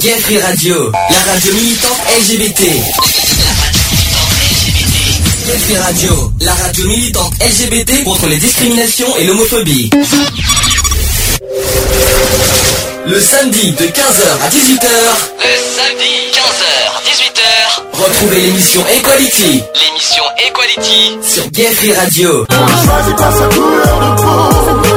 Gay Free Radio, la radio militante LGBT. Gay Free Radio, la radio militante LGBT contre les discriminations et l'homophobie. Le samedi de 15h à 18h. Le samedi 15h 18h. Retrouvez l'émission Equality. L'émission Equality sur Gay Free Radio. On ne choisit pas sa couleur de peau?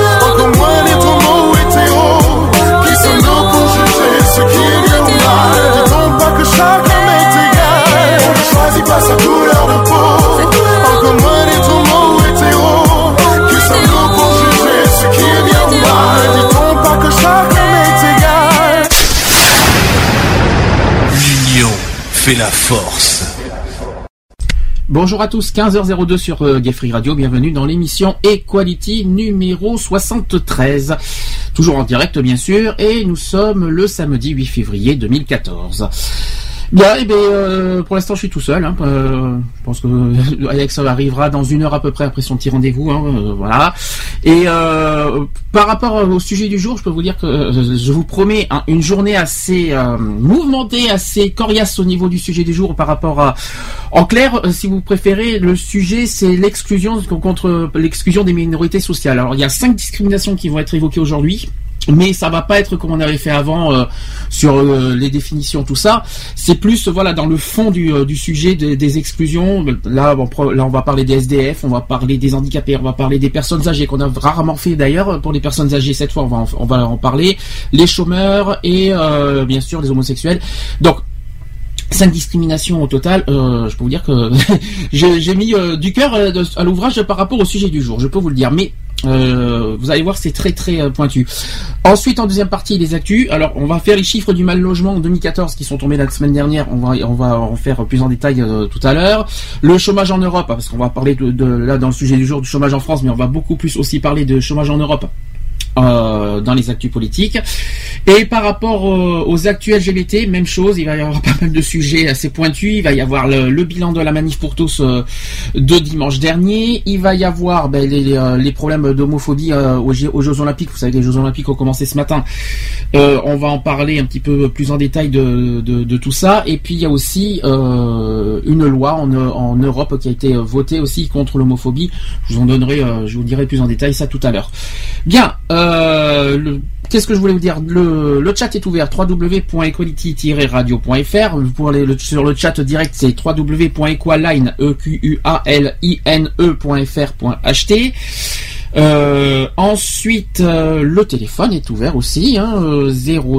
La force. Bonjour à tous, 15h02 sur euh, Radio, bienvenue dans l'émission Equality numéro 73. Toujours en direct bien sûr, et nous sommes le samedi 8 février 2014. Bien, et bien euh, pour l'instant je suis tout seul. Hein, euh, je pense que Alex arrivera dans une heure à peu près après son petit rendez-vous. Hein, euh, voilà. Et euh, par rapport au sujet du jour, je peux vous dire que euh, je vous promets hein, une journée assez euh, mouvementée, assez coriace au niveau du sujet du jour par rapport à. En clair, euh, si vous préférez, le sujet c'est l'exclusion contre l'exclusion des minorités sociales. Alors il y a cinq discriminations qui vont être évoquées aujourd'hui. Mais ça va pas être comme on avait fait avant euh, sur euh, les définitions, tout ça. C'est plus euh, voilà dans le fond du, sujet des- exclusions. Là, on, là, on va parler des SDF, on va parler des handicapés, on va parler des personnes âgées qu'on a rarement fait d'ailleurs pour les personnes âgées. Cette fois, on va en, on va en parler. Les chômeurs et bien sûr les homosexuels. Donc cinq discriminations au total. Euh, je peux vous dire que j'ai mis euh, du cœur euh, à l'ouvrage par rapport au sujet du jour. Je peux vous le dire, mais vous allez voir, c'est très très pointu. Ensuite, en deuxième partie, les actus. Alors, on va faire les chiffres du mal logement en 2014 qui sont tombés la semaine dernière. On va on va en faire plus en détail tout à l'heure. Le chômage en Europe, parce qu'on va parler là dans le sujet du jour du chômage en France, mais on va beaucoup plus aussi parler de chômage en Europe. euh, dans les actus politiques et par rapport euh, aux actus LGBT même chose il va y avoir pas mal de sujets assez pointus il va y avoir le, bilan de la manif pour tous euh, de dimanche dernier il va y avoir ben, les, euh, problèmes d'homophobie euh, aux, Jeux- Olympiques vous savez que les Jeux Olympiques ont commencé ce matin euh, on va en parler un petit peu plus en détail de, tout ça. Et puis il y a aussi euh, une loi en, Europe qui a été votée aussi contre l'homophobie. Je vous en donnerai, euh, je vous dirai plus en détail ça tout à l'heure. Bien. Euh, le- Qu'est-ce que je voulais vous dire? Le, chat est ouvert www.equality-radio.fr pour aller le- sur le chat direct c'est www.equaline e e.fr.ht euh, ensuite, euh, le téléphone est ouvert aussi, hein, euh,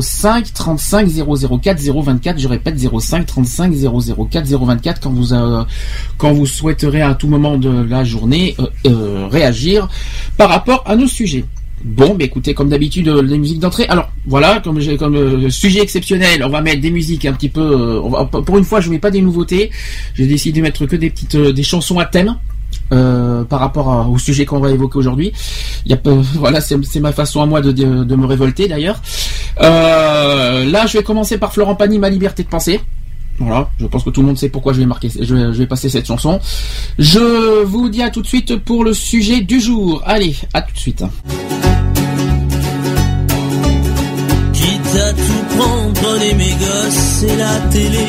05 35 004 024. Je répète 05 35 004 024 quand vous euh, quand vous souhaiterez à tout moment de la journée euh, euh, réagir par rapport à nos sujets. Bon, bah écoutez, comme d'habitude, euh, les musiques d'entrée. Alors voilà, comme comme euh, sujet exceptionnel, on va mettre des musiques un petit peu. euh, pour une fois, je mets pas des nouveautés. J'ai décidé de mettre que des petites chansons à thème. par rapport au sujet qu'on va évoquer aujourd'hui. Voilà, c'est ma façon à moi de, me révolter d'ailleurs. Là, je vais commencer par Florent Pagny, Ma liberté de penser. Voilà, je pense que tout le monde sait pourquoi je vais marquer, je vais, passer cette chanson. Je vous dis à tout de suite pour le sujet du jour. Allez, à tout de suite. Quitte à tout prendre, prenez mes gosses et la télé.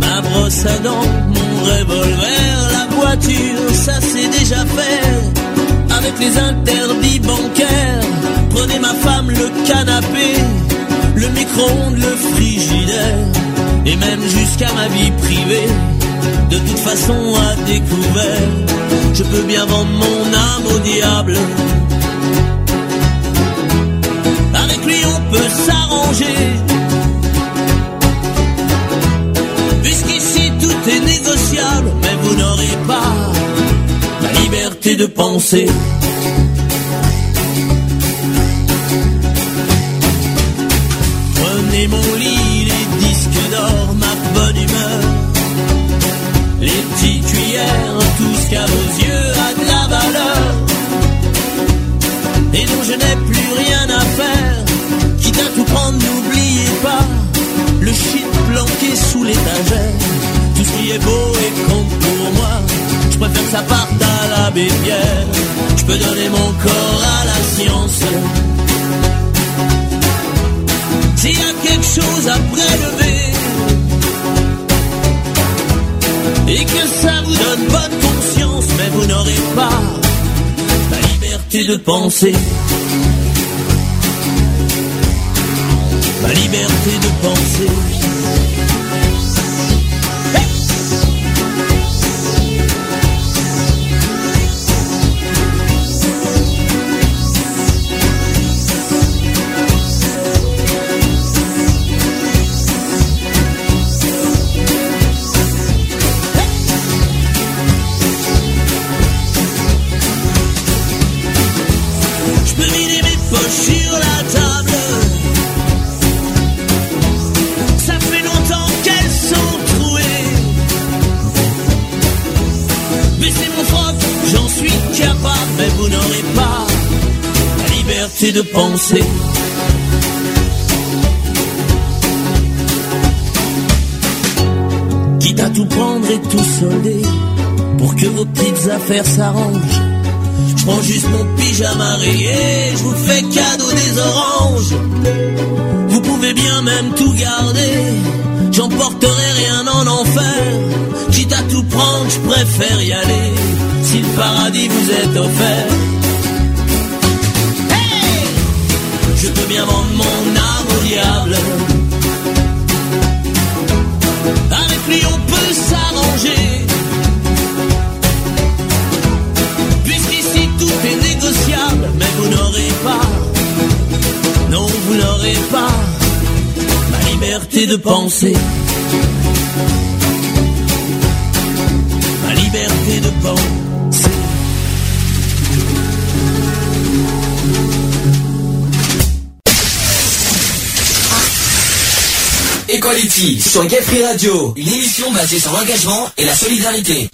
Ma brosse à dents, mon revolver, la voiture, ça c'est déjà fait. Avec les interdits bancaires, prenez ma femme, le canapé, le micro-ondes, le frigidaire, et même jusqu'à ma vie privée. De toute façon, à découvert, je peux bien vendre mon âme au diable. Avec lui on peut s'arranger. Puisqu'ici tout est négociable, mais vous n'aurez pas la liberté de penser. Prenez mon lit, les disques d'or, ma bonne humeur. Les petites cuillères, tout ce qu'à vos yeux a de la valeur et dont je n'ai plus rien à faire. Quitte à tout prendre, n'oubliez pas le shit planqué sous l'étagère. Tout ce qui est beau et compte pour moi, je préfère que ça parte à la bébière. Je peux donner mon corps à la science. S'il y a chose à prélever. Et que ça vous donne bonne conscience, mais vous n'aurez pas la liberté de penser. La liberté de penser. Vous n'aurez pas la liberté de penser. Quitte à tout prendre et tout solder pour que vos petites affaires s'arrangent. Je prends juste mon pyjama rayé, je vous fais cadeau des oranges. Vous pouvez bien même tout garder, j'emporterai rien en enfer. Quitte à tout prendre, je préfère y aller, si le paradis vous est offert. Je peux bien vendre mon âme au diable. Avec lui on peut s'arranger. Puisqu'ici tout est négociable, mais vous n'aurez pas, non vous n'aurez pas ma liberté de penser. Equality sur Gay Free Radio, une émission basée sur l'engagement et la solidarité.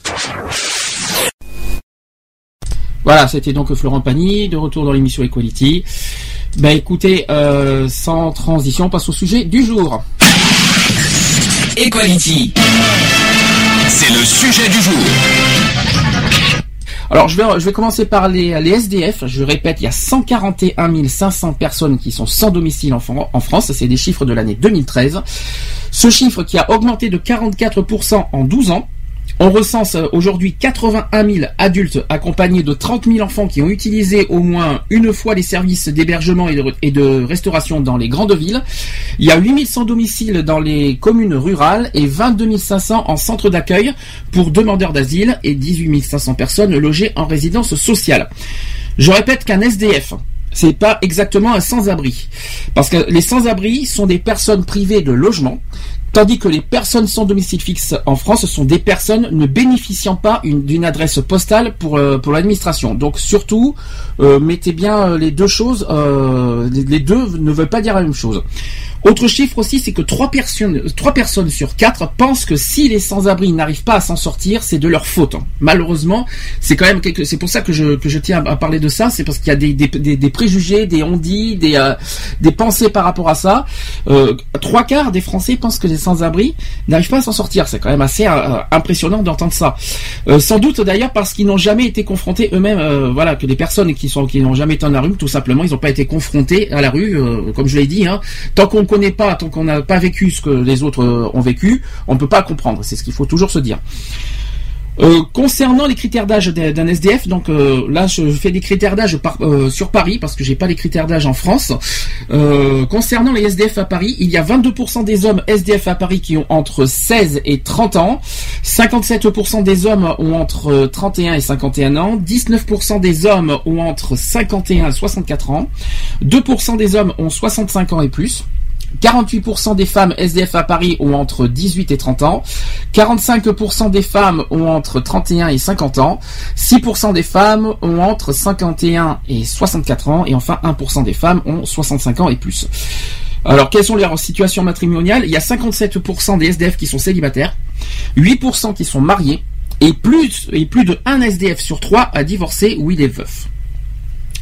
Voilà, c'était donc Florent Pagny, de retour dans l'émission Equality. Ben écoutez, euh, sans transition, on passe au sujet du jour. Equality. C'est le sujet du jour. Alors je vais, je vais commencer par les, les SDF. Je répète, il y a 141 500 personnes qui sont sans domicile en, en France. C'est des chiffres de l'année 2013. Ce chiffre qui a augmenté de 44% en 12 ans. On recense euh, aujourd'hui 81 000 adultes accompagnés de 30 000 enfants qui ont utilisé au moins une fois les services d'hébergement et de, restauration dans les grandes villes. Il y a 8 100 domiciles dans les communes rurales et 22 500 en centre d'accueil pour demandeurs d'asile et 18 500 personnes logées en résidence sociale. Je répète qu'un SDF, c'est pas exactement un sans-abri. Parce que les sans-abri sont des personnes privées de logement, tandis que les personnes sans domicile fixe en France sont des personnes ne bénéficiant pas une- d'une adresse postale pour, euh, pour l'administration. Donc surtout, euh, mettez bien euh, les deux choses, les, deux ne veulent pas dire la même chose. Autre chiffre aussi, c'est que trois personnes, trois personnes sur quatre pensent que si les sans-abri n'arrivent pas à s'en sortir, c'est de leur faute. Malheureusement, c'est quand même quelque, c'est pour ça que je, que je tiens à, parler de ça, c'est parce qu'il y a des, des, préjugés, des on-dit, des, des pensées par rapport à ça. Trois quarts des Français pensent que les sans-abri n'arrivent pas à s'en sortir. C'est quand même assez euh, impressionnant d'entendre ça. Euh, sans doute d'ailleurs parce qu'ils n'ont jamais été confrontés eux-mêmes, euh, voilà, que des personnes qui sont qui n'ont jamais été dans la rue, tout simplement, ils n'ont pas été confrontés à la rue, euh, comme je l'ai dit. Hein, tant qu'on ne connaît pas, tant qu'on n'a pas vécu ce que les autres euh, ont vécu, on ne peut pas comprendre. C'est ce qu'il faut toujours se dire. Euh, concernant les critères d'âge d'un SDF, donc euh, là je fais des critères d'âge par- euh, sur Paris parce que j'ai pas les critères d'âge en France. Euh, concernant les SDF à Paris, il y a 22% des hommes SDF à Paris qui ont entre 16 et 30 ans, 57% des hommes ont entre 31 et 51 ans, 19% des hommes ont entre 51 et 64 ans, 2% des hommes ont 65 ans et plus. 48% des femmes SDF à Paris ont entre 18 et 30 ans, 45% des femmes ont entre 31 et 50 ans, 6% des femmes ont entre 51 et 64 ans, et enfin 1% des femmes ont 65 ans et plus. Alors, quelles sont leurs situations matrimoniales? Il y a 57% des SDF qui sont célibataires, 8% qui sont mariés, et plus, et plus de 1 SDF sur 3 a divorcé ou il est veuf.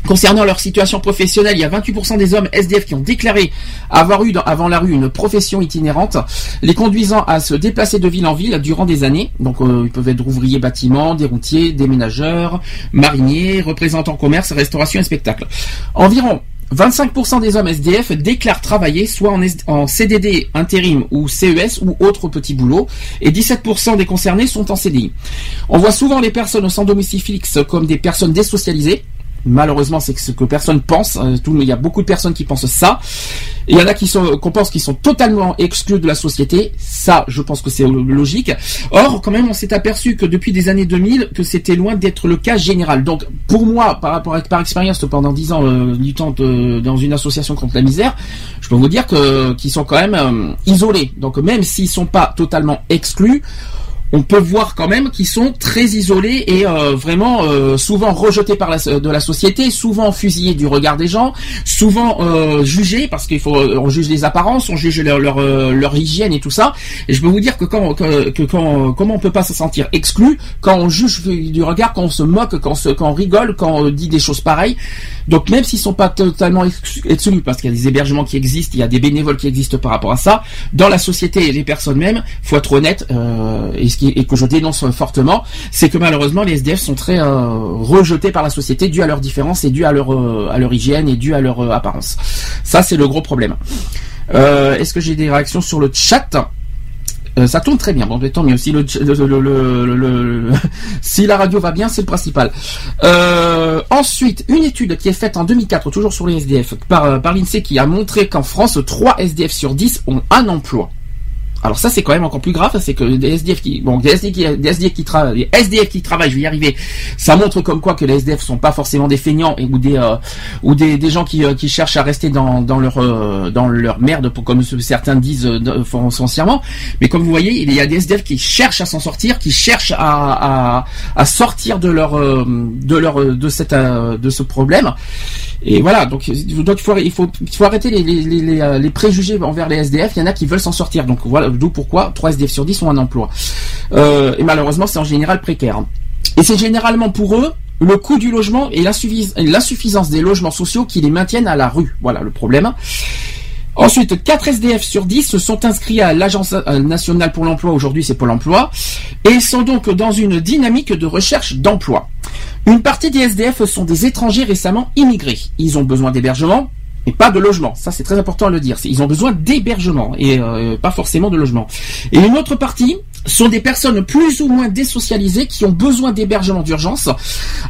Concernant leur situation professionnelle, il y a 28% des hommes SDF qui ont déclaré avoir eu avant la rue une profession itinérante, les conduisant à se déplacer de ville en ville durant des années. Donc euh, ils peuvent être ouvriers bâtiments, des routiers, des ménageurs, mariniers, représentants commerce, restauration et spectacle. Environ 25% des hommes SDF déclarent travailler soit en CDD intérim ou CES ou autre petit boulot, et 17% des concernés sont en CDI. On voit souvent les personnes sans domicile fixe comme des personnes désocialisées. Malheureusement, c'est ce que personne pense. Euh, tout- il y a beaucoup de personnes qui pensent ça. Il y en a qui sont, qu'on pense qu'ils sont totalement exclus de la société. Ça, je pense que c'est logique. Or, quand même, on s'est aperçu que depuis des années 2000, que c'était loin d'être le cas général. Donc, pour moi, par rapport à, par expérience, pendant 10 ans euh, temps de- dans une association contre la misère, je peux vous dire que qu'ils sont quand même euh, isolés. Donc, même s'ils sont pas totalement exclus, on peut voir quand même qu'ils sont très isolés et euh, vraiment euh, souvent rejetés par la, de la société, souvent fusillés du regard des gens, souvent euh, jugés parce qu'il faut on juge les apparences, on juge leur leur, euh, leur hygiène et tout ça. Et je peux vous dire que quand que, que quand comment on peut pas se sentir exclu quand on juge du regard, quand on se moque, quand on, se, quand on rigole, quand on dit des choses pareilles. Donc même s'ils sont pas totalement ex- exclus parce qu'il y a des hébergements qui existent, il y a des bénévoles qui existent par rapport à ça, dans la société et les personnes mêmes, faut être honnête euh, et, ce et que je dénonce fortement, c'est que malheureusement les SDF sont très euh, rejetés par la société dû à leurs différences et dû à leur euh, hygiène et dû à leur euh, apparence. Ça c'est le gros problème. Est-ce que j'ai des réactions sur le chat? Ça tourne très bien. Bon, mais tant. Si, le, si la radio va bien, c'est le principal. Ensuite, une étude qui est faite en 2004, toujours sur les SDF, par, par l'INSEE, qui a montré qu'en France, 3 SDF sur 10 ont un emploi. Alors ça c'est quand même encore plus grave, c'est que des SDF qui bon des SDF qui, des SDF qui SDF qui travaillent, je vais y arriver. Ça montre comme quoi que les SDF sont pas forcément des feignants et ou des euh, ou des, des gens qui, euh, qui cherchent à rester dans, dans leur euh, dans leur merde pour comme certains disent euh, de- foncièrement. Mais comme vous voyez, il y a des SDF qui cherchent à s'en sortir, qui cherchent à, à, à sortir de leur euh, de leur euh, de cette de ce problème. Et voilà, donc, donc il, faut, il, faut, il faut arrêter les, les, les, les préjugés envers les SDF. Il y en a qui veulent s'en sortir. Donc voilà, d'où pourquoi 3 SDF sur 10 ont un emploi. Euh, et malheureusement, c'est en général précaire. Et c'est généralement pour eux le coût du logement et l'insuffis- l'insuffisance des logements sociaux qui les maintiennent à la rue. Voilà le problème. Ensuite, 4 SDF sur 10 se sont inscrits à l'Agence nationale pour l'emploi, aujourd'hui c'est Pôle emploi, et sont donc dans une dynamique de recherche d'emploi. Une partie des SDF sont des étrangers récemment immigrés. Ils ont besoin d'hébergement, et pas de logement. Ça, c'est très important à le dire. Ils ont besoin d'hébergement et euh, pas forcément de logement. Et une autre partie sont des personnes plus ou moins désocialisées qui ont besoin d'hébergement d'urgence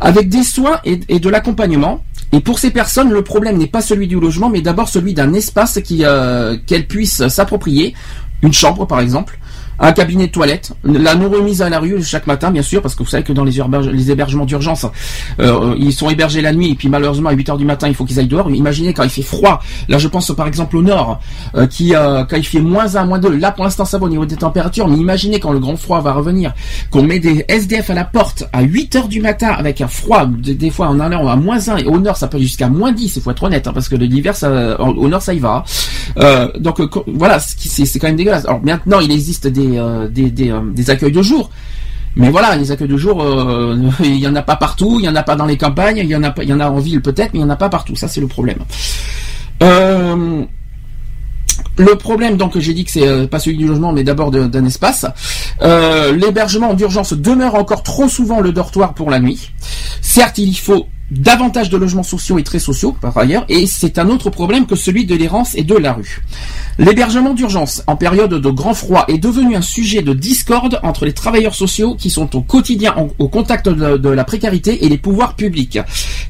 avec des soins et, de l'accompagnement. Et pour ces personnes, le problème n'est pas celui du logement, mais d'abord celui d'un espace euh, qu'elles puissent s'approprier, une chambre par exemple, un cabinet de toilette, la non remise à la rue chaque matin, bien sûr, parce que vous savez que dans les, hébergements d'urgence, euh, ils sont hébergés la nuit, et puis malheureusement à 8 heures du matin, il faut qu'ils aillent dehors. Imaginez quand il fait froid. Là, je pense par exemple au nord, euh, qui euh, quand il fait moins 1, moins 2, là pour l'instant ça va au niveau des températures, mais imaginez quand le grand froid va revenir, qu'on met des SDF à la porte à 8 heures du matin avec un froid, des, fois en allant à moins 1, et au nord ça peut jusqu'à moins 10, il faut être honnête, hein, parce que l'hiver, ça, au nord ça y va. donc voilà, c'est quand même dégueulasse. Alors maintenant, il existe des, euh, euh, des accueils de jour. Mais voilà, les accueils de jour, euh, il y en a pas partout, il y en a pas dans les campagnes, il y en a en ville peut-être, mais il y en a pas partout. Ça c'est le problème. Le problème, donc, j'ai dit que c'est pas celui du logement, mais d'abord d'un espace. L'hébergement d'urgence demeure encore trop souvent le dortoir pour la nuit. Certes, il y faut davantage de logements sociaux et très sociaux, par ailleurs, et c'est un autre problème que celui de l'errance et de la rue. L'hébergement d'urgence en période de grand froid est devenu un sujet de discorde entre les travailleurs sociaux qui sont au quotidien en- au contact de la précarité et les pouvoirs publics,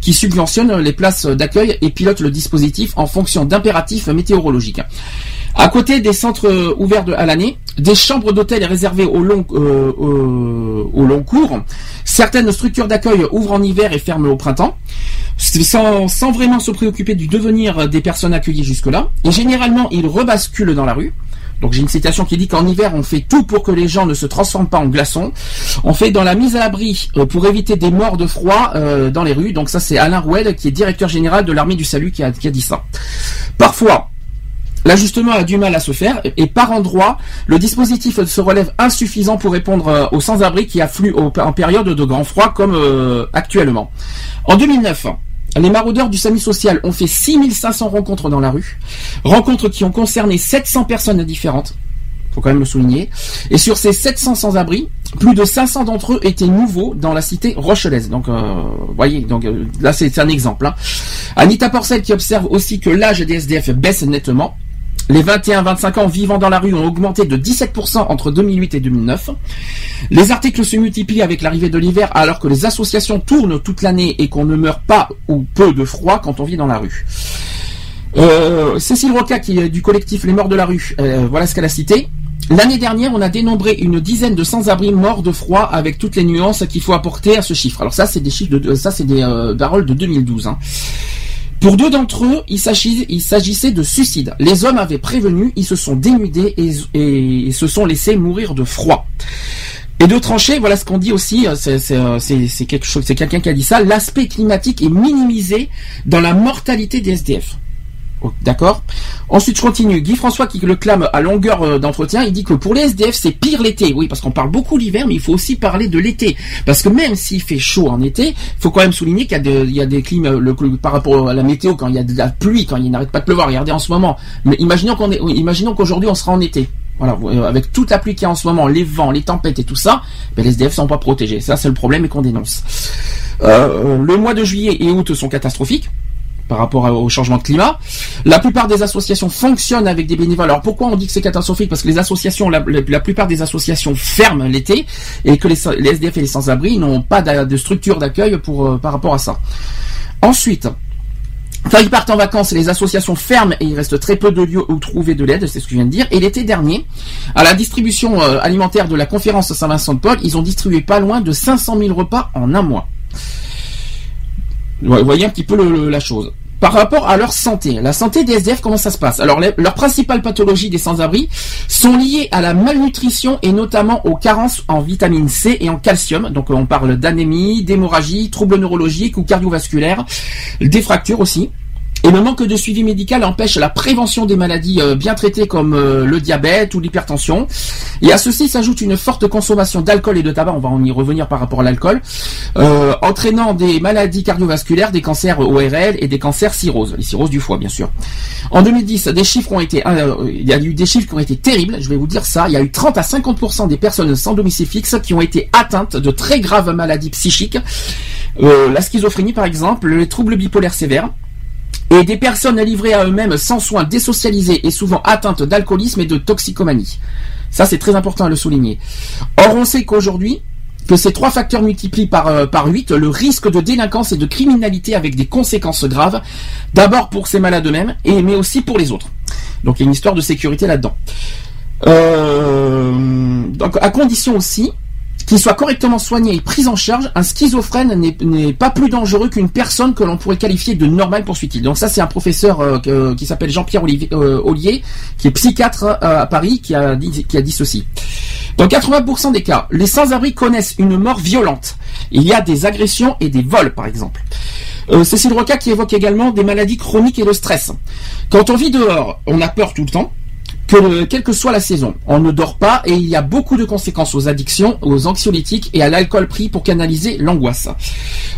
qui subventionnent les places d'accueil et pilotent le dispositif en fonction d'impératifs météorologiques. À côté des centres euh, ouverts de- à l'année, des chambres d'hôtel réservées au long, euh, au- au long cours, certaines structures d'accueil ouvrent en hiver et ferment au printemps, sans, sans vraiment se préoccuper du devenir des personnes accueillies jusque-là. Et généralement, ils rebasculent dans la rue. Donc j'ai une citation qui dit qu'en hiver, on fait tout pour que les gens ne se transforment pas en glaçons. On fait dans la mise à l'abri euh, pour éviter des morts de froid euh, dans les rues. Donc ça, c'est Alain Rouel, qui est directeur général de l'armée du salut, qui a, qui a dit ça. Parfois, L'ajustement a du mal à se faire et par endroit, le dispositif se relève insuffisant pour répondre euh, aux sans-abri qui affluent en période de grand froid comme euh, actuellement. En 2009, les maraudeurs du SAMU social ont fait 6500 rencontres dans la rue, rencontres qui ont concerné 700 personnes différentes faut quand même le souligner. Et sur ces 700 sans-abri, plus de 500 d'entre eux étaient nouveaux dans la cité rochelaise. Donc, euh, voyez, donc là c'est un exemple. Hein. Anita Porcel qui observe aussi que l'âge des SDF baisse nettement. Les 21-25 ans vivant dans la rue ont augmenté de 17% entre 2008 et 2009. Les articles se multiplient avec l'arrivée de l'hiver alors que les associations tournent toute l'année et qu'on ne meurt pas ou peu de froid quand on vit dans la rue. Euh, Cécile Roca, qui est du collectif Les Morts de la rue, euh, voilà ce qu'elle a cité. L'année dernière, on a dénombré une dizaine de sans-abri morts de froid avec toutes les nuances qu'il faut apporter à ce chiffre. Alors ça, c'est des chiffres de, ça, c'est des euh, paroles de 2012. Hein. Pour deux d'entre eux, il s'agissait de suicide. Les hommes avaient prévenu, ils se sont dénudés et, se sont laissés mourir de froid. Et de trancher, voilà ce qu'on dit aussi, c'est quelque chose, c'est quelqu'un qui a dit ça. L'aspect climatique est minimisé dans la mortalité des SDF. D'accord Ensuite, je continue. Guy François, qui le clame à longueur euh, d'entretien, il dit que pour les SDF, c'est pire l'été. Oui, parce qu'on parle beaucoup l'hiver, mais il faut aussi parler de l'été. Parce que même s'il fait chaud en été, il faut quand même souligner qu'il y, a des climats, le, par rapport à la météo, quand il y a de la pluie, quand il n'arrête pas de pleuvoir. Regardez en ce moment. Mais imaginons qu'on imaginons qu'aujourd'hui on sera en été. Voilà, euh, avec toute la pluie qu'il y a en ce moment, les vents, les tempêtes et tout ça, ben les SDF sont pas protégés. Ça, c'est le problème et qu'on dénonce. Euh, le mois de juillet et août sont catastrophiques par rapport au changement de climat. La plupart des associations fonctionnent avec des bénévoles. Alors pourquoi on dit que c'est catastrophique? Parce que les associations, la, plupart des associations ferment l'été et que les, SDF et les sans-abri n'ont pas de, structure d'accueil pour euh, par rapport à ça. Ensuite, Quand ils partent en vacances, les associations ferment et il reste très peu de lieux où trouver de l'aide, c'est ce que je viens de dire. Et l'été dernier, à la distribution euh, alimentaire de la conférence Saint-Vincent-de-Paul, ils ont distribué pas loin de 500 000 repas en un mois. Vous voyez un petit peu la chose par rapport à leur santé. La santé des SDF, comment ça se passe? Alors, leurs principales pathologies des sans-abri sont liées à la malnutrition et notamment aux carences en vitamine C et en calcium. Donc, on parle d'anémie, d'hémorragie, troubles neurologiques ou cardiovasculaires, des fractures aussi. Et le manque de suivi médical empêche la prévention des maladies euh, bien traitées comme euh, le diabète ou l'hypertension. Et à ceci s'ajoute une forte consommation d'alcool et de tabac, on va en y revenir par rapport à l'alcool, euh, entraînant des maladies cardiovasculaires, des cancers ORL et des cancers cirrhose, les cirrhoses du foie bien sûr. En 2010, des chiffres ont été, il y a eu des chiffres qui ont été terribles, je vais vous dire ça, il y a eu 30 à 50% des personnes sans domicile fixe qui ont été atteintes de très graves maladies psychiques, la schizophrénie par exemple, les troubles bipolaires sévères, et des personnes livrées à eux-mêmes sans soins, désocialisées et souvent atteintes d'alcoolisme et de toxicomanie. Ça, c'est très important à le souligner. Or, on sait qu'aujourd'hui, que ces trois facteurs multiplient par, euh, par 8 le risque de délinquance et de criminalité avec des conséquences graves, d'abord pour ces malades eux-mêmes, mais aussi pour les autres. Donc il y a une histoire de sécurité là-dedans. Euh, donc à condition aussi qu'il soit correctement soigné et pris en charge, un schizophrène n'est pas plus dangereux qu'une personne que l'on pourrait qualifier de normale, poursuit-il. Donc ça, c'est un professeur euh, qui s'appelle Jean-Pierre euh, Ollier, qui est psychiatre euh, à Paris, qui a, dit, qui a dit ceci. Dans 80% des cas, les sans-abri connaissent une mort violente. Il y a des agressions et des vols, par exemple. Cécile Roca qui évoque également des maladies chroniques et le stress. Quand on vit dehors, on a peur tout le temps quelle que soit la saison. On ne dort pas et il y a beaucoup de conséquences aux addictions, aux anxiolytiques et à l'alcool pris pour canaliser l'angoisse.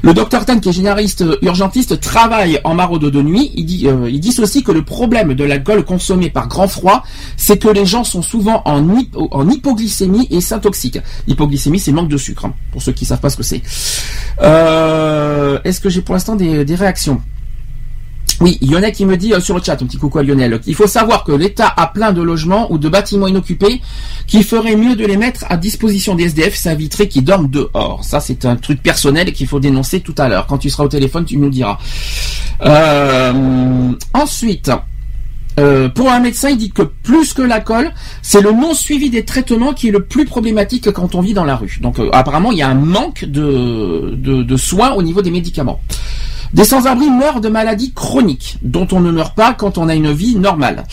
Le docteur Tan, qui est généraliste euh, urgentiste, travaille en maraude de nuit. Il dit, euh, il dit aussi que le problème de l'alcool consommé par grand froid, c'est que les gens sont souvent en, hypoglycémie et s'intoxiquent. L'hypoglycémie, c'est manque de sucre, hein, pour ceux qui savent pas ce que c'est. Euh, est-ce que j'ai pour l'instant des réactions? Oui, Lionel qui me dit euh, sur le chat, un petit coucou à Lionel, il faut savoir que l'État a plein de logements ou de bâtiments inoccupés qu'il ferait mieux de les mettre à disposition des SDF s'inviterait qui dorment dehors. Ça, c'est un truc personnel qu'il faut dénoncer tout à l'heure. Quand tu seras au téléphone, tu nous diras. Euh, ensuite, euh, pour un médecin, il dit que plus que la c'est le non suivi des traitements qui est le plus problématique quand on vit dans la rue. Donc apparemment, il y a un manque de soins au niveau des médicaments. Des sans-abri meurent de maladies chroniques, dont on ne meurt pas quand on a une vie normale.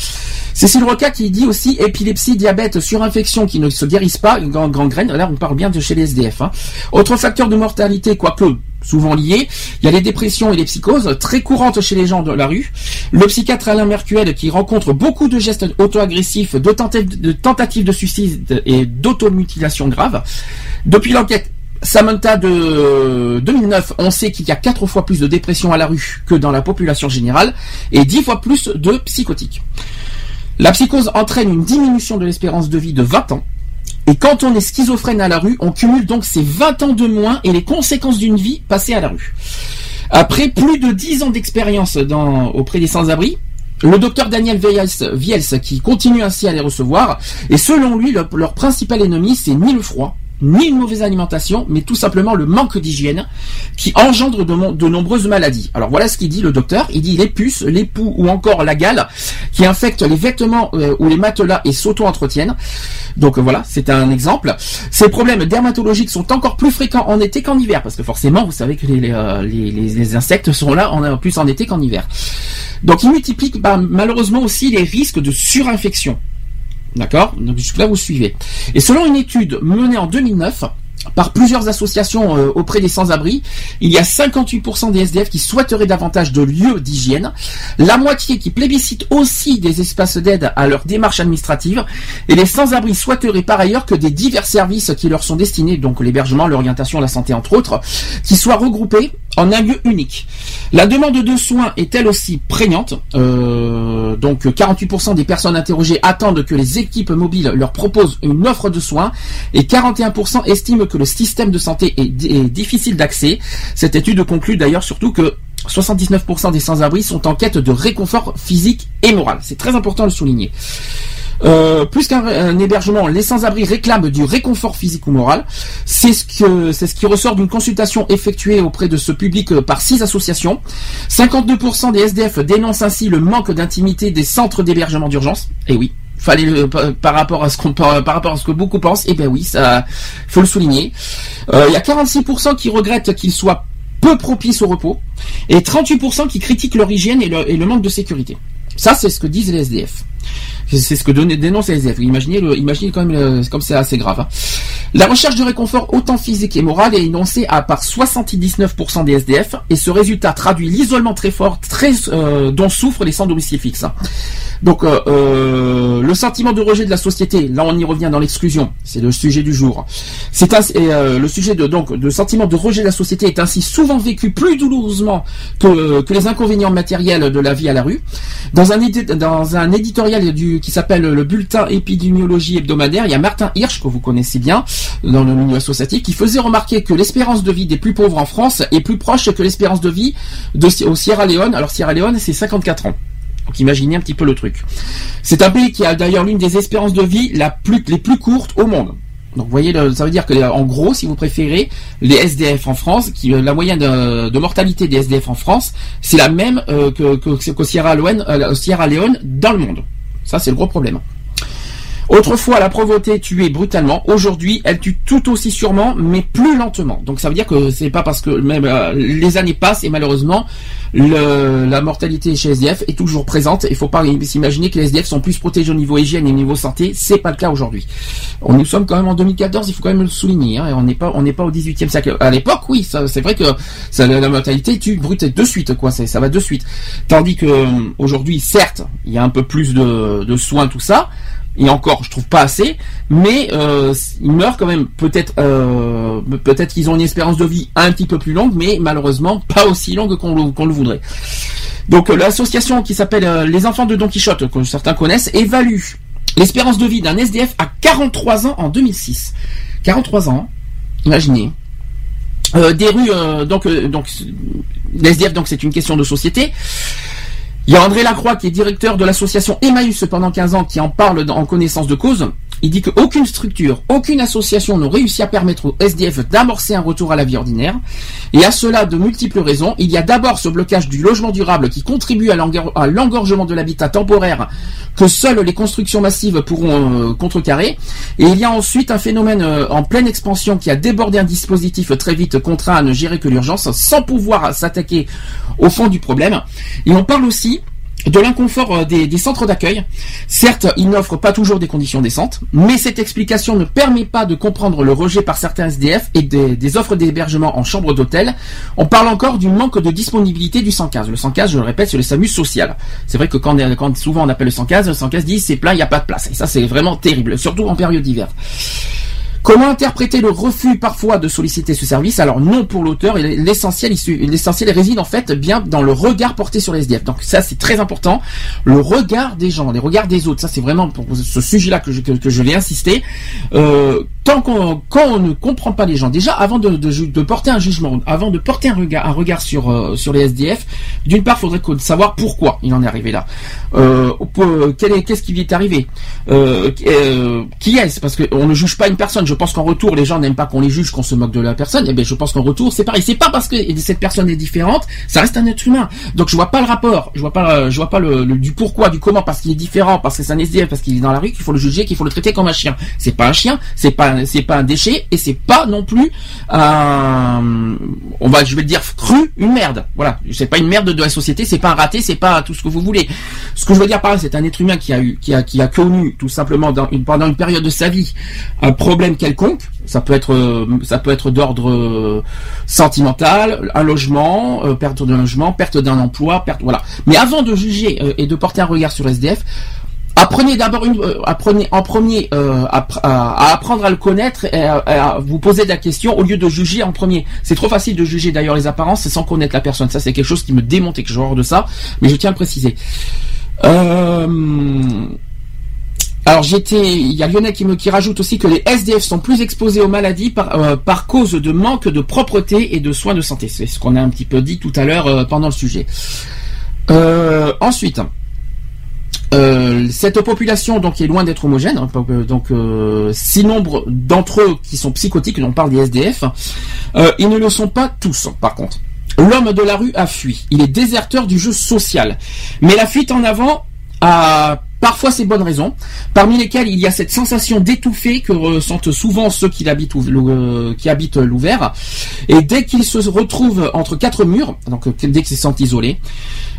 Cécile Roca qui dit aussi épilepsie, diabète, surinfection qui ne se guérissent pas, gangrène, là on parle bien de chez les SDF. Hein. Autre facteur de mortalité, quoique souvent lié, il y a les dépressions et les psychoses, très courantes chez les gens de la rue. Le psychiatre Alain Mercuel qui rencontre beaucoup de gestes auto-agressifs, de, tentatives de suicide et d'automutilation grave. Depuis l'enquête Samantha de 2009, on sait qu'il y a 4 fois plus de dépression à la rue que dans la population générale et 10 fois plus de psychotiques. La psychose entraîne une diminution de l'espérance de vie de 20 ans. Et quand on est schizophrène à la rue, on cumule donc ces 20 ans de moins et les conséquences d'une vie passée à la rue. Après plus de 10 ans d'expérience auprès des sans-abri, le docteur Daniel Viels, qui continue ainsi à les recevoir, et selon lui, leur principal ennemi, c'est ni le froid, ni une mauvaise alimentation, mais tout simplement le manque d'hygiène qui engendre de, nombreuses maladies. Alors voilà ce qu'il dit le docteur. Il dit les puces, les poux ou encore la gale qui infectent les vêtements euh, ou les matelas et s'auto-entretiennent. Donc voilà, c'est un exemple. Ces problèmes dermatologiques sont encore plus fréquents en été qu'en hiver, parce que forcément, vous savez que les, euh, insectes sont là en, plus en été qu'en hiver. Donc il multiplie bah, malheureusement aussi les risques de surinfection. D'accord Donc jusque-là, vous suivez. Et selon une étude menée en 2009, par plusieurs associations euh, auprès des sans-abri, il y a 58% des SDF qui souhaiteraient davantage de lieux d'hygiène, la moitié qui plébiscitent aussi des espaces d'aide à leur démarche administrative, et les sans-abri souhaiteraient par ailleurs que des divers services qui leur sont destinés, donc l'hébergement, l'orientation, la santé entre autres, qui soient regroupés en un lieu unique. La demande de soins est elle aussi prégnante. Euh, donc 48% des personnes interrogées attendent que les équipes mobiles leur proposent une offre de soins et 41% estiment que le système de santé est, difficile d'accès. Cette étude conclut d'ailleurs surtout que 79% des sans-abri sont en quête de réconfort physique et moral. C'est très important de le souligner. Euh, plus qu'un hébergement, les sans-abri réclament du réconfort physique ou moral. C'est ce qui ressort d'une consultation effectuée auprès de ce public euh, par six associations. 52% des SDF dénoncent ainsi le manque d'intimité des centres d'hébergement d'urgence. Et oui, fallait par rapport à ce qu'on par, rapport à ce que beaucoup pensent. Et eh ben oui, ça faut le souligner. Euh, il y a 46% qui regrettent qu'il soit peu propice au repos et 38% qui critiquent leur hygiène et le manque de sécurité. Ça, c'est ce que disent les SDF. C'est ce que dénonce les SDF. Imaginez, imaginez quand même euh, comme c'est assez grave. Hein. La recherche de réconfort autant physique et moral est énoncée à par 79% des SDF et ce résultat traduit l'isolement très fort très, euh, dont souffrent les sans domicile fixe. Hein. Donc euh, le sentiment de rejet de la société, là on y revient dans l'exclusion, c'est le sujet du jour. C'est le sujet de donc de sentiment de rejet de la société est ainsi souvent vécu plus douloureusement que, que les inconvénients matériels de la vie à la rue. Dans dans un éditorial du qui s'appelle le bulletin épidémiologie hebdomadaire, il y a Martin Hirsch que vous connaissez bien dans le milieu associatif qui faisait remarquer que l'espérance de vie des plus pauvres en France est plus proche que l'espérance de vie au Sierra Leone. Alors Sierra Leone c'est 54 ans. Donc imaginez un petit peu le truc. C'est un pays qui a d'ailleurs l'une des espérances de vie les plus courtes au monde. Donc vous voyez, ça veut dire que en gros, si vous préférez, les SDF en France, qui, euh, la moyenne de, mortalité des SDF en France, c'est la même euh, que, euh, Sierra Leone dans le monde. Ça, c'est le gros problème. Autrefois, la pauvreté tuait brutalement. Aujourd'hui, elle tue tout aussi sûrement, mais plus lentement. Donc ça veut dire que c'est pas parce que même euh, les années passent et malheureusement la mortalité chez SDF est toujours présente. Il faut pas s'imaginer que les SDF sont plus protégés au niveau hygiène et au niveau santé. C'est pas le cas aujourd'hui. On nous sommes quand même en 2014. Il faut quand même le souligner. Hein, on n'est pas on n'est pas au 18e siècle. À l'époque, oui, c'est vrai que la mortalité tue brute de suite. Quoi, ça va de suite. Tandis que euh, aujourd'hui, certes, il y a un peu plus de soins, tout ça et encore, je trouve pas assez, mais euh, ils meurent quand même. Peut-être, euh, peut-être qu'ils ont une espérance de vie un petit peu plus longue, mais malheureusement pas aussi longue qu'on le, voudrait. Donc euh, l'association qui s'appelle Les Enfants de Don Quichotte, que certains connaissent, évalue l'espérance de vie d'un SDF à 43 ans en 2006. 43 ans, imaginez. des rues, donc, donc, l'SDF, donc c'est une question de société. Il y a André Lacroix qui est directeur de l'association Emmaüs pendant 15 ans qui en parle en connaissance de cause. Il dit qu'aucune structure, aucune association n'a réussi à permettre aux SDF d'amorcer un retour à la vie ordinaire. Et à cela, de multiples raisons. Il y a d'abord ce blocage du logement durable qui contribue à l'engorgement de l'habitat temporaire que seules les constructions massives pourront euh, contrecarrer. Et il y a ensuite un phénomène euh, en pleine expansion qui a débordé un dispositif très vite contraint à ne gérer que l'urgence sans pouvoir s'attaquer au fond du problème. Et on parle aussi de l'inconfort euh, des, centres d'accueil. Certes, ils n'offrent pas toujours des conditions décentes, mais cette explication ne permet pas de comprendre le rejet par certains SDF et des, offres d'hébergement en chambre d'hôtel. On parle encore du manque de disponibilité du 115. Le 115, je le répète, c'est le SAMU social. C'est vrai que quand, quand, souvent on appelle le 115, le 115 dit c'est plein, il n'y a pas de place. Et ça, c'est vraiment terrible, surtout en période d'hiver. Comment interpréter le refus parfois de solliciter ce service? Alors non pour l'auteur, l'essentiel l'essentiel réside en fait bien dans le regard porté sur les SDF. Donc ça c'est très important, le regard des gens, les regards des autres. Ça c'est vraiment pour ce sujet-là que je, que, vais insister. Euh, tant qu'on quand on ne comprend pas les gens, déjà avant de, porter un jugement, avant de porter un regard, sur euh, les SDF, d'une part, il faudrait savoir pourquoi il en est arrivé là. Euh, qu'est-ce qui lui est arrivé? Qui est-ce? Parce qu'on ne juge pas une personne. Je pense qu'en retour, les gens n'aiment pas qu'on les juge, qu'on se moque de la personne. Et eh bien, je pense qu'en retour, c'est pareil. C'est pas parce que cette personne est différente, ça reste un être humain. Donc, je vois pas le rapport. Je vois pas, je vois pas le, du pourquoi, du comment, parce qu'il est différent, parce que c'est un SDF, parce qu'il est dans la rue, qu'il faut le juger, qu'il faut le traiter comme un chien. C'est pas un chien, c'est pas, c'est pas un déchet, et c'est pas non plus on va, je vais dire cru, une merde. Voilà, c'est pas une merde de la société, c'est pas un raté, c'est pas tout ce que vous voulez. Ce que je veux dire par là, c'est un être humain qui a eu, qui a, qui a connu tout simplement pendant une période de sa vie un problème quelconque. Ça peut être, ça peut être d'ordre euh, sentimental, un logement, euh, perte d'un logement, perte d'un emploi, perte, voilà. Mais avant de juger euh, et de porter un regard sur SDF, Apprenez d'abord une, apprenez en premier à, apprendre à le connaître et à, vous poser la question au lieu de juger en premier. C'est trop facile de juger d'ailleurs les apparences sans connaître la personne. Ça c'est quelque chose qui me démonte et que horreur de ça, mais je tiens à le préciser. Euh, alors j'étais, il y a Lionel qui me rajoute aussi que les SDF sont plus exposés aux maladies par, euh, par cause de manque de propreté et de soins de santé. C'est ce qu'on a un petit peu dit tout à l'heure euh, pendant le sujet. ensuite, cette population donc est loin d'être homogène. Hein, donc si nombre d'entre eux qui sont psychotiques, on parle des SDF, ils ne le sont pas tous par contre. L'homme de la rue a fui. Il est déserteur du jeu social. Mais la fuite en avant a parfois ses bonnes raisons, parmi lesquelles il y a cette sensation d'étouffer que ressentent souvent ceux qui habitent, euh, qui habitent l'ouvert. Et dès qu'ils se retrouvent entre quatre murs, donc dès qu'ils se sentent isolés,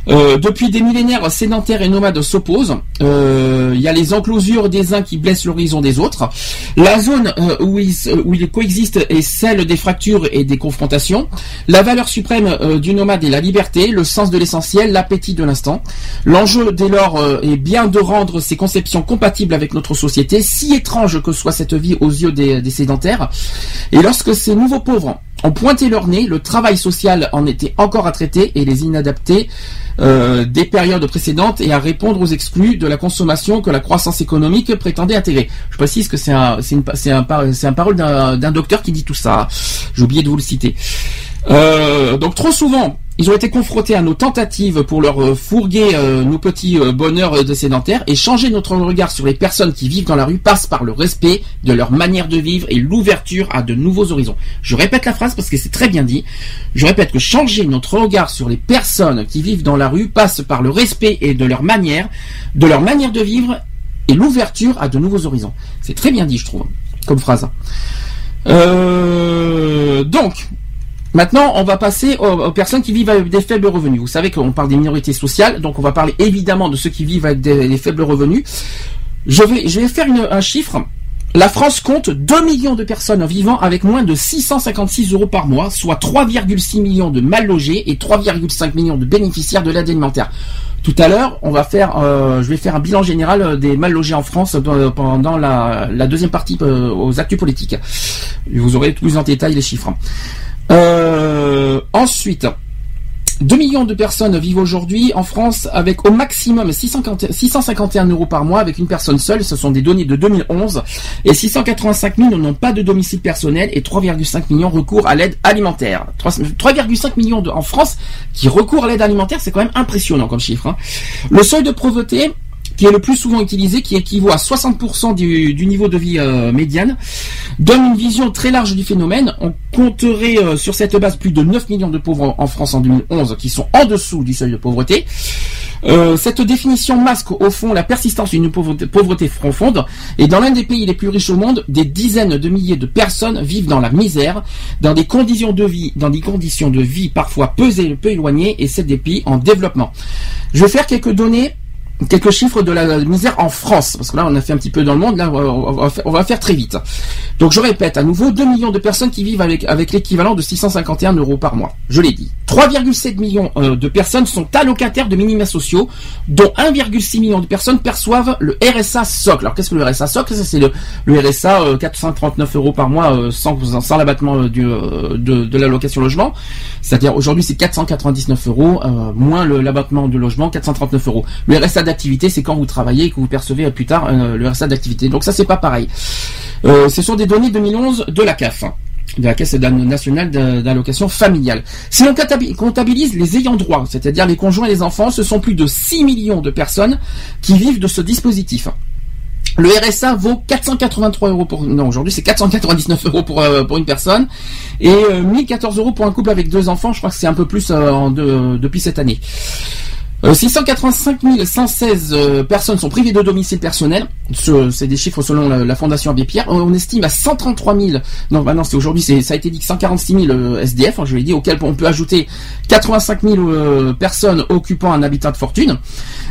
euh, depuis des millénaires, sédentaires et nomades s'opposent. Euh, il y a les enclosures des uns qui blessent l'horizon des autres. La zone euh, où, ils, où ils coexistent est celle des fractures et des confrontations. La valeur suprême du nomade est la liberté, le sens de l'essentiel, l'appétit de l'instant. L'enjeu dès lors est bien de rendre ces conceptions compatibles avec notre société, si étrange que soit cette vie aux yeux des, sédentaires. Et lorsque ces nouveaux pauvres ont pointé leur nez, le travail social en était encore à traiter et les inadaptés euh, des périodes précédentes et à répondre aux exclus de la consommation que la croissance économique prétendait intégrer. Je précise que c'est un, c'est parole d'un docteur qui dit tout ça. J'ai oublié de vous le citer. Euh, donc trop souvent, ils ont été confrontés à nos tentatives pour leur euh, fourguer euh, nos petits euh, bonheurs de sédentaires et changer notre regard sur les personnes qui vivent dans la rue passe par le respect de leur manière de vivre et l'ouverture à de nouveaux horizons. Je répète la phrase parce que c'est très bien dit. Je répète que changer notre regard sur les personnes qui vivent dans la rue passe par le respect et de leur manière, de leur manière de vivre et l'ouverture à de nouveaux horizons. C'est très bien dit, je trouve, comme phrase. donc, Maintenant, on va passer aux, personnes qui vivent avec des faibles revenus. Vous savez qu'on parle des minorités sociales, donc on va parler évidemment de ceux qui vivent avec des, faibles revenus. Je vais, je vais faire un chiffre. La France compte 2 millions de personnes vivant avec moins de 656 euros par mois, soit 3,6 millions de mal logés et 3,5 millions de bénéficiaires de l'aide alimentaire. Tout à l'heure, on va faire, euh, je vais faire un bilan général des mal logés en France pendant la, deuxième partie euh, aux actus politiques. Vous aurez plus en détail les chiffres. Euh, ensuite, 2 millions de personnes vivent aujourd'hui en France avec au maximum 651 euros par mois avec une personne seule. Ce sont des données de 2011. Et 685 000 n'ont pas de domicile personnel et 3,5 millions recourent à l'aide alimentaire. 3,5 millions en France qui recourent à l'aide alimentaire, c'est quand même impressionnant comme chiffre. Hein. Le seuil de pauvreté qui est le plus souvent utilisé, qui équivaut à 60% du, niveau de vie euh, médiane, donne une vision très large du phénomène. On compterait euh, sur cette base plus de 9 millions de pauvres en France en 2011 qui sont en dessous du seuil de pauvreté. Euh, cette définition masque au fond la persistance d'une pauvreté, profonde et dans l'un des pays les plus riches au monde, des dizaines de milliers de personnes vivent dans la misère, dans des conditions de vie, dans des conditions de vie parfois peu, peu éloignées et c'est des pays en développement. Je vais faire quelques données quelques chiffres de la misère en France, parce que là on a fait un petit peu dans le monde, là on va faire, très vite. Donc je répète à nouveau, 2 millions de personnes qui vivent avec, l'équivalent de 651 euros par mois. Je l'ai dit. 3,7 millions euh, de personnes sont allocataires de minima sociaux, dont 1,6 million de personnes perçoivent le RSA socle. Alors qu'est-ce que le RSA socle? C'est le, RSA euh, 439 euros par mois euh, sans, l'abattement euh, euh, de, l'allocation logement. C'est-à-dire aujourd'hui c'est 499 euros euh, moins l'abattement du logement 439 euros. Le RSA c'est quand vous travaillez et que vous percevez plus tard euh, le RSA d'activité. Donc ça c'est pas pareil. Euh, ce sont des données 2011 de la CAF de la Caisse nationale d'allocation familiale. Si comptabi- comptabilise les ayants droit, c'est-à-dire les conjoints et les enfants, ce sont plus de 6 millions de personnes qui vivent de ce dispositif. Le RSA vaut 483 euros pour non aujourd'hui c'est 499 euros pour euh, pour une personne et euh, 1014 euros pour un couple avec deux enfants. Je crois que c'est un peu plus depuis cette année. Euh, 685 116 euh, personnes sont privées de domicile personnel. Ce- C'est des chiffres selon la, la Fondation Abbé Pierre. On, on estime à 133 000. Non, bah non, c'est aujourd'hui, ça a été dit que 146 000 euh, SDF. je l'ai dit, auquel on peut ajouter 85 000 euh, personnes occupant un habitat de fortune.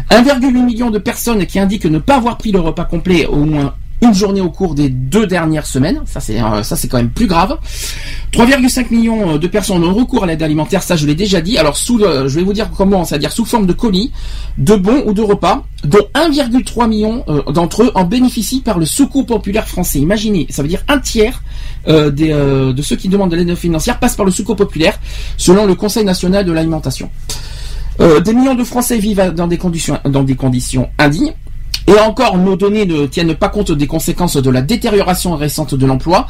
1,8 million de personnes qui indiquent ne pas avoir pris le repas complet au moins une journée au cours des deux dernières semaines. Ça c'est euh, quand même plus grave. 3,5 millions de personnes ont recours à l'aide alimentaire. Ça je l'ai déjà dit. Alors sous je vais vous dire comment, c'est-à-dire sous forme de colis, de bons ou de repas, dont 1,3 million euh, d'entre eux en bénéficient par le Secours populaire français. Imaginez, ça veut dire un tiers euh, euh, de ceux qui demandent de l'aide financière passent par le Secours populaire, selon le Conseil national de l'alimentation. Euh, des millions de Français vivent dans des conditions, dans des conditions indignes. Et encore, nos données ne tiennent pas compte des conséquences de la détérioration récente de l'emploi.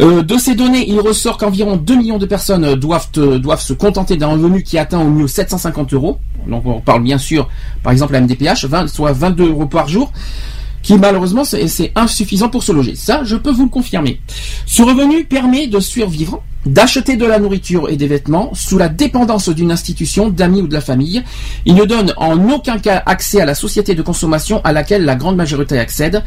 Euh, de ces données, il ressort qu'environ 2 millions de personnes doivent, euh, doivent se contenter d'un revenu qui atteint au mieux 750 euros. Donc on parle bien sûr, par exemple, la MDPH, 20 soit 22 euros par jour qui malheureusement c'est insuffisant pour se loger. Ça, je peux vous le confirmer. Ce revenu permet de survivre, d'acheter de la nourriture et des vêtements sous la dépendance d'une institution, d'amis ou de la famille. Il ne donne en aucun cas accès à la société de consommation à laquelle la grande majorité accède.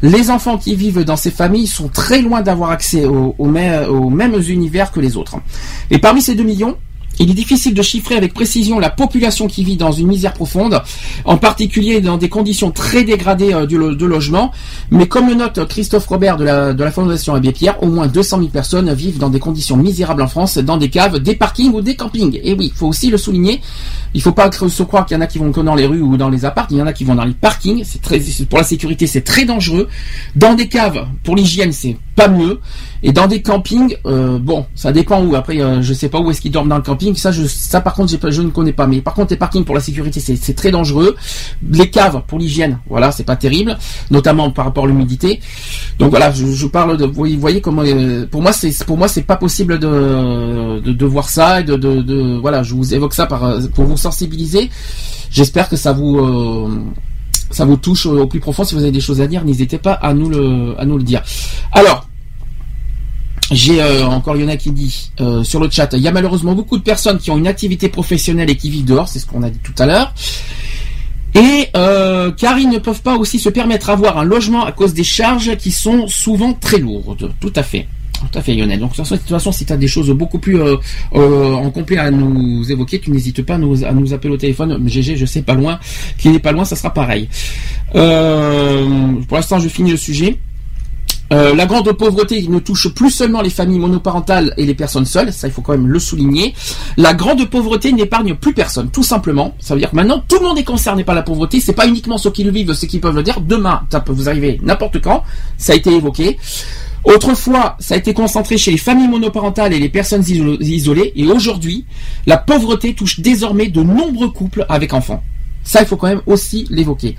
Les enfants qui vivent dans ces familles sont très loin d'avoir accès aux, aux mê- aux mêmes univers que les autres. Et parmi ces 2 millions, il est difficile de chiffrer avec précision la population qui vit dans une misère profonde, en particulier dans des conditions très dégradées euh, de logement. Mais comme le note Christophe Robert de la, Fondation Abbé Pierre, au moins 200 000 personnes vivent dans des conditions misérables en France, dans des caves, des parkings ou des campings. Et oui, il faut aussi le souligner. Il faut pas se croire qu'il y en a qui vont que dans les rues ou dans les apparts. Il y en a qui vont dans les parkings. Pour la sécurité, c'est très dangereux. Dans des caves, pour l'hygiène, c'est pas mieux. Et dans des campings, euh, bon, ça dépend où. Après, euh, je sais pas où est-ce qu'ils dorment dans le camping. Ça, je, ça par contre, pas- je ne connais pas. Mais par contre, les parkings pour la sécurité, c'est très dangereux. Les caves pour l'hygiène, voilà, c'est pas terrible, notamment par rapport à l'humidité. Donc voilà, je, je parle de. Vous voyez, comment. euh, pour moi, c'est pour moi, c'est pas possible de, de de voir ça et de, de voilà. Je vous évoque ça par euh, pour vous sensibiliser. J'espère que ça vous euh, ça vous touche au plus profond. Si vous avez des choses à dire, n'hésitez pas à nous le à nous le dire. Alors. J'ai euh, encore Yona qui dit euh, sur le chat, il y a malheureusement beaucoup de personnes qui ont une activité professionnelle et qui vivent dehors, c'est ce qu'on a dit tout à l'heure. Et euh, car ils ne peuvent pas aussi se permettre d'avoir un logement à cause des charges qui sont souvent très lourdes. Tout à fait. Tout à fait Lionel. Donc de toute façon, si tu as des choses beaucoup plus euh, en complet à nous évoquer, tu n'hésites pas à nous, appeler au téléphone. GG, je sais pas loin. Qui n'est pas loin, ça sera pareil. Pour l'instant, je finis le sujet. Euh, la grande pauvreté ne touche plus seulement les familles monoparentales et les personnes seules, ça il faut quand même le souligner. La grande pauvreté n'épargne plus personne, tout simplement. Ça veut dire que maintenant tout le monde est concerné par la pauvreté. C'est pas uniquement ceux qui le vivent, ceux qui peuvent le dire. Demain, ça peut vous arriver n'importe quand. Ça a été évoqué. Autrefois, ça a été concentré chez les familles monoparentales et les personnes iso- isolées, et aujourd'hui, la pauvreté touche désormais de nombreux couples avec enfants. Ça, il faut quand même aussi l'évoquer.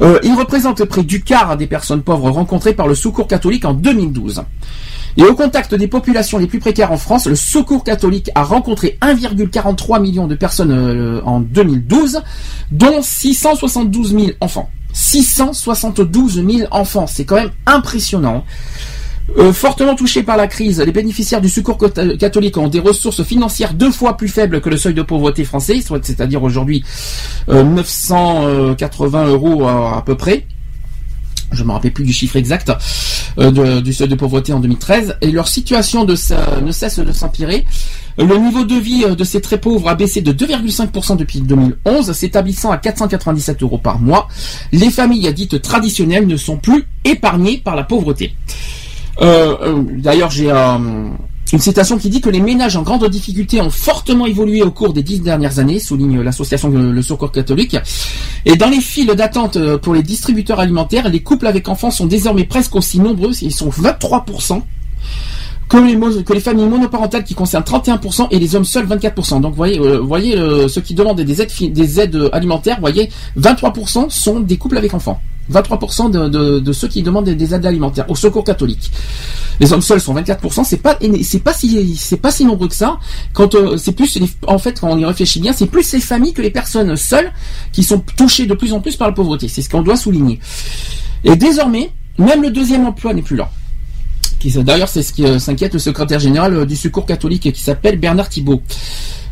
Euh, il représente près du quart des personnes pauvres rencontrées par le Secours catholique en 2012. Et au contact des populations les plus précaires en France, le Secours catholique a rencontré 1,43 million de personnes euh, en 2012, dont 672 000 enfants. 672 000 enfants, c'est quand même impressionnant. Euh, fortement touchés par la crise, les bénéficiaires du secours catholique ont des ressources financières deux fois plus faibles que le seuil de pauvreté français, c'est-à-dire aujourd'hui euh, 980 euros à, peu près. Je me rappelle plus du chiffre exact. de- du seuil de pauvreté en 2013 et leur situation ne cesse de s'empirer. Le niveau de vie euh, de ces très pauvres a baissé de 2,5% depuis 2011, s'établissant à 497 euros par mois. Les familles dites traditionnelles ne sont plus épargnées par la pauvreté. Euh, euh, D'ailleurs, j'ai une citation qui dit que les ménages en grande difficulté ont fortement évolué au cours des dix dernières années, souligne l'association Le Secours catholique. Et dans les files d'attente euh, pour les distributeurs alimentaires, les couples avec enfants sont désormais presque aussi nombreux, ils sont 23%. Que les, familles monoparentales qui concernent 31% et les hommes seuls 24%. Donc vous voyez, euh, voyez euh, ceux qui demandent des aides, euh, alimentaires, vous voyez, 23% sont des couples avec enfants. 23% de, ceux qui demandent des, des aides alimentaires au secours catholique. Les hommes seuls sont 24%. C'est pas c'est pas si c'est pas si nombreux que ça. Quand c'est plus en fait quand on y réfléchit bien, c'est plus les familles que les personnes seules qui sont touchées de plus en plus par la pauvreté. C'est ce qu'on doit souligner. Et désormais, même le deuxième emploi n'est plus là. D'ailleurs, c'est ce qui euh, s'inquiète le secrétaire général euh, du Secours catholique qui s'appelle Bernard Thibault.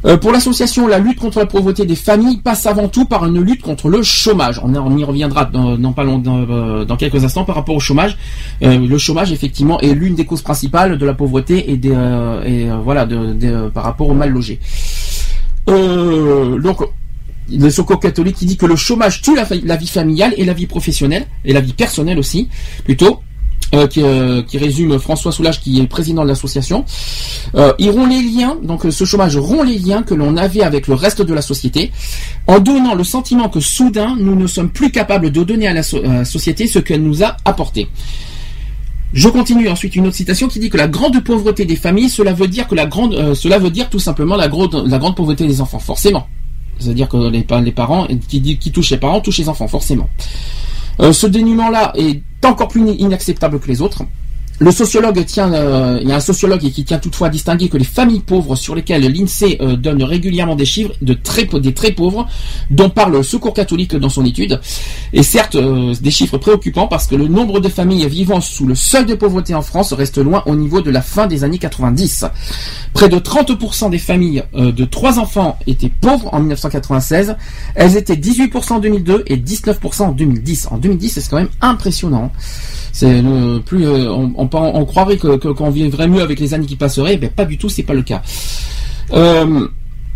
Euh, pour l'association, la lutte contre la pauvreté des familles passe avant tout par une lutte contre le chômage. On, y reviendra dans, quelques instants par rapport au chômage. Le chômage, effectivement, est l'une des causes principales de la pauvreté et, des, voilà, par rapport au mal logé. Donc, le secours catholique qui dit que le chômage tue la vie familiale et la vie professionnelle et la vie personnelle aussi, plutôt. Euh, qui, euh, qui résume François Soulage, qui est président de l'association. Euh, rompt les liens, donc euh, ce chômage rompt les liens que l'on avait avec le reste de la société, en donnant le sentiment que soudain nous ne sommes plus capables de donner à la, société ce qu'elle nous a apporté. Je continue ensuite une autre citation qui dit que la grande pauvreté des familles, cela veut dire que la grande, euh, cela veut dire tout simplement la grande, la grande pauvreté des enfants, forcément. C'est-à-dire que les, pa- les parents, qui touchent les parents, touchent les enfants, forcément. Euh, ce dénuement-là est encore plus inacceptable que les autres. Le sociologue tient, euh, il y a un sociologue qui tient toutefois à distinguer que les familles pauvres sur lesquelles l'INSEE euh, donne régulièrement des chiffres de très, des très pauvres, dont parle le Secours catholique dans son étude, et certes euh, des chiffres préoccupants parce que le nombre de familles vivant sous le seuil de pauvreté en France reste loin au niveau de la fin des années 90. Près de 30% des familles euh, de trois enfants étaient pauvres en 1996. Elles étaient 18% en 2002 et 19% en 2010. En 2010, c'est quand même impressionnant. C'est le plus, euh, on, on, croirait que que- qu'on vivrait mieux avec les années qui passeraient, mais pas du tout, c'est pas le cas. Euh,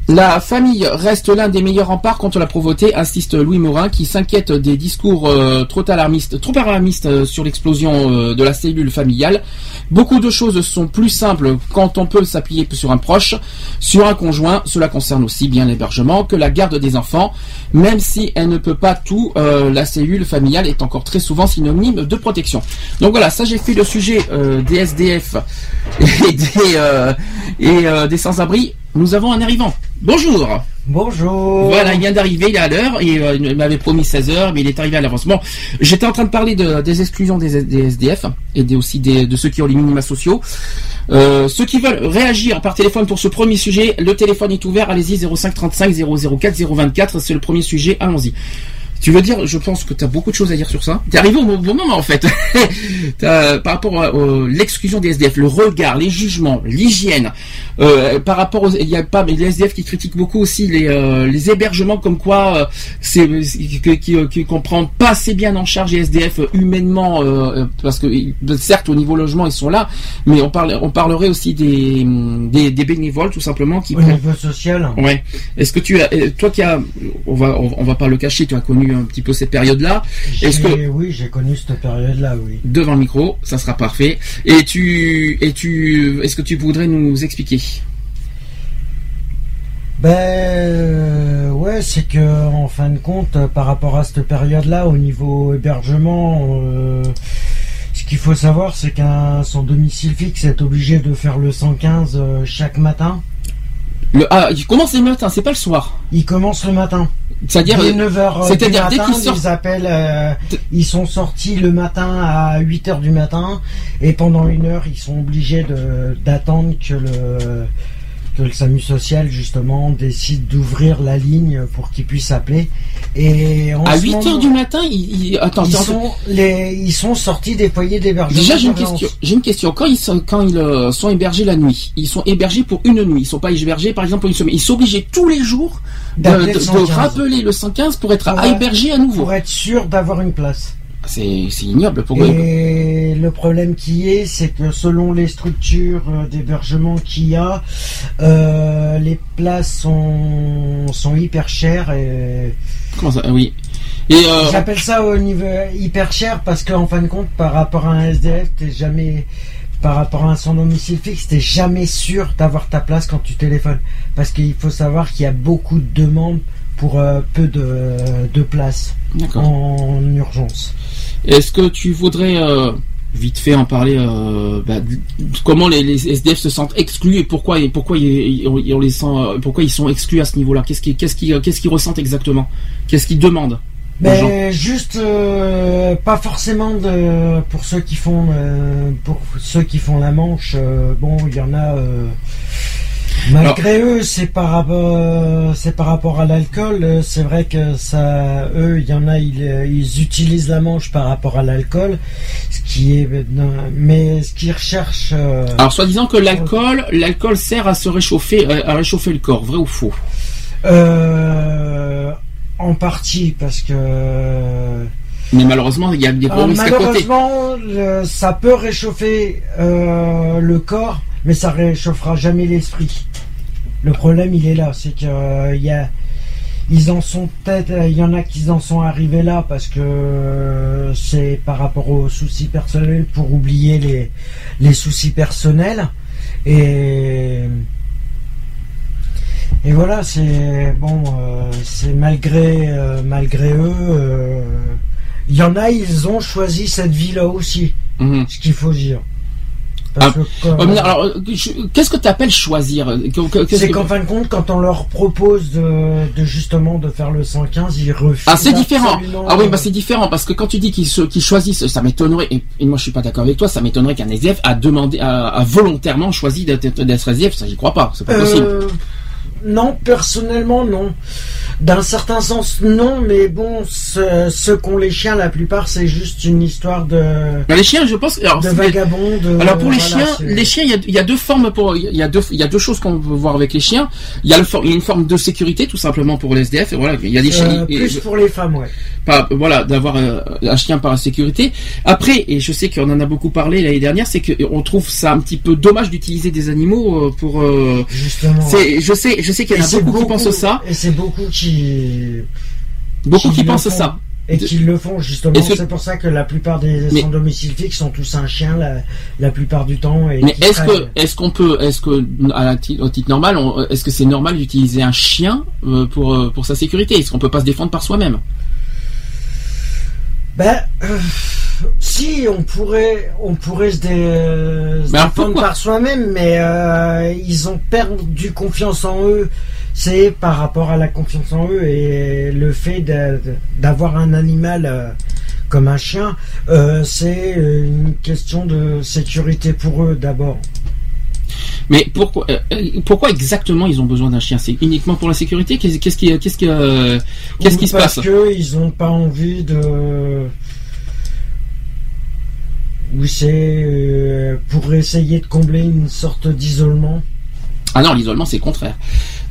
la famille reste l'un des meilleurs remparts contre la pauvreté, insiste Louis Morin, qui s'inquiète des discours euh, trop alarmistes, trop alarmistes euh, sur l'explosion euh, de la cellule familiale. Beaucoup de choses sont plus simples quand on peut s'appuyer sur un proche, sur un conjoint. Cela concerne aussi bien l'hébergement que la garde des enfants. Même si elle ne peut pas tout, la cellule familiale est encore très souvent synonyme de protection. Donc voilà, ça j'ai fait le sujet des SDF et des, et, des sans-abri. Nous avons un arrivant. Bonjour. Bonjour. Voilà, il vient d'arriver, il est à l'heure et euh, il m'avait promis 16 heures, mais il est arrivé à l'avance. Bon, j'étais en train de parler de- des exclusions des, des SDF et des- aussi des- de ceux qui ont les minima sociaux. Euh, ceux qui veulent réagir par téléphone pour ce premier sujet, le téléphone est ouvert. Allez-y, 05 35 004 024, c'est le premier sujet. Allons-y. Tu veux dire, je pense que tu as beaucoup de choses à dire sur ça. T'es arrivé au bon moment en fait. Par rapport à euh, l'exclusion des SDF, le regard, les jugements, l'hygiène. euh, par rapport aux, il y a pas mais les SDF qui critiquent beaucoup aussi les, euh, les hébergements comme quoi euh, c'est qui qui pas assez bien en charge les SDF humainement parce que certes au niveau logement ils sont là, mais on parle on parlerait aussi des des, des bénévoles tout simplement qui Au prennent- niveau social. Ouais. Est-ce que tu as, toi qui as, on va, on, on va pas le cacher, tu as connu un petit peu cette période-là. Est-ce J'ai- que Oui, j'ai connu cette période-là, oui. devant le micro, ça sera parfait. Et tu, et tu, est-ce que tu voudrais nous expliquer? Ben euh, ouais, c'est que en fin de compte, euh, par rapport à cette période-là, au niveau hébergement, euh, ce qu'il faut savoir, c'est qu'un son domicile fixe est obligé de faire le 115 euh, chaque matin. Le, Ah, il commence le matin, c'est pas le soir. Il commence le matin. C'est-à-dire, Dès 9h du c'est-à-dire dès appels, euh, ils sont sortis le matin à 8h du matin et pendant une heure, ils sont obligés de d'attendre que le que le SAMU social justement décide d'ouvrir la ligne pour qu'ils puissent appeler. Et en à ce 8 moment, heures du matin, attends, ils sont les ils sont sortis des foyers d'hébergement. Déjà, j'ai une question. J'ai une question. Quand ils sont, quand ils euh, sont hébergés la nuit, ils sont hébergés pour une nuit. Ils sont pas hébergés, par exemple, pour une semaine. Ils sont obligés tous les jours de, le de 115. rappeler le 115 pour être Pour, hébergés à nouveau. pour être sûr d'avoir une place. C'est, ignoble pour eux. Et le problème qui est, c'est que selon les structures euh, d'hébergement qu'il y a, euh, les places sont, sont hyper chères et Comment ça Oui. Euh, j'appelle ça au niveau hyper cher parce qu'en fin de compte, par rapport à un SDF, t'es jamais, par rapport à un sans domicile fixe, t'es jamais sûr d'avoir ta place quand tu téléphones. Parce qu'il faut savoir qu'il y a beaucoup de demandes pour euh, peu de, de places en urgence. Est-ce que tu voudrais euh, vite fait en parler euh, bah, Comment les, les SDF se sentent exclus et pourquoi et pourquoi ils, on les sent euh, pourquoi ils sont exclus à ce niveau-là? Qu'est-ce qu'ils qu'est-ce qu'ils qu'est-ce qu'ils ressentent exactement? Qu'est-ce qu'ils demandent Mais juste euh, pas forcément de pour ceux qui font euh, pour ceux qui font la manche. bon, il y en a. euh, malgré eux, c'est par rapport c'est par rapport à l'alcool. euh, C'est vrai que ça, eux, il y en a, ils, euh, ils utilisent la manche par rapport à l'alcool, ce qui est mais ce qu'ils recherchent. euh, Alors soi-disant que l'alcool l'alcool sert à se réchauffer euh, à réchauffer le corps, vrai ou faux? Euh, en partie parce que Mais malheureusement il y a des gros risques à côté. malheureusement, ça peut réchauffer euh, le corps, mais ça réchauffera jamais l'esprit. Le problème, il est là, c'est que euh, il y a, ils en sont peut-être, il y en a qui en sont arrivés là parce que euh, c'est par rapport aux soucis personnels pour oublier les les soucis personnels et et voilà, c'est bon, euh, c'est malgré euh, malgré eux. euh, il y en a, ils ont choisi cette vie-là aussi, Mhm. ce qu'il faut dire. Que quand- Euh, euh, qu'est-ce que tu appelles choisir Euh, c'est que- qu'en fin de compte, quand on leur propose de, de justement de faire le 115, ils refusent. Ah c'est différent. Ah oui bah c'est différent parce que quand tu dis qu'ils se- qu'ils choisissent, ça m'étonnerait. Et, et moi je suis pas d'accord avec toi, ça m'étonnerait qu'un SDF a demandé, a, a volontairement choisi d'être d'être SDF. Ça j'y crois pas, c'est pas possible. Non, personnellement, non. D'un certain sens, non, mais bon, ce- ceux qui ont les chiens, la plupart, c'est juste une histoire de, Mais les chiens, je pense. Alors, de vagabonds. de- alors pour les voilà, chiens, les chiens, il y a, il y a deux formes pour, il y a deux, il y a deux choses qu'on peut voir avec les chiens. Il y a le for- il y a une forme de sécurité tout simplement pour les SDF. Et voilà, il y a des chiens. Euh, et- plus pour les femmes, ouais. pas, voilà, d'avoir euh, un chien par sécurité. Après, et je sais qu'on en a beaucoup parlé l'année dernière, c'est qu'on trouve ça un petit peu dommage d'utiliser des animaux euh, pour. euh, Justement. c'est, je sais, je sais qu'il y en a beaucoup, qui pensent ça, Et c'est beaucoup qui. beaucoup qui pensent font. ça. Et qui le font justement. C'est pour ça que la plupart des Mais- sans domicile fixe sont tous un chien la, la plupart du temps. Et Mais est-ce que, est-ce qu'on peut, est-ce que à la au titre normal, est-ce que c'est normal d'utiliser un chien euh, pour euh, pour sa sécurité? Est-ce qu'on peut pas se défendre par soi-même? Ben, euh, si on pourrait, on pourrait se, dé- se défendre par soi-même, mais euh, ils ont perdu confiance en eux. C'est par rapport à la confiance en eux et le fait d'avoir un animal euh, comme un chien, euh, c'est une question de sécurité pour eux d'abord. Mais pourquoi, pourquoi exactement ils ont besoin d'un chien? C'est uniquement pour la sécurité? Qu'est-ce qu'est-ce qui, qu'est-ce se Parce passe que ils n'ont pas envie de. Oui, c'est euh, pour essayer de combler une sorte d'isolement? Ah non, l'isolement c'est le contraire.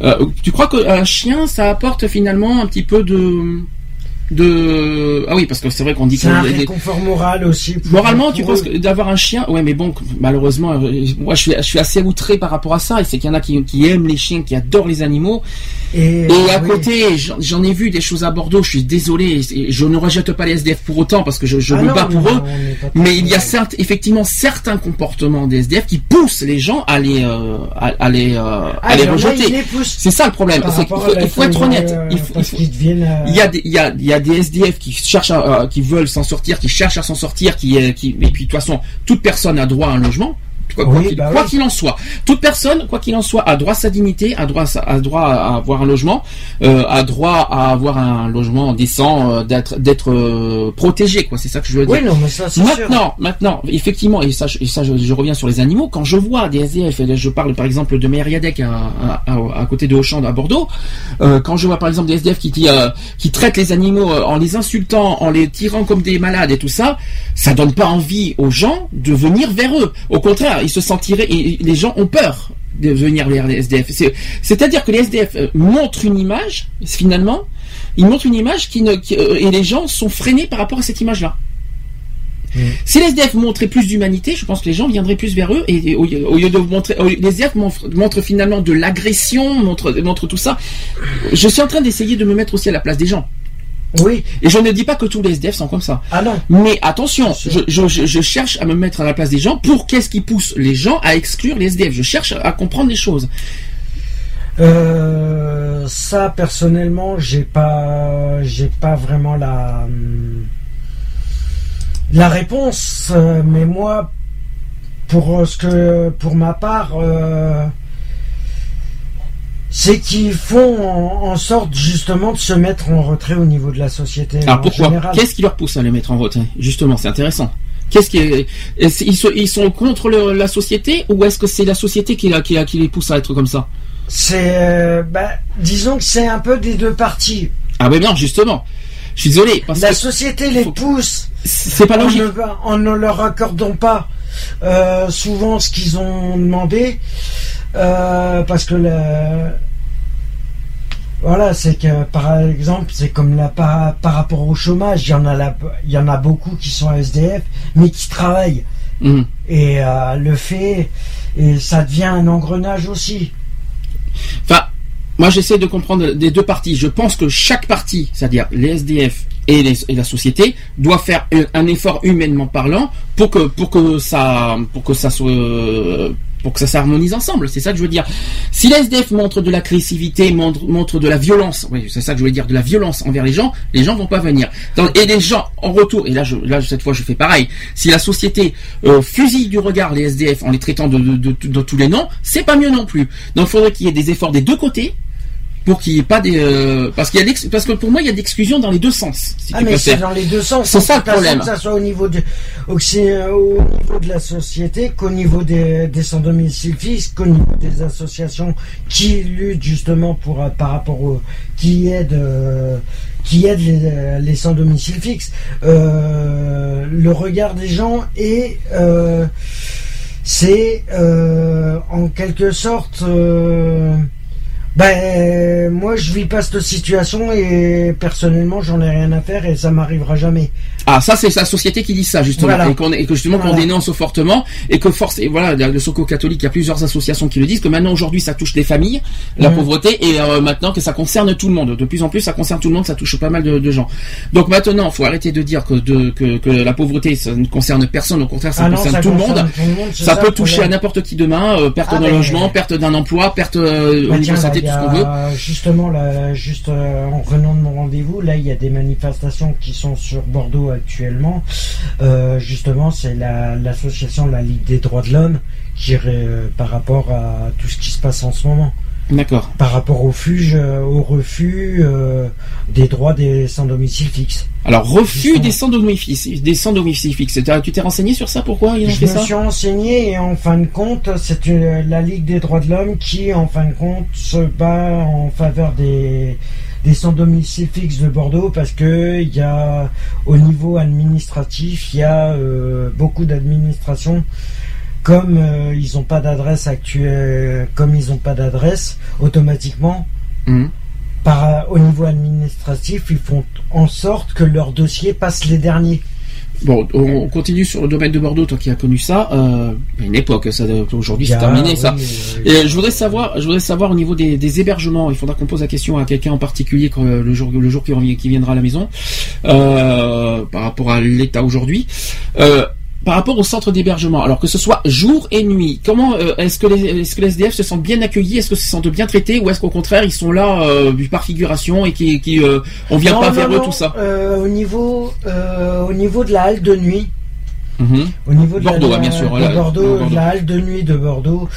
Euh, tu crois qu'un chien ça apporte finalement un petit peu de de ah oui parce que c'est vrai qu'on dit C'est un réconfort moral aussi. Moralement, tu penses que d'avoir un chien, ouais, mais bon, malheureusement, euh, moi, je suis, je suis assez outré par rapport à ça. Et c'est qu'il y en a qui, qui aiment les chiens, qui adorent les animaux. Et, Et à oui. côté, j'en ai vu des choses à Bordeaux. Je suis désolé, je ne rejette pas les SDF pour autant parce que je, je Ah me non, bats pour non, eux. Mais il y a certes, effectivement certains comportements des SDF qui poussent les gens à les, euh, à, à les, euh, à Ah, les rejeter. C'est ça le problème. faut, il faut être honnête. euh, Il faut, il faut- il y a des, il y a, il y a des SDF qui cherchent, qui veulent s'en sortir, qui cherchent à s'en sortir, qui, euh, qui, et puis de toute façon, toute personne a droit à un logement. Quoi quoi Oui, qu'il bah oui. qu'il en soit, toute personne, quoi qu'il en soit, a droit à sa dignité, a droit, à a droit à avoir un logement, euh, a droit à avoir un logement décent, euh, d'être, d'être euh, protégé, quoi. C'est ça que je veux dire. Oui, non, mais ça, c'est sûr. Maintenant, maintenant, effectivement, et ça, je- et ça je, je reviens sur les animaux, quand je vois des SDF, et là, je parle par exemple de Mériadec à, à, à- à côté de Auchan à Bordeaux, quand je vois par exemple des SDF qui, qui, qui traitent les animaux en les insultant, en les tirant comme des malades et tout ça, ça donne pas envie aux gens de venir vers eux. Au contraire, ils se sentiraient, et les gens ont peur de venir vers les SDF. C'est- C'est-à-dire que les SDF euh, montrent une image, finalement, ils montrent une image qui ne, qui, euh, et les gens sont freinés par rapport à cette image-là. Si les SDF montraient plus d'humanité, je pense que les gens viendraient plus vers eux et, et au, lieu- au lieu de montrer, au- les SDF montrent, montrent finalement de l'agression, montrent, montrent tout ça. Je suis en train d'essayer de me mettre aussi à la place des gens. Oui. Et je ne dis pas que tous les SDF sont comme ça. Ah non. Mais attention, je, je, je- je cherche à me mettre à la place des gens pour qu'est-ce qui pousse les gens à exclure les SDF. Je cherche à comprendre les choses. Euh, ça personnellement, j'ai pas, j'ai pas vraiment la hum, la réponse. euh, mais moi, pour euh, ce que, pour ma part, euh, c'est qu'ils font en, en sorte justement de se mettre en retrait au niveau de la société. Alors en pourquoi. Qu'est-ce qui leur pousse à les mettre en retrait Justement, c'est intéressant. Qu'est-ce qui est, ils, sont, ils sont contre le- la société ou est-ce que c'est la société qui, la- qui, qui les pousse à être comme ça? C'est, euh, bah, disons que c'est un peu des deux parties. Ah ben non, justement. Je suis désolé parce La que société les pousse. c'est pas en logique. ne, en ne leur accordant pas euh, souvent ce qu'ils ont demandé, euh, parce que voilà, c'est que par exemple, c'est comme là par, par rapport au chômage, il y en a il y en a beaucoup qui sont SDF, mais qui travaillent. Mhm. Et euh, le fait, et ça devient un engrenage aussi. Enfin, moi j'essaie de comprendre des deux parties. Je pense que chaque partie, c'est-à-dire les SDF et, les- et la société, doit faire un, effort humainement parlant pour que pour que ça pour que ça soit pour que ça s'harmonise ensemble. C'est ça que je veux dire. Si les SDF montrent de l'agressivité, montrent, de la violence, oui, c'est ça que je voulais dire, de la violence envers les gens, les gens vont pas venir. Et les gens en retour, et là, je, là cette fois je fais pareil. Si la société euh, fusille du regard les SDF en les traitant de, de, de- de tous les noms, c'est pas mieux non plus. Donc il faudrait qu'il y ait des efforts des deux côtés pour qu'il n'y ait pas des euh, parce qu'il y a parce que pour moi il y a d'exclusion dans les deux sens. Si Ah mais c'est dans les deux sens. C'est ça le problème. Que ça soit au niveau de, euh, au niveau de la société, qu'au niveau des, des sans domicile fixe, qu'au niveau des associations qui luttent justement pour euh, par rapport au, qui aident, qui aident les, les sans domicile fixe. Le regard des gens est, c'est en quelque sorte. Ben, moi, je vis pas cette situation et personnellement, j'en ai rien à faire et ça m'arrivera jamais. Ah, ça, c'est la société qui dit ça, justement. Voilà. Et, qu'on- et que justement, qu'on dénonce fortement. Et que force, et voilà, le Soco catholique, il y a plusieurs associations qui le disent, que maintenant, aujourd'hui, ça touche les familles, la Mhm. pauvreté, et euh, maintenant que ça concerne tout le monde. De plus en plus, ça concerne tout le monde, ça touche pas mal de, de gens. Donc maintenant, il faut arrêter de dire que, de, que, que la pauvreté, ça ne concerne personne, au contraire, ça Ah non, concerne ça tout le monde. tout le monde, c'est Ça ça peut toucher à n'importe qui demain, euh, perte Ah d'un ben, logement, perte d'un emploi, perte euh, Bah au niveau tiens, santé, là, tout ce qu'on veut. Justement, là, juste euh, en revenant de mon rendez-vous, là, il y a des manifestations qui sont sur Bordeaux actuellement. Euh, justement, c'est la- l'association la, Ligue des droits de l'homme qui euh, par rapport à tout ce qui se passe en ce moment. D'accord. Par rapport au fuge, euh, au refus euh, des droits des sans domicile fixe. Alors, refus Justement. des sans domicile, des sans domicile fixe. Tu t'es renseigné sur ça? Pourquoi ils ont Je fait me ça? suis renseigné et en fin de compte, c'est la Ligue des droits de l'homme qui, en fin de compte, se bat en faveur des, des sans domicile fixe de Bordeaux parce que il y a, au niveau administratif, il y a euh, beaucoup d'administrations. Comme euh, ils n'ont pas d'adresse actuelle, comme ils n'ont pas d'adresse, automatiquement, Mhm. par, au niveau administratif, ils font en sorte que leur dossier passe les derniers. Bon, on continue sur le domaine de Bordeaux, toi qui as connu ça. Euh, une époque, ça, aujourd'hui c'est terminé oui, ça. Et je voudrais savoir, je voudrais savoir au niveau des, des hébergements. Il faudra qu'on pose la question à quelqu'un en particulier quand, euh, le jour, le jour qui, revient- qui viendra à la maison, euh, par rapport à l'état aujourd'hui. Euh, par rapport au centre d'hébergement, alors que ce soit jour et nuit, comment euh, est-ce que les est-ce que les SDF se sentent bien accueillis, est-ce que se sentent bien traités, ou est-ce qu'au contraire ils sont là euh, par figuration et qui, qui euh, on vient Non, pas non, vers eux tout ça? Euh, au niveau, euh, au niveau de la halle de nuit, Au niveau de Bordeaux, la, bien sûr, de voilà, Bordeaux, Bordeaux. de la halle de nuit de Bordeaux,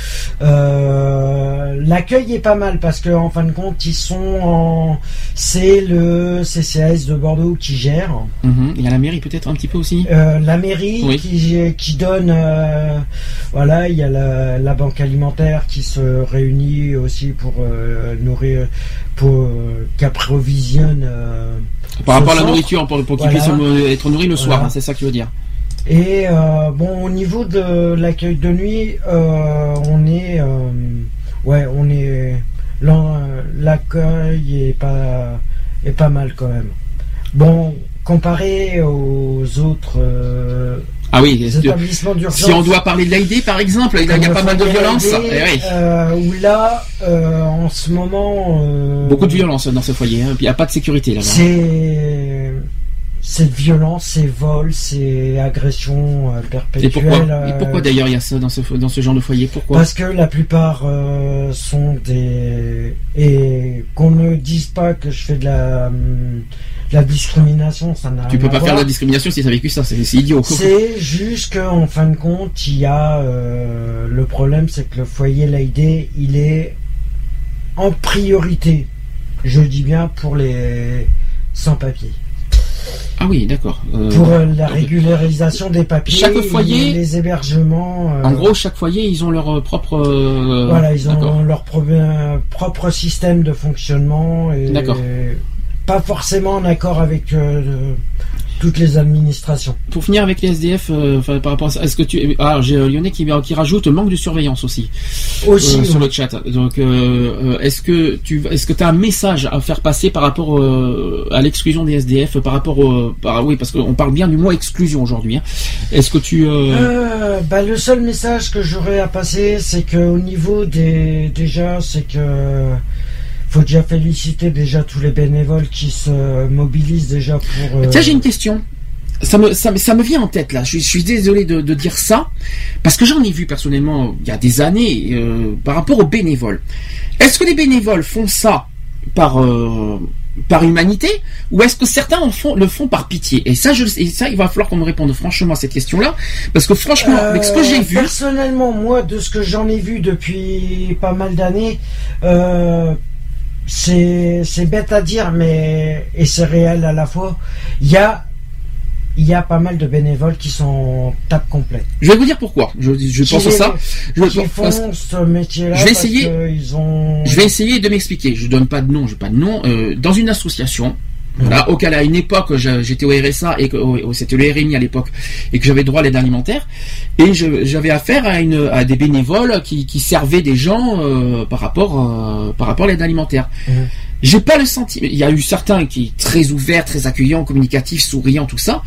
euh, l'accueil est pas mal parce que en fin de compte ils sont en, c'est le CCAS de Bordeaux qui gère. Mhm. Il y a la mairie peut-être un petit peu aussi. Euh, la mairie Oui. qui, qui donne, euh, voilà, il y a la, la banque alimentaire qui se réunit aussi pour nourrir, pour qu'approvisionne. Par rapport à la nourriture, pour, pour qu'ils Voilà. puissent être nourris le soir, hein, c'est ça que tu veux dire. Et euh, bon, au niveau de l'accueil de nuit, euh, on est, euh, ouais, on est, l'accueil est pas, est pas mal quand même. Bon, comparé aux autres Ah oui, établissements d'urgence. si on doit parler de l'AID par exemple, il y a pas mal de le violence. Eh oui. où là, en ce moment, Beaucoup de violence dans ce foyer, hein. Puis il n'y a pas de sécurité là-bas. C'est c'est violence, c'est vol, c'est agression euh, perpétuelle. Et pourquoi, euh, et pourquoi d'ailleurs il y a ça dans ce, dans ce genre de foyer? Pourquoi? Parce que la plupart euh, sont des et qu'on ne dise pas que je fais de la de la discrimination, ça n'a Tu peux pas faire de la discrimination si as vécu ça, c'est c'est idiot. C'est juste qu'en fin de compte, il y a euh, le problème, c'est que le foyer Laïdé, il est en priorité. Je dis bien pour les sans-papiers. Ah oui, d'accord. Euh, Pour euh, la régularisation des papiers, Chaque foyer- les hébergements. euh, En gros, chaque foyer, ils ont leur propre. Voilà, ils ont leur pro- propre système de fonctionnement et D'accord. pas forcément en accord avec toutes les administrations. Pour finir avec les SDF, euh, enfin, par rapport à est-ce que tu. Ah, j'ai euh, Lyonnais qui, qui rajoute manque de surveillance aussi. Aussi, euh, sur oui. le chat. Donc, euh, est-ce que tu est-ce que as un message à faire passer par rapport à l'exclusion des SDF, par rapport au, par- oui, parce qu'on parle bien du mot exclusion aujourd'hui. hein. Est-ce que tu bah, le seul message que j'aurais à passer, c'est que au niveau des déjà, c'est que faut déjà féliciter déjà tous les bénévoles qui se mobilisent déjà pour. euh, Tiens, j'ai une question. Ça me, ça, ça me vient en tête là. Je, suis- je suis désolé de, de dire ça parce que j'en ai vu personnellement il y a des années euh, par rapport aux bénévoles. Est-ce que les bénévoles font ça par euh, par humanité ou est-ce que certains en font, le font par pitié? Et ça, je, et ça, il va falloir qu'on me réponde franchement à cette question-là parce que franchement, avec ce que j'ai Euh, vu, Personnellement, moi, de ce que j'en ai vu depuis pas mal d'années, euh, c'est bête à dire, mais et c'est réel à la fois. Il y a il y a pas mal de bénévoles qui sont tape complète. je vais vous dire pourquoi. Je, je pense à ça. Je, Qui font ce métier-là. Je vais parce essayer- que Ils ont. Je vais essayer de m'expliquer. Je donne pas de nom, j'ai pas de nom. Euh, dans une association, voilà, auquel à une époque j'étais au RSA et que c'était le RMI à l'époque et que j'avais droit à l'aide alimentaire et j'avais affaire à une à des bénévoles qui, qui servaient des gens euh, par rapport euh, par rapport à l'aide alimentaire. Mhm. J'ai pas le sentiment. Il y a eu certains qui très ouverts, très accueillants, communicatifs, souriants, tout ça,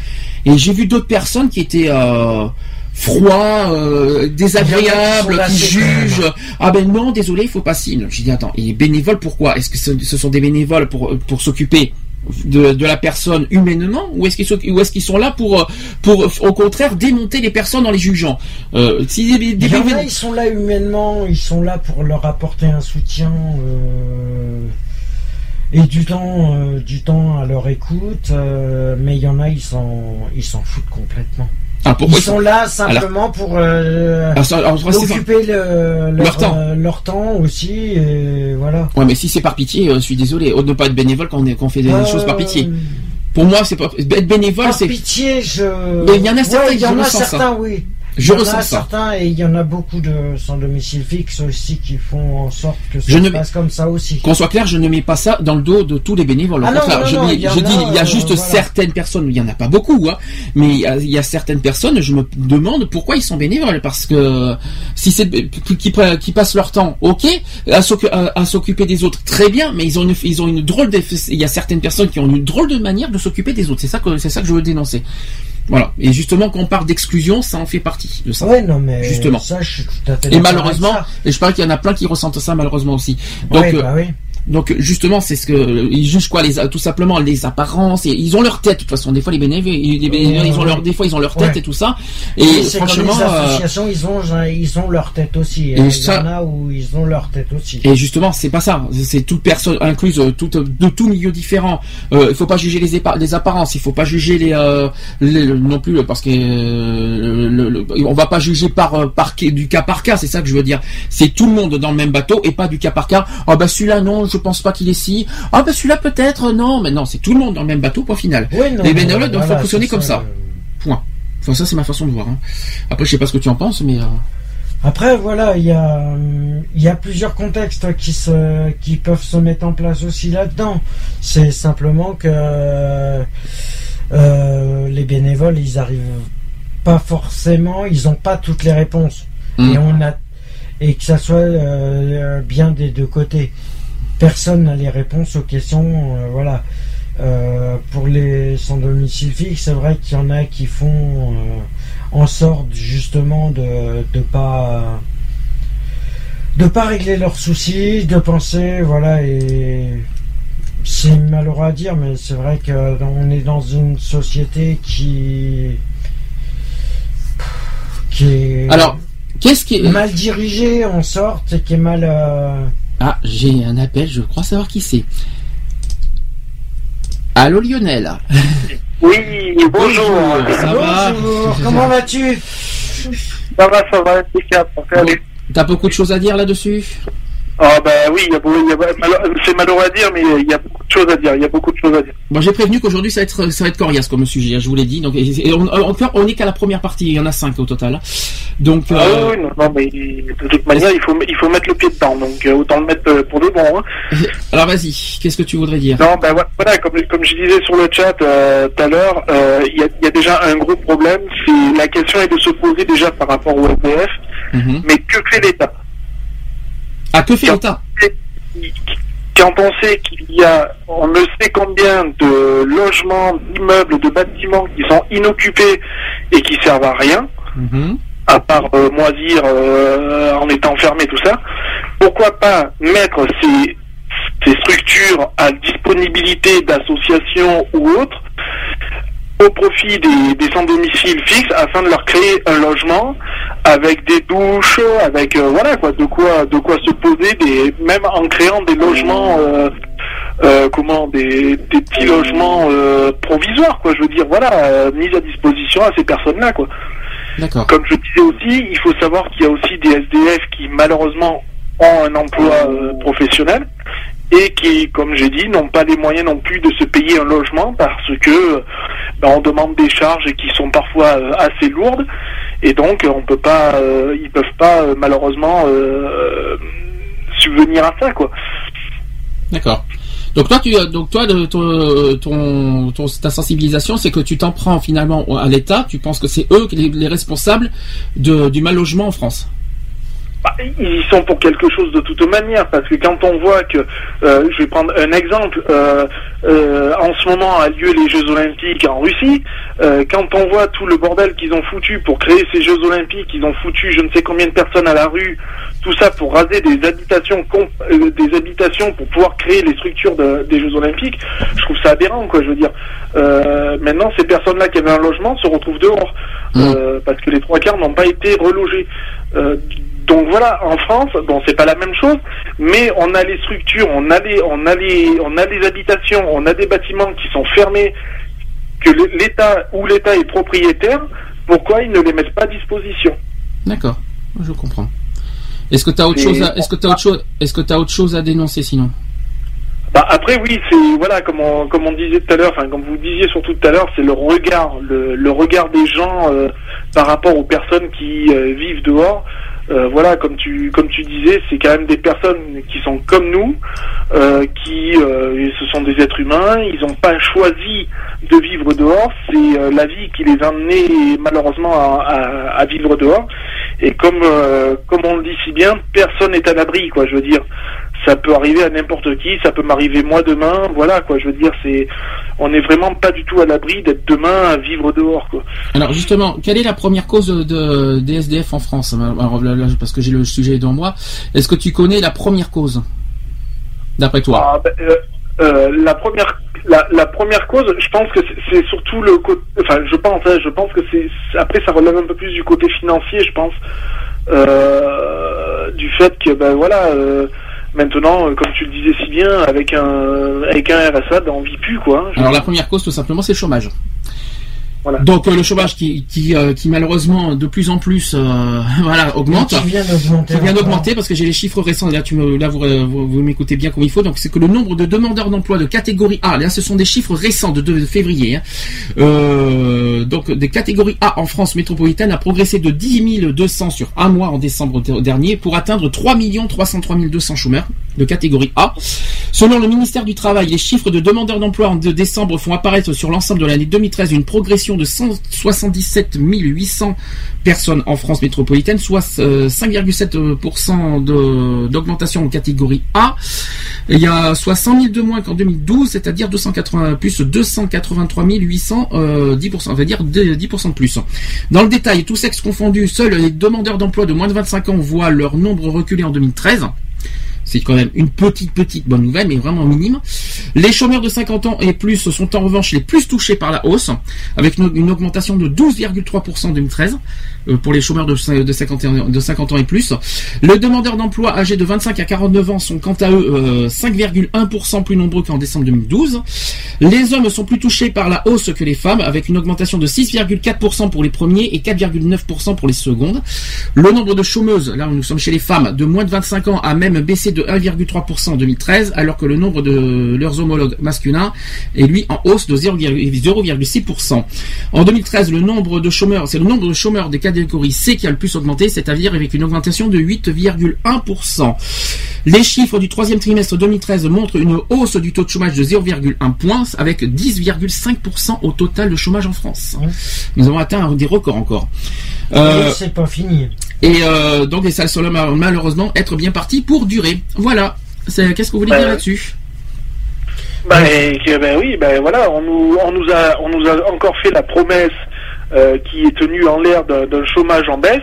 et j'ai vu d'autres personnes qui étaient euh, froids, euh, qui jugent. Ah ben non, désolé, il faut pas signer. J'ai dit attends, et bénévoles pourquoi? Est-ce que ce, ce sont des bénévoles pour pour s'occuper? De, de la personne humainement ou est-ce qu'ils sont, ou est-ce qu'ils sont là pour pour au contraire démonter les personnes en les jugeant? Euh, si des, des Il y en a, ils sont là humainement, ils sont là pour leur apporter un soutien euh, et du temps, euh, du temps à leur écoute. euh, mais il y en a, ils s'en, ils s'en foutent complètement. Ah Ils sont là simplement pour euh, Alors, alors, occuper le- leur, Leur temps. euh, leur temps aussi. Et voilà. Ouais, mais si c'est par pitié, euh, je suis désolé. Au- Ne pas être bénévole quand on, est- quand on fait des Euh, choses par pitié. Pour moi, c'est pas être bénévole, Par c'est pitié, je. Mais il y en a certains Ouais, y en a ça. certains, oui. Je il y en ressens a ça. certains et il y en a beaucoup de sans domicile fixe aussi qui font en sorte que ça Je se ne- passe comme ça aussi. Qu'on soit clair, je ne mets pas ça dans le dos de tous les bénévoles. Au Ah non, contraire, non, je, non, dis- il y en je dis, il y a juste euh, voilà. certaines personnes, il y en a pas beaucoup, hein, mais il y, a, il y a certaines personnes, je me demande pourquoi ils sont bénévoles, parce que si c'est qui, qui, qui passent leur temps, ok, à à- à s'occuper des autres, très bien, mais ils ont une, ils ont une drôle de, il y a certaines personnes qui ont une drôle de manière de s'occuper des autres. C'est ça que, c'est ça que je veux dénoncer. Voilà. Et justement, quand on parle d'exclusion, ça en fait partie de ça. Ouais, non, mais Justement. ça, je suis tout à fait Et malheureusement, avec et je parie qu'il y en a plein qui ressentent ça malheureusement aussi. Donc, Ouais, euh, bah oui. Donc justement, c'est ce que ils jugent quoi, les tout simplement les apparences. Et ils ont leur tête de toute façon. Des fois, les bénévoles, ils, les bénévoles, ils ont leur, des fois, ils ont leur tête Ouais. et tout ça. Et Et c'est comme franchement, les euh, associations, ils ont, ils ont leur tête aussi. Et hein. Il y ça- en a où ils ont leur tête aussi. et justement, c'est pas ça. C'est toute personne incluse, euh, toute de tout milieu différent. Euh, il faut pas juger les, les apparences. Il faut pas juger les, euh, les- non plus parce que euh, le- le- on va pas juger par euh, par du cas par cas. C'est ça que je veux dire. C'est tout le monde dans le même bateau et pas du cas par cas. Ah bah celui-là non, je pense pas qu'il est si. Ah bah celui-là peut-être non, mais non, c'est tout le monde dans le même bateau. Point final. Ouais, non, les bénévoles doivent voilà, fonctionner comme ça. le- Point. Enfin ça c'est ma façon de voir. hein. Après je sais pas ce que tu en penses, mais euh, Après, voilà, il y a, il y a plusieurs contextes qui se, qui peuvent se mettre en place aussi là-dedans. C'est simplement que euh, les bénévoles, ils arrivent pas forcément, ils ont pas toutes les réponses. Mm. Et on a, et que ça soit euh, bien des deux côtés. Personne n'a les réponses aux questions, euh, voilà. euh, pour les sans domicile fixe, c'est vrai qu'il y en a qui font euh, en sorte justement de de pas de pas régler leurs soucis, de penser voilà et c'est malheureux à dire, mais c'est vrai qu'on est dans une société qui qui est Alors, qu'est-ce qui est... mal dirigée en sorte et qui est mal euh, Ah, j'ai un appel, je crois savoir qui c'est. Allô Lionel Oui, bonjour. Ça va Bonjour, comment vas-tu? Ça va, ça va, impeccable. T'as beaucoup de choses à dire là-dessus? Ah ben oui, c'est malheureux à dire, mais il y a beaucoup de choses à dire. Il y a beaucoup de choses à dire. Bon, j'ai prévenu qu'aujourd'hui ça va être ça va être coriace comme sujet, je vous l'ai dit. Donc, et- on, encore, on est qu'à la première partie, il y en a cinq au total. Donc, Ah euh, oui, non, non, mais de toute manière, il faut, il faut mettre le pied dedans. Donc euh, autant le mettre euh, pour de bon. Hein. alors vas-y, qu'est-ce que tu voudrais dire? Non, ben voilà, comme, comme je disais sur le chat euh, tout à l'heure, euh, il y, a, il y a déjà un gros problème. C'est la question est de se poser déjà par rapport au SDF. Mhm. Mais que fait l'État? Que fait l'État Quand on sait qu'il y a, on ne sait combien de logements, d'immeubles, de bâtiments qui sont inoccupés et qui servent à rien, Mhm. à part euh, moisir euh, en étant fermé, tout ça, pourquoi pas mettre ces, ces structures à disponibilité d'associations ou autres au profit des, des sans-domicile fixe afin de leur créer un logement avec des douches, avec euh, voilà quoi, de quoi de quoi se poser, des, même en créant des logements, euh, euh, comment des, des petits logements euh, provisoires quoi. Je veux dire voilà, mis à disposition à ces personnes-là quoi. D'accord. Comme je disais aussi, il faut savoir qu'il y a aussi des SDF qui malheureusement ont un emploi professionnel et qui, comme j'ai dit, n'ont pas les moyens non plus de se payer un logement parce que ben, on demande des charges qui sont parfois euh, assez lourdes et donc on peut pas, euh, ils peuvent pas euh, malheureusement subvenir à ça quoi. D'accord. Donc toi, tu, donc toi, de, ton, ta sensibilisation, c'est que tu t'en prends finalement à l'État. Tu penses que c'est eux les, les responsables du mal logement en France. Bah, ils y sont pour quelque chose de toute manière, parce que quand on voit que, euh, je vais prendre un exemple, euh, euh, en ce moment a lieu les Jeux Olympiques en Russie, quand on voit tout le bordel qu'ils ont foutu pour créer ces Jeux Olympiques, ils ont foutu je ne sais combien de personnes à la rue, tout ça pour raser des habitations, comp- euh, des habitations pour pouvoir créer les structures de- des Jeux Olympiques, je trouve ça aberrant, quoi. Je veux dire, maintenant ces personnes-là qui avaient un logement se retrouvent dehors euh, parce que les trois quarts n'ont pas été relogés. Donc voilà, en France, bon, c'est pas la même chose, mais on a les structures, on a les, on a les, on a les habitations, on a des bâtiments qui sont fermés, que l'État ou l'État est propriétaire. Pourquoi ils ne les mettent pas à disposition? D'accord. Je comprends. Est-ce que tu as autre chose à, est-ce que t'as autre chose, est-ce que t'as autre chose à dénoncer sinon? Bah après oui, c'est voilà comme on, comme on disait tout à l'heure, enfin comme vous disiez surtout tout à l'heure, c'est le regard, le, le regard des gens euh, par rapport aux personnes qui euh, vivent dehors. Euh, voilà, comme tu comme tu disais, c'est quand même des personnes qui sont comme nous, euh, qui euh, ce sont des êtres humains. Ils n'ont pas choisi de vivre dehors. C'est la vie qui les a amenés malheureusement à, à- vivre dehors. Et comme comme on le dit si bien, personne n'est à l'abri, quoi. Je veux dire, ça peut arriver à n'importe qui, ça peut m'arriver moi demain, voilà quoi. Je veux dire, c'est, on n'est vraiment pas du tout à l'abri d'être demain à vivre dehors, quoi. Alors justement, quelle est la première cause de, des SDF en France? Alors, là, là, Parce que j'ai le sujet devant moi. Est-ce que tu connais la première cause D'après toi? Ah, ben, euh, euh, la première, la, la première cause, je pense que c'est- surtout le côté, enfin, je pense, hein, je pense que c'est, c'est- après ça relève un peu plus du côté financier, je pense, euh, du fait que, ben voilà. euh, Maintenant, euh, comme tu le disais si bien, avec un avec un RSA, ben, on vit plus quoi. Alors la première cause tout simplement c'est le chômage. Voilà. Donc euh, le chômage qui, qui, euh, qui malheureusement de plus en plus euh, voilà augmente. Qui vient d'augmenter. Qui vient encore. d'augmenter parce que j'ai les chiffres récents. Là, tu me, là vous, vous, vous m'écoutez bien comme il faut. Donc, c'est que le nombre de demandeurs d'emploi de catégorie A, là, ce sont des chiffres récents de, de février. hein. Euh, donc, des catégories A en France métropolitaine a progressé de 10 200 sur un mois en décembre de- dernier pour atteindre 3 303 200 chômeurs de catégorie A, Selon le ministère du Travail, les chiffres de demandeurs d'emploi en de décembre font apparaître sur l'ensemble de l'année 2013 une progression de 177 800 personnes en France métropolitaine, soit euh, 5,7% de- d'augmentation en catégorie A. Il y a soit 100 000 de moins qu'en 2012, c'est-à-dire 280 plus 283 800, euh, 10%, on va dire 10% de plus. Dans le détail, tous sexes confondus, seuls les demandeurs d'emploi de moins de 25 ans voient leur nombre reculer en 2013. C'est quand même une petite, petite bonne nouvelle, mais vraiment minime. Les chômeurs de 50 ans et plus sont en revanche les plus touchés par la hausse, avec une, augmentation de 12,3% en 2013 euh, pour les chômeurs de, de 50 ans, de 50 ans et plus. Les demandeurs d'emploi âgés de 25 à 49 ans sont quant à eux euh, 5,1% plus nombreux qu'en décembre 2012. Les hommes sont plus touchés par la hausse que les femmes, avec une augmentation de 6,4% pour les premiers et 4,9% pour les secondes. Le nombre de chômeuses, là où nous sommes chez les femmes, de moins de 25 ans a même baissé de 1,3% en 2013, alors que le nombre de leurs homologues masculins est lui en hausse de 0,6%. En 2013, le nombre de chômeurs, c'est le nombre de chômeurs des catégories C qui a le plus augmenté, c'est-à-dire avec une augmentation de 8,1%. Les chiffres du troisième trimestre 2013 montrent une hausse du taux de chômage de 0,1 point, avec 10,5% au total de chômage en France. Nous avons atteint des records encore. Euh, c'est pas fini. et euh, donc, et ça semble mal- malheureusement être bien parti pour durer. Voilà. Qu'est-ce que vous voulez dire là-dessus? Ben, que, ben oui, ben voilà, on nous, on nous a, on nous a encore fait la promesse euh, qui est tenue en l'air d'un chômage en baisse.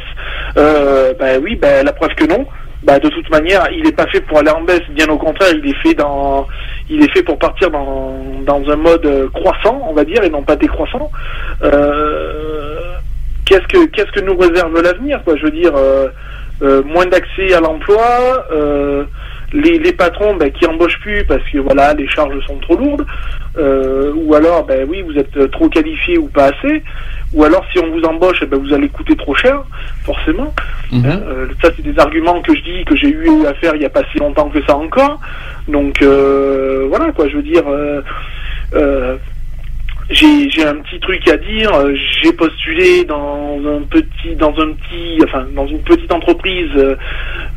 Euh, ben oui, ben la preuve que non. Ben, de toute manière, il n'est pas fait pour aller en baisse. Bien au contraire, il est fait dans, il est fait pour partir dans, dans un mode euh, croissant, on va dire, et non pas décroissant. Euh, qu'est-ce que, qu'est-ce que nous réserve l'avenir, quoi? Je veux dire, euh, moins d'accès à l'emploi. euh, les, les patrons ben, qui embauchent plus parce que voilà les charges sont trop lourdes euh, ou alors ben oui vous êtes trop qualifié ou pas assez ou alors si on vous embauche eh ben, vous allez coûter trop cher forcément Mhm. Hein, euh, ça c'est des arguments que je dis que j'ai eu à faire il y a pas si longtemps que ça encore donc euh, voilà quoi je veux dire euh, euh, j'ai un petit truc à dire. euh, J'ai postulé dans un petit, dans un petit, enfin dans une petite entreprise euh,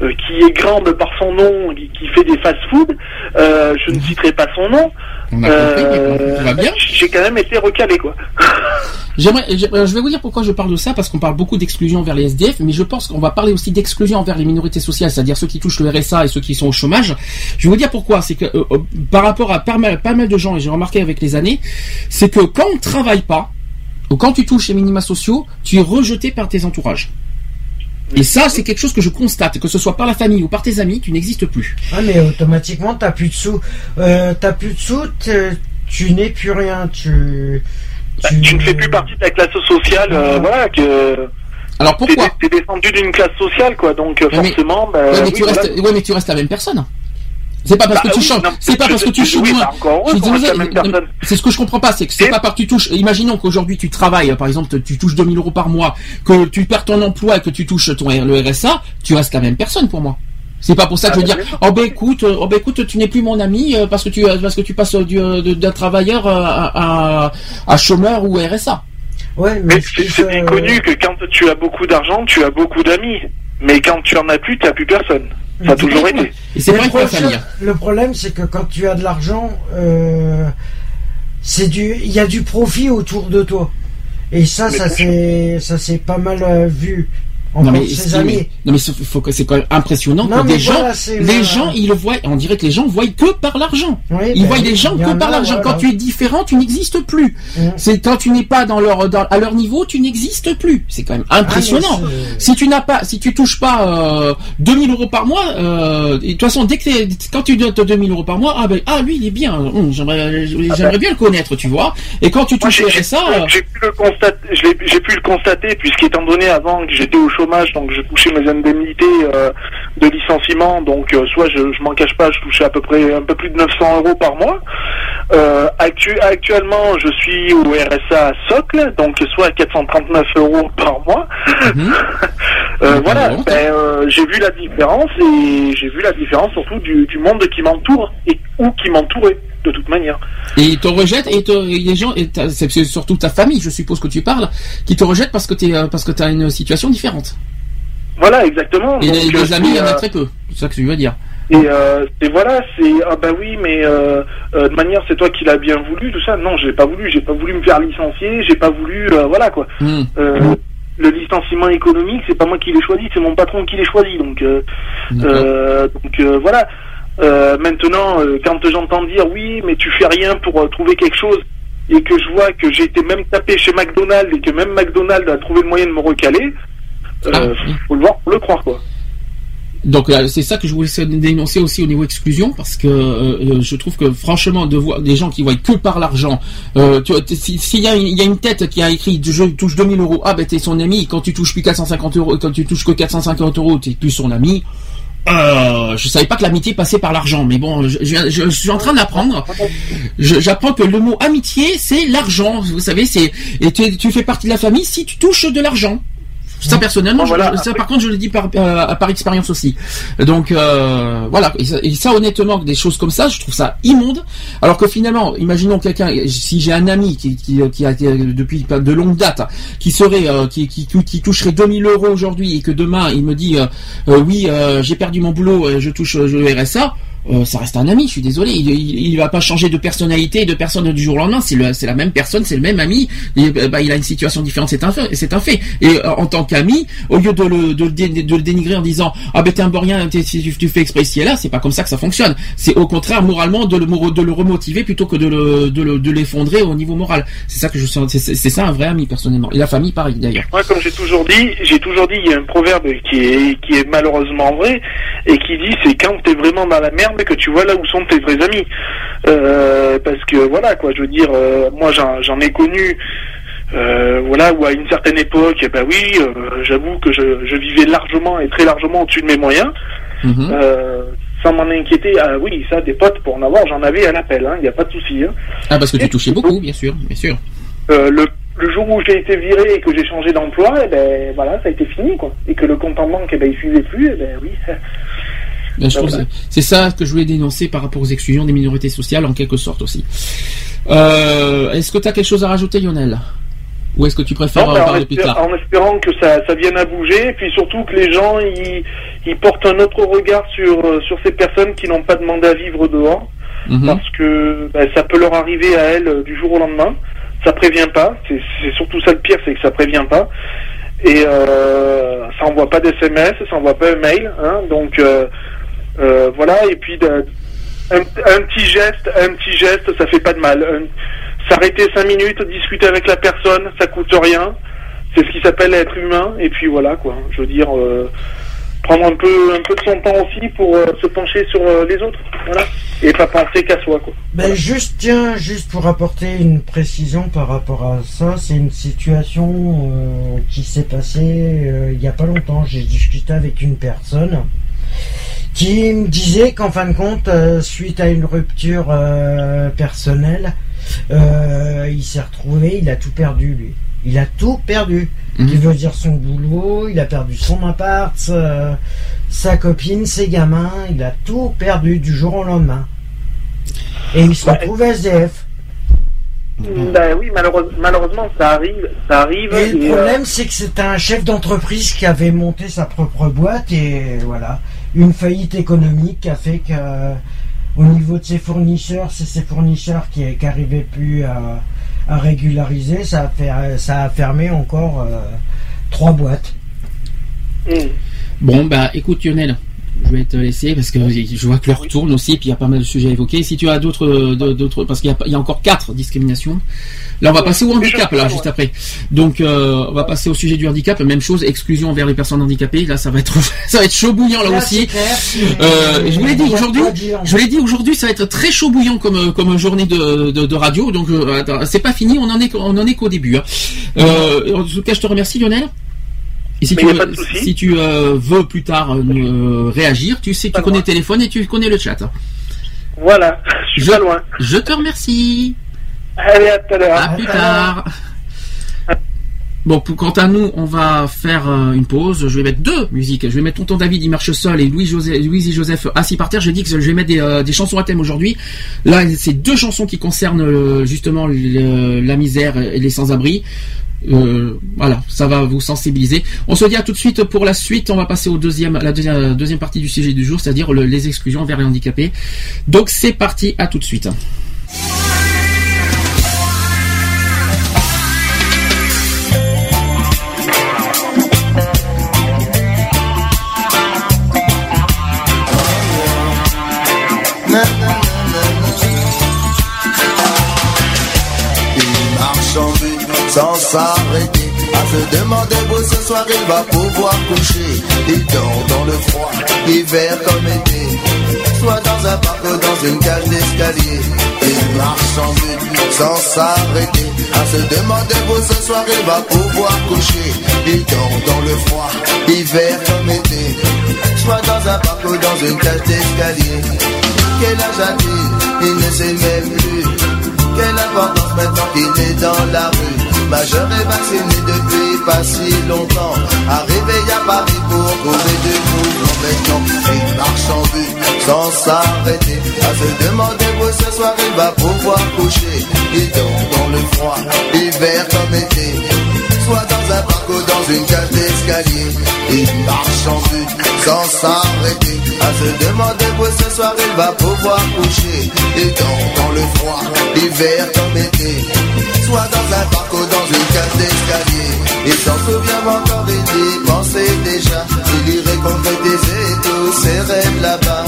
euh, qui est grande par son nom, qui, qui fait des fast-food. Euh, je ne citerai pas son nom. On a compris, Euh, tout va bien. J'ai quand même été recalé quoi. J'aimerais, je vais vous dire pourquoi je parle de ça, parce qu'on parle beaucoup d'exclusion envers les SDF, mais je pense qu'on va parler aussi d'exclusion envers les minorités sociales, c'est-à-dire ceux qui touchent le RSA et ceux qui sont au chômage. Je vais vous dire pourquoi. C'est que euh, euh, par rapport à pas mal, pas mal de gens, et j'ai remarqué avec les années, c'est que quand on ne travaille pas, ou quand tu touches les minima sociaux, tu es rejeté par tes entourages. Et ça, c'est quelque chose que je constate, que ce soit par la famille ou par tes amis, tu n'existes plus. Ah, mais automatiquement, t'as plus de sous. Euh, t'as plus de sous, tu n'es plus rien. Tu. Bah, tu ne fais plus partie de la classe sociale, euh, voilà que. Alors pourquoi T'es descendu d'une classe sociale quoi, donc mais- forcément. bah, ouais, mais oui, tu voilà. restes, ouais, mais tu restes la même personne. C'est pas parce Bah que tu oui, changes, non, c'est pas parce que tu personne. C'est ce que je comprends pas, c'est que c'est pas parce que tu touches. Imaginons qu'aujourd'hui tu travailles, par exemple, tu touches 2000 euros par mois, que tu perds ton emploi et que tu touches ton le RSA, tu restes la même personne pour moi. C'est pas pour ça que Ah, je veux bah, dire, oh ben écoute, euh, oh ben écoute, tu n'es plus mon ami euh, parce que tu euh, parce que tu passes d'un travailleur à, à, à chômeur ou RSA. Ouais, Mais mais. c'est c'est bien euh, connu que quand tu as beaucoup d'argent, tu as beaucoup d'amis. Mais quand tu en as plus, tu n'as plus personne. Ça a toujours été. Et c'est le vrai que la problème- famille. Le problème, c'est que quand tu as de l'argent, euh, c'est du, il y a du profit autour de toi. Et ça, Mais ça ça c'est pas mal euh, vu Non mais, ces non mais c'est- faut que c'est quand même impressionnant Non, que des gens, voilà, les le- gens, ils le voient. On dirait que les gens voient que par l'argent. Oui, Ils ben voient les gens que par l'argent. voilà. Quand tu es différent, tu n'existes plus. Mm. C'est quand tu n'es pas dans leur, dans- à leur niveau, tu n'existes plus. C'est quand même impressionnant. Ah, c'est- si tu n'as pas, si tu touches pas euh, 2000 euros par mois, euh, et de toute façon, dès que quand tu donnes 2000 euros par mois, ah ben ah lui il est bien. Hum, j'aimerais, j'aimerais bien le connaître, tu vois. Et quand tu touches le j'ai- RSA, j'ai pu le constater, j'ai pu le constater puisqu'étant donné avant que j'étais au chômage, donc je touchais mes indemnités euh, de licenciement, donc euh, soit je, je m'en cache pas, je touchais à peu près un peu plus de 900 euros par mois. Euh, actu- actuellement, je suis au RSA socle, donc soit à 439 euros par mois. Mhm. Voilà, ben, j'ai vu la différence et j'ai vu la différence surtout du, du monde qui m'entoure et ou qui m'entourait de toute manière. et ils te rejettent et, te, et les gens, et c'est surtout ta famille, je suppose que tu parles, qui te rejettent parce que t'es, euh, parce que t'as une situation différente. Voilà, exactement. Et Donc, les, euh, les amis, il y en a euh, très peu. C'est ça que tu veux dire. Et euh, c'est voilà, c'est ah bah oui, mais euh, euh, de manière c'est toi qui l'as bien voulu, tout ça. Non, je l'ai pas voulu, j'ai pas voulu me faire licencier, j'ai pas voulu, voilà quoi. Hmm. Le licenciement économique, c'est pas moi qui l'ai choisi, c'est mon patron qui l'ai choisi. Donc, donc voilà. Euh, maintenant, euh, quand j'entends dire oui, mais tu fais rien pour euh, trouver quelque chose, et que je vois que j'ai été même tapé chez McDonald's et que même McDonald's a trouvé le moyen de me recaler, euh, Ah, oui. faut le voir pour le croire quoi. Donc c'est ça que je voulais dénoncer aussi au niveau exclusion parce que euh, je trouve que franchement de voir des gens qui voient que par l'argent, euh, tu vois, t- si- s'il y a, une- il y a une tête qui a écrit je touche 2000 euros, ah ben t'es son ami, quand tu touches plus 450 euros, quand tu touches que 450 euros, t'es plus son ami. Euh, je savais pas que l'amitié passait par l'argent, mais bon, je, suis en train d'apprendre. J'apprends que le mot amitié, c'est l'argent. Vous savez, c'est et tu fais partie de la famille si tu touches de l'argent. Ça personnellement, je- Voilà. je- ça par contre je le dis par, euh, par expérience aussi. Donc euh, voilà, et ça, et ça, honnêtement, des choses comme ça, je trouve ça immonde. Alors que finalement, imaginons quelqu'un, si j'ai un ami qui, qui, qui a été euh, depuis de longue date, qui serait, euh, qui, qui, qui toucherait 2000 euros aujourd'hui et que demain il me dit, oui, euh, j'ai perdu mon boulot, je touche le RSA. Euh, ça reste un ami, je suis désolé. Il, il, il va pas changer de personnalité de personne du jour au lendemain. C'est le- c'est la même personne, c'est le même ami. Et, euh, bah, il a une situation différente, c'est un fait. Un fait. Et euh, en tant qu'ami, au lieu de le, de, le de le dénigrer en disant ah ben t'es un borien, tu, fais exprès ici et là, c'est pas comme ça que ça fonctionne. C'est au contraire moralement de le, de le remotiver plutôt que de le, de le- de l'effondrer au niveau moral. C'est ça que je sens. C'est c'est ça un vrai ami personnellement. Et la famille pareil d'ailleurs. Moi, comme j'ai toujours dit, j'ai toujours dit, il y a un proverbe qui est, qui est malheureusement vrai, et qui dit, c'est quand t'es vraiment dans la merde que tu vois là où sont tes vrais amis. Euh, parce que voilà, quoi, je veux dire, euh, moi j'en ai connu, euh, voilà, où à une certaine époque, eh ben oui, j'avoue que je, je vivais largement et très largement au-dessus de mes moyens, Mhm. sans m'en inquiéter. Ah oui, ça, des potes pour en avoir, j'en avais à l'appel, il n'y a pas de souci. Hein. Ah parce que tu touchais beaucoup, bien sûr, bien sûr. Euh, le, le jour où j'ai été viré et que j'ai changé d'emploi, eh ben voilà, ça a été fini quoi. Et que le compte en banque, eh ben il suivait plus, eh ben oui. Ben, je voilà. c'est ça que je voulais dénoncer par rapport aux exclusions des minorités sociales en quelque sorte aussi. Euh, est-ce que tu as quelque chose à rajouter Lionel? Ou est-ce que tu préfères Non, en ben, en, parler plus espé- tard? en espérant que ça, ça vienne à bouger, et puis surtout que les gens ils, ils portent un autre regard sur euh, sur ces personnes qui n'ont pas demandé à vivre dehors, Mhm. parce que ben, ça peut leur arriver à elles euh, du jour au lendemain. Ça prévient pas. C'est c'est surtout ça le pire, c'est que ça prévient pas. Et euh, ça envoie pas d'SMS, ça envoie pas un mail. Hein, donc euh, euh, voilà. Et puis un, un petit geste, un petit geste, ça fait pas de mal. S'arrêter cinq minutes, discuter avec la personne, ça coûte rien. C'est ce qui s'appelle être humain. Et puis voilà quoi. Je veux dire. euh, prendre un peu un peu de son temps aussi pour euh, se pencher sur les autres voilà et pas penser qu'à soi quoi Ben juste tiens, juste pour apporter une précision par rapport à ça, c'est une situation qui s'est passée il y a pas longtemps. J'ai discuté avec une personne qui me disait qu'en fin de compte, euh, suite à une rupture euh, personnelle, euh, il s'est retrouvé, il a tout perdu lui. Il a tout perdu. Mhm. Qui veut dire son boulot, il a perdu son appart, sa, sa copine, ses gamins, il a tout perdu du jour au lendemain. Et il se Ouais. retrouve SDF. ben oui malheureusement, malheureusement ça arrive ça arrive Et le euh, problème, c'est que c'est un chef d'entreprise qui avait monté sa propre boîte et voilà, une faillite économique qui a fait que, euh, au niveau de ses fournisseurs, c'est ses fournisseurs qui n'arrivaient plus à, à régulariser. Ça a, fait, ça a fermé encore euh, trois boîtes. hum. Bon, bah écoute Lionel, je vais te laisser parce que je vois que l'heure tourne aussi, puis il y a pas mal de sujets à évoquer. Si tu as d'autres, euh, d'autres, parce qu'il y a, il y a encore quatre discriminations. Là, on va passer au handicap, là, juste après. Donc, euh, on va passer au sujet du handicap. Même chose, exclusion envers les personnes handicapées. Là, ça va être, ça va être chaud bouillant là aussi. Euh, je vous l'ai dit aujourd'hui, je l'ai dit aujourd'hui, ça va être très chaud bouillant comme comme journée de, de, de radio. Donc euh, attends, c'est pas fini, on en est on en est qu'au début. hein. En tout cas, je te remercie Lionel. Et si Mais tu veux, pas de souci. si tu euh, veux plus tard euh, réagir, tu sais, tu Pas connais loin. le téléphone et tu connais le chat. voilà je suis Je- pas loin Je te remercie. allez à tout à l'heure À plus tard. Bon, pour, quant à nous, on va faire euh, une pause. Je vais mettre deux musiques. Je vais mettre Tonton David, il marche seul, et Louis Joseph, Louise et Joseph assis par terre. Je dis que je vais mettre des, euh, des chansons à thème aujourd'hui. Là, c'est deux chansons qui concernent euh, justement le- la misère et les sans-abri. Voilà, ça va vous sensibiliser. On se dit à tout de suite pour la suite. On va passer au deuxième, la deuxième, partie du sujet du jour, c'est-à-dire le- les exclusions envers les handicapés. Donc c'est parti, à tout de suite. Sans s'arrêter. À se demander où ce soir il va pouvoir coucher. Il dort dans le froid, hiver comme été. Soit dans un parc ou dans une cage d'escalier. Il marche en but sans s'arrêter. À se demander où ce soir il va pouvoir coucher. Il dort dans le froid, hiver comme été. Soit dans un parc ou dans une cage d'escalier. Quel âge a-t-il? Il ne sait même plus. Quelle importance maintenant qu'il est dans la rue? Majeur et vacciné depuis pas si longtemps. Arrivé à Paris pour trouver du mouvement Maintenant il marche en but sans s'arrêter. À se demander où ce soir il va pouvoir coucher. Il dort dans le froid, hiver comme été Soit dans un parc ou dans une cage d'escalier. Il marche en but sans s'arrêter. À se demander où ce soir il va pouvoir coucher. Il dort dans le froid, hiver comme été. Soit dans un parc ou dans une cage d'escalier. Il s'en souvient encore, il y pensait déjà. Il irait concrétiser tous ses rêves là-bas.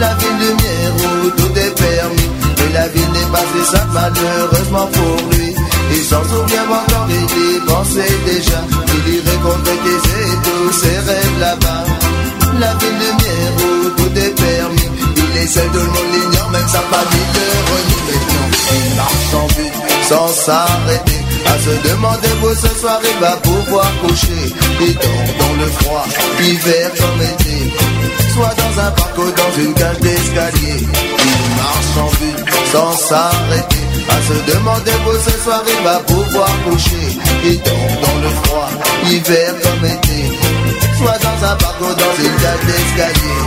La ville lumière où tout est permis. Mais la ville n'est pas si simple malheureusement pour lui il s'en souvient encore, il y pensait déjà Il irait concrétiser tous ses rêves là-bas. La ville lumière où tout est permis. Il est seul, tout le monde même sa famille le renie. Il marche en but sans s'arrêter. À se demander où ce soir il va pouvoir coucher. Il dort dans le froid, hiver comme été Soit dans un parc ou dans une cage d'escalier marche en but sans s'arrêter à se demander où ce soir il va pouvoir coucher. Il dort dans le froid, hiver comme été. Soit dans un parc dans une cage d'escalier.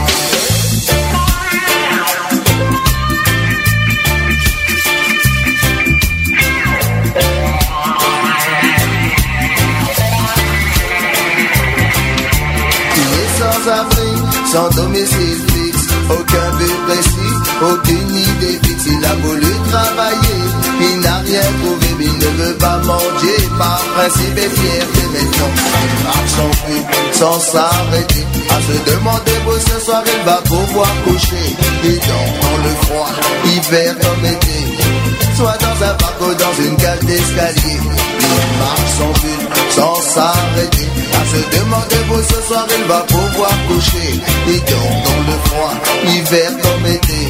Sans abri, sans domicile aucun but précis, aucune idée fixe. Il a voulu travailler, il n'a rien trouvé, mais il ne veut pas manger par principe et fierté. Maintenant, il marche en plus, sans s'arrêter, à se demander où ce soir il va pouvoir coucher. Il dort dans le froid, hiver comme été, soit dans un parc dans une cage d'escalier. Il marche sans but, sans s'arrêter, à se demander où ce soir il va pouvoir coucher. Dort dans le froid, hiver comme été,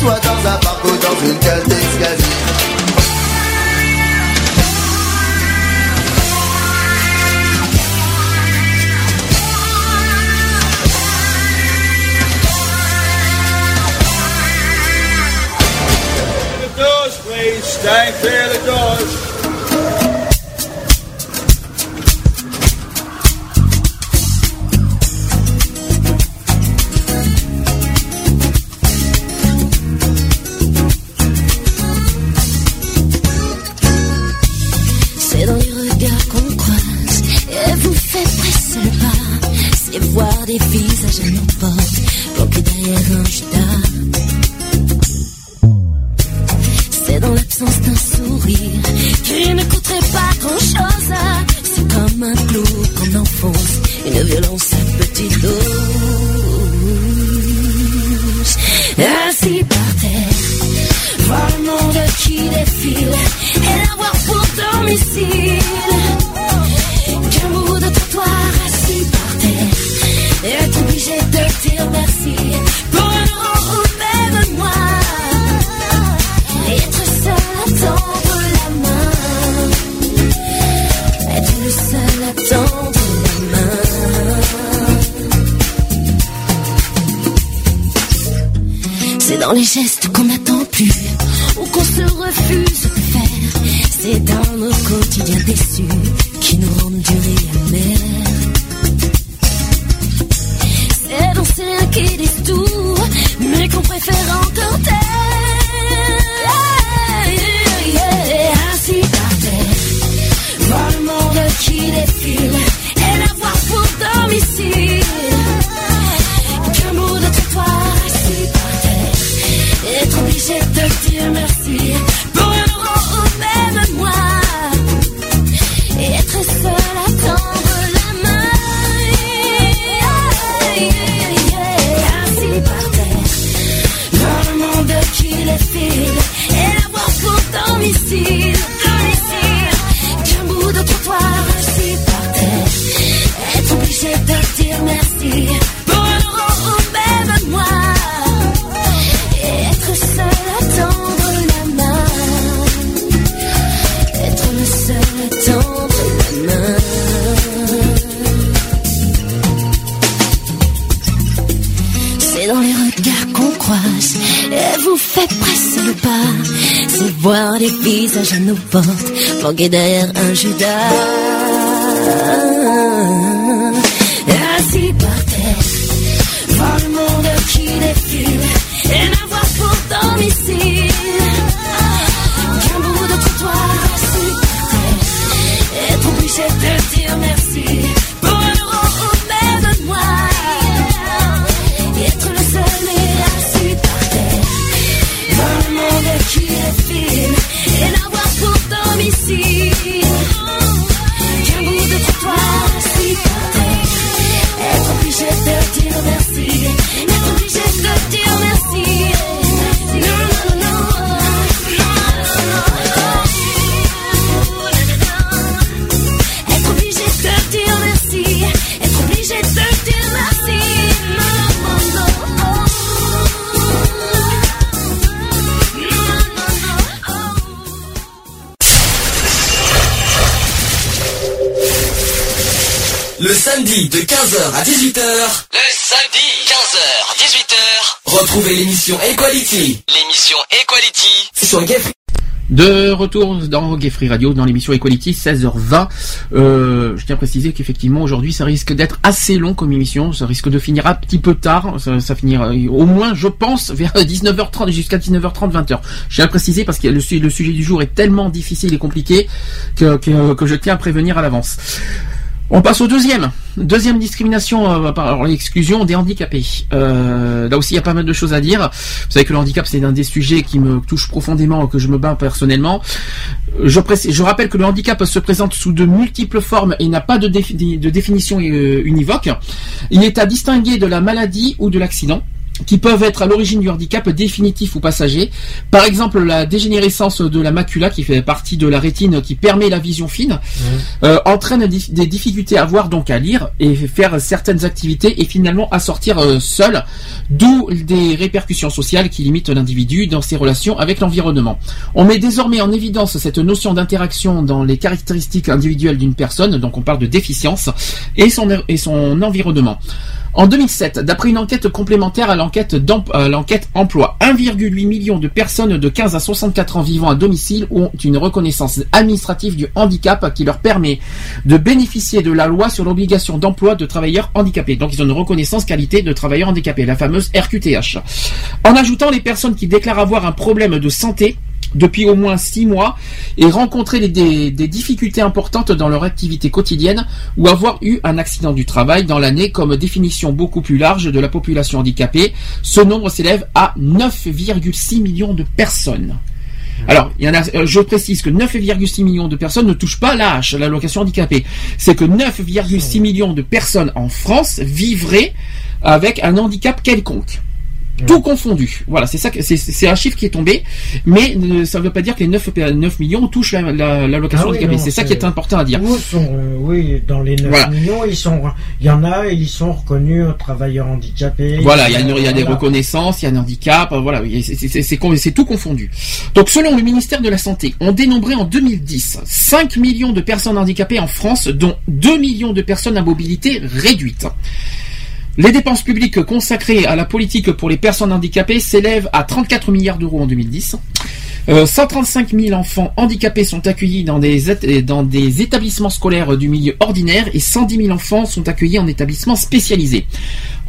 soit dans un parc dans une cage d'escalier. Stay clear of the doors. C'est dans les regards qu'on croise et vous fait presser le pas. C'est voir des visages à nos portes, planqués derrière un judas. D'un sourire ne coûterait pas grand chose. C'est comme un clou qu'on enfonce, une violence à petite dose. Ainsi par terre, voir le monde qui défile et l'avoir pour domicile. Qu'un bout de trottoir assis par terre et être obligé de dire merci C'est dans les gestes qu'on n'attend plus ou qu'on se refuse de faire. C'est dans nos quotidiens déçus qui nous rendent durs et amers. C'est dans ces liens qui tout, mais qu'on préfère encore. She desfila voir les visages à nos portes, planqués derrière un Judas. Le samedi de 15h à 18h, Le samedi, 15h, 18h, retrouvez l'émission Equality. L'émission Equality. Sur Gay De retour dans Gay Free Radio, dans l'émission Equality, 16h20. Euh, je tiens à préciser qu'effectivement aujourd'hui ça risque d'être assez long comme émission, ça risque de finir un petit peu tard, ça, ça finira euh, au moins je pense vers 19h30 jusqu'à 19h30, 20h. Je tiens à préciser parce que le, su- le sujet du jour est tellement difficile et compliqué que, que, que je tiens à prévenir à l'avance. On passe au deuxième. Deuxième discrimination euh, par l'exclusion des handicapés. Euh, là aussi, il y a pas mal de choses à dire. Vous savez que le handicap, c'est un des sujets qui me touche profondément, que je me bats personnellement. Je, rappelle que le handicap se présente sous de multiples formes et n'a pas de définition euh, univoque. Il est à distinguer de la maladie ou de l'accident qui peuvent être à l'origine du handicap définitif ou passager. Par exemple, la dégénérescence de la macula, qui fait partie de la rétine qui permet la vision fine, euh, entraîne des, des difficultés à voir, donc à lire et faire certaines activités et finalement à sortir euh, seul, d'où des répercussions sociales qui limitent l'individu dans ses relations avec l'environnement. On met désormais en évidence cette notion d'interaction dans les caractéristiques individuelles d'une personne, donc on parle de déficience, et son, et son environnement. En 2007, d'après une enquête complémentaire à l'enquête l'enquête emploi, 1,8 million de personnes de 15 à 64 ans vivant à domicile ont une reconnaissance administrative du handicap qui leur permet de bénéficier de la loi sur l'obligation d'emploi de travailleurs handicapés. Donc ils ont une reconnaissance qualité de travailleurs handicapés, la fameuse RQTH. En ajoutant les personnes qui déclarent avoir un problème de santé depuis au moins six mois et rencontrer des, difficultés importantes dans leur activité quotidienne ou avoir eu un accident du travail dans l'année comme définition beaucoup plus large de la population handicapée. Ce nombre s'élève à 9,6 millions de personnes. Alors, euh, je précise que 9,6 millions de personnes ne touchent pas l'AH, l'allocation handicapée. C'est que 9,6 millions de personnes en France vivraient avec un handicap quelconque. Tout confondu. Voilà, c'est ça, que- c'est- un chiffre qui est tombé, mais euh, ça ne veut pas dire que les 9, 9 millions touchent la- la- l'allocation Ah oui, handicapée. c'est ça qui est important à dire. Sont, euh, oui, dans les 9 Voilà. millions, ils sont, il y en a, ils sont reconnus euh, travailleurs handicapés. Voilà, il y a, une- il y a des Voilà. reconnaissances, il y a un handicap, euh, voilà, c'est tout confondu. Donc selon le ministère de la Santé, on dénombrait en 2010 5 millions de personnes handicapées en France, dont 2 millions de personnes à mobilité réduite. Les dépenses publiques consacrées à la politique pour les personnes handicapées s'élèvent à 34 milliards d'euros en 2010. Euh, 135 000 enfants handicapés sont accueillis dans des, ét- dans des établissements scolaires du milieu ordinaire et 110 000 enfants sont accueillis en établissements spécialisés.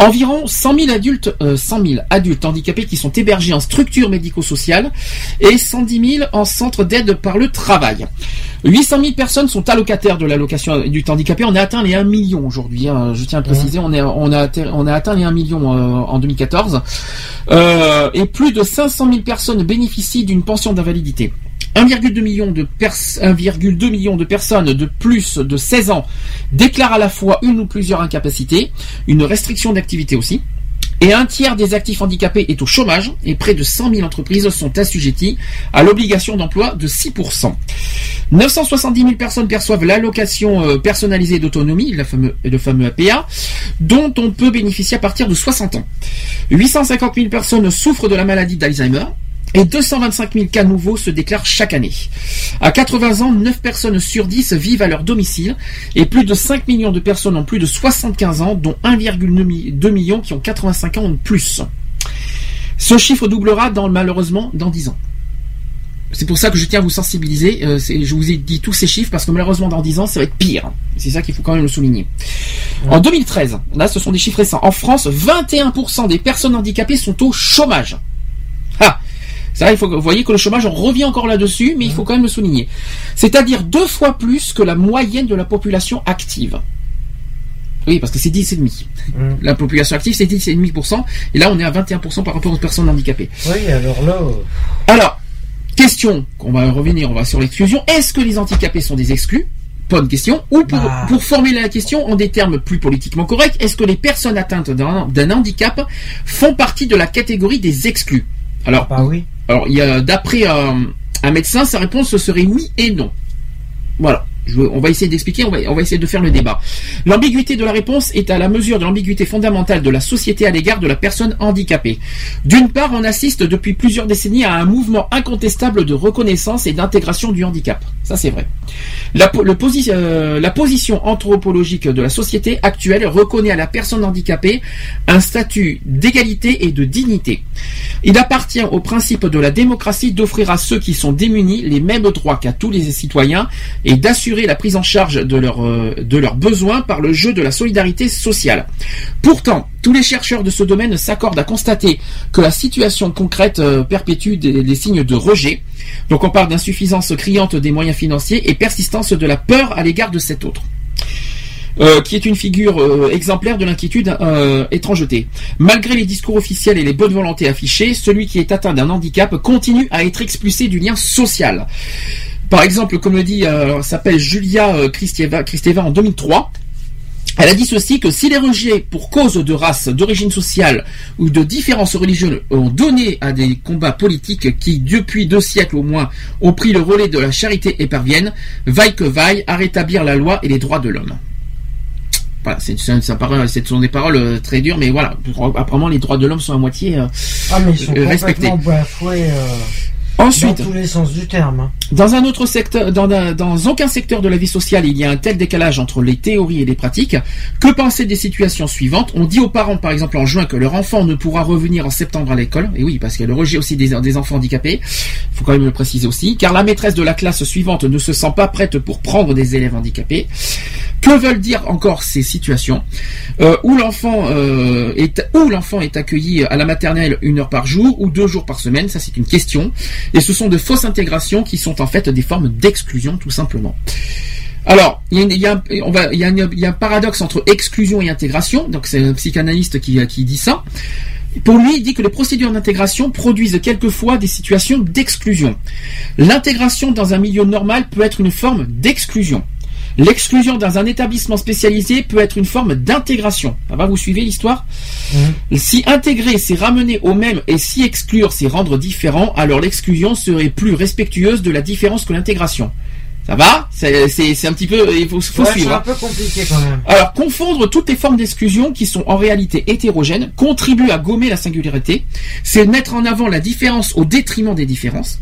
Environ 100 000 adultes, euh, 100 000 adultes handicapés qui sont hébergés en structures médico-sociales et 110 000 en centre d'aide par le travail. 800 000 personnes sont allocataires de l'allocation du handicapé. On a atteint les 1 million aujourd'hui. hein. Je tiens à préciser, on, est, on, a, atte- on a atteint les 1 million euh, en 2014. Euh, et plus de 500 000 personnes bénéficient d'une pension d'invalidité. 1,2 million de pers- 1,2 million de personnes de plus de 16 ans déclarent à la fois une ou plusieurs incapacités, une restriction d'activité aussi. Et un tiers des actifs handicapés est au chômage et près de 100 000 entreprises sont assujetties à l'obligation d'emploi de 6%. 970 000 personnes perçoivent l'allocation euh, personnalisée d'autonomie, le fameux APA, dont on peut bénéficier à partir de 60 ans. 850 000 personnes souffrent de la maladie d'Alzheimer. Et 225 000 cas nouveaux se déclarent chaque année. À 80 ans, 9 personnes sur 10 vivent à leur domicile et plus de 5 millions de personnes ont plus de 75 ans, dont 1,2 million qui ont 85 ans ou plus. Ce chiffre doublera dans, malheureusement dans 10 ans. C'est pour ça que je tiens à vous sensibiliser. Euh, je vous ai dit tous ces chiffres parce que malheureusement dans 10 ans ça va être pire. C'est ça qu'il faut quand même le souligner. En 2013, là ce sont des chiffres récents. En France, 21% des personnes handicapées sont au chômage. Ah, ça, il faut, vous voyez que le chômage, on revient encore là-dessus, mais il faut quand même le souligner. C'est-à-dire deux fois plus que la moyenne de la population active. Oui, parce que c'est 10,5. La population active, c'est 10,5%. Et là, on est à 21% par rapport aux personnes handicapées. Oui, alors là. Alors, question, on va revenir, on va sur l'exclusion. Est-ce que les handicapés sont des exclus? Bonne question. Ou pour, Bah. pour formuler la question en des termes plus politiquement corrects, est-ce que les personnes atteintes d'un d'un handicap font partie de la catégorie des exclus? Alors, Bah oui. Alors d'après un médecin, sa réponse serait oui et non. Voilà. On va essayer d'expliquer, on va essayer de faire le débat. L'ambiguïté de la réponse est à la mesure de l'ambiguïté fondamentale de la société à l'égard de la personne handicapée. D'une part, on assiste depuis plusieurs décennies à un mouvement incontestable de reconnaissance et d'intégration du handicap. Ça, c'est vrai. Euh, la position anthropologique de la société actuelle reconnaît à la personne handicapée un statut d'égalité et de dignité. Il appartient au principe de la démocratie d'offrir à ceux qui sont démunis les mêmes droits qu'à tous les citoyens et d'assurer la prise en charge de, leur, euh, de leurs besoins par le jeu de la solidarité sociale. Pourtant, tous les chercheurs de ce domaine s'accordent à constater que la situation concrète euh, perpétue des, signes de rejet. Donc on parle d'insuffisance criante des moyens financiers et persistance de la peur à l'égard de cet autre. Euh, qui est une figure euh, exemplaire de l'inquiétude étrangeté. Malgré les discours officiels et les bonnes volontés affichées, celui qui est atteint d'un handicap continue à être expulsé du lien social. Par exemple, comme le dit, elle s'appelle Julia Kristeva, Kristeva en 2003. Elle a dit ceci que si les rejets pour cause de race, d'origine sociale ou de différence religieuse ont donné à des combats politiques qui, depuis deux siècles au moins, ont pris le relais de la charité épervienne, vaille que vaille à rétablir la loi et les droits de l'homme. Voilà, c'est c'est- ça paraît- ce sont des paroles euh, très dures, mais voilà, apparemment les droits de l'homme sont à moitié euh, Ah, mais ils sont euh, respectés. complètement bafoués. euh, Ensuite, Dans tous les sens du terme. hein. Dans un autre secteur, dans, dans aucun secteur de la vie sociale, il y a un tel décalage entre les théories et les pratiques. Que penser des situations suivantes? On dit aux parents, par exemple en juin, que leur enfant ne pourra revenir en septembre à l'école. Et oui, parce qu'il y a le rejet aussi des, des enfants handicapés. Il faut quand même le préciser aussi. Car la maîtresse de la classe suivante ne se sent pas prête pour prendre des élèves handicapés. Que veulent dire encore ces situations? Euh, où l'enfant euh, est où l'enfant est accueilli à la maternelle une heure par jour ou deux jours par semaine? Ça, c'est une question. Et ce sont de fausses intégrations qui sont en fait des formes d'exclusion, tout simplement. Alors, il y a, un- paradoxe entre exclusion et intégration. Donc, c'est un psychanalyste qui, qui dit ça. Pour lui, il dit que les procédures d'intégration produisent quelquefois des situations d'exclusion. L'intégration dans un milieu normal peut être une forme d'exclusion. L'exclusion dans un établissement spécialisé peut être une forme d'intégration. Ça va, vous suivez l'histoire Si intégrer, c'est ramener au même et si exclure, c'est rendre différent, alors l'exclusion serait plus respectueuse de la différence que l'intégration. Ça va C'est un petit peu... Il faut, faut Ouais, suivre. c'est un hein. peu compliqué quand même. Alors, confondre toutes les formes d'exclusion qui sont en réalité hétérogènes contribue à gommer la singularité. C'est mettre en avant la différence au détriment des différences.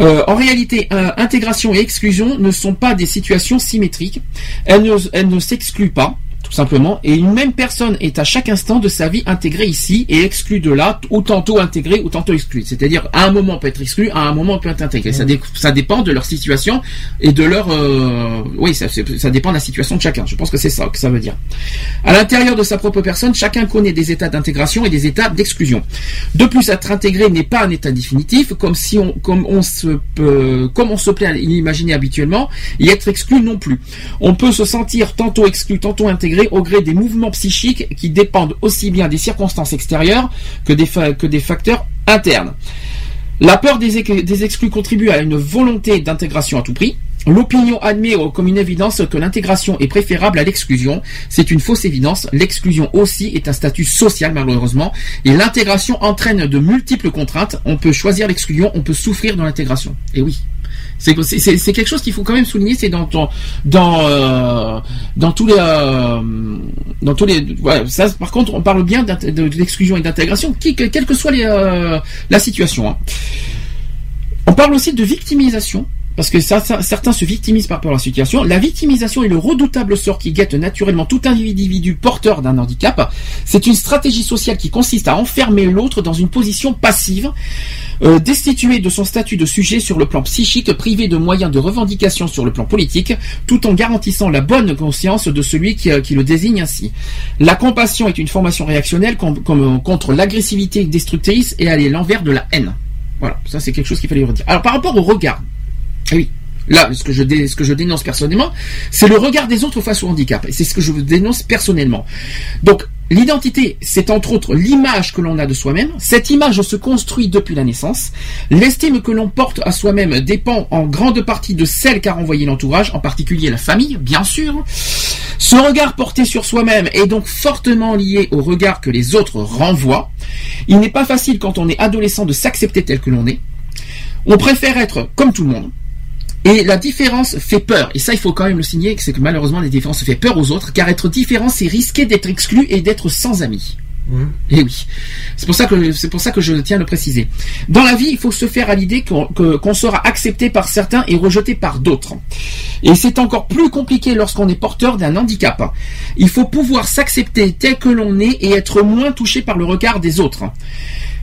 Euh, en réalité, euh, intégration et exclusion ne sont pas des situations symétriques. Elles ne, elles ne s'excluent pas, tout simplement. Et une même personne est à chaque instant de sa vie intégrée ici et exclue de là, ou tantôt intégrée ou tantôt exclue. C'est-à-dire, à un moment on peut être exclu, à un moment on peut être intégré. Ça, dé- ça dépend de leur situation et de leur... euh, oui, ça, ça dépend de la situation de chacun. Je pense que c'est ça que ça veut dire. À l'intérieur de sa propre personne, chacun connaît des états d'intégration et des états d'exclusion. De plus, être intégré n'est pas un état définitif, comme si on, comme on se peut, comme on se plaît à l'imaginer habituellement, et être exclu non plus. On peut se sentir tantôt exclu, tantôt intégré au gré des mouvements psychiques qui dépendent aussi bien des circonstances extérieures que des, facteurs internes. La peur des, des exclus contribue à une volonté d'intégration à tout prix. L'opinion admet comme une évidence que l'intégration est préférable à l'exclusion. C'est une fausse évidence. L'exclusion aussi est un statut social malheureusement. Et l'intégration entraîne de multiples contraintes. On peut choisir l'exclusion, on peut souffrir dans l'intégration. Et oui. C'est quelque chose qu'il faut quand même souligner. C'est dans dans dans, euh, dans tous les euh, dans tous les ça. Par contre, on parle bien d'int- de, de l'exclusion et d'intégration, quelle que soit euh, la situation. hein. On parle aussi de victimisation. Parce que certains se victimisent par rapport à la situation. La victimisation est le redoutable sort qui guette naturellement tout individu porteur d'un handicap. C'est une stratégie sociale qui consiste à enfermer l'autre dans une position passive, euh, destitué de son statut de sujet sur le plan psychique, privé de moyens de revendication sur le plan politique, tout en garantissant la bonne conscience de celui qui, euh, le désigne ainsi. La compassion est une formation réactionnelle comme- contre l'agressivité destructrice et elle est l'envers de la haine. Voilà, ça c'est quelque chose qu'il fallait redire. Alors par rapport au regard, oui. Là, ce que je, ce que je dénonce personnellement, c'est le regard des autres face au handicap. Et c'est ce que je dénonce personnellement. Donc, l'identité, c'est entre autres l'image que l'on a de soi-même. Cette image se construit depuis la naissance. L'estime que l'on porte à soi-même dépend en grande partie de celle qu'a renvoyé l'entourage, en particulier la famille, bien sûr. Ce regard porté sur soi-même est donc fortement lié au regard que les autres renvoient. Il n'est pas facile quand on est adolescent de s'accepter tel que l'on est. On préfère être comme tout le monde. Et la différence fait peur. Et ça, il faut quand même le signer, c'est que malheureusement, la différence fait peur aux autres, car être différent, c'est risquer d'être exclu et d'être sans amis. Et oui, c'est pour ça que c'est pour ça que je tiens à le préciser. Dans la vie, il faut se faire à l'idée qu'on sera accepté par certains et rejeté par d'autres. Et c'est encore plus compliqué lorsqu'on est porteur d'un handicap. Il faut pouvoir s'accepter tel que l'on est et être moins touché par le regard des autres.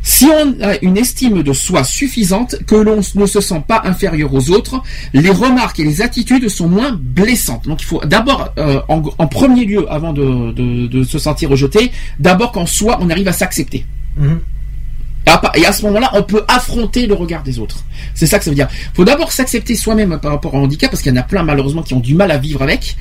Si on a une estime de soi suffisante, que l'on ne se sent pas inférieur aux autres, les remarques et les attitudes sont moins blessantes. Donc il faut d'abord, euh, en, premier lieu, avant de, se sentir rejeté, d'abord qu'en soi, on arrive à s'accepter. Pa- et à ce moment-là, on peut affronter le regard des autres. C'est ça que ça veut dire. Il faut d'abord s'accepter soi-même par rapport au handicap, parce qu'il y en a plein malheureusement qui ont du mal à vivre avec,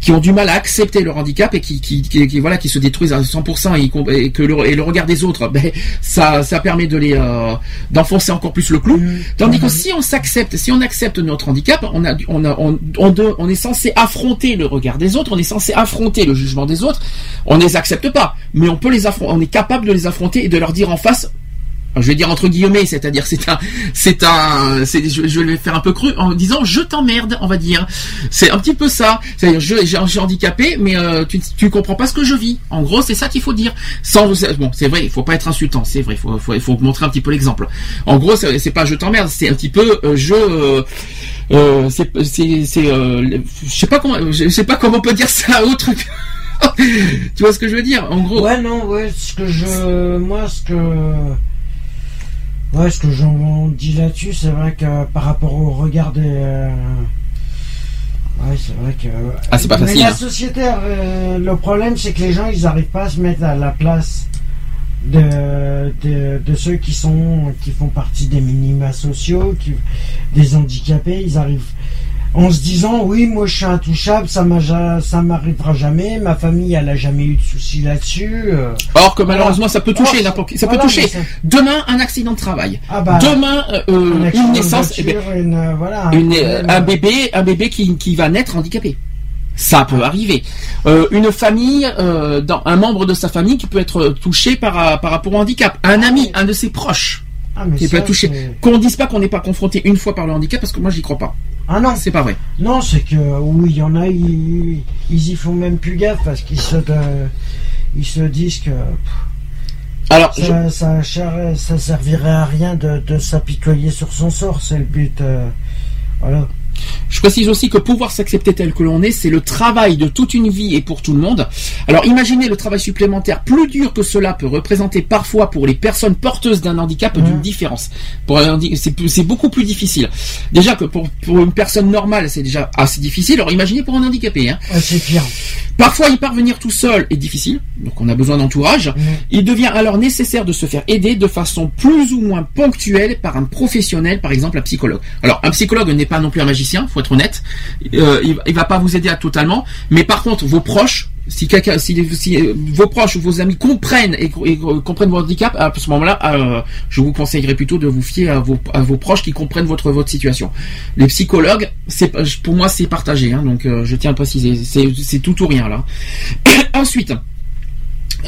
qui ont du mal à accepter leur handicap et qui, qui, qui- qui, voilà, qui se détruisent à 100% et, que le, et le regard des autres, ben, ça, ça permet de les euh, d'enfoncer encore plus le clou. Tandis que si on s'accepte, si on accepte notre handicap, on a, on a, on, on, on est censé affronter le regard des autres, on est censé affronter le jugement des autres. On ne les accepte pas, mais on peut les affronter, on est capable de les affronter et de leur dire en face je vais dire entre guillemets, c'est-à-dire c'est un, c'est un, c'est, je, je vais faire un peu cru en disant je t'emmerde, on va dire. C'est un petit peu ça. C'est-à-dire je, j'ai handicapé, mais euh, tu, tu comprends pas ce que je vis. En gros, c'est ça qu'il faut dire. Sans, bon, c'est vrai, il faut pas être insultant, c'est vrai, il faut, faut, faut montrer un petit peu l'exemple. En gros, c'est, pas je t'emmerde, c'est un petit peu euh, je. euh, euh, c'est, c'est, c'est, euh, je sais pas comment, je sais pas comment on peut dire ça autre. que- tu vois ce que je veux dire? En gros. Ouais, non, ouais, ce que je. Moi, ce que. Ouais, ce que j'en dis là-dessus, c'est vrai que par rapport au regard des. euh, Ouais, c'est vrai que. Ah, c'est pas Mais facile, la hein. société, euh, le problème, c'est que les gens, ils arrivent pas à se mettre à la place de, de, de ceux qui sont qui font partie des minima sociaux, qui, des handicapés. Ils arrivent en se disant oui, moi je suis intouchable, ça ça m'arrivera jamais, ma famille elle a jamais eu de soucis là-dessus. euh. Or que malheureusement ça peut toucher Or, n'importe qui. Ça peut voilà, toucher ça- demain un accident de travail. Ah bah, demain euh, euh, une naissance. eh ben, voiture, une, euh, voilà, un une, problème, un bébé, un bébé qui, qui va naître handicapé. Ça peut arriver. Euh, une famille, euh, dans, un membre de sa famille qui peut être touché par, par rapport au handicap. Un ami, un de ses proches Ah, mais qui ça, Qu'on dise pas qu'on n'est pas confronté une fois par le handicap parce que moi j'y crois pas. Ah non. C'est pas vrai. Non, c'est que oui, il y en a, ils, ils y font même plus gaffe parce qu'ils se, de- ils se disent que pff, Alors, ça, ça, cher- ça servirait à rien de, de s'apitoyer sur son sort, c'est le but. euh, voilà. Je précise aussi que pouvoir s'accepter tel que l'on est, c'est le travail de toute une vie et pour tout le monde. Alors imaginez le travail supplémentaire plus dur que cela peut représenter parfois pour les personnes porteuses d'un handicap d'une différence. C'est beaucoup plus difficile. Déjà que pour, pour une personne normale, c'est déjà assez difficile. Alors imaginez pour un handicapé. Hein. Ouais, c'est pire. Parfois, y parvenir tout seul est difficile, donc on a besoin d'entourage. Il devient alors nécessaire de se faire aider de façon plus ou moins ponctuelle par un professionnel, par exemple un psychologue. Alors, un psychologue n'est pas non plus un magicien, faut être honnête. Euh, il, va pas vous aider à totalement, mais par contre, vos proches, Si quelqu'un, si, si, euh, vos proches ou vos amis comprennent et, euh, comprennent votre handicap, à ce moment-là, je vous conseillerais plutôt de vous fier à vos, proches qui comprennent votre situation. Les psychologues, c'est pour moi c'est partagé, hein, donc je tiens à préciser, c'est c'est tout ou rien là. Ensuite.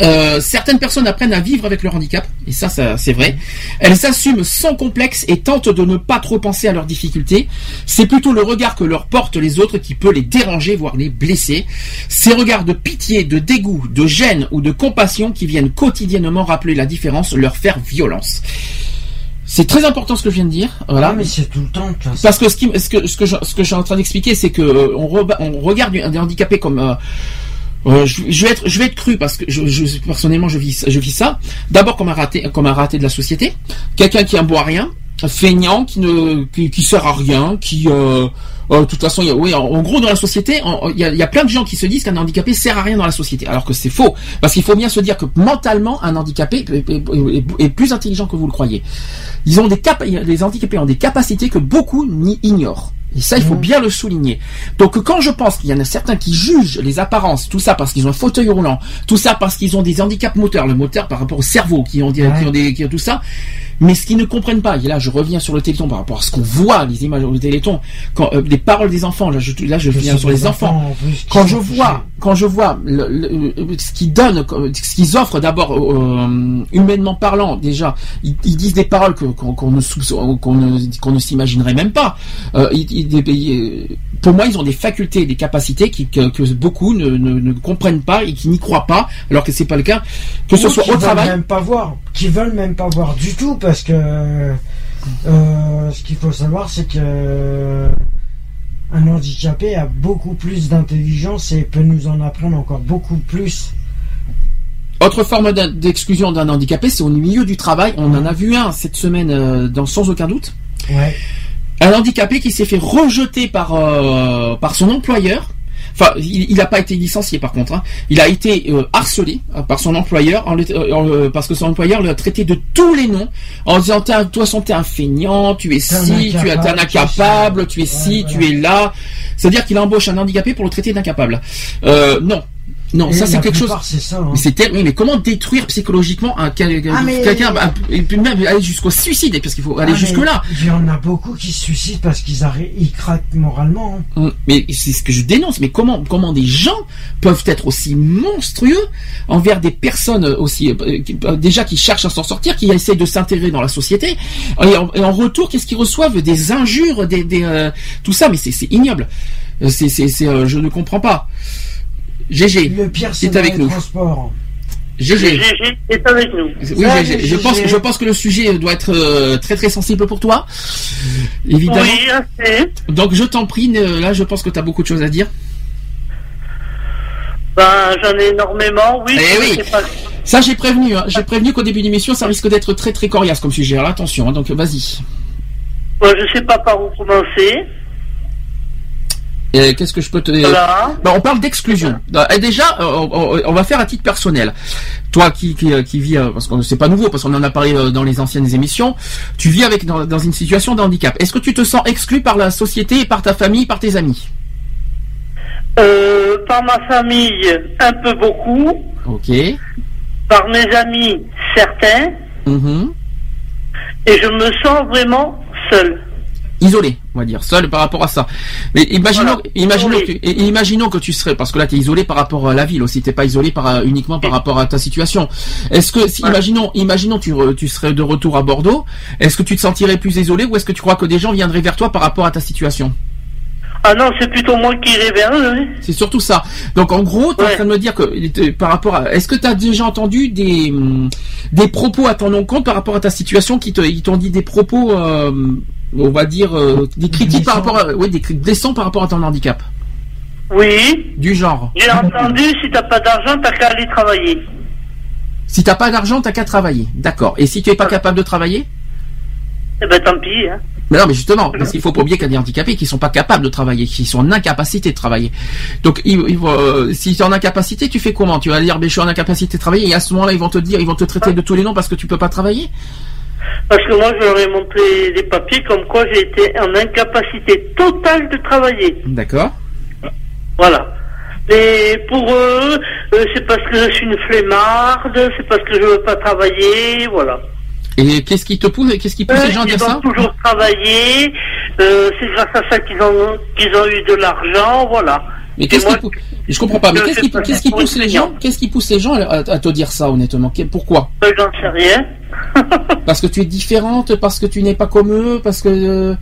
Euh, certaines personnes apprennent à vivre avec leur handicap, et ça, ça c'est vrai. Elles s'assument sans complexe et tentent de ne pas trop penser à leurs difficultés. C'est plutôt le regard que leur portent les autres qui peut les déranger, voire les blesser. Ces regards de pitié, de dégoût, de gêne ou de compassion qui viennent quotidiennement rappeler la différence, leur faire violence. C'est très important ce que je viens de dire. Voilà. Ah, mais c'est tout le temps. Parce que ce, qui, ce que ce que je, ce que je suis en train d'expliquer, c'est que euh, on, regarde des handicapés comme euh, euh, je, je vais être je vais être cru parce que je, je- personnellement je vis je vis ça. D'abord comme un raté comme un raté de la société, quelqu'un qui aboie rien, feignant, qui ne qui, sert à rien, qui euh, euh, de toute façon, oui, en, en gros, dans la société, en- il y, a, plein de gens qui se disent qu'un handicapé sert à rien dans la société, alors que c'est faux. Parce qu'il faut bien se dire que mentalement, un handicapé est, plus intelligent que vous le croyez. Ils ont des cap les handicapés ont des capacités que beaucoup ignorent. Et ça, il faut bien le souligner. Donc, quand je pense qu'il y en a certains qui jugent les apparences, tout ça parce qu'ils ont un fauteuil roulant, tout ça parce qu'ils ont des handicaps moteurs, le moteur par rapport au cerveau, qui ont, des, qui ont des, qui ont tout ça, mais ce qu'ils ne comprennent pas, et là, je reviens sur le téléthon par rapport à ce qu'on voit, les images au téléthon, quand, euh, les paroles des enfants, là, je, là, je viens sur des les enfants. Quand je vois, quand je vois le- le- le- ce qu'ils donnent, ce qu'ils offrent d'abord, euh, humainement parlant, déjà, ils, ils disent des paroles qu'on ne, qu'on ne, ne s'imaginerait même pas. Euh, ils- ils- des- pour moi, ils ont des facultés, des capacités qui, que, que beaucoup ne, ne, ne comprennent pas et qui n'y croient pas, alors que c'est pas le cas. Que ce Ou soit qui au veulent travail. même pas voir, qui veulent même pas voir du tout parce que euh, ce qu'il faut savoir c'est que un handicapé a beaucoup plus d'intelligence et peut nous en apprendre encore beaucoup plus. Autre forme d'exclusion d'un handicapé, c'est au milieu du travail. On en a vu un cette semaine, euh, dans, sans aucun doute. Ouais. Un handicapé qui s'est fait rejeter par euh, par son employeur. Enfin, il n'a pas été licencié par contre. hein. Il a été euh, harcelé euh, par son employeur en le- euh, en le- parce que son employeur l'a traité de tous les noms en disant un- toi, t'es un feignant, tu es ci, tu es un incapable, incapable, tu es ci, tu es là. C'est-à-dire qu'il embauche un handicapé pour le traiter d'incapable. Euh, non. Non, Et ça c'est la quelque chose. c'est ça. hein. Mais c'est terrible. Oui, mais comment détruire psychologiquement un Ah, mais- quelqu'un bah, et puis même aller jusqu'au suicide parce qu'il faut aller Ah, mais jusque là. Il y en a beaucoup qui se suicident parce qu'ils ils craquent moralement. hein. Hum, Mais c'est ce que je dénonce. Mais comment, comment des gens peuvent être aussi monstrueux envers des personnes aussi euh, euh, déjà qui cherchent à s'en sortir, qui essaient de s'intégrer dans la société, et en, et en retour, qu'est-ce qu'ils reçoivent? Des injures, des, des, euh, tout ça. Mais c'est c'est ignoble. Euh, C'est, c'est, c'est, euh, je ne comprends pas. GG, Le pire, c'est avec nous. transports. GG. GG est avec nous. Oui, GG. je pense, je pense que le sujet doit être euh, très très sensible pour toi, évidemment. Oui, assez. Donc je t'en prie, là je pense que tu as beaucoup de choses à dire. Ben, j'en ai énormément, oui. Eh oui. pas. Ça j'ai prévenu, hein. j'ai prévenu qu'au début de l'émission ça risque d'être très très coriace comme sujet. Alors attention, hein, donc vas-y. Bon, je sais pas par où commencer. Et Qu'est-ce que je peux te Voilà. Bah, on parle d'exclusion. Et déjà, euh, on, va faire à titre personnel. Toi qui qui, euh, qui vis, euh, parce que c'est pas nouveau, parce qu'on en a parlé dans les anciennes émissions, tu vis avec dans, dans une situation de handicap. Est-ce que tu te sens exclu par la société, par ta famille, par tes amis? Euh, par ma famille, un peu beaucoup. Ok. Par mes amis, certains. Mhm. Et je me sens vraiment seul. Isolé, on va dire, seul par rapport à ça. Mais imaginons, Voilà. imaginons, Oui. que, imaginons que tu serais, parce que là tu es isolé par rapport à la ville aussi, t'es pas isolé par, euh, uniquement par rapport à ta situation. Est-ce que, si, imaginons, imaginons tu, re- tu serais de retour à Bordeaux, est-ce que tu te sentirais plus isolé ou est-ce que tu crois que des gens viendraient vers toi par rapport à ta situation? Ah non, c'est plutôt moi qui irai vers eux. C'est surtout ça. Donc en gros, tu es en train de me dire que euh, par rapport à, est-ce que tu as déjà entendu des hum, des propos à ton encontre par rapport à ta situation qui t'ont dit des propos, euh, on va dire euh, des critiques par rapport, à, oui, des critiques par rapport à ton handicap, Oui. du genre. J'ai entendu, si t'as pas d'argent, t'as qu'à aller travailler. Si t'as pas d'argent, t'as qu'à travailler. D'accord. Et si tu es pas capable de travailler? Eh ben tant pis. Hein. Mais non, mais justement, parce qu'il faut pas oublier qu'il y a des handicapés qui sont pas capables de travailler, qui sont en incapacité de travailler. Donc, ils, ils euh, si tu es en incapacité, tu fais comment? Tu vas dire, mais je suis en incapacité de travailler, et à ce moment-là, ils vont te dire, ils vont te traiter de tous les noms parce que tu peux pas travailler? Parce que moi, je leur ai montré des papiers comme quoi j'ai été en incapacité totale de travailler. D'accord. Voilà. Et pour eux, euh, c'est parce que je suis une flemmarde, c'est parce que je veux pas travailler, voilà. Et qu'est-ce qui te pousse, qu'est-ce qui pousse Eux, les gens à ils ont toujours travaillé, euh, c'est grâce à ça qu'ils ont, qu'ils ont eu de l'argent, voilà. Mais qu'est-ce qui Je comprends pas. Mais qu'est-ce qui, pousse les gens Qu'est-ce qui pousse les gens à, à te dire ça honnêtement? Pourquoi? Euh, J'en sais rien. Parce que tu es différente, parce que tu n'es pas comme eux, parce que euh,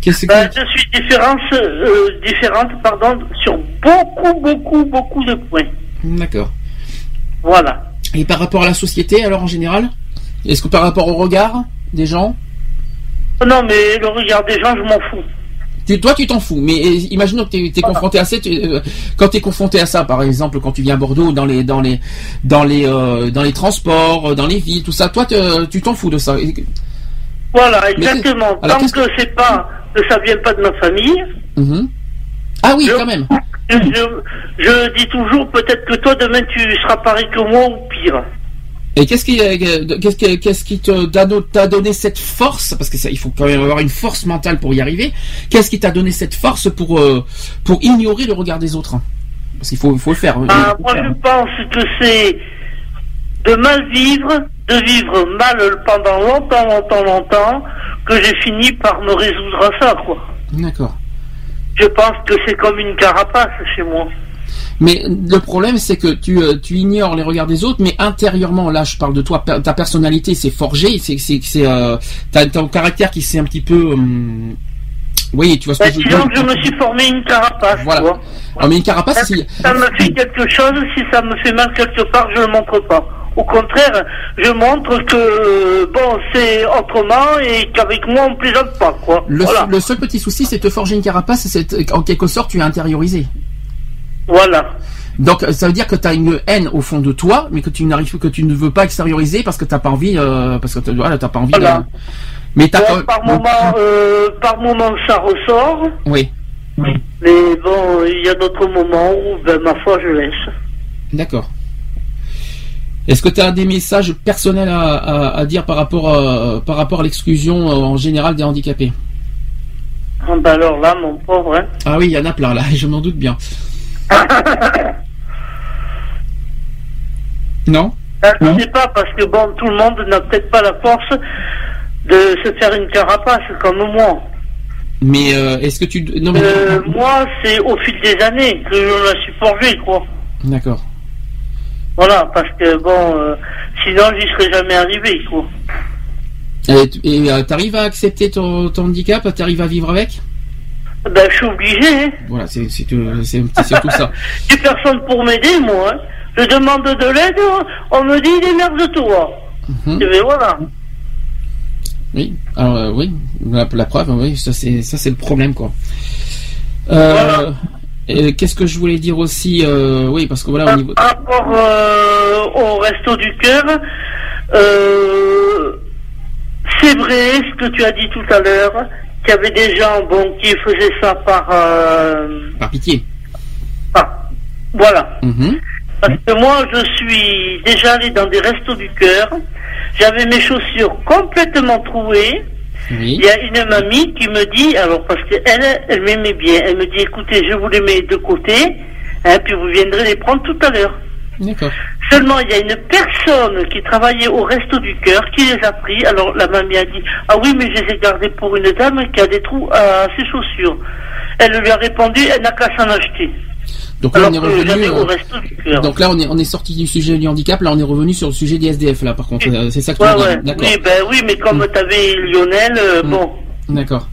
qu'est-ce que Ben, je suis différente, euh, différente pardon, sur beaucoup, beaucoup, beaucoup de points. D'accord. Voilà. Et par rapport à la société, alors en général? Est-ce que par rapport au regard des gens? Non, mais le regard des gens, je m'en fous. Toi, tu t'en fous. Mais euh, imaginons que tu es, confronté à ça. tu- euh, quand tu es confronté à ça, par exemple, quand tu viens à Bordeaux, dans les dans les dans les euh, dans les transports, dans les villes, tout ça, toi, te- tu t'en fous de ça. Voilà, exactement. alors, Tant que c'est pas, que ça vient pas de ma famille. Mhm. Ah oui, quand même. Je- je dis toujours, peut-être que toi, demain, tu seras pareil que moi ou pire. Et qu'est-ce qui, euh, qu'est-ce qui, qu'est-ce qui te t'a do- t'a donné cette force? Parce que ça, il faut quand même avoir une force mentale pour y arriver. Qu'est-ce qui t'a donné cette force pour euh, pour ignorer le regard des autres hein? Parce qu'il faut, faut le faire. hein. Ah, moi, je pense que c'est de mal vivre, de vivre mal pendant longtemps, longtemps, longtemps, que j'ai fini par me résoudre à ça, quoi. D'accord. Je pense que c'est comme une carapace chez moi. Mais le problème, c'est que tu, euh, tu ignores les regards des autres, mais intérieurement, là, je parle de toi, ta personnalité s'est forgée, c'est, c'est, c'est, euh, t'as ton caractère qui s'est un petit peu, hum, oui, tu vois ce que Ben, je veux disons dire. que je me suis formé une carapace, Voilà. tu vois. Ah, mais une carapace, c'est, Ça me fait quelque chose, si ça me fait mal quelque part, je ne le montre pas. Au contraire, je montre que, euh, bon, c'est autrement et qu'avec moi, on plaisante pas, quoi. le, voilà. le seul petit souci, c'est te forger une carapace, c'est en quelque sorte, tu es intériorisé. Voilà. Donc ça veut dire que tu as une haine au fond de toi, mais que tu n'arrives que tu ne veux pas extérioriser parce que t'as pas envie, euh, parce que voilà, t'as pas envie. Voilà. De... Mais t'as Bon, par moment, euh, par moment, ça ressort. Oui. Mais bon, il y a d'autres moments où, ben, ma foi, je laisse. D'accord. Est-ce que tu as des messages personnels à, à- à dire par rapport à, par rapport à l'exclusion euh, en général des handicapés? Ah, ben alors là, mon pauvre, hein. Ah oui, il y en a plein là, je m'en doute bien. Non Ben, je sais pas, parce que bon, tout le monde n'a peut-être pas la force de se faire une carapace comme moi. Mais euh, est-ce que tu non mais Euh, moi, c'est au fil des années que je la suis forgée, quoi. d'accord. Voilà, parce que bon, euh, sinon j'y serais jamais arrivé, quoi. Et tu- Et euh, t'arrives à accepter ton, ton handicap? T'arrives à vivre avec? Ben, je suis obligé, hein. Voilà, c'est euh, c'est- surtout ça. J'ai personne pour m'aider, moi. hein. Je demande de l'aide, on me dit démerde-toi. Mhm. Et ben voilà. Oui, alors euh, oui, la, la preuve, oui, ça c'est le problème quoi. Euh, Qu'est-ce que je voulais dire aussi euh, Oui, parce que voilà au niveau. Par rapport au resto du cœur, c'est vrai ce que tu as dit tout à l'heure, qu'il y avait des gens bon, qui faisaient ça par... euh, Par pitié. ah, voilà. Mhm. Parce que moi, je suis déjà allé dans des restos du cœur. J'avais mes chaussures complètement trouées. Oui. Il y a une mamie qui me dit, alors parce qu'elle, elle m'aimait bien, elle me dit, écoutez, je vous les mets de côté, hein, puis vous viendrez les prendre tout à l'heure. D'accord. Seulement, il y a une personne qui travaillait au resto du cœur qui les a pris. Alors la mamie a dit, ah oui, mais je les ai gardés pour une dame qui a des trous à ses chaussures. Elle lui a répondu, elle n'a qu'à s'en acheter. Donc là on est revenu. au euh, resto du cœur. donc là on est on est sorti du sujet du handicap. Là on est revenu sur le sujet des SDF là. Par contre, euh, c'est ça que tu Ouais, veux dire. ouais. Oui, ben oui, mais comme t'avais Lionel, euh, bon. D'accord.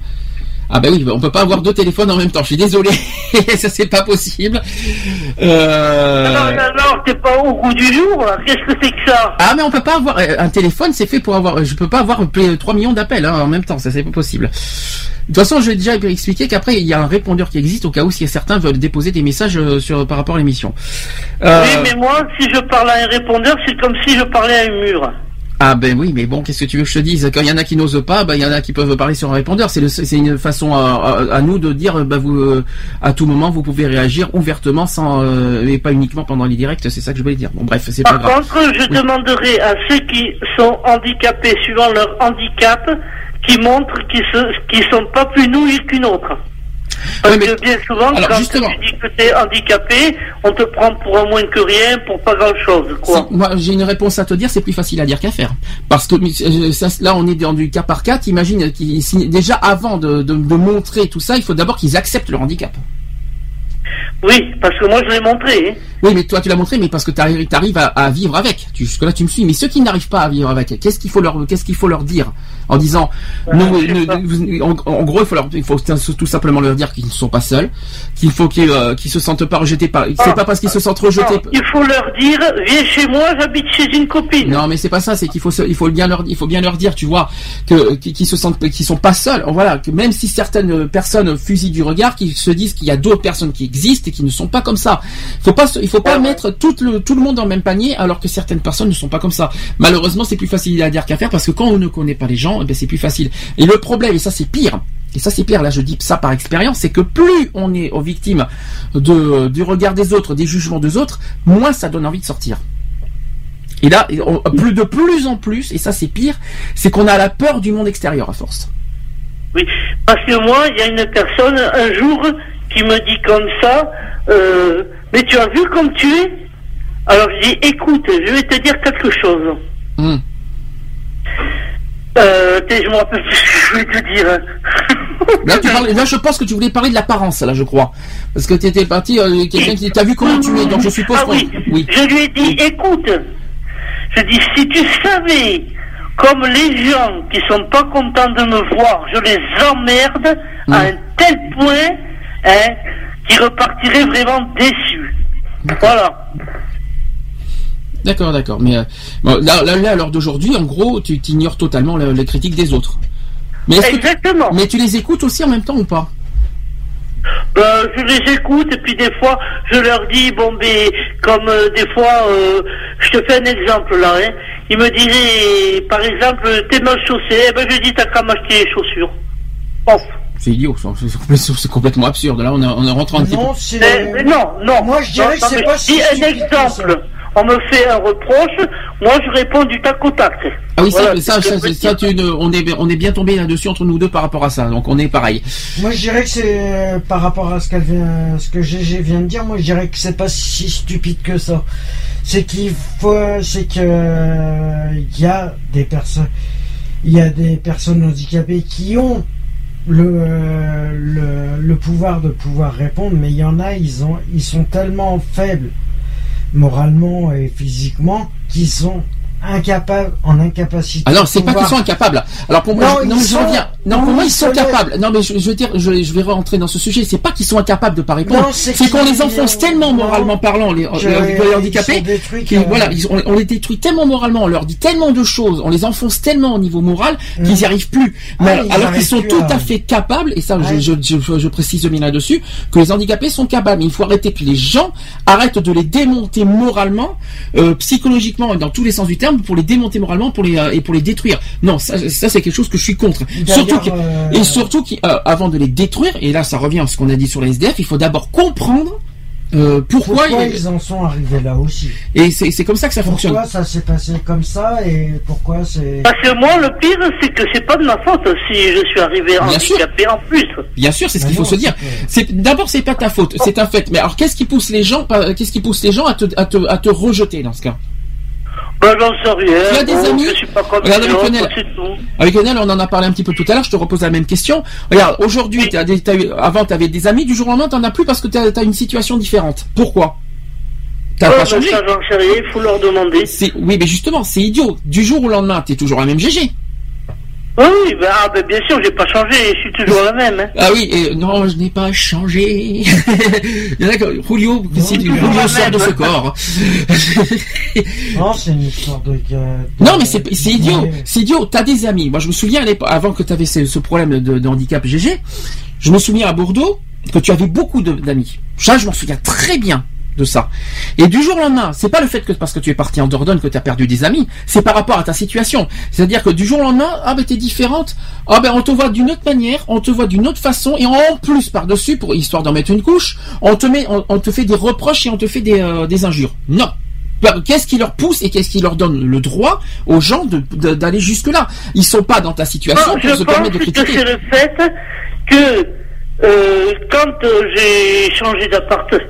Ah ben oui, on peut pas avoir deux téléphones en même temps. Je suis désolé, ça c'est pas possible. Euh... Non, non, non, t'es pas au goût du jour. Qu'est-ce que c'est que ça? Ah mais on peut pas avoir euh, un téléphone, c'est fait pour avoir. Je peux pas avoir euh, 3 millions d'appels hein, en même temps, ça c'est pas possible. De toute façon, je vais déjà expliquer qu'après il y a un répondeur qui existe au cas où si certains veulent déposer des messages euh, sur par rapport à l'émission. Euh, Oui, mais moi, si je parle à un répondeur, c'est comme si je parlais à un mur. Ah ben oui, mais bon, qu'est-ce que tu veux que je te dise? Quand il y en a qui n'osent pas, ben il y en a qui peuvent parler sur un répondeur. C'est une façon à, à- à nous de dire, ben vous, euh, à tout moment, vous pouvez réagir ouvertement, sans euh, et pas uniquement pendant les directs. C'est ça que je voulais dire. Bon, bref, c'est pas Par grave. contre, je demanderai à ceux qui sont handicapés suivant leur handicap, qui montrent qu'ils ne sont pas plus nouilles qu'une autre. Parce que bien souvent, Alors, quand justement. tu dis que tu es handicapé, on te prend pour un moins que rien, pour pas grand-chose, moi, j'ai une réponse à te dire, c'est plus facile à dire qu'à faire. Parce que euh, ça, là, on est dans du cas par cas. T'imagines déjà avant de, de, de montrer tout ça, il faut d'abord qu'ils acceptent leur handicap. Oui, parce que moi, je l'ai montré. hein. Oui, mais toi, tu l'as montré, mais parce que tu arrives, à, à vivre avec. Tu, jusque là, tu me suis. Mais ceux qui n'arrivent pas à vivre avec, qu'est-ce qu'il faut leur, qu'est-ce qu'il faut leur dire en disant, nous- nous- en, en gros, il faut leur, il faut tout simplement leur dire qu'ils ne sont pas seuls, qu'il faut qu'ils, euh, se sentent pas rejetés par. C'est Ah. pas parce qu'ils se sentent rejetés. Non, il faut leur dire, viens chez moi, j'habite chez une copine. Non, mais c'est pas ça. C'est qu'il faut, se- il faut bien leur, il faut bien leur dire, tu vois, que qu'ils qu'ils se sentent, qu'ils sont pas seuls. Voilà, que même si certaines personnes fusillent du regard, qu'ils se disent qu'il y a d'autres personnes qui existent et qui ne sont pas comme ça. Faut pas, il faut pas mettre tout le tout le monde dans le même panier, alors que certaines personnes ne sont pas comme ça. Malheureusement, c'est plus facile à dire qu'à faire parce que quand on ne connaît pas les gens, eh ben, c'est plus facile. Et le problème, et ça c'est pire. Et ça c'est pire, là je dis ça par expérience, c'est que plus on est aux victimes de, du regard des autres, des jugements des autres, moins ça donne envie de sortir. Et là, on- plus de plus en plus, et ça c'est pire, c'est qu'on a la peur du monde extérieur à force. Oui, parce que moi, il y a une personne un jour qui me dit comme ça, euh, mais tu as vu comme tu es Alors je dis, écoute, je vais te dire quelque chose. Hmm. Euh, t'es- je me rappelle plus ce que je voulais te dire. Là, tu parles- là, je pense que tu voulais parler de l'apparence, là, je crois. Parce que tu étais parti, euh, quelqu'un qui t'a vu comment tu es, donc je suppose Ah oui, oui. je lui ai dit, écoute, je dis, si tu savais comme les gens qui sont pas contents de me voir, je les emmerde Mm. à un tel point, hein, qu'ils repartiraient vraiment déçus. Voilà. D'accord, d'accord. Mais euh, bon, là, là, à l'heure d'aujourd'hui, en gros, tu ignores totalement le- les critiques des autres. Mais tu- Exactement. mais tu les écoutes aussi en même temps ou pas? Euh, je les écoute et puis des fois je leur dis bon ben comme euh, des fois euh, je te fais un exemple là hein. ils me disaient par exemple t'es mal chaussé eh ben je dis t'as qu'à m'acheter les chaussures. C'est idiot, ça. c'est complètement- c'est complètement absurde. Là, on, est- on est rentré petit Non. Mais- mais non non Moi, je dirais Non, que c'est pas si un exemple on me fait un reproche moi je réponds du tac au tac Ah oui, ça, Voilà, ça, ça, ça, tu on est, on est bien tombé là-dessus entre nous deux par rapport à ça. Donc, on est pareil. Moi, je dirais que c'est euh, par rapport à ce qu'elle vient, ce que GG vient de dire. Moi, je dirais que c'est pas si stupide que ça. C'est qu'il faut, c'est que euh, il y a des personnes, il y a des personnes handicapées qui ont le, euh, le le pouvoir de pouvoir répondre, mais il y en a, ils ont, ils sont tellement faibles moralement et physiquement qu'ils sont incapables, en incapacité. Ah non, de c'est pas qu'ils sont incapables. Alors pour moi, Non, sont- reviens. Non, pour moi, ils sont capables. Non, mais je, je veux dire, je, je vais rentrer dans ce sujet. C'est pas qu'ils sont incapables de pas répondre. C'est qu'on les enfonce tellement moralement parlant, les, handicapés, qu'ils- voilà, ils- on, on les détruit tellement moralement, on leur dit tellement de choses, on les enfonce tellement au niveau moral qu'ils Mm. n'y arrivent plus. Ah, Mais ils alors qu'ils sont plus tout à- à fait capables, et ça, Ouais. je précise bien là-dessus, que les handicapés sont capables. Mais il faut arrêter que les gens arrêtent de les démonter moralement, euh, psychologiquement et dans tous les sens du terme, pour les démonter moralement, pour les euh, et pour les détruire. Non, ça, ça c'est quelque chose que je suis contre. Surtout que, euh, et surtout qu'avant de les détruire, et là ça revient à ce qu'on a dit sur les SDF, il faut d'abord comprendre euh, pourquoi, Pourquoi il- ils en sont arrivés là aussi et c'est c'est comme ça que ça fonctionne. Pourquoi ça s'est passé comme ça et pourquoi c'est... parce que moi le pire c'est que c'est pas de ma faute si je suis arrivé Bien sûr. handicapé en plus Bien sûr, c'est ce qu'il faut se dire. c'est d'abord c'est pas ta faute, c'est un fait. Mais alors qu'est-ce qui pousse les gens, pas- qu'est-ce qui pousse les gens à te, à te, à te rejeter dans ce cas? Ben j'en sais rien Tu as des Bon, amis je suis pas comme Regarde avec Lionel. Avec on en a parlé un petit peu tout à l'heure. Je te repose la même question. Regarde, aujourd'hui, t'as des- t'as eu- avant, tu avais des amis. Du jour au lendemain, t'en as plus parce que tu as, une situation différente. Pourquoi? T'as pas ben, changé. ça, j'en sais rien, il faut leur demander. C'est- Oui, mais justement, c'est idiot. Du jour au lendemain, t'es toujours la même GG. Oui, ben, ah, ben, bien sûr, j'ai pas changé, je suis toujours la même. Hein. Ah oui, et non, je n'ai pas changé. Il y en a que Julio, si- toujours Julio sort même. de ce corps. Non, c'est une histoire de... de- Non, mais c'est c'est idiot. Ouais. C'est idiot. T'as des amis. Moi, je me souviens à l'époque- avant que tu avais ce, ce problème de, de handicap GG. Je me souviens à Bordeaux que tu avais beaucoup d'amis. Ça, je m'en souviens très bien de ça. Et du jour au lendemain, c'est pas le fait que parce que tu es parti en Dordogne que tu as perdu des amis, c'est par rapport à ta situation. C'est-à-dire que du jour au lendemain, ah ben t'es différente, ah ben on te voit d'une autre manière, on te voit d'une autre façon, et en plus par-dessus, pour histoire d'en mettre une couche, on te met, on, on te fait des reproches et on te fait des, euh, des injures. Non. Bah, Qu'est-ce qui leur pousse et qu'est-ce qui leur donne le droit aux gens d'aller jusque là Ils sont pas dans ta situation Non, pour je se permettre de que critiquer. c'est le fait que Euh, quand euh, j'ai changé d'appartement,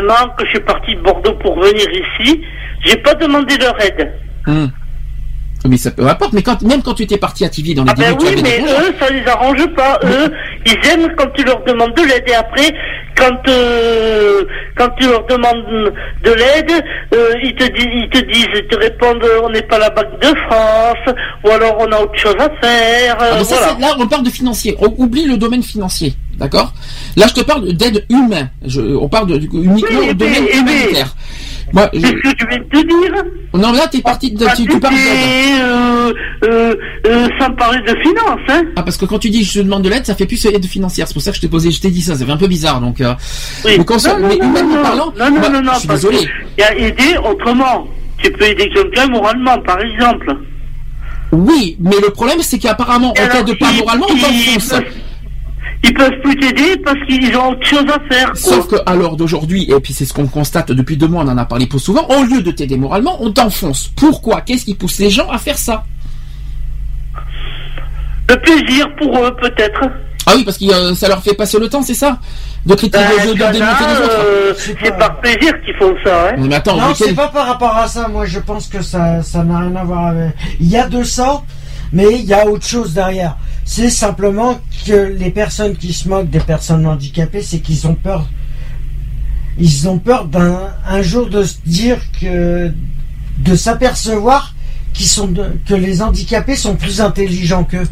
que je suis parti de Bordeaux pour venir ici, j'ai pas demandé leur aide. Hum. Mais ça peu importe, mais quand, même quand tu étais parti à TV dans les Ah ben oui, mais eux, ça les arrange pas. Eux, ils aiment quand tu leur demandes de l'aide. Et après, quand euh, quand tu leur demandes de l'aide, euh, ils te disent, ils te disent, ils te répondent, euh, on n'est pas la Banque de France, ou alors on a autre chose à faire. euh, Ah, mais ça, voilà. c'est- là, on parle de financier. On oublie le domaine financier. D'accord? Là, je te parle d'aide humaine. Je- on parle de, uniquement Oui, mais- mais- humanitaire. Moi, je- ce que je viens de te dire? Non, là, t'es parti de. Tu, tu parles d'aide. Et, euh, euh, euh, sans parler de finances, hein. Ah, parce que quand tu dis je demande de l'aide, ça fait plus aide financière. C'est pour ça que je t'ai posé, je t'ai dit ça. Ça fait un peu bizarre. Donc, euh, Oui. donc, soi- non, mais non, non, humainement non, parlant, non, non, non, non, je suis désolé. Il y a aider autrement. Tu peux aider quelqu'un moralement, par exemple. Oui, mais le problème, c'est qu'apparemment, en cas de pas moralement, on t'enfonce. Ils peuvent plus t'aider parce qu'ils ont autre chose à faire. quoi. Sauf que à l'heure d'aujourd'hui, et puis c'est ce qu'on constate depuis deux mois, on en a parlé pour souvent, au lieu de t'aider moralement, on t'enfonce. Pourquoi? Qu'est-ce qui pousse les gens à faire ça? Le plaisir pour eux, peut-être. Ah oui, parce que euh, ça leur fait passer le temps, c'est ça? De critiquer, Ben, de, de, démonter les autres. euh, c'est par plaisir qu'ils font ça. Hein. Mais attends, non, quel- c'est pas par rapport à ça. Moi, je pense que ça, ça n'a rien à voir avec. Il y a de ça, mais il y a autre chose derrière. C'est simplement que les personnes qui se moquent des personnes handicapées, c'est qu'ils ont peur. Ils ont peur d'un un jour de se dire que de s'apercevoir qu'ils sont que les handicapés sont plus intelligents qu'eux.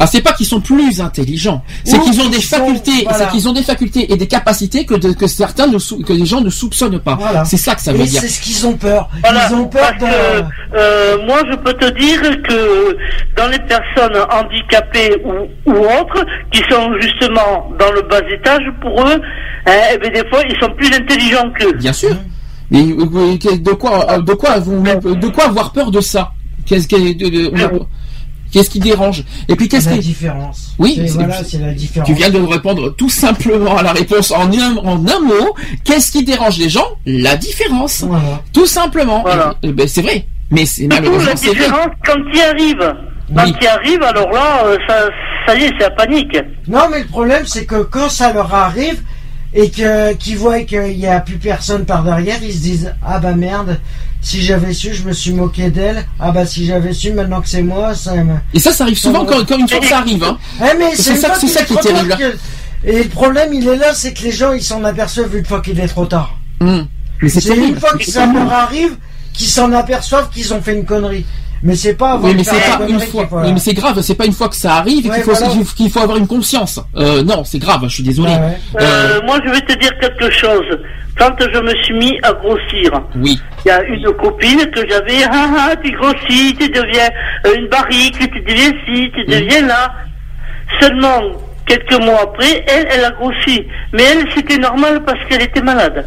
Ah, c'est pas qu'ils sont plus intelligents, c'est qu'ils ont des sont- facultés, voilà. c'est qu'ils ont des facultés et des capacités que, de- que certains ne sou- que les gens ne soupçonnent pas. Voilà. C'est ça que ça veut Et dire. c'est ce qu'ils ont peur. Voilà, Ils ont peur parce de. que, euh, moi, je peux te dire que dans les personnes handicapées ou, ou autres, qui sont justement dans le bas étage, pour eux, hein, eh ben, des fois, ils sont plus intelligents qu'eux. Bien sûr. Mais euh, de quoi, euh, de quoi de quoi avoir peur de ça? Qu'est-ce qu'est-ce qui dérange? Et puis qu'est-ce la qui différence. Oui, voilà, c'est la différence. Tu viens de répondre tout simplement à la réponse en un, en un mot. Qu'est-ce qui dérange les gens? La différence. Voilà. Tout simplement. Voilà. Eh ben, c'est vrai. Mais c'est malheureusement la c'est vrai. différence quand il arrive. Quand Oui. il arrive, alors là, euh, ça, ça y est, c'est la panique. Non, mais le problème, c'est que quand ça leur arrive et que qu'ils voient qu'il n'y a plus personne par derrière, ils se disent ah bah merde. Si j'avais su, je me suis moqué d'elle. Ah bah si j'avais su, maintenant que c'est moi, ça. Et ça, ça arrive souvent quand, quand une fois que ça arrive. Hein. Eh, mais C'est ça- qui est terrible. que- Et le problème, il est là, c'est que les gens, ils s'en aperçoivent une fois qu'il est trop tard. Mais c'est une fois que ça leur arrive qu'ils s'en aperçoivent qu'ils ont fait une connerie. Mais c'est pas Oui, mais c'est pas une fois. mais c'est grave. C'est pas une fois que ça arrive Ouais, qu'il faut, voilà. qu'il faut avoir une conscience. Euh, non, c'est grave. Je suis désolé. Ouais. Euh, moi, je vais te dire quelque chose. Quand je me suis mis à grossir, Oui. il y a une copine que j'avais, ah ah, tu grossis, tu deviens euh, une barrique, tu deviens ci, tu deviens là. Seulement, quelques mois après, elle, elle a grossi. Mais elle, c'était normal parce qu'elle était malade.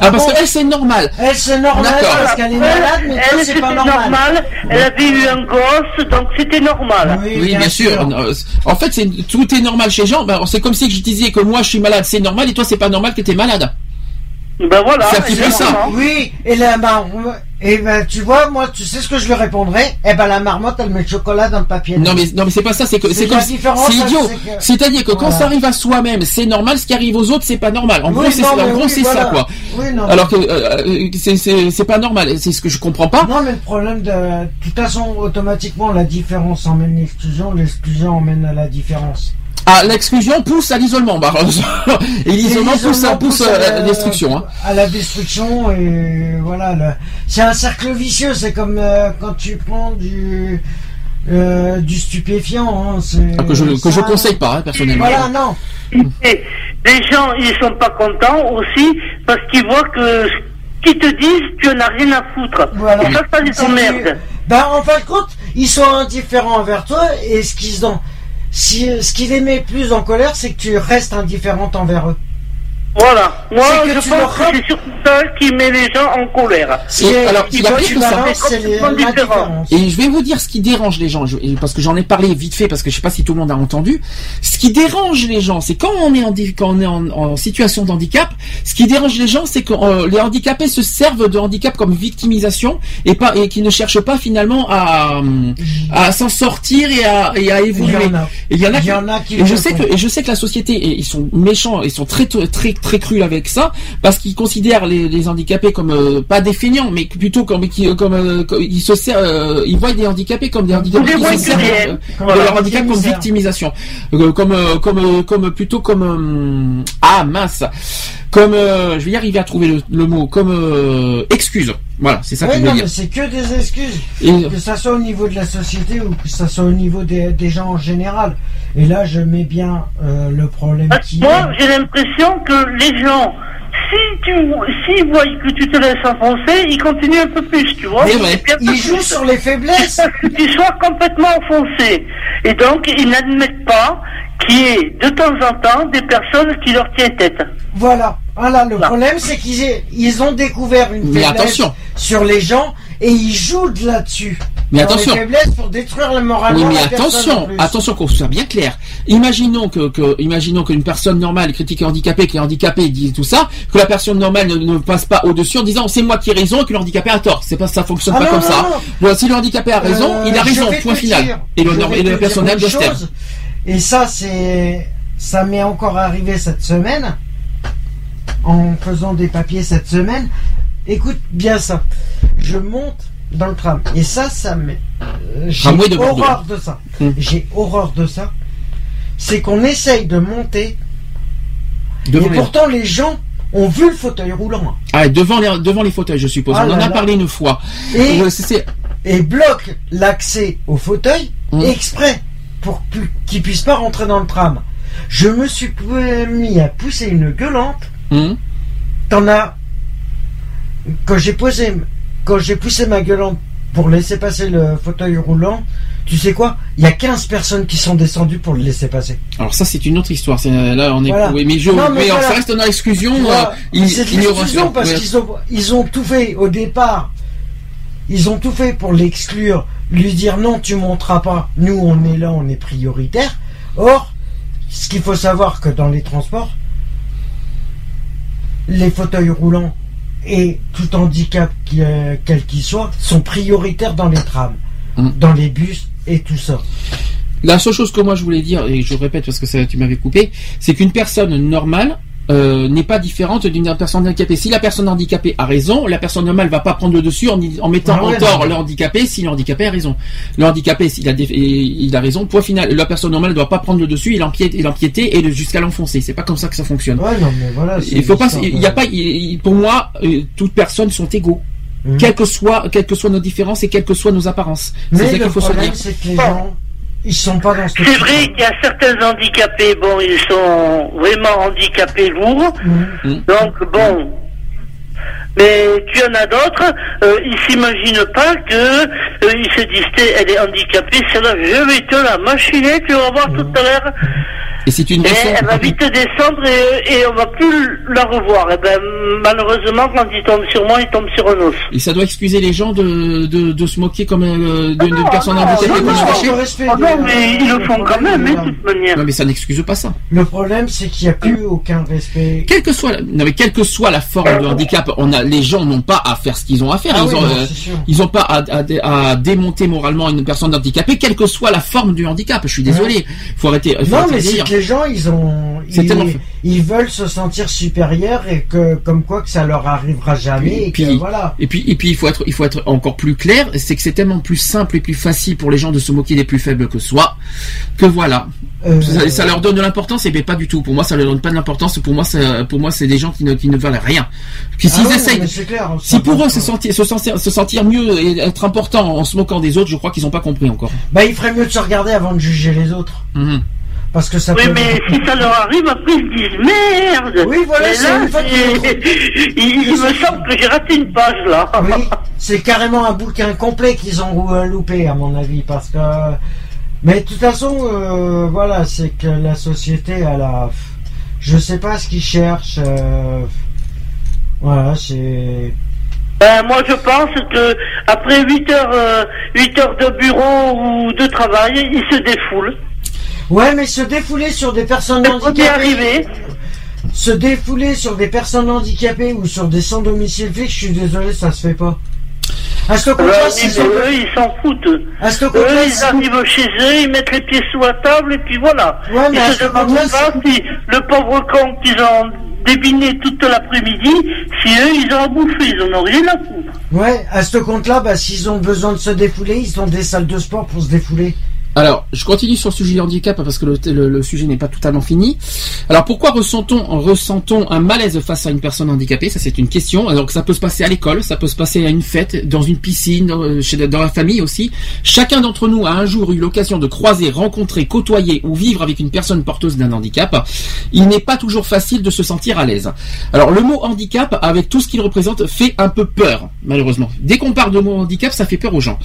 Ah, parce que elle, c'est normal. Elle, c'est normal D'accord. parce qu'elle est Elle, malade, mais toi, elle, c'est pas normal. Elle avait eu un gosse, donc c'était normal. Oui, bien, sûr. Euh, En fait, c'est tout est normal chez gens. Ben, c'est comme si je disais que moi, je suis malade, c'est normal, et toi, c'est pas normal que t'es malade. Ben voilà. Ça. Oui, et la mar- et ben tu vois, moi, tu sais ce que je lui répondrais? Eh ben la marmotte, elle met le chocolat dans le papier. Non mais non mais c'est pas ça, c'est que C'est comme la différence, c'est idiot. c'est que- C'est-à-dire que quand ça arrive à soi-même, c'est normal. Ce qui arrive aux autres, c'est pas normal. En Oui, gros, c'est en gros oui, c'est voilà. ça quoi. Oui, non, Alors que euh, euh, c'est c'est c'est pas normal. C'est ce que je comprends pas. Non, mais le problème de. De toute façon, automatiquement, la différence emmène l'exclusion, l'exclusion emmène à la différence. Ah, l'exclusion pousse à l'isolement, bah, et l'isolement pousse à pousse à la destruction. Hein. À la destruction, et voilà. le- C'est un cercle vicieux, c'est comme euh, quand tu prends du. euh, du stupéfiant. Hein, c'est- Ah, que je que je ça- conseille pas hein, personnellement. Voilà, non. Et les gens, ils sont pas contents aussi parce qu'ils voient que ce qu'ils te disent, tu n'en as rien à foutre. Voilà. Et ça, ça les emmerde. Ben, en fin de compte, ils sont indifférents envers toi et ce qu'ils ont. Si, ce qui les met plus en colère, c'est que tu restes indifférente envers eux. Voilà. Moi, je pense que c'est surtout ça qui met les gens en colère. Et alors, il y a pire que ça. Et je vais vous dire ce qui dérange les gens, je- parce que j'en ai parlé vite fait, parce que je sais pas si tout le monde a entendu. Ce qui dérange les gens, c'est quand on est en quand on est en, en situation de handicap, ce qui dérange les gens, c'est que euh, les handicapés se servent de handicap comme victimisation et pas et qui ne cherchent pas finalement à à s'en sortir et à et à évoluer. Il y en a. Et il y en a qui, y en a qui et je sais que et je sais que la société et ils sont méchants, ils sont très très très, crus avec ça parce qu'ils considèrent les, les handicapés comme euh, pas des feignants mais plutôt comme qui comme, euh, comme- ils se servent, euh, ils voient des handicapés comme des handicapés qui se servent euh, de leur handicap comme victimisation. comme comme comme plutôt comme ah mince. Comme je vais y arriver à trouver le, le mot comme excuse voilà c'est ça que Oui, je veux non, dire mais c'est que des excuses. Et- Que ça soit au niveau de la société ou que ça soit au niveau des, des gens en général. Et là, je mets bien euh, le problème qui Moi, j'ai l'impression que les gens, si tu, s'ils voient que tu te laisses enfoncer, ils continuent un peu plus, tu vois. Mais ouais. Ils plus, jouent sur les faiblesses. que tu sois complètement enfoncé. Et donc, ils n'admettent pas qu'il y ait de temps en temps des personnes qui leur tiennent tête. Voilà. Voilà, le problème, c'est qu'ils ils ont découvert une Mais faiblesse attention. sur les gens et ils jouent de là-dessus. Mais attention. Pour détruire le moral. Oui, mais attention, attention qu'on soit bien clair. Imaginons que, que imaginons qu'une personne normale critique un handicapé, qui est handicapé, dit tout ça, que la personne normale ne, ne passe pas au-dessus en disant c'est moi qui ai raison et que le handicapé a tort. C'est pas ça fonctionne Ah pas non, comme non, ça. non. Si le handicapé a raison, Euh, il a raison. Point final. dire- Et le, et te la dire personne une doit se. Et ça, c'est, ça m'est encore arrivé cette semaine, en faisant des papiers cette semaine. Écoute bien ça. Je monte dans le tram. Et ça, ça me, euh, j'ai de horreur de ça. Hum. J'ai horreur de ça. C'est qu'on essaye de monter. Devant et pourtant, les gens ont vu le fauteuil roulant. Ah, devant les, devant les fauteuils, je suppose. Ah On en là a là. parlé une fois. Et, Euh, bloque l'accès au fauteuil Hum. exprès pour pu- qu'il puisse pas rentrer dans le tram. Je me suis mis à pousser une gueulante. Hum. T'en as quand j'ai posé quand j'ai poussé ma gueulante pour laisser passer le fauteuil roulant. Tu sais quoi? Il y a 15 personnes qui sont descendues pour le laisser passer. Alors ça c'est une autre histoire. C'est- Là on est. Voilà. oui, mais je. Non, mais mais voilà. ça reste dans l'exclusion. Euh, c'est de l'exclusion parce Ouais. qu'ils ont, ils ont tout fait au départ. Ils ont tout fait pour l'exclure, lui dire non, tu monteras pas. Nous, on est là, on est prioritaire. Or, ce qu'il faut savoir que dans les transports, les fauteuils roulants et tout handicap euh, quel qu'il soit sont prioritaires dans les trams, Hum. dans les bus et tout ça. La seule chose que moi je voulais dire, et je répète parce que ça, tu m'avais coupé, c'est qu'une personne normale euh, n'est pas différente d'une personne handicapée. Si la personne handicapée a raison, la personne normale va pas prendre le dessus en, en mettant Ah ouais, en tort le handicapé si le handicapé a raison. Le handicapé, s'il a, il a raison, point final. La personne normale ne doit pas prendre le dessus et l'empiéter et, l'empiéter et jusqu'à l'enfoncer. C'est pas comme ça que ça fonctionne. Ouais, non, mais voilà. c'est Il faut pas, il y a pas, il- il- pour moi, euh, toutes personnes sont égaux. Mhm. Quelles que soient, quelles que soient nos différences et quelles que soient nos apparences. C'est ça qu'il faut se dire. C'est que les gens, ils sont pas dans ce C'est vrai qu'il y a certains handicapés, bon, ils sont vraiment handicapés lourds. Mm. Donc, bon. Mais tu en as d'autres, euh, ils s'imaginent pas que euh, ils se disent, T'es- elle est handicapée, celle-là, je vais te la machiner, tu vas voir tout à l'heure. Et c'est une Et raison. elle va vite descendre et, et on va plus la revoir. Et ben, malheureusement, quand il tombe sur moi, il tombe sur un os. Et ça doit excuser les gens de, de, de se moquer comme euh, d'une d'une personne non, handicapée non, comme non, Oh des- non, mais ils le font quand même, hein, de toute manière. Non mais ça n'excuse pas ça. Le problème, c'est qu'il n'y a plus aucun respect. Quelle que soit, la- non mais quelle que soit la forme de handicap, on a, les gens n'ont pas à faire ce qu'ils ont à faire. Ah ils oui, ont, non, euh, c'est sûr. ils ont pas à, à- à démonter moralement une personne handicapée, quelle que soit la forme du handicap. Je suis désolé. Faut arrêter. Faut Non, arrêter mais les gens, ils ont, ils, veulent se sentir supérieurs et que, comme quoi, que ça leur arrivera jamais et puis, que voilà. et puis, et puis, il faut être, il faut être encore plus clair. C'est que c'est tellement plus simple et plus facile pour les gens de se moquer des plus faibles que soi, que voilà. Euh, Ça, ça leur donne de l'importance, et bien pas du tout. Pour moi, ça leur donne pas de l'importance. Pour moi, ça- pour moi, c'est des gens qui ne, qui ne valent rien. Qui Ah s'ils essayent, non, clair, si pour eux se sentir, se sentir, se sentir mieux et être important en se moquant des autres, je crois qu'ils n'ont pas compris encore. Bah, il ferait mieux de se regarder avant de juger les autres. Mhm. Parce que ça Oui, peut. mais si ça leur arrive, après ils se disent merde. Oui, voilà, c'est une il, il me semble que j'ai raté une page là. Oui, c'est carrément un bouquin complet qu'ils ont euh, loupé, à mon avis, parce que. Mais de toute façon, euh, voilà, c'est que la société, elle a. Je sais pas ce qu'ils cherchent. euh, Voilà, c'est. Ben, moi, je pense que après 8 heures, euh, 8 heures de bureau ou de travail, ils se défoulent. Ouais, mais se défouler sur des personnes handicapées. arrivé. Se défouler sur des personnes handicapées ou sur des sans domicile fixe, je suis désolé, ça se fait pas. À ce Euh, s'ils mais ont- eux, ils s'en foutent. À ce Eux, ils arrivent chez eux, ils mettent les pieds sous la table et puis voilà. Ouais, mais à ils ce se demandent pas si le pauvre con qu'ils ont débiné toute l'après-midi, si eux, ils ont à bouffer, ils en ont rien à foutre. Ouais, à ce compte-là, bah, s'ils ont besoin de se défouler, ils ont des salles de sport pour se défouler. Alors, je continue sur le sujet du handicap parce que le, sujet n'est pas totalement fini. Alors, pourquoi ressentons, ressentons un malaise face à une personne handicapée? Ça, c'est une question. Alors ça peut se passer à l'école, ça peut se passer à une fête, dans une piscine, dans, chez, dans la famille aussi. Chacun d'entre nous a un jour eu l'occasion de croiser, rencontrer, côtoyer ou vivre avec une personne porteuse d'un handicap. Il n'est pas toujours facile de se sentir à l'aise. Alors, le mot handicap, avec tout ce qu'il représente, fait un peu peur, malheureusement. Dès qu'on parle de mot handicap, ça fait peur aux gens.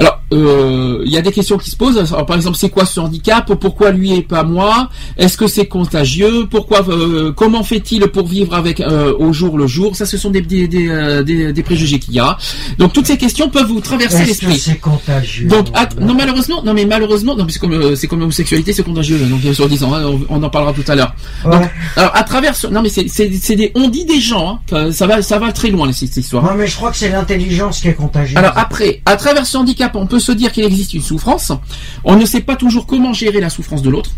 Alors, euh, il y a des questions qui se posent. Alors, par exemple, c'est quoi ce handicap? Pourquoi lui et pas moi? Est-ce que c'est contagieux? Pourquoi euh, Comment fait-il pour vivre avec euh, au jour le jour? Ça, ce sont des des, des, euh, des- des préjugés qu'il y a. Donc, toutes ces questions peuvent vous traverser Est-ce que l'esprit. c'est contagieux? Donc, non, malheureusement, non, mais malheureusement, non, c'est comme, euh, c'est comme l'homosexualité, c'est contagieux, donc, sur 10 ans, hein, on, on en parlera tout à l'heure. Alors, à travers, non, mais c'est, c'est, c'est des, on dit des gens, hein, ça va, ça va très loin, cette histoire. Non, mais je crois que c'est l'intelligence qui est contagieuse. Alors après, à travers ce handicap, on peut se dire qu'il existe une souffrance. On ne sait pas toujours comment gérer la souffrance de l'autre.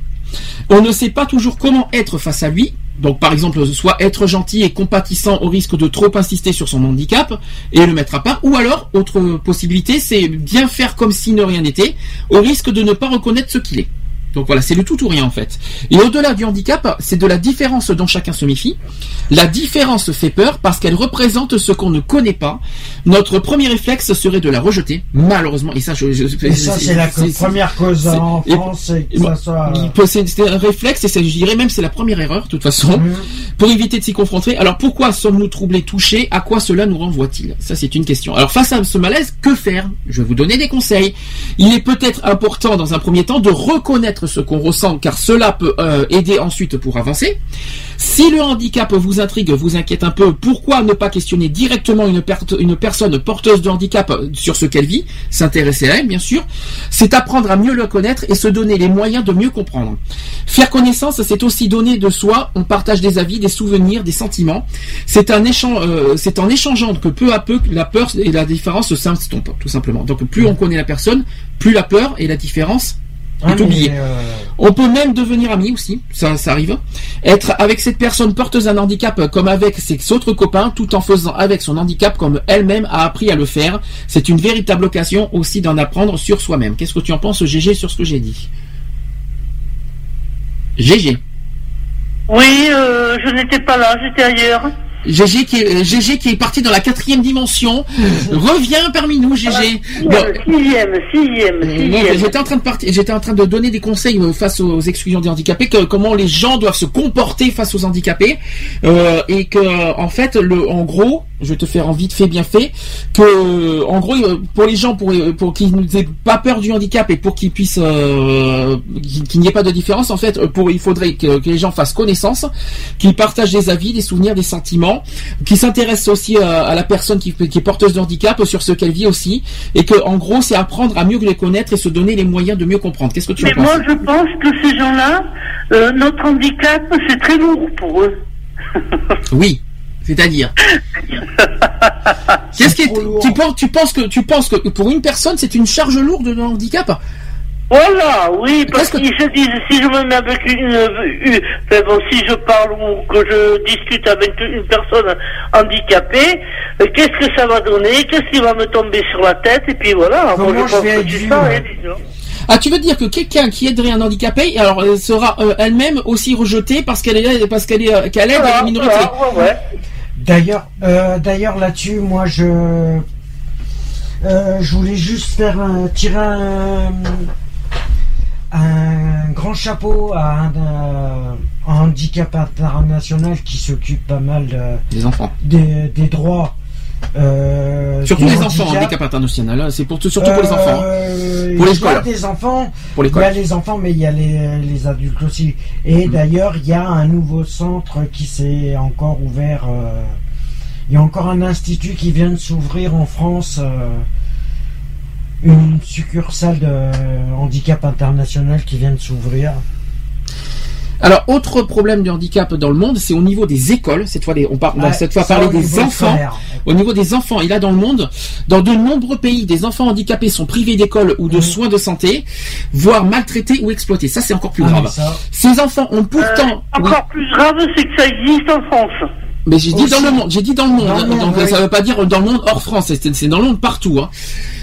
On ne sait pas toujours comment être face à lui. Donc par exemple, soit être gentil et compatissant au risque de trop insister sur son handicap et le mettre à part. Ou alors, autre possibilité, c'est bien faire comme si ne rien n'était, au risque de ne pas reconnaître ce qu'il est. Donc voilà, c'est le tout ou rien en fait. Et au-delà du handicap, c'est de la différence dont chacun se méfie. La différence fait peur parce qu'elle représente ce qu'on ne connaît pas. Notre premier réflexe serait de la rejeter, malheureusement. Et ça, je, je- Et ça, c'est la première cause en France, c'est soit. un réflexe et je dirais même c'est la première erreur de toute façon Mhm. pour éviter de s'y confronter. Alors pourquoi sommes-nous troublés, touchés? À quoi cela nous renvoie-t-il? Ça c'est une question. Alors face à ce malaise, que faire? Je vais vous donner des conseils. Il est peut-être important dans un premier temps de reconnaître ce qu'on ressent car cela peut euh, aider ensuite pour avancer. Si le handicap vous intrigue, vous inquiète un peu, pourquoi ne pas questionner directement une, per- une personne porteuse de handicap sur ce qu'elle vit S'intéresser à elle, bien sûr. C'est apprendre à mieux le connaître et se donner les moyens de mieux comprendre. Faire connaissance, c'est aussi donner de soi. On partage des avis, des souvenirs, des sentiments. C'est euh, en échangeant que peu à peu la peur et la différence s'estompent, tout simplement. Donc plus on connaît la personne, plus la peur et la différence Ah, est mais, oubliée. euh, On peut même devenir ami aussi, ça, ça arrive. Être avec cette personne porteuse d'un handicap comme avec ses autres copains, tout en faisant avec son handicap comme elle-même a appris à le faire. C'est une véritable occasion aussi d'en apprendre sur soi-même. Qu'est-ce que tu en penses, GG, sur ce que j'ai dit? GG. Oui, euh, je n'étais pas là, j'étais ailleurs. GG qui est, GG qui est parti dans la quatrième dimension. Reviens parmi nous, GG. Bon, Sixième, sixième, Euh, sixième. j'étais en train de partir, j'étais en train de donner des conseils euh, face aux exclusions des handicapés, que, comment les gens doivent se comporter face aux handicapés, euh, et que en fait, le, en gros, je vais te faire en vite fait, bien fait, que en gros, euh, pour les gens, pour pour qu'ils n'aient pas peur du handicap et pour qu'ils puissent, euh, qu'il n'y ait pas de différence, en fait, euh, pour il faudrait que, que les gens fassent connaissance, qu'ils partagent des avis, des souvenirs, des sentiments, qu'ils s'intéressent aussi à, à la personne qui, qui est porteuse de handicap sur ce qu'elle vit aussi, et que en gros, c'est apprendre à mieux les connaître et se donner les moyens de mieux comprendre. Qu'est-ce que tu en Mais penses? moi, je pense que ces gens-là, euh, notre handicap, c'est très lourd pour eux. Oui, c'est-à-dire. Qu'est-ce qui est, tu penses, tu penses que tu penses que pour une personne c'est une charge lourde de handicap Voilà, oui, parce qu'ils se disent, si je me mets avec une, une- enfin bon, si je parle ou que je discute avec une personne handicapée, euh, qu'est-ce que ça va donner, qu'est-ce qui va me tomber sur la tête, et puis voilà, moi Comment je je pense que vu, ça, moi hein. Ah, tu veux dire que quelqu'un qui aiderait un handicapé, alors euh, sera euh, elle-même aussi rejetée parce qu'elle est parce qu'elle est euh, qu'elle aide Voilà, la minorité. voilà, ouais, ouais. D'ailleurs, euh, d'ailleurs là-dessus, moi je, euh, je voulais juste faire un, tirer un, un grand chapeau à un, euh, un handicap international qui s'occupe pas mal de- Des enfants. des, des droits euh, Surtout les enfants, handicap. handicap international, hein, c'est pour, surtout pour les enfants. hein. Euh, Pour il y l'école. a des enfants, Pour il y a les enfants, mais il y a les, les adultes aussi. Et Mhm. d'ailleurs, il y a un nouveau centre qui s'est encore ouvert. euh, il y a encore un institut qui vient de s'ouvrir en France. euh, une succursale de handicap international qui vient de s'ouvrir. Alors, autre problème du handicap dans le monde, c'est au niveau des écoles. Cette fois, on, par- on va Ouais, cette fois parler des enfants. scolaire. Au niveau des enfants, et là dans le monde, dans de nombreux pays, des enfants handicapés sont privés d'école ou de soins de santé, voire maltraités ou exploités. Ça, c'est encore plus Ah, grave. ça- Ces enfants ont pourtant... oui. Encore plus grave, c'est que ça existe en France. Mais j'ai dit dans le monde, j'ai dit dans le monde, Dans le monde, donc oui. ça veut pas dire dans le monde hors France, c'est c'est dans le monde partout. hein.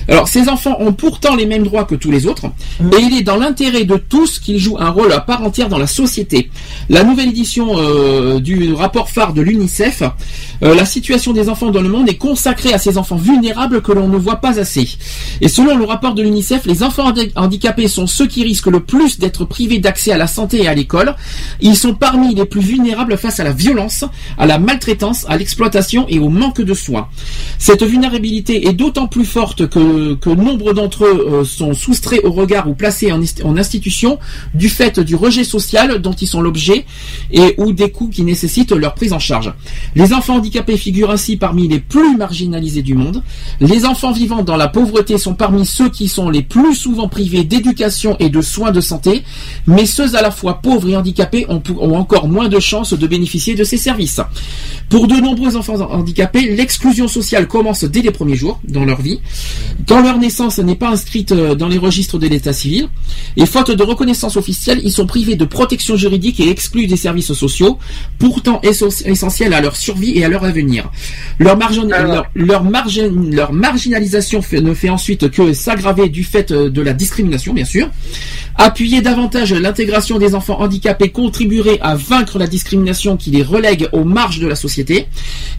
Alors ces enfants ont pourtant les mêmes droits que tous les autres, Mm. et il est dans l'intérêt de tous qu'ils jouent un rôle à part entière dans la société. La nouvelle édition euh, du rapport phare de l'UNICEF, euh, la situation des enfants dans le monde est consacrée à ces enfants vulnérables que l'on ne voit pas assez. Et selon le rapport de l'UNICEF, les enfants handi- handicapés sont ceux qui risquent le plus d'être privés d'accès à la santé et à l'école. Ils sont parmi les plus vulnérables face à la violence, à la maltraitance, à l'exploitation et au manque de soins. Cette vulnérabilité est d'autant plus forte que, que nombre d'entre eux euh, sont soustraits au regard ou placés en, institution du fait du rejet social dont ils sont l'objet et ou des coûts qui nécessitent leur prise en charge. Les enfants handicapés figurent ainsi parmi les plus marginalisés du monde. Les enfants vivant dans la pauvreté sont parmi ceux qui sont les plus souvent privés d'éducation et de soins de santé, mais ceux à la fois pauvres et handicapés ont encore moins de chances de bénéficier de ces services. Pour de nombreux enfants handicapés, l'exclusion sociale commence dès les premiers jours dans leur vie, quand leur naissance n'est pas inscrite euh, dans les registres de l'état civil, et faute de reconnaissance officielle, ils sont privés de protection juridique et exclus des services sociaux, pourtant essentiels à leur survie et à leur avenir. Leur, margin- leur, leur margin- leur marginalisation fait- ne fait ensuite que s'aggraver du fait euh, de la discrimination, bien sûr. Appuyer davantage l'intégration des enfants handicapés contribuerait à vaincre la discrimination qui les relègue aux marges de la société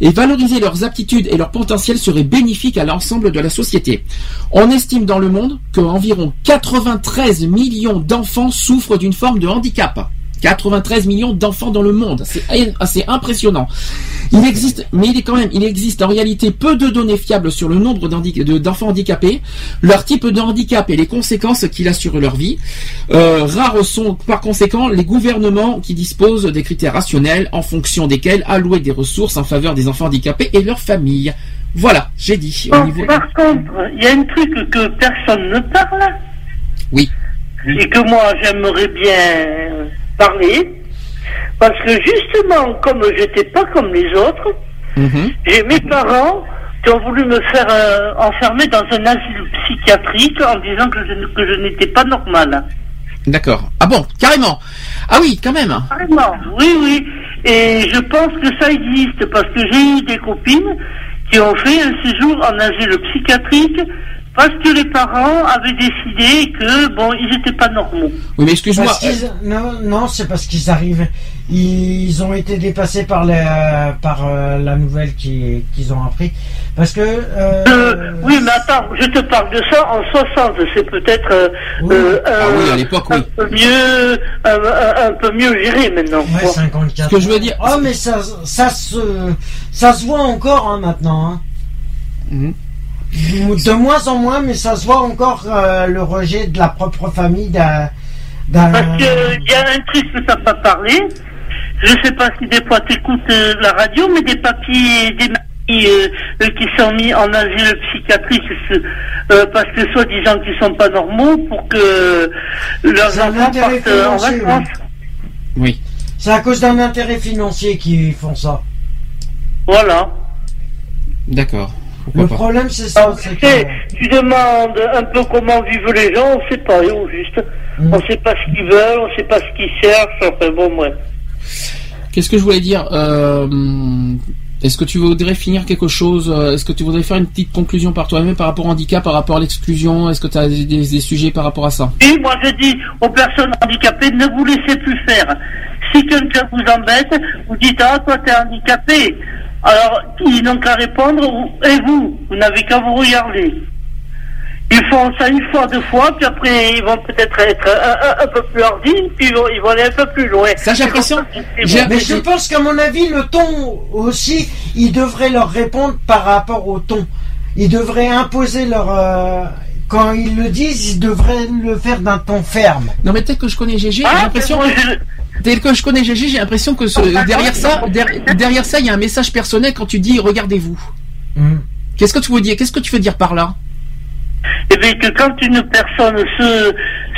et valoriser leurs aptitudes et leur potentiel serait bénéfique à l'ensemble de la société. On estime dans le monde qu'environ 93 millions d'enfants souffrent d'une forme de handicap. 93 millions d'enfants dans le monde, c'est assez impressionnant. Il existe, mais il est quand même, il existe en réalité peu de données fiables sur le nombre d'enfants handicapés, leur type de handicap et les conséquences qu'il a sur leur vie. Euh, rares sont par conséquent les gouvernements qui disposent des critères rationnels en fonction desquels allouer des ressources en faveur des enfants handicapés et leurs familles. Voilà, j'ai dit. Au Bon, niveau... Par contre, il y a un truc que personne ne parle Oui. et que moi j'aimerais bien parler. Parce que justement, comme j'étais pas comme les autres, Mhm. j'ai mes parents qui ont voulu me faire euh, enfermer dans un asile psychiatrique en disant que je, que je n'étais pas normale. D'accord. Ah bon, carrément. Ah oui, quand même. Carrément, oui, oui. Et je pense que ça existe parce que j'ai eu des copines qui ont fait un séjour en asile psychiatrique parce que les parents avaient décidé que, bon, ils n'étaient pas normaux. Oui, mais excuse-moi. Non, non, c'est parce qu'ils arrivent. Ils ont été dépassés par la, par euh, la nouvelle qui- qu'ils ont appris. Parce que. euh, Euh, oui, mais attends, je te parle de ça en 60. C'est peut-être euh, Ah un, oui, à l'époque, oui. un peu mieux, un, un- peu mieux géré maintenant. Ouais, Bon. 54. Ce que je veux dire- Oh, mais ça, ça se, ça se voit encore hein, maintenant. hein. Mhm. De moins en moins, mais ça se voit encore euh, le rejet de la propre famille d'un. Parce qu'il y a un truc que pas parlé. Je sais pas si des fois tu écoutes la radio, mais des papiers, des euh, euh, qui sont mis en asile psychiatrique euh, parce que soi-disant qu'ils sont pas normaux pour que leurs enfants partent euh, en vacances. Oui. C'est à cause d'un intérêt financier qu'ils font ça. Voilà. D'accord. Le pas. problème, c'est ça. c'est que- Et tu demandes un peu comment vivent les gens, on sait pas, au juste. Mm. On sait pas ce qu'ils veulent, on sait pas ce qu'ils cherchent, enfin bon, moi. Qu'est-ce que je voulais dire euh, Est-ce que tu voudrais finir quelque chose euh, Est-ce que tu voudrais faire une petite conclusion par toi-même par rapport au handicap, par rapport à l'exclusion Est-ce que tu as des, des- des sujets par rapport à ça? Et moi je dis aux personnes handicapées, ne vous laissez plus faire. Si quelqu'un vous embête, vous dites ah toi t'es handicapé. Alors ils n'ont qu'à répondre et vous, vous n'avez qu'à vous regarder. Ils font ça une fois, deux fois, puis après ils vont peut-être être un, un- un peu plus hardis, puis ils vont, ils vont aller un peu plus loin. Ça, j'ai l'impression-. Mais je pense qu'à mon avis, le ton aussi, ils devraient leur répondre par rapport au ton. Ils devraient imposer leur. euh, quand ils le disent, ils devraient le faire d'un ton ferme. Non mais tel que je connais GG, Ah, j'ai l'impression moi, que tel que je connais GG, j'ai l'impression que ce- derrière ça, der- derrière ça, il y a un message personnel quand tu dis regardez-vous. Hmm. Qu'est-ce que tu veux dire Qu'est-ce que tu veux dire par là? Eh bien, que quand une personne se,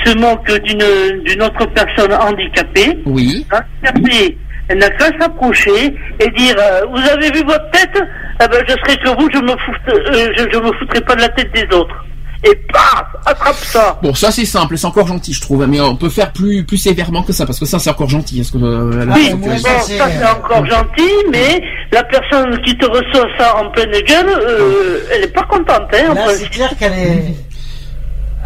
se moque d'une d'une autre personne handicapée, Oui. handicapée, elle n'a qu'à s'approcher et dire euh, Vous avez vu votre tête? Eh ben, Je serai que vous, je me, fout, euh, je, je me foutrai pas de la tête des autres. Et paf Attrape ça Bon, ça c'est simple, c'est encore gentil, je trouve, mais on peut faire plus plus sévèrement que ça parce que ça c'est encore gentil. Est-ce que euh, là, Oui, bon, ça c'est encore gentil, mais la personne qui te reçoit ça en pleine gueule, euh, elle n'est pas contente. Hein, Là, c'est clair qu'elle est.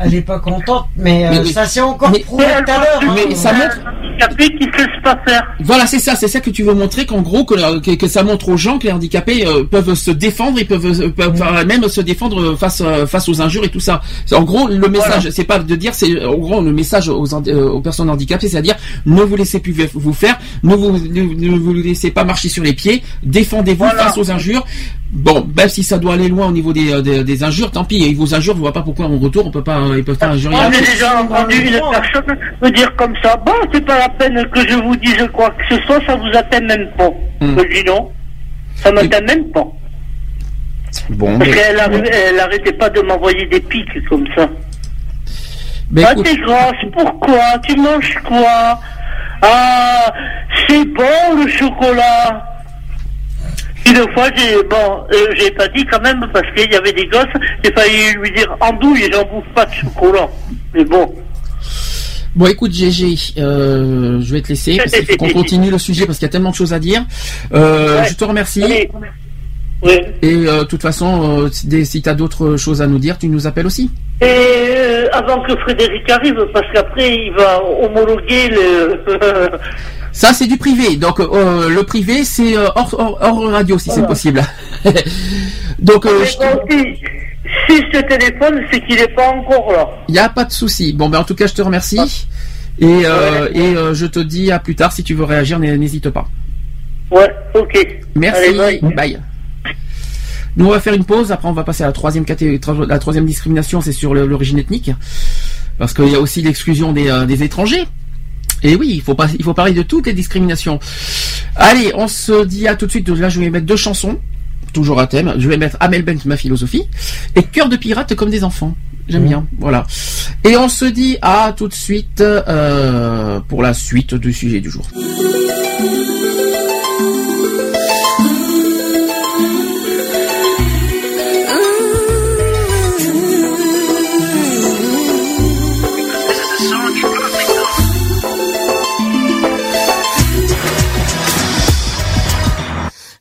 Elle est pas contente, mais, euh, Mais ça s'est encore Mais- prouvé tout à l'heure. Mais hein. ça montre. handicapé qui ne sait pas faire. Voilà, c'est ça, c'est ça que tu veux montrer qu'en gros que, que, que ça montre aux gens que les handicapés euh, peuvent se défendre, ils peuvent, euh, peuvent même se défendre face face aux injures et tout ça. C'est- En gros, le message, c'est pas de dire, c'est en gros le message aux, euh, aux personnes handicapées, c'est-à-dire ne vous laissez plus vous faire, ne vous ne, ne vous laissez pas marcher sur les pieds, défendez-vous face aux injures. Bon, même si ça doit aller loin au niveau des, euh, des, des injures, tant pis. Ils vous injurent, je vois pas pourquoi en retour on peut pas, ils peuvent pas injurier. Moi, j'ai déjà entendu une personne me dire comme ça, bon, c'est pas la peine que je vous dise quoi que ce soit, ça vous atteint même pas. Hmm. Je dis non, ça m'atteint même pas. Bon, Parce mais- qu'elle arrêtait pas de m'envoyer des pics comme ça. Mais ah, écoute- t'es grosse, pourquoi? Tu manges quoi? Ah, c'est bon le chocolat Une fois, j'ai bon, euh, j'ai pas dit quand même parce qu'il y avait des gosses, j'ai failli lui dire andouille, j'en bouffe pas de chocolat. Mais bon. Bon, écoute, GG, euh, je vais te laisser parce qu'il faut qu'on continue le sujet parce qu'il y a tellement de choses à dire. Euh, Je te remercie. Et euh, de toute façon, euh, si tu as d'autres choses à nous dire, tu nous appelles aussi. Et euh, avant que Frédéric arrive, parce qu'après il va homologuer le. Ça, c'est du privé. Donc, euh, le privé, c'est euh, hors, hors- hors radio si c'est possible. Donc, euh, je- Donc, si, si je te téléphone, c'est qu'il n'est pas encore là. il n'y a pas de souci. Bon, ben en tout cas, je te remercie. Et, euh, et euh, je te dis à plus tard si tu veux réagir, n'hé- n'hésite pas. Ouais, ok. Merci. Allez, bye. Nous on va faire une pause. Après on va passer à la troisième catégorie. La troisième discrimination, c'est sur l'origine ethnique, parce qu'il y a aussi l'exclusion des, euh, des étrangers. Et oui, il faut pas, il faut parler de toutes les discriminations. Allez, on se dit à tout de suite. Là, je vais mettre deux chansons, toujours à thème. Je vais mettre Amel Bent, ma philosophie, et Cœur de pirate comme des enfants. J'aime bien, voilà. Et on se dit à tout de suite euh, pour la suite du sujet du jour.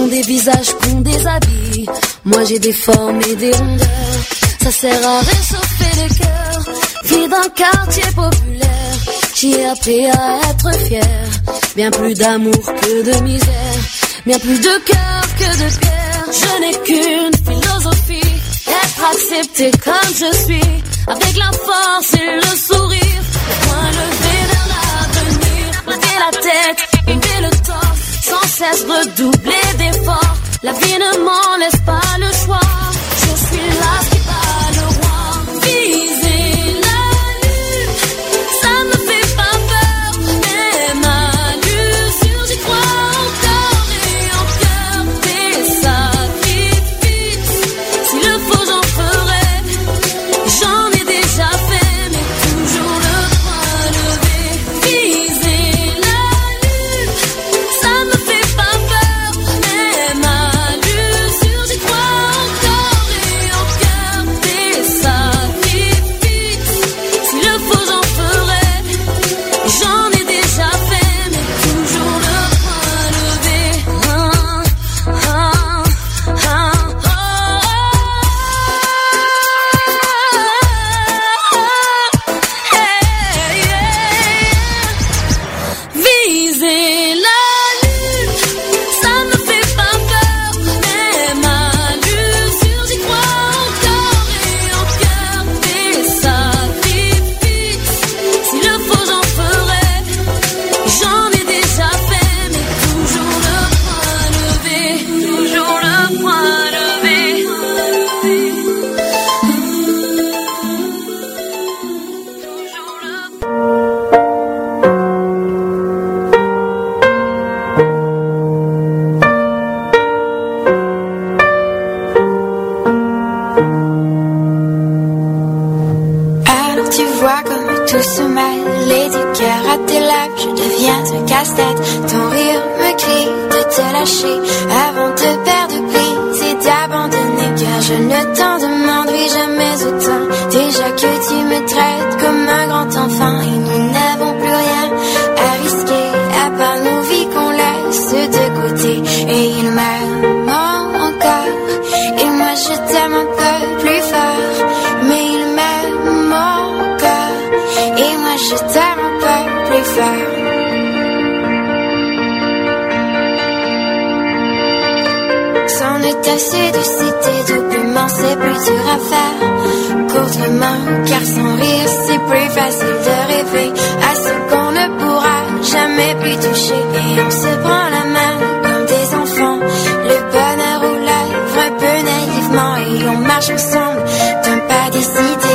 ont des visages, des habits. Moi j'ai des formes et des rondeurs, ça sert à réchauffer les cœurs. Fille d'un quartier populaire, j'ai appris à être fière. Bien plus d'amour que de misère, bien plus de cœur que de pierre. Je n'ai qu'une philosophie, être accepté comme je suis, avec la force et le sourire, le point levé vers l'avenir, la tête, cesse redoubler d'efforts. La vie ne m'en laisse pas le choix, casse-tête. Ton rire me crie de te lâcher avant de perdre prise et d'abandonner. Car je ne t'en demanderai jamais autant. Déjà que tu me traites C'en est assez de citer doublement, c'est plus dur à faire qu'autrement. Car sans rire, c'est plus facile de rêver à ce qu'on ne pourra jamais plus toucher. Et on se prend la main comme des enfants, le bonheur lèvres un peu naïvement. Et on marche ensemble d'un pas décidé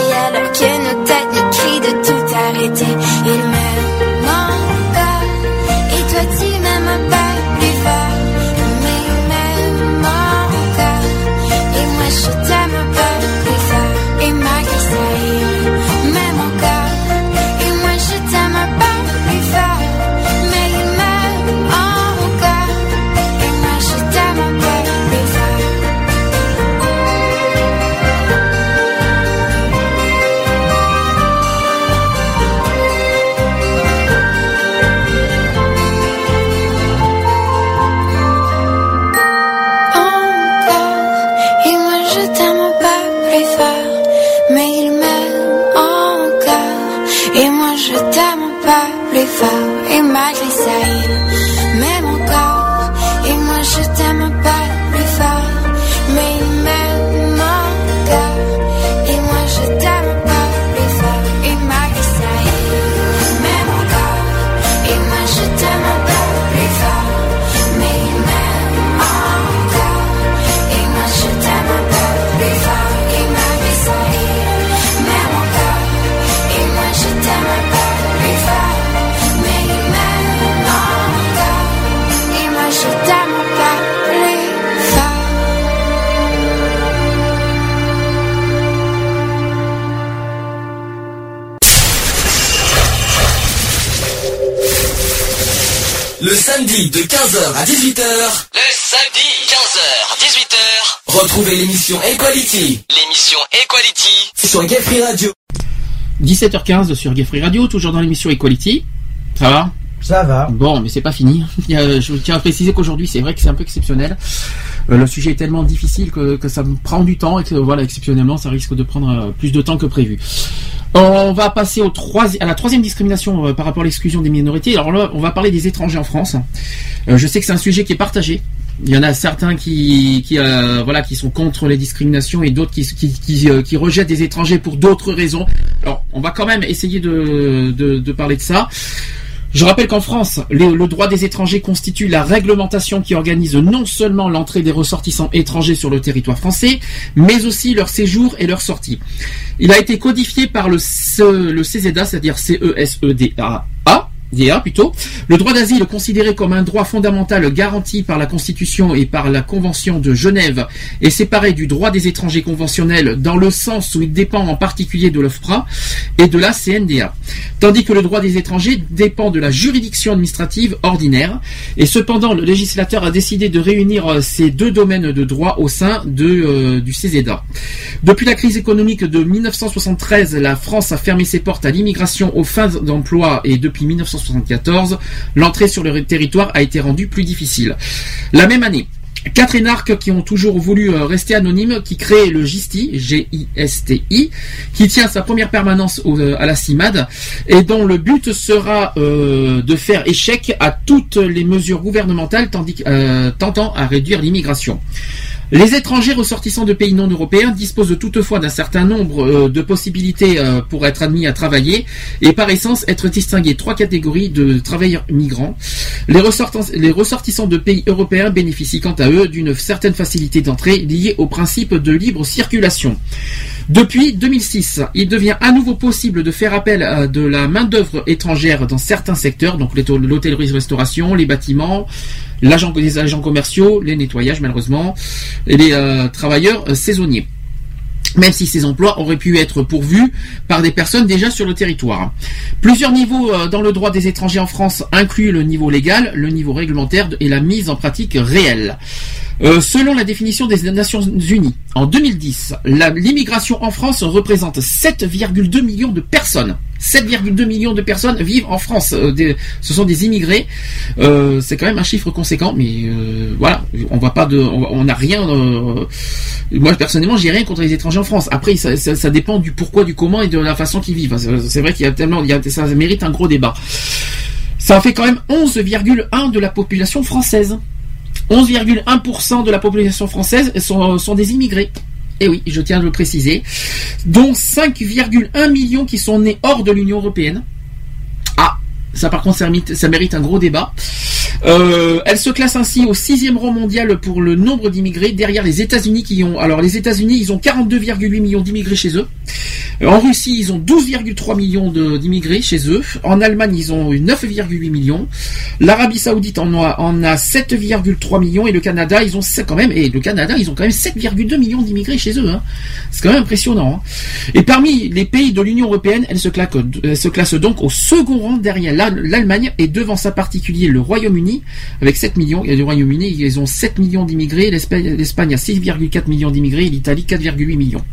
samedi de 15h à 18h, Le samedi, 15h, 18h, retrouvez l'émission Equality l'émission Equality. sur Gay Free Radio. 17h15 sur Gay Free Radio, toujours dans l'émission Equality. Ça va? Ça va. Bon, mais c'est pas fini. Je tiens à préciser qu'aujourd'hui, c'est vrai que c'est un peu exceptionnel. Euh, le sujet est tellement difficile que, que ça me prend du temps et que voilà, exceptionnellement, ça risque de prendre euh, plus de temps que prévu. On va passer à la troisième discrimination euh, par rapport à l'exclusion des minorités. Alors là, on va parler des étrangers en France. Euh, je sais que c'est un sujet qui est partagé. Il y en a certains qui, euh, voilà, qui sont contre les discriminations et d'autres qui, rejettent des étrangers pour d'autres raisons. Alors, on va quand même essayer de parler de ça. Je rappelle qu'en France, le, droit des étrangers constitue la réglementation qui organise non seulement l'entrée des ressortissants étrangers sur le territoire français, mais aussi leur séjour et leur sortie. Il a été codifié par le, C- le CZA, c'est-à-dire C-E-S-E-D-A. Plutôt. Le droit d'asile considéré comme un droit fondamental garanti par la Constitution et par la Convention de Genève est séparé du droit des étrangers conventionnels dans le sens où il dépend en particulier de l'OFPRA et de la CNDA. Tandis que le droit des étrangers dépend de la juridiction administrative ordinaire. Et cependant, le législateur a décidé de réunir euh, ces deux domaines de droit au sein de, euh, du CZA. Depuis la crise économique de 1973, la France a fermé ses portes à l'immigration aux fins d'emploi et depuis 1974, l'entrée sur le territoire a été rendue plus difficile. La même année, Quatre énarques qui ont toujours voulu euh, rester anonymes, qui créent le GISTI, G-I-S-T-I, qui tient sa première permanence euh, à la CIMAD, et dont le but sera euh, de faire échec à toutes les mesures gouvernementales tandis, euh, tentant à réduire l'immigration. Les étrangers ressortissants de pays non européens disposent toutefois d'un certain nombre euh, de possibilités euh, pour être admis à travailler et par essence être distingués trois catégories de travailleurs migrants. Les les ressortissants de pays européens bénéficient quant à eux d'une certaine facilité d'entrée liée au principe de libre circulation. Depuis 2006, il devient à nouveau possible de faire appel à de la main-d'œuvre étrangère dans certains secteurs, donc l'hôtel- l'hôtellerie-restauration, les bâtiments, les agents commerciaux, les nettoyages malheureusement, et les euh, travailleurs euh, saisonniers. Même si ces emplois auraient pu être pourvus par des personnes déjà sur le territoire. Plusieurs niveaux euh, dans le droit des étrangers en France incluent le niveau légal, le niveau réglementaire et la mise en pratique réelle. Euh, selon la définition des Nations Unies, en 2010, la- l'immigration en France représente 7,2 millions de personnes. 7,2 millions de personnes vivent en France. Euh, ce sont des immigrés. Euh, c'est quand même un chiffre conséquent, mais euh, voilà, on voit pas on n'a rien. moi personnellement, j'ai rien contre les étrangers en France. Après, ça, dépend du pourquoi, du comment et de la façon qu'ils vivent. C'est vrai qu'il y a tellement, ça mérite un gros débat. Ça fait quand même 11,1 de la population française. 11,1% de la population française sont des immigrés. Et oui, je tiens à le préciser. Dont 5,1 millions qui sont nés hors de l'Union européenne. Ça par contre, ça mérite, un gros débat. Euh, elle se classe ainsi au sixième rang mondial pour le nombre d'immigrés, derrière les États-Unis qui ont. Alors les États-Unis, ils ont 42,8 millions d'immigrés chez eux. En Russie, ils ont 12,3 millions d'immigrés chez eux. En Allemagne, ils ont eu 9,8 millions. L'Arabie Saoudite en a, en a 7,3 millions et le Canada, ils ont quand même et le Canada, ils ont quand même 7,2 millions d'immigrés chez eux. hein. C'est quand même impressionnant. hein. Et parmi les pays de l'Union européenne, elle se, claque, elle se classe donc au second rang derrière la- l'Allemagne et devant sa particulier le Royaume-Uni avec 7 millions. Et le Royaume-Uni, ils ont 7 millions d'immigrés. L'Espagne l'Espagne a 6,4 millions d'immigrés et l'Italie 4,8 millions.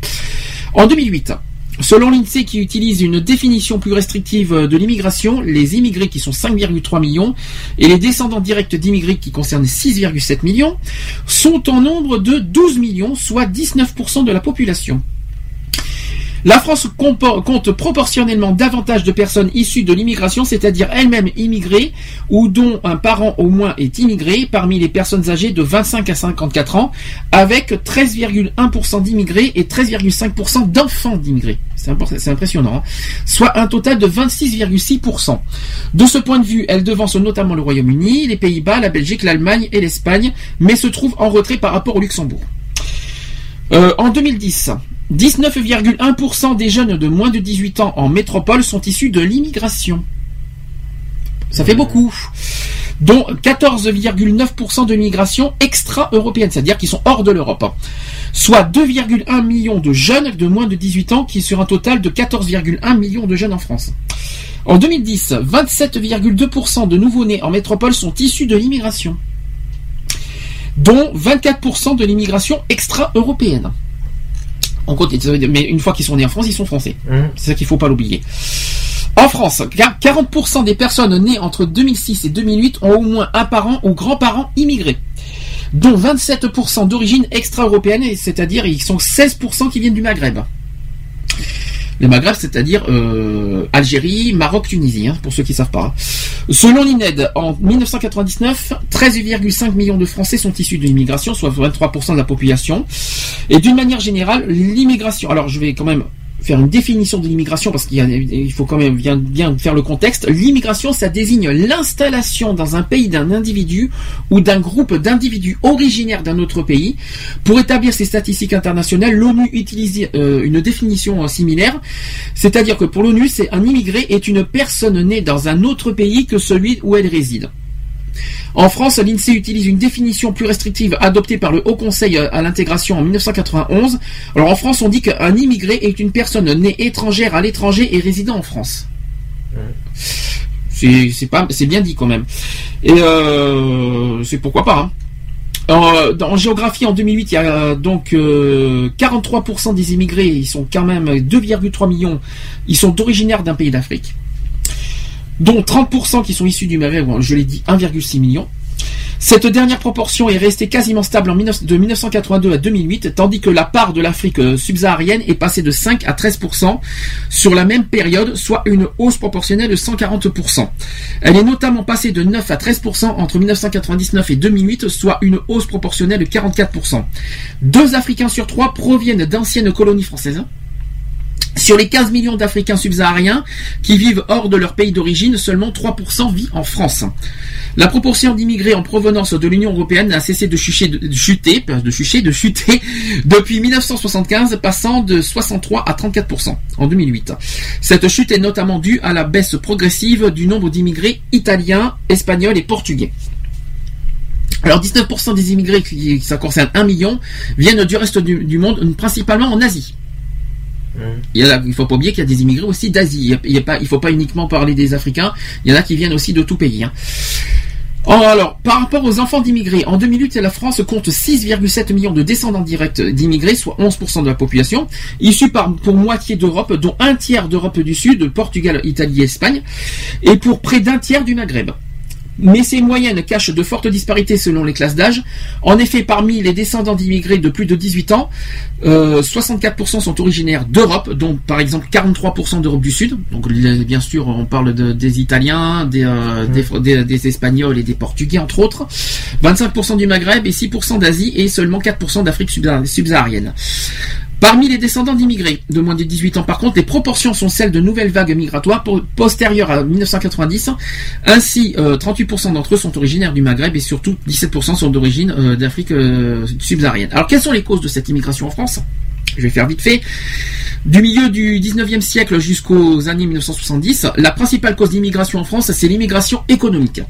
En 2008, selon l'INSEE qui utilise une définition plus restrictive de l'immigration, les immigrés qui sont 5,3 millions et les descendants directs d'immigrés qui concernent 6,7 millions sont en nombre de 12 millions, soit 19% de la population. La France compte proportionnellement davantage de personnes issues de l'immigration, c'est-à-dire elles-mêmes immigrées ou dont un parent au moins est immigré parmi les personnes âgées de 25 à 54 ans, avec 13,1% d'immigrés et 13,5% d'enfants d'immigrés. C'est impressionnant. hein. Soit un total de 26,6%. De ce point de vue, elle devance notamment le Royaume-Uni, les Pays-Bas, la Belgique, l'Allemagne et l'Espagne, mais se trouve en retrait par rapport au Luxembourg. Euh, en 2010, 19,1% des jeunes de moins de 18 ans en métropole sont issus de l'immigration. Ça fait beaucoup. Dont 14,9% de migration extra-européenne, c'est-à-dire qui sont hors de l'Europe. Soit 2,1 millions de jeunes de moins de 18 ans, qui est sur un total de 14,1 millions de jeunes en France. En 2010, 27,2% de nouveaux-nés en métropole sont issus de l'immigration. Dont 24% de l'immigration extra-européenne. Veut dire- mais une fois qu'ils sont nés en France, ils sont français. C'est ça qu'il faut pas l'oublier. En France, car 40% des personnes nées entre 2006 et 2008 ont au moins un parent ou grand-parent immigré, dont 27% d'origine extra-européenne, c'est-à-dire ils sont 16% qui viennent du Maghreb. Le Maghreb, c'est-à-dire euh, Algérie, Maroc, Tunisie, hein, pour ceux qui ne savent pas. Selon l'INED, en 1999, 13,5 millions de Français sont issus de l'immigration, soit 23% de la population. Et d'une manière générale, l'immigration. Alors, je vais quand même faire une définition de l'immigration parce qu'il faut quand même bien, faire le contexte. L'immigration, ça désigne l'installation dans un pays d'un individu ou d'un groupe d'individus originaires d'un autre pays. Pour établir ces statistiques internationales, l'ONU utilise euh, une définition euh, similaire, c'est-à-dire que pour l'ONU, un immigré est une personne née dans un autre pays que celui où elle réside. En France, l'INSEE utilise une définition plus restrictive adoptée par le Haut Conseil à l'intégration en 1991. Alors en France, on dit qu'un immigré est une personne née étrangère à l'étranger et résidant en France. C'est bien dit quand même. Et euh, c'est pourquoi pas. hein. En, en géographie, en 2008, il y a euh, donc euh, 43% des immigrés, ils sont quand même 2,3 millions, ils sont originaires d'un pays d'Afrique dont 30% qui sont issus du Maghreb, je l'ai dit 1,6 million. Cette dernière proportion est restée quasiment stable en 19 de 1982 à 2008, tandis que la part de l'Afrique euh, subsaharienne est passée de 5 à 13% sur la même période, soit une hausse proportionnelle de 140%. Elle est notamment passée de 9 à 13% entre 1999 et 2008, soit une hausse proportionnelle de 44%. Deux Africains sur trois proviennent d'anciennes colonies françaises. Sur les 15 millions d'Africains subsahariens qui vivent hors de leur pays d'origine, seulement 3% vit en France. La proportion d'immigrés en provenance de l'Union européenne n'a cessé de chuter, de chuter, de chuter, de chuter depuis 1975, passant de 63 à 34% en 2008. Cette chute est notamment due à la baisse progressive du nombre d'immigrés italiens, espagnols et portugais. Alors 19% des immigrés, qui, ça concerne 1 million, viennent du reste du monde, principalement en Asie. Il il faut pas oublier qu'il y a des immigrés aussi d'Asie. Il il faut pas uniquement parler des Africains. Il y en a qui viennent aussi de tout pays. hein. Alors, par rapport aux enfants d'immigrés, en 2008, la France compte 6,7 millions de descendants directs d'immigrés, soit 11% de la population, issus pour moitié d'Europe, dont un tiers d'Europe du Sud, Portugal, Italie Espagne, et pour près d'un tiers du Maghreb. Mais ces moyennes cachent de fortes disparités selon les classes d'âge. En effet, parmi les descendants d'immigrés de plus de 18 ans, euh, 64% sont originaires d'Europe, dont par exemple 43% d'Europe du Sud. Donc bien sûr, on parle de- des Italiens, des, euh, des, des- des Espagnols et des Portugais entre autres. 25% du Maghreb et 6% d'Asie et seulement 4% d'Afrique subsah- subsaharienne. Parmi les descendants d'immigrés de moins de 18 ans, par contre, les proportions sont celles de nouvelles vagues migratoires po- postérieures à 1990. Ainsi, euh, 38% d'entre eux sont originaires du Maghreb et surtout 17% sont d'origine euh, d'Afrique euh, subsaharienne. Alors, quelles sont les causes de cette immigration en France? Je vais faire vite fait. Du milieu du 19e siècle jusqu'aux années 1970, la principale cause d'immigration en France, c'est l'immigration économique,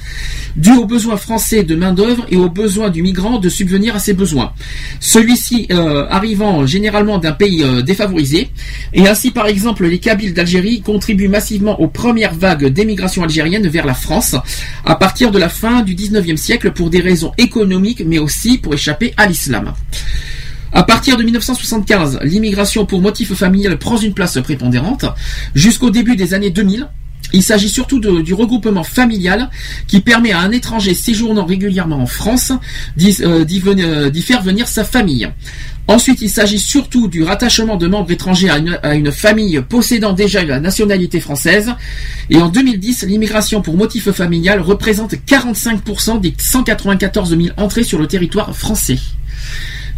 due aux besoins français de main-d'œuvre et aux besoins du migrant de subvenir à ses besoins. Celui-ci euh, arrivant généralement d'un pays euh, défavorisé, et ainsi par exemple les Kabyles d'Algérie contribuent massivement aux premières vagues d'émigration algérienne vers la France à partir de la fin du 19e siècle pour des raisons économiques mais aussi pour échapper à l'islam. À partir de 1975, l'immigration pour motif familial prend une place prépondérante. Jusqu'au début des années 2000, il s'agit surtout du regroupement familial qui permet à un étranger séjournant régulièrement en France d'y euh, euh, d'y faire venir sa famille. Ensuite, il s'agit surtout du rattachement de membres étrangers à une, à une famille possédant déjà la nationalité française. Et en 2010, l'immigration pour motif familial représente 45% des 194 000 entrées sur le territoire français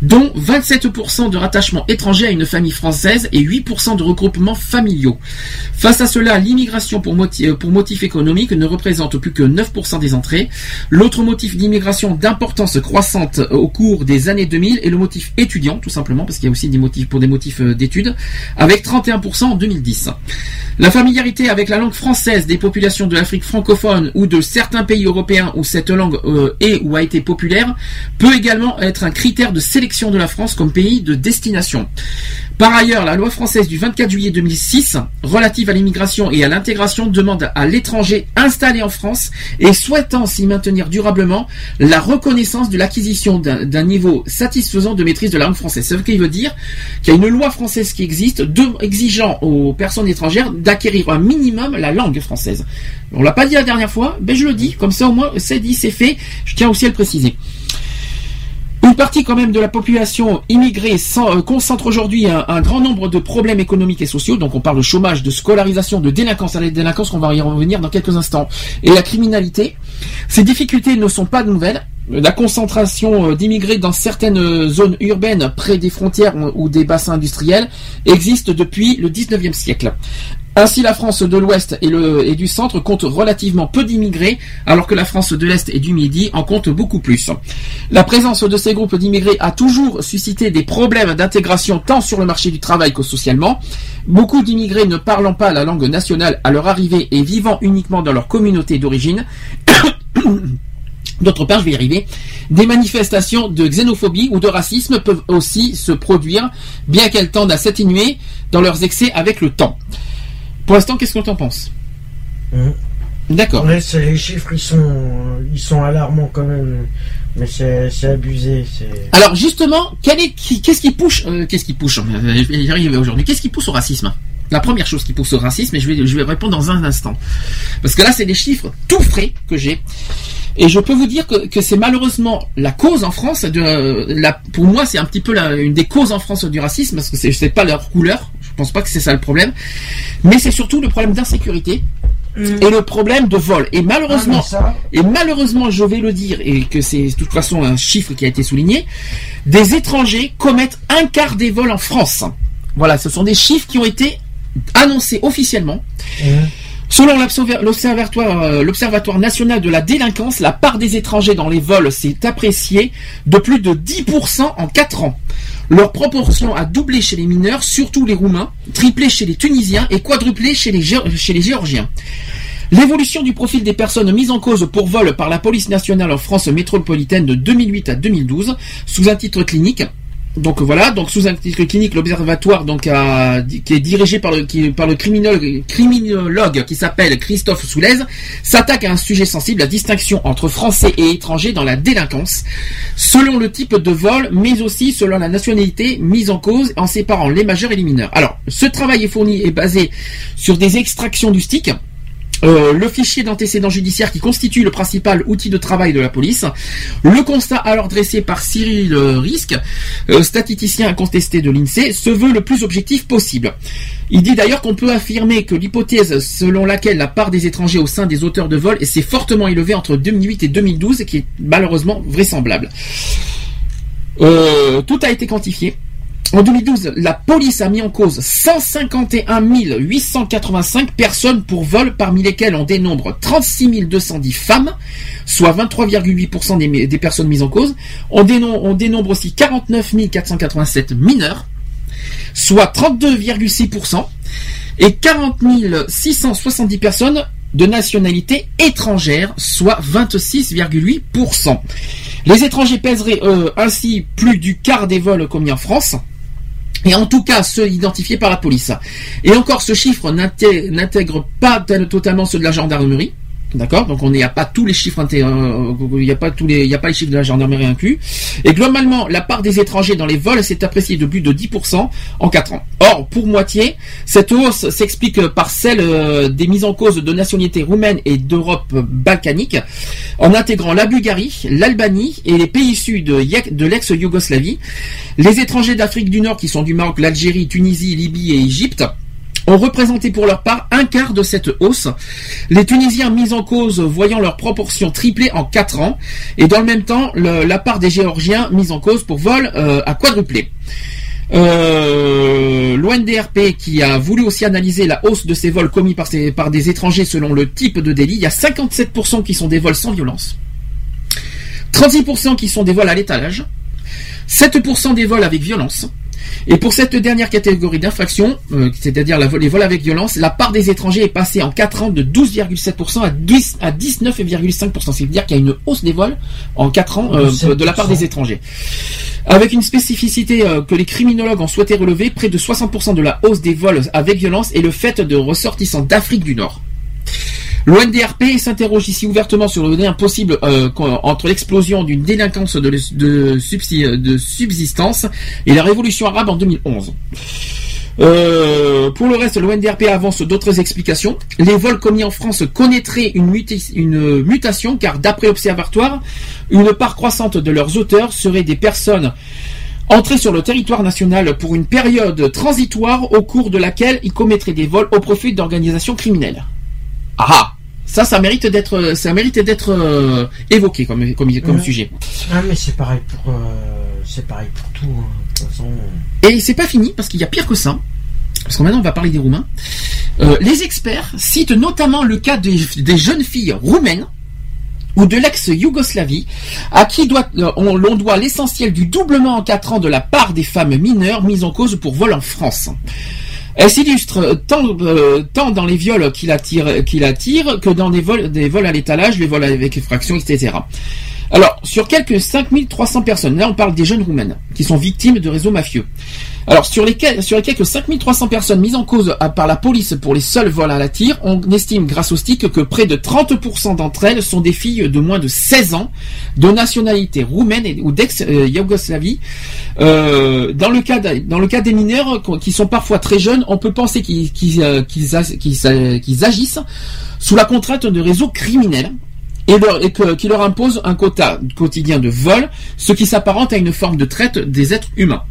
dont 27% de rattachement étranger à une famille française et 8% de regroupements familiaux. Face à cela, l'immigration pour, moti- euh, pour motif économique ne représente plus que 9% des entrées. L'autre motif d'immigration d'importance croissante euh, au cours des années 2000 est le motif étudiant, tout simplement, parce qu'il y a aussi des motifs pour des motifs euh, d'études, avec 31% en 2010. La familiarité avec la langue française des populations de l'Afrique francophone ou de certains pays européens où cette langue est ou a été populaire peut également être un critère de sélection de la France comme pays de destination. Par ailleurs, la loi française du 24 juillet 2006 relative à l'immigration et à l'intégration demande à l'étranger installé en France et souhaitant s'y maintenir durablement la reconnaissance de l'acquisition d'un niveau satisfaisant de maîtrise de la langue française. Ce qui veut dire qu'il y a une loi française qui existe exigeant aux personnes étrangères d'acquérir un minimum la langue française. On l'a pas dit la dernière fois, mais je le dis, comme ça au moins c'est dit, c'est fait. Je tiens aussi à le préciser. Une partie quand même de la population immigrée euh, concentre aujourd'hui un, grand nombre de problèmes économiques et sociaux. Donc on parle de chômage, de scolarisation, de délinquance, à la délinquance, on va y revenir dans quelques instants. Et la criminalité. Ces difficultés ne sont pas nouvelles. La concentration euh, d'immigrés dans certaines euh, zones urbaines près des frontières ou des bassins industriels existe depuis le 19e siècle. Ainsi, la France de l'Ouest et, du Centre compte relativement peu d'immigrés, alors que la France de l'Est et du Midi en compte beaucoup plus. La présence de ces groupes d'immigrés a toujours suscité des problèmes d'intégration tant sur le marché du travail que socialement. Beaucoup d'immigrés ne parlant pas la langue nationale à leur arrivée et vivant uniquement dans leur communauté d'origine. D'autre part, je vais y arriver, des manifestations de xénophobie ou de racisme peuvent aussi se produire, bien qu'elles tendent à s'atténuer dans leurs excès avec le temps. Pour l'instant, qu'est-ce que tu en penses D'accord. Ouais, c'est- les chiffres, ils sont, ils sont alarmants quand même. Mais c'est abusé. Alors justement, qui- qu'est-ce qui pousse, euh, qu'est-ce qui pousse, euh, arriver aujourd'hui, qu'est-ce qui pousse au racisme? La première chose qui pousse au racisme, et je vais, je vais répondre dans un instant. Parce que là, c'est des chiffres tout frais que j'ai. Et je peux vous dire que, que c'est malheureusement la cause en France de la, pour moi c'est un petit peu la, une des causes en France du racisme parce que c'est pas leur couleur, pense pas que c'est ça le problème, mais c'est surtout le problème d'insécurité et le problème de vol. Et malheureusement, Ah, mais ça- et malheureusement, je vais le dire et que c'est de toute façon un chiffre qui a été souligné, des étrangers commettent un quart des vols en France. Voilà, ce sont des chiffres qui ont été annoncés officiellement. Selon euh, l'Observatoire national de la délinquance, la part des étrangers dans les vols s'est appréciée de plus de 10% en 4 ans. Leur proportion a doublé chez les mineurs, surtout les Roumains, triplé chez les Tunisiens et quadruplé chez les, Géorgiens. L'évolution du profil des personnes mises en cause pour vol par la police nationale en France métropolitaine de 2008 à 2012, sous un titre clinique, Donc voilà, donc sous un titre clinique, l'observatoire donc qui est dirigé par le qui- par le criminologue, qui s'appelle Christophe Soulez s'attaque à un sujet sensible, la distinction entre français et étrangers dans la délinquance, selon le type de vol, mais aussi selon la nationalité mise en cause, en séparant les majeurs et les mineurs. Alors, ce travail est fourni est basé sur des extractions du stick. Euh, le fichier d'antécédents judiciaires qui constitue le principal outil de travail de la police, le constat alors dressé par Cyril Risque, euh, statisticien incontesté de l'INSEE, se veut le plus objectif possible. Il dit d'ailleurs qu'on peut affirmer que l'hypothèse selon laquelle la part des étrangers au sein des auteurs de vol s'est fortement élevée entre 2008 et 2012, qui est malheureusement vraisemblable. Euh, tout a été quantifié. En 2012, la police a mis en cause 151 885 personnes pour vol, parmi lesquelles on dénombre 36 210 femmes, soit 23,8% des, personnes mises en cause. On dénombre, on dénombre aussi 49 487 mineurs, soit 32,6%, et 40 670 personnes de nationalité étrangère, soit 26,8%. Les étrangers pèseraient euh, ainsi plus du quart des vols commis en France. Et en tout cas, ceux identifiés par la police. Et encore, ce chiffre n'intègre pas totalement ceux de la gendarmerie. D'accord Donc on n'y a pas tous les chiffres, euh, il n'y a pas tous les, il a pas les chiffres de la gendarmerie inclus. Et globalement, la part des étrangers dans les vols s'est appréciée de plus de 10% en 4 ans. Or, pour moitié, cette hausse s'explique par celle euh, des mises en cause de nationalités roumaines et d'Europe balkanique, en intégrant la Bulgarie, l'Albanie et les pays issus de l'ex-Yougoslavie. Les étrangers d'Afrique du Nord, qui sont du Maroc, l'Algérie, Tunisie, Libye et Égypte, ont représenté pour leur part un quart de cette hausse. Les Tunisiens mis en cause voyant leur proportion tripler en 4 ans, et dans le même temps, la part des Géorgiens mis en cause pour vol euh, a quadruplé. Euh, L'ONDRP qui a voulu aussi analyser la hausse de ces vols commis par, par des étrangers selon le type de délit, il y a 57% qui sont des vols sans violence, 36% qui sont des vols à l'étalage, 7% des vols avec violence, et pour cette dernière catégorie d'infractions, euh, c'est-à-dire les vols avec violence, la part des étrangers est passée en 4 ans de 12,7% à, 10 à 19,5%. C'est-à-dire qu'il y a une hausse des vols en 4 ans euh, De la part 7%. des étrangers. Avec une spécificité euh, que les criminologues ont souhaité relever, près de 60% de la hausse des vols avec violence est le fait de ressortissants d'Afrique du Nord. L'ONDRP s'interroge ici ouvertement sur le lien possible euh, entre l'explosion d'une délinquance de, de subsi- de subsistance et la révolution arabe en 2011. Euh, pour le reste, l'ONDRP avance d'autres explications. Les vols commis en France connaîtraient une, mutation car d'après l'Observatoire, une part croissante de leurs auteurs seraient des personnes entrées sur le territoire national pour une période transitoire au cours de laquelle ils commettraient des vols au profit d'organisations criminelles. Ah ah ça, ça mérite d'être, ça mérite d'être euh, évoqué comme, comme, comme Ouais. sujet. Ah, mais c'est pareil pour, euh, c'est pareil pour tout. hein. De toute façon, Et c'est pas fini parce qu'il y a pire que ça. Parce que maintenant on va parler des Roumains. Euh, les experts citent notamment le cas des, des jeunes filles roumaines ou de l'ex-Yougoslavie, à qui doit, on, l'on doit l'essentiel du doublement en 4 ans de la part des femmes mineures mises en cause pour vol en France. Elle s'illustre tant, euh, tant dans les viols qu'il attire que dans des vols, des vols à l'étalage, les vols avec effraction, etc. Alors, sur quelques 5300 personnes, là on parle des jeunes roumaines, qui sont victimes de réseaux mafieux. Alors, sur les, sur les quelques 5300 personnes mises en cause par la police pour les seuls vols à la tire, on estime grâce au stick que près de 30% d'entre elles sont des filles de moins de 16 ans, de nationalité roumaine ou d'ex-Yougoslavie. Euh, dans, le cas des mineurs qui sont parfois très jeunes, on peut penser qu'ils euh, euh, qu'ils agissent sous la contrainte de réseaux criminels et, et qui leur impose un quota quotidien de vol, ce qui s'apparente à une forme de traite des êtres humains.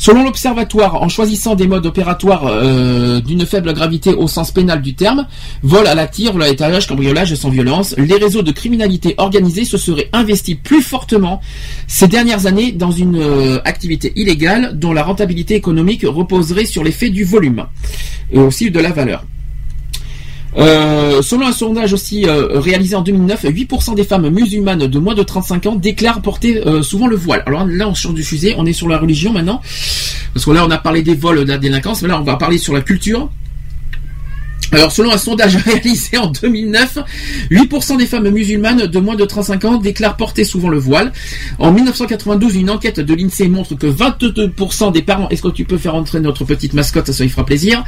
Selon l'Observatoire, en choisissant des modes opératoires euh, d'une faible gravité au sens pénal du terme, vol à la tire, vol à l'étalage, cambriolage sans violence, les réseaux de criminalité organisée se seraient investis plus fortement ces dernières années dans une euh, activité illégale dont la rentabilité économique reposerait sur l'effet du volume et aussi de la valeur. Euh, selon un sondage aussi euh, réalisé en 2009, 8% des femmes musulmanes de moins de 35 ans déclarent porter euh, souvent le voile. Alors là, on change du sujet, on est sur la religion maintenant, parce que là, on a parlé des vols, de la délinquance, mais là, on va parler sur la culture. Alors, selon un sondage réalisé en 2009, 8% des femmes musulmanes de moins de 35 ans déclarent porter souvent le voile. En 1992, une enquête de l'INSEE montre que 22% des parents, est-ce que tu peux faire entrer notre petite mascotte, ça lui fera plaisir.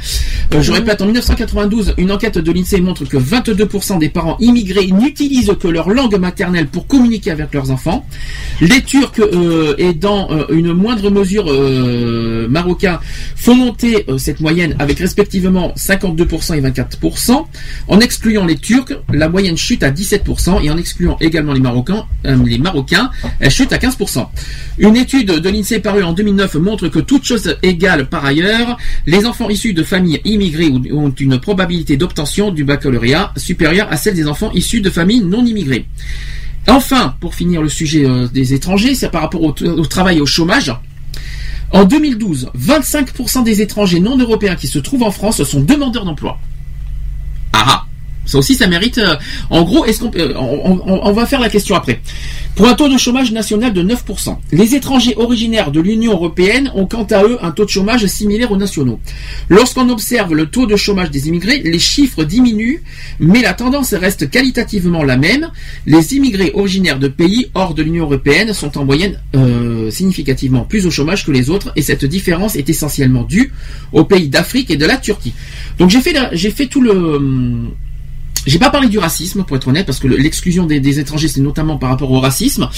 Euh, je répète, en 1992, une enquête de l'INSEE montre que 22% des parents immigrés n'utilisent que leur langue maternelle pour communiquer avec leurs enfants. Les Turcs, euh, et dans euh, une moindre mesure marocains, font monter cette moyenne avec respectivement 52% et 24%. En excluant les Turcs, la moyenne chute à 17% et en excluant également les Marocains, euh, elle chute à 15%. Une étude de l'INSEE parue en 2009 montre que toute chose égale par ailleurs, les enfants issus de familles immigrées ont- une probabilité d'obtention du baccalauréat supérieure à celle des enfants issus de familles non immigrées. Enfin, pour finir le sujet euh, des étrangers, c'est par rapport au travail et au chômage. En 2012, 25% des étrangers non européens qui se trouvent en France sont demandeurs d'emploi. Ah ah ça aussi, ça mérite. euh, en gros, est-ce qu'on, euh, on, on- on va faire la question après. Pour un taux de chômage national de 9%, les étrangers originaires de l'Union européenne ont quant à eux un taux de chômage similaire aux nationaux. Lorsqu'on observe le taux de chômage des immigrés, les chiffres diminuent, mais la tendance reste qualitativement la même. Les immigrés originaires de pays hors de l'Union européenne sont en moyenne euh, significativement plus au chômage que les autres, et cette différence est essentiellement due aux pays d'Afrique et de la Turquie. Donc j'ai fait, j'ai fait tout le hum, j'ai pas parlé du racisme, pour être honnête, parce que le- l'exclusion des, des étrangers, c'est notamment par rapport au racisme,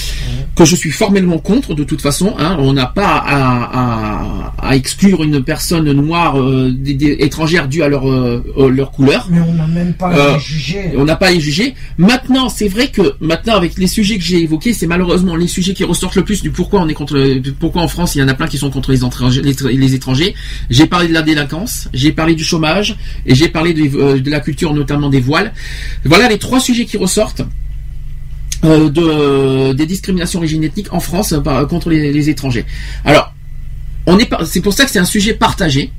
que je suis formellement contre de toute façon. hein. on n'a pas à, à- à exclure une personne noire euh, des, des étrangères due à leur, euh, euh, leur couleur. Mais on n'a même pas Euh, à les juger. On n'a pas à les juger. Maintenant, c'est vrai que maintenant avec les sujets que j'ai évoqués, c'est malheureusement les sujets qui ressortent le plus du pourquoi on est contre, pourquoi en France il y en a plein qui sont contre les étrangers. Les, les étrangers. J'ai parlé de la délinquance, j'ai parlé du chômage et j'ai parlé de, euh, de la culture notamment des voiles. Voilà les trois sujets qui ressortent. euh, de, des discriminations d'origine ethnique en France euh, contre les, étrangers. Alors, c'est pour ça que c'est un sujet partagé.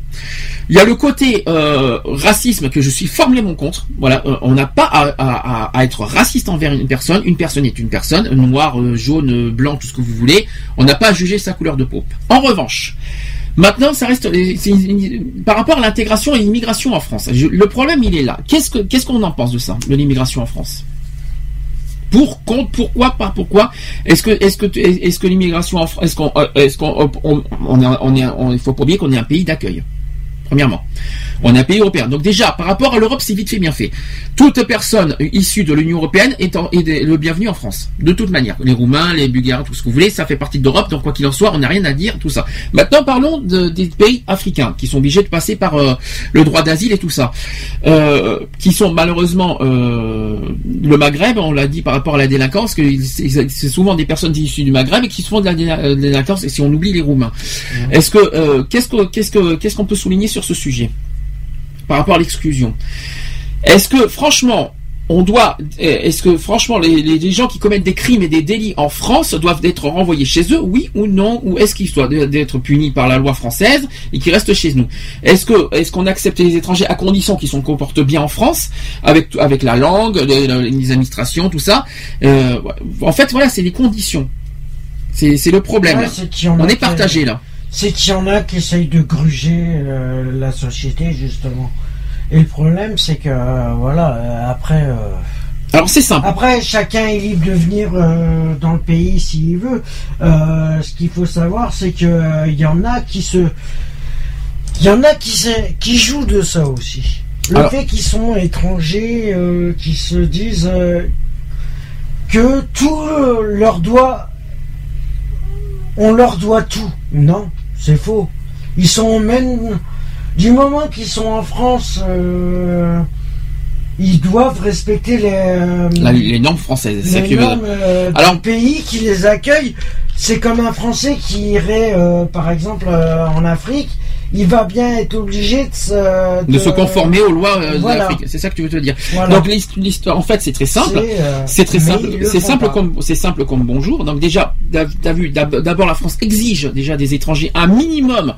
Il y a le côté euh, racisme que je suis formellement contre. On n'a pas à, à- être raciste envers une personne. Une personne est une personne, noire, jaune, blanc, tout ce que vous voulez. On n'a pas à juger sa couleur de peau. En revanche, maintenant, ça reste une- par rapport à l'intégration et l'immigration en France. Le problème, il est là. Qu'est-ce que qu'est-ce qu'on en pense de ça, de l'immigration en France? Pour, pourquoi, pas pourquoi? Est-ce que, est-ce que, est-ce que l'immigration, en Fr- est-ce qu'on, euh, est-ce qu'on, il faut pas oublier qu'on est un pays d'accueil. Premièrement, on est un pays européen. Donc déjà, par rapport à l'Europe, c'est vite fait bien fait. Toute personne issue de l'Union européenne est, en- est de- le bienvenu en France. De toute manière, les Roumains, les Bulgares, tout ce que vous voulez, ça fait partie de l'Europe. Donc quoi qu'il en soit, on n'a rien à dire, tout ça. Maintenant, parlons de- des pays africains qui sont obligés de passer par euh, le droit d'asile et tout ça, euh, qui sont malheureusement euh, le Maghreb. On l'a dit par rapport à la délinquance, que c'est souvent des personnes issues du Maghreb et qui se font de la délinquance. Et si on oublie les Roumains, est-ce qu'est-ce que qu'est-ce qu'on peut souligner sur ce sujet? Par rapport à l'exclusion Est-ce que franchement on doit, est-ce que franchement les, les- gens qui commettent des crimes et des délits en France doivent être renvoyés chez eux, oui ou non, ou est-ce qu'ils doivent être punis par la loi française et qu'ils restent chez nous? Est-ce que est-ce qu'on accepte les étrangers à condition qu'ils se comportent bien en France, avec avec la langue, les, les administrations, tout ça? Euh, En fait, voilà, c'est les conditions. C'est le problème. Ouais, On est partagé là. C'est qu'il y en a qui essayent de gruger euh, la société, justement. Et le problème, c'est que, euh, voilà, euh, après. euh, Alors c'est simple. Après, chacun est libre de venir euh, dans le pays s'il veut. Euh, ce qu'il faut savoir, c'est que euh, il y en a qui se, il y en a qui qui jouent de ça aussi. Le Alors- fait qu'ils sont étrangers, euh, qui se disent euh, que tout euh, leur doit, on leur doit tout. Non, c'est faux. Ils sont même du moment qu'ils sont en France. euh, ils doivent respecter les, euh, La- les normes françaises. c'est ça les que- normes euh, Alors- du pays qui les accueille. C'est comme un Français qui irait, par exemple, en Afrique. Il va bien être obligé de se, de se conformer aux lois euh, Voilà. de l'Afrique. C'est ça que tu veux te dire. Voilà. Donc l'hist- l'histoire, en fait, c'est très simple. C'est, euh, très simple. C'est simple pas. comme c'est simple comme bonjour. Donc déjà, t'as vu, d'ab- d'abord la France exige déjà des étrangers un minimum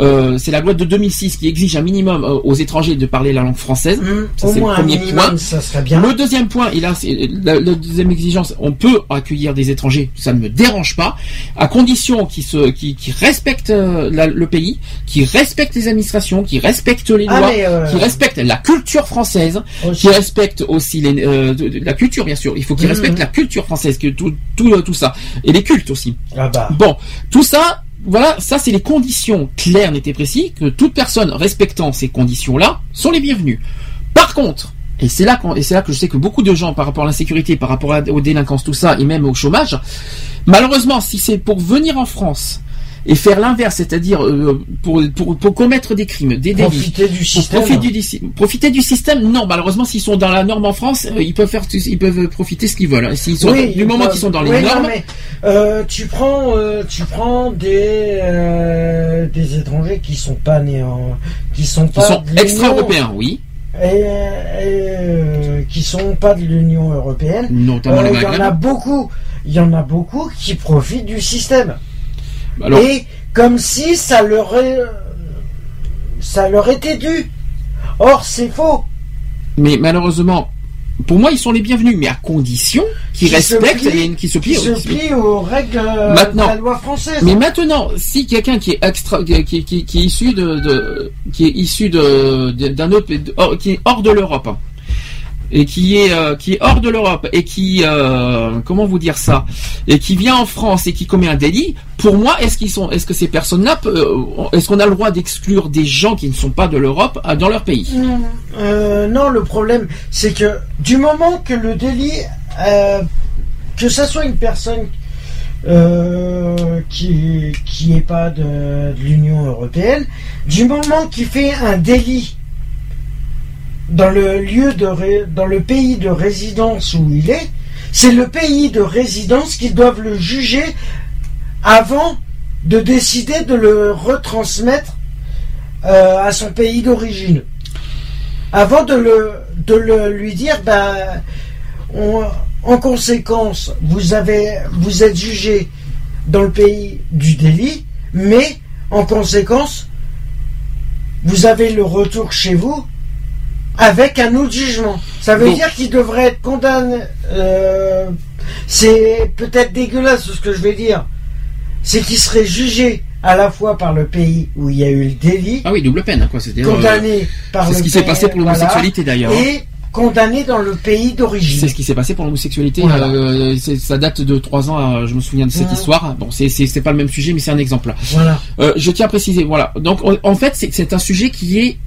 Euh, c'est la loi de 2006 qui exige un minimum euh, aux étrangers de parler la langue française. Ça, Au c'est le un premier minimum, point. ça serait bien. Le deuxième point, a c'est la, la deuxième exigence, on peut accueillir des étrangers, ça ne me dérange pas, à condition qu'ils se, qu'ils respectent euh, la- le pays, qu'ils respectent les administrations, qu'ils respectent les Ah, lois, euh, qu'ils respectent la culture française, qu'ils respectent aussi les, euh, de- de- la culture bien sûr. Il faut qu'ils Mhm. respectent la culture française, que tout, tout, tout ça, et les cultes aussi. Ah bah. Bon, tout ça, voilà, ça c'est les conditions claires, nettes et précises, que toute personne respectant ces conditions-là sont les bienvenues. Par contre, et c'est là, là que je sais que beaucoup de gens, par rapport à l'insécurité, par rapport aux délinquances, tout ça, et même au chômage, malheureusement, si c'est pour venir en France et faire l'inverse, c'est-à-dire euh, pour, pour, pour commettre des crimes, des délits, Profiter du système. profiter du, profiter du système, non, malheureusement, s'ils sont dans la norme en France, euh, ils peuvent faire, ils peuvent profiter ce qu'ils veulent. hein. Sont, Oui, du moment bah, qu'ils sont dans les oui, non, normes, mais, euh, tu prends, euh, tu prends des euh, des étrangers qui sont pas nés en, qui sont qui pas sont extra-européens, oui. et, et, euh, qui sont pas de l'Union européenne. Notamment Euh, les Il y en a beaucoup, il y en a beaucoup qui profitent du système. Alors- et comme si ça leur est, ça leur était dû. Or c'est faux. Mais malheureusement, pour moi, ils sont les bienvenus, mais à condition qu'ils Qui respectent plient- et qui se plient, Qui se plient aux règles euh, Maintenant. de la loi française. Mais maintenant, si quelqu'un qui est extra, qui, qui, qui- qui est issu de, de- qui est issu de d'un autre, hors- qui est hors de l'Europe hein, et qui est euh, qui est hors de l'Europe et qui euh, comment vous dire ça et qui vient en France et qui commet un délit, pour moi, est-ce qu'ils sont, est-ce que ces personnes-là, euh, est-ce qu'on a le droit d'exclure des gens qui ne sont pas de l'Europe dans leur pays? Non, le problème, c'est que du moment que le délit, que ça soit une personne euh, qui qui est pas de, de l'Union européenne, du moment qu'il fait un délit dans le lieu de dans le pays de résidence où il est, c'est le pays de résidence qui doivent le juger avant de décider de le retransmettre euh, à son pays d'origine. Avant de le de le lui dire, ben, en conséquence, vous avez vous êtes jugé dans le pays du délit, mais en conséquence, vous avez le retour chez vous avec un autre jugement. Ça veut Donc- dire qu'il devrait être condamné. euh, c'est peut-être dégueulasse ce que je vais dire. C'est qu'il serait jugé à la fois par le pays où il y a eu le délit, Ah oui, double peine, quoi. C'était condamné par C'est le ce qui s'est passé pour voilà, l'homosexualité d'ailleurs. hein. et condamné dans le pays d'origine. C'est ce qui s'est passé pour l'homosexualité. Voilà. euh, c'est- ça date de trois ans. euh, je me souviens de cette histoire. Bon, c'est c'est c'est pas le même sujet, mais c'est un exemple. Voilà. Euh, je tiens à préciser. Voilà. Donc, en- en fait, c'est c'est un sujet qui est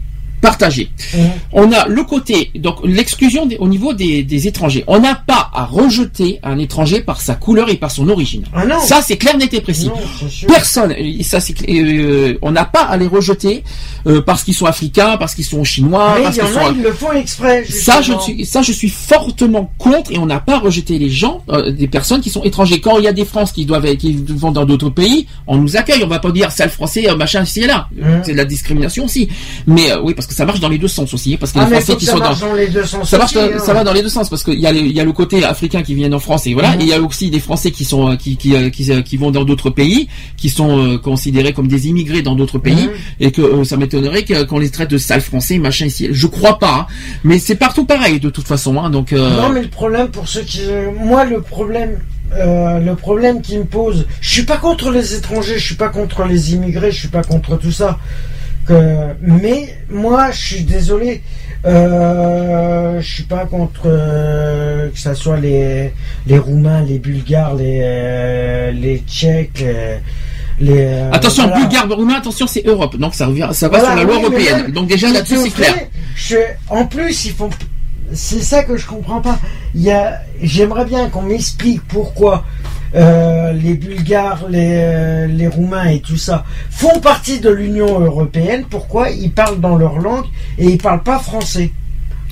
partagé. Mhm. On a le côté donc l'exclusion au niveau des, des étrangers. On n'a pas à rejeter un étranger par sa couleur et par son origine. Ah non. Ça, c'est clair, net et précis. Non, c'est. Personne, ça c'est euh, on n'a pas à les rejeter euh, parce qu'ils sont africains, parce qu'ils sont chinois, Mais parce il y qu'ils en sont a, ils le font exprès. ça, je suis, ça, je suis fortement contre et on n'a pas rejeté les gens, euh, des personnes qui sont étrangers. Quand il y a des Français qui doivent, qui vont dans d'autres pays, on nous accueille. On va pas dire sale français, machin, ici et là. Mhm. C'est de la discrimination aussi. Mais oui, parce que ça marche dans les deux sens aussi. Parce que Ah, les Français qui ça sont dans, marche dans les deux sens ça marche, aussi, dans- hein. ça va dans les deux sens parce qu'il y a, il y a le côté africain qui viennent en France et voilà, Mhm. et il y a aussi des Français qui sont, euh, qui, qui, euh, qui, euh, qui vont dans d'autres pays, qui sont euh, considérés comme des immigrés dans d'autres pays, Mhm. et que euh, ça m'étonnerait qu'on les traite de sales français, machin ici. Je crois pas, hein. mais c'est partout pareil de toute façon, hein, donc. euh, Non, mais le problème pour ceux qui, moi, le problème, euh, le problème qui me pose, je suis pas contre les étrangers, je suis pas contre les immigrés, je suis pas contre tout ça. Que, mais moi, je suis désolé, euh, je suis pas contre euh, que ça soit les les Roumains, les Bulgares, les euh, les Tchèques, les, les, euh, Attention, voilà. bulgare, roumain, attention, c'est Europe, donc ça revient, ça va Voilà, sur la loi oui, européenne. même, Donc déjà là-dessus c'est clair. je, en plus, ils font. C'est ça que je comprends pas. J'aimerais bien qu'on m'explique pourquoi euh, les Bulgares, les, euh, les Roumains et tout ça font partie de l'Union européenne. Pourquoi? Ils parlent dans leur langue et ils parlent pas français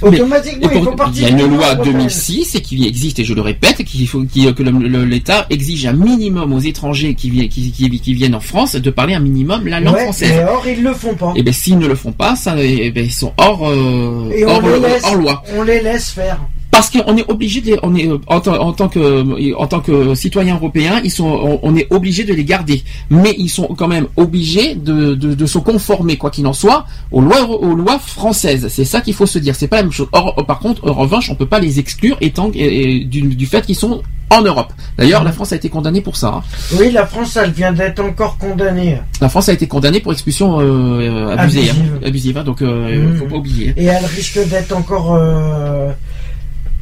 Automatiquement, ils font partie il y a une loi européenne. 2006 et qui existe et je le répète qu'il faut qui- que l'État exige un minimum aux étrangers qui, vi- qui, qui- qui viennent en France de parler un minimum la langue Ouais, française. mais or ils le font pas. Et ben s'ils ne le font pas, ça, eh ben, ils sont hors euh, Et on hors, les laisse, hors loi. on les laisse faire. Parce qu'on est obligé de les, on est euh, en, tant- en tant que en tant que citoyen européen, ils sont on, on est obligé de les garder, mais ils sont quand même obligés de, de, de se conformer quoi qu'il en soit aux lois aux lois françaises. C'est ça qu'il faut se dire. C'est pas la même chose. Or, par contre, en revanche, on peut pas les exclure étant et- et du, du fait qu'ils sont en Europe. D'ailleurs, la France a été condamnée pour ça. hein. Oui, la France, elle vient d'être encore condamnée. La France a été condamnée pour expulsion euh, euh, abusée, Abusive. hein. abusive. hein, donc, euh, Mhm. faut pas oublier. Et elle risque d'être encore euh,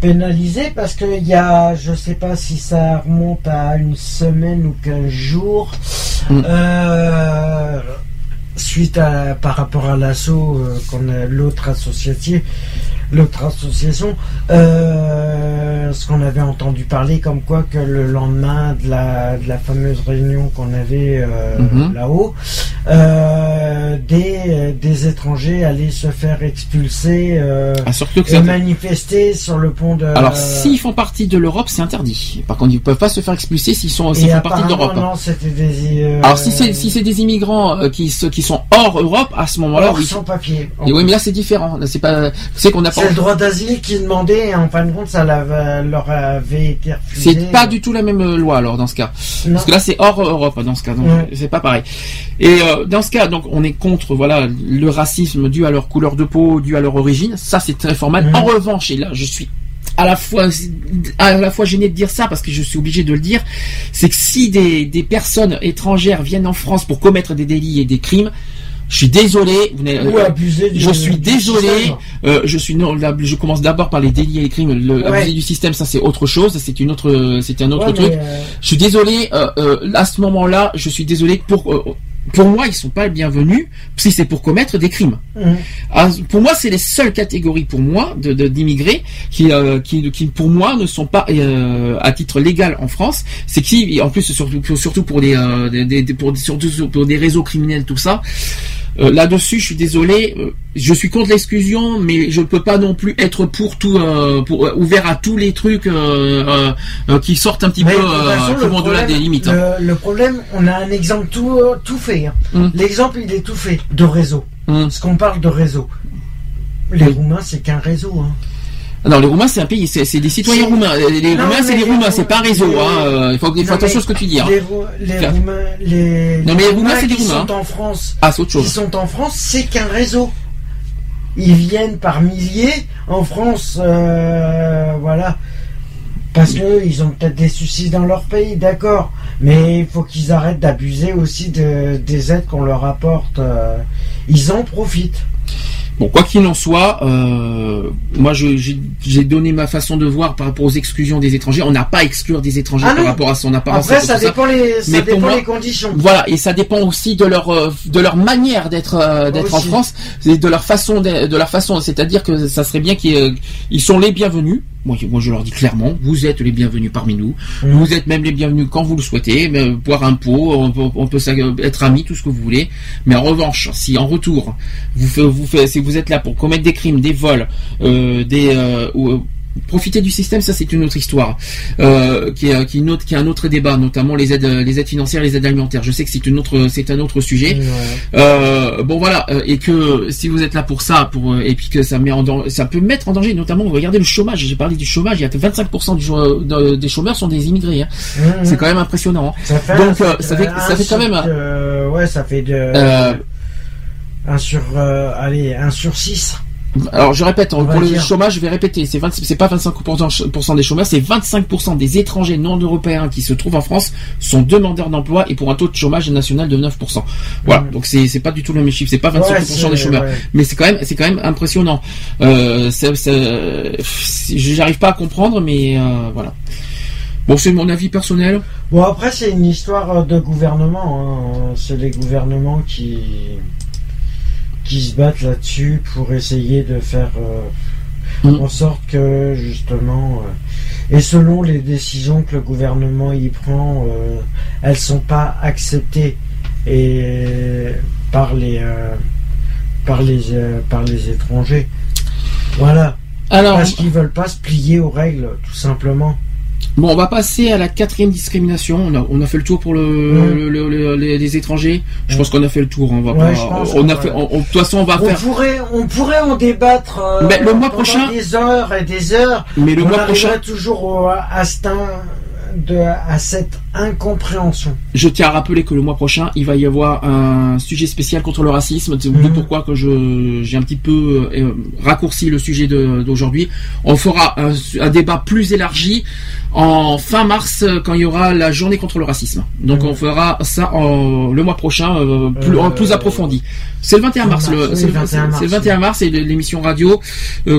pénalisée parce qu'il y a, je sais pas si ça remonte à une semaine ou 15 jours, Mm. euh, suite à, par rapport à l'assaut euh, qu'on a, l'autre associatif, l'autre association, euh, ce qu'on avait entendu parler comme quoi que le lendemain de la, de la fameuse réunion qu'on avait euh, Mhm. là-haut, euh, des, des étrangers allaient se faire expulser euh, Ah, surtout que et manifester sur le pont de... Alors, s'ils font partie de l'Europe, c'est interdit. Par contre, ils peuvent pas se faire expulser s'ils sont, s'ils font partie de l'Europe. Non, c'était des... euh, Alors, si c'est si c'est des immigrants qui qui sont hors Europe, à ce moment-là, hors oui. sans papier. Et oui, mais là c'est différent. C'est pas, c'est qu'on pas. C'est le droit d'asile qui demandait, et en fin de compte, ça l'avait- leur avait été refusé. C'est pas du tout la même euh, loi alors dans ce cas. Non. Parce que là c'est hors Europe dans ce cas, donc Ouais. c'est pas pareil. Et euh, dans ce cas, donc on est contre voilà le racisme dû à leur couleur de peau, dû à leur origine. Ça c'est très formal. En revanche, et là je suis à la fois à la fois gêné de dire ça parce que je suis obligé de le dire, c'est que si des, des personnes étrangères viennent en France pour commettre des délits et des crimes, je suis désolé. Vous n'avez- Ou abuser du- je suis désolé. système. Euh, je suis non, là, je commence d'abord par les délits et les crimes. Le Ouais. abuser du système, ça c'est autre chose. C'est une autre, c'est un autre Ouais, truc. euh, Je suis désolé. Euh, à ce moment-là, je suis désolé pour. Pour moi, ils sont pas les bienvenus si c'est pour commettre des crimes. Mhm. Ah, pour moi, c'est les seules catégories pour moi de de- d'immigrés qui, euh, qui, qui pour moi ne sont pas euh, à titre légal en France. C'est qui, en plus surtout surtout pour des, euh, des, des- pour surtout pour des réseaux criminels tout ça. Euh, Là-dessus, je suis désolé, euh, je suis contre l'exclusion, mais je ne peux pas non plus être pour tout, euh, pour ouvert à tous les trucs qui sortent un petit Mais peu, au-delà des limites. hein. Le, le problème, on a un exemple tout, tout fait. hein. Hum. L'exemple, il est tout fait de réseau. Hum. Ce qu'on parle de réseau. Les Roumains, c'est qu'un réseau. Hein. Non, les Roumains, c'est un pays, c'est des citoyens roumains. Les Non, Roumains, c'est les Roumains, c'est pas un réseau. les- Hein. Il faut, il faut Non, attention à ce que tu dis. Hein. Les, Rou- les Faire- Roumains, les, Non, mais les Roumains, c'est des qui Roumains. sont en France, Ah, c'est autre qui chose. sont en France, c'est qu'un réseau. Ils viennent par milliers en France, euh, voilà. Parce que ils ont peut-être des soucis dans leur pays, d'accord. Mais il faut qu'ils arrêtent d'abuser aussi de, des aides qu'on leur apporte. euh, ils en profitent. Bon, quoi qu'il en soit, euh, moi j'ai donné ma façon de voir par rapport aux exclusions des étrangers. On n'a pas à exclure des étrangers Ah par rapport à son apparence. Après, ça dépend les, ça Mais pour dépend moi- les conditions. Voilà, et ça dépend aussi de leur euh, de leur manière d'être euh, d'être en. France, et de leur façon de, de leur façon, c'est-à-dire que ça serait bien qu'ils euh, ils sont les bienvenus. Moi, je- moi, je leur dis clairement, vous êtes les bienvenus parmi nous. Vous êtes même les bienvenus quand vous le souhaitez, mais, euh, boire un pot, on peut, on peut s'ag- être amis, tout ce que vous voulez. Mais en revanche, si en retour vous vous si vous êtes là pour commettre des crimes, des vols, euh, des euh, ou, euh, profiter du système, ça c'est une autre histoire, euh, qui est qui qui un autre débat, notamment les aides, les aides financières, les aides alimentaires. Je sais que c'est une autre, c'est un autre sujet. Ouais. Euh, bon voilà, euh, et que si vous êtes là pour ça, pour et puis que ça met en dan- ça peut mettre en danger, notamment regardez le chômage. J'ai parlé du chômage, il y a 25% du cho- de- des chômeurs sont des immigrés. hein. Mhm. C'est quand même impressionnant. hein. Ça fait Donc, un- ça fait- un ça fait quand même euh, ouais, ça fait de. Un sur. allez, un sur 6. Alors je répète, On va pour le dire. chômage, je vais répéter, c'est 20 c'est pas 25% des chômeurs, c'est 25% des étrangers non européens qui se trouvent en France sont demandeurs d'emploi et pour un taux de chômage national de 9%. Voilà, Mhm. donc c'est pas du tout le même chiffre, c'est pas 25% Ouais, des chômeurs, ouais. mais c'est quand même c'est quand même impressionnant. Euh, j'arrive pas à comprendre, mais euh, voilà. Bon, c'est mon avis personnel. Bon, après, c'est une histoire de gouvernement. hein. C'est les gouvernements qui. Qui se battent là-dessus pour essayer de faire euh, en sorte que, justement. euh, et selon les décisions que le gouvernement y prend, euh, elles sont pas acceptées et par les. euh, par les, par les étrangers. Voilà. Alors, Parce qu'ils veulent pas se plier aux règles, tout simplement. Bon, on va passer à la quatrième discrimination. On a, on a fait le tour pour le, le- le- les, étrangers. Je pense qu'on a fait le tour. On va Ouais, pas- je pense on que a ouais. fait. on- on- de toute façon, on va On faire. pourrait, on pourrait en débattre euh, Mais le mois pendant prochain- des heures et des heures. Mais le on mois prochain- toujours au- à, de, à cette incompréhension. Je tiens à rappeler que le mois prochain, il va y avoir un sujet spécial contre le racisme. C'est Mhm. d'où pourquoi que je j'ai un petit peu euh, raccourci le sujet d'aujourd'hui. On fera un, un débat plus élargi en fin mars euh, quand il y aura la journée contre le racisme. Donc on fera ça en, le mois prochain euh, plus, Euh, en plus approfondi. C'est le 21 mars. mars, oui, c'est le 21 mars, c'est le 21 mars et l'émission radio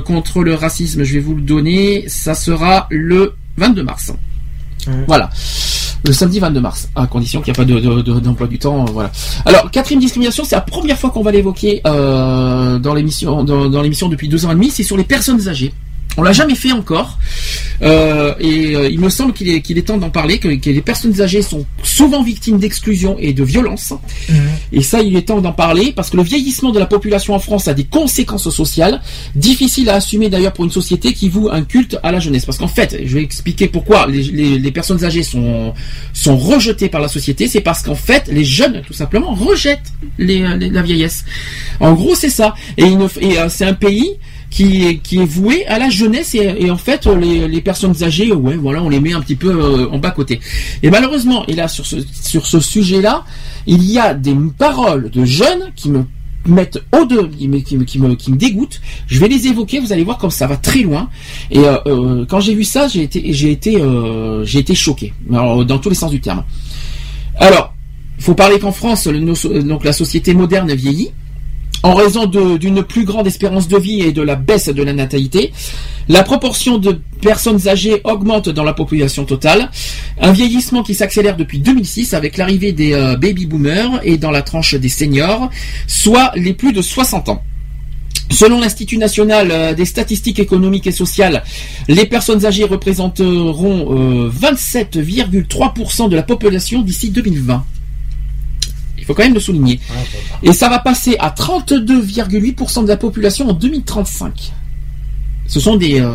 contre le racisme. Je vais vous le donner. Ça sera le 22 mars. Voilà. Le samedi 22 mars, à condition qu'il n'y a pas de- de- de- d'emploi du temps, euh, voilà. Alors, quatrième discrimination, c'est la première fois qu'on va l'évoquer euh, dans l'émission, dans l'émission depuis deux ans et demi, c'est sur les personnes âgées. On l'a jamais fait encore, Euh, et euh, il me semble qu'il est, temps d'en parler, que, que les personnes âgées sont souvent victimes d'exclusion et de violence. Et ça, il est temps d'en parler parce que le vieillissement de la population en France a des conséquences sociales difficiles à assumer d'ailleurs pour une société qui voue un culte à la jeunesse. Parce qu'en fait, je vais expliquer pourquoi les, les- les personnes âgées sont, sont rejetées par la société. C'est parce qu'en fait, les jeunes, tout simplement, rejettent les, les- la vieillesse. En gros, c'est ça. Et, euh, c'est un pays qui est, voué à la jeunesse et, en fait les, personnes âgées ouais voilà on les met un petit peu euh, en bas côté. Et malheureusement et là sur ce sur ce sujet là il y a des paroles de jeunes qui me mettent au deux qui me, dégoûtent. Je vais les évoquer vous allez voir comme ça va très loin. Et euh, euh, quand j'ai vu ça j'ai été choqué. Dans tous les sens du terme. Alors il faut parler qu'en France donc la société moderne vieillit en raison d'une plus grande espérance de vie et de la baisse de la natalité, la proportion de personnes âgées augmente dans la population totale. Un vieillissement qui s'accélère depuis 2006 avec l'arrivée des euh, baby boomers et dans la tranche des seniors, soit les plus de 60 ans. Selon l'Institut national euh, des statistiques économiques et sociales, les personnes âgées représenteront euh, 27,3% de la population d'ici 2020. Il faut quand même le souligner. Et ça va passer à 32,8% de la population en 2035. Ce sont des, euh,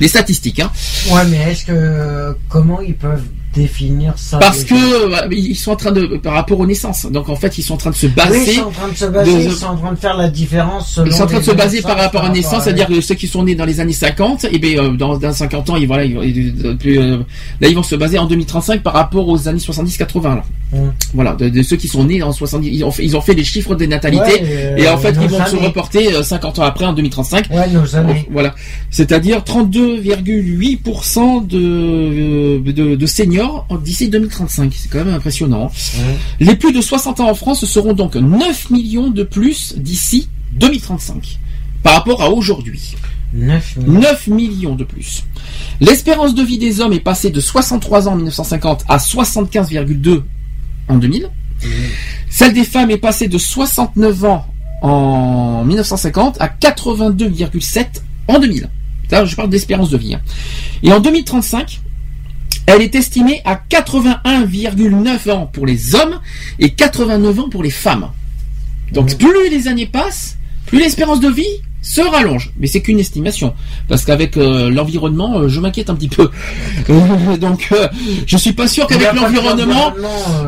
des statistiques. Hein. Ouais, mais est-ce que comment ils peuvent définir ça Parce déjà que euh, ils sont en train de par rapport aux naissances. Donc en fait, ils sont en train de se baser. Oui, ils sont en train de se baser, de- ils sont en train de faire la différence. Selon Ils sont en train de se baser par naissances, rapport à naissance, à- c'est-à-dire que ceux qui sont nés dans les années 50, et bien euh, dans, dans 50 ans, ils, voilà, ils, euh, là ils vont se baser en 2035 par rapport aux années 70-80. là. Hum. Voilà, de, de ceux qui sont nés en 70, ils ont fait, ils ont fait les chiffres des natalités, Ouais, euh, et en fait ils vont se reporter euh, 50 ans après en 2035. Ouais, nos années. Voilà, c'est-à-dire 32,8% de, de, de seniors d'ici 2035. C'est quand même impressionnant. Les plus de 60 ans en France seront donc 9 millions de plus d'ici 2035 par rapport à aujourd'hui. 9 millions. 9 millions de plus. L'espérance de vie des hommes est passée de 63 ans en 1950 à 75,2 en 2000. Celle des femmes est passée de 69 ans en 1950 à 82,7 en 2000. Là, je parle d'espérance de vie. hein. Et en 2035, elle est estimée à 81,9 ans pour les hommes et 89 ans pour les femmes. Donc plus les années passent, plus l'espérance de vie se rallonge. Mais c'est qu'une estimation. Parce qu'avec euh, l'environnement, euh, je m'inquiète un petit peu. Donc euh, je suis pas sûr qu'avec l'environnement,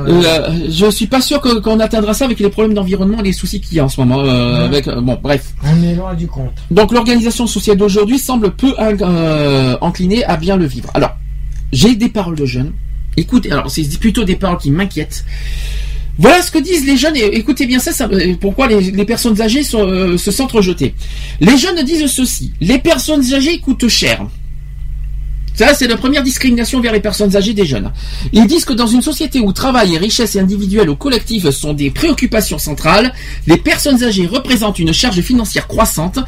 euh, je suis pas sûr qu'on atteindra ça avec les problèmes d'environnement et les soucis qu'il y a en ce moment. Ouais. avec, bon, bref. On est loin du compte. Donc l'organisation sociale d'aujourd'hui semble peu inclinée à bien le vivre. Alors, j'ai des paroles de jeunes. Écoutez, alors c'est plutôt des paroles qui m'inquiètent. Voilà ce que disent les jeunes, écoutez bien ça, ça euh, pourquoi les, personnes âgées euh, se sentent rejetées. Les jeunes disent ceci, les personnes âgées coûtent cher. Ça, c'est la première discrimination vers les personnes âgées des jeunes. Ils disent que dans une société où travail et richesse individuelle ou collective sont des préoccupations centrales, les personnes âgées représentent une charge financière croissante.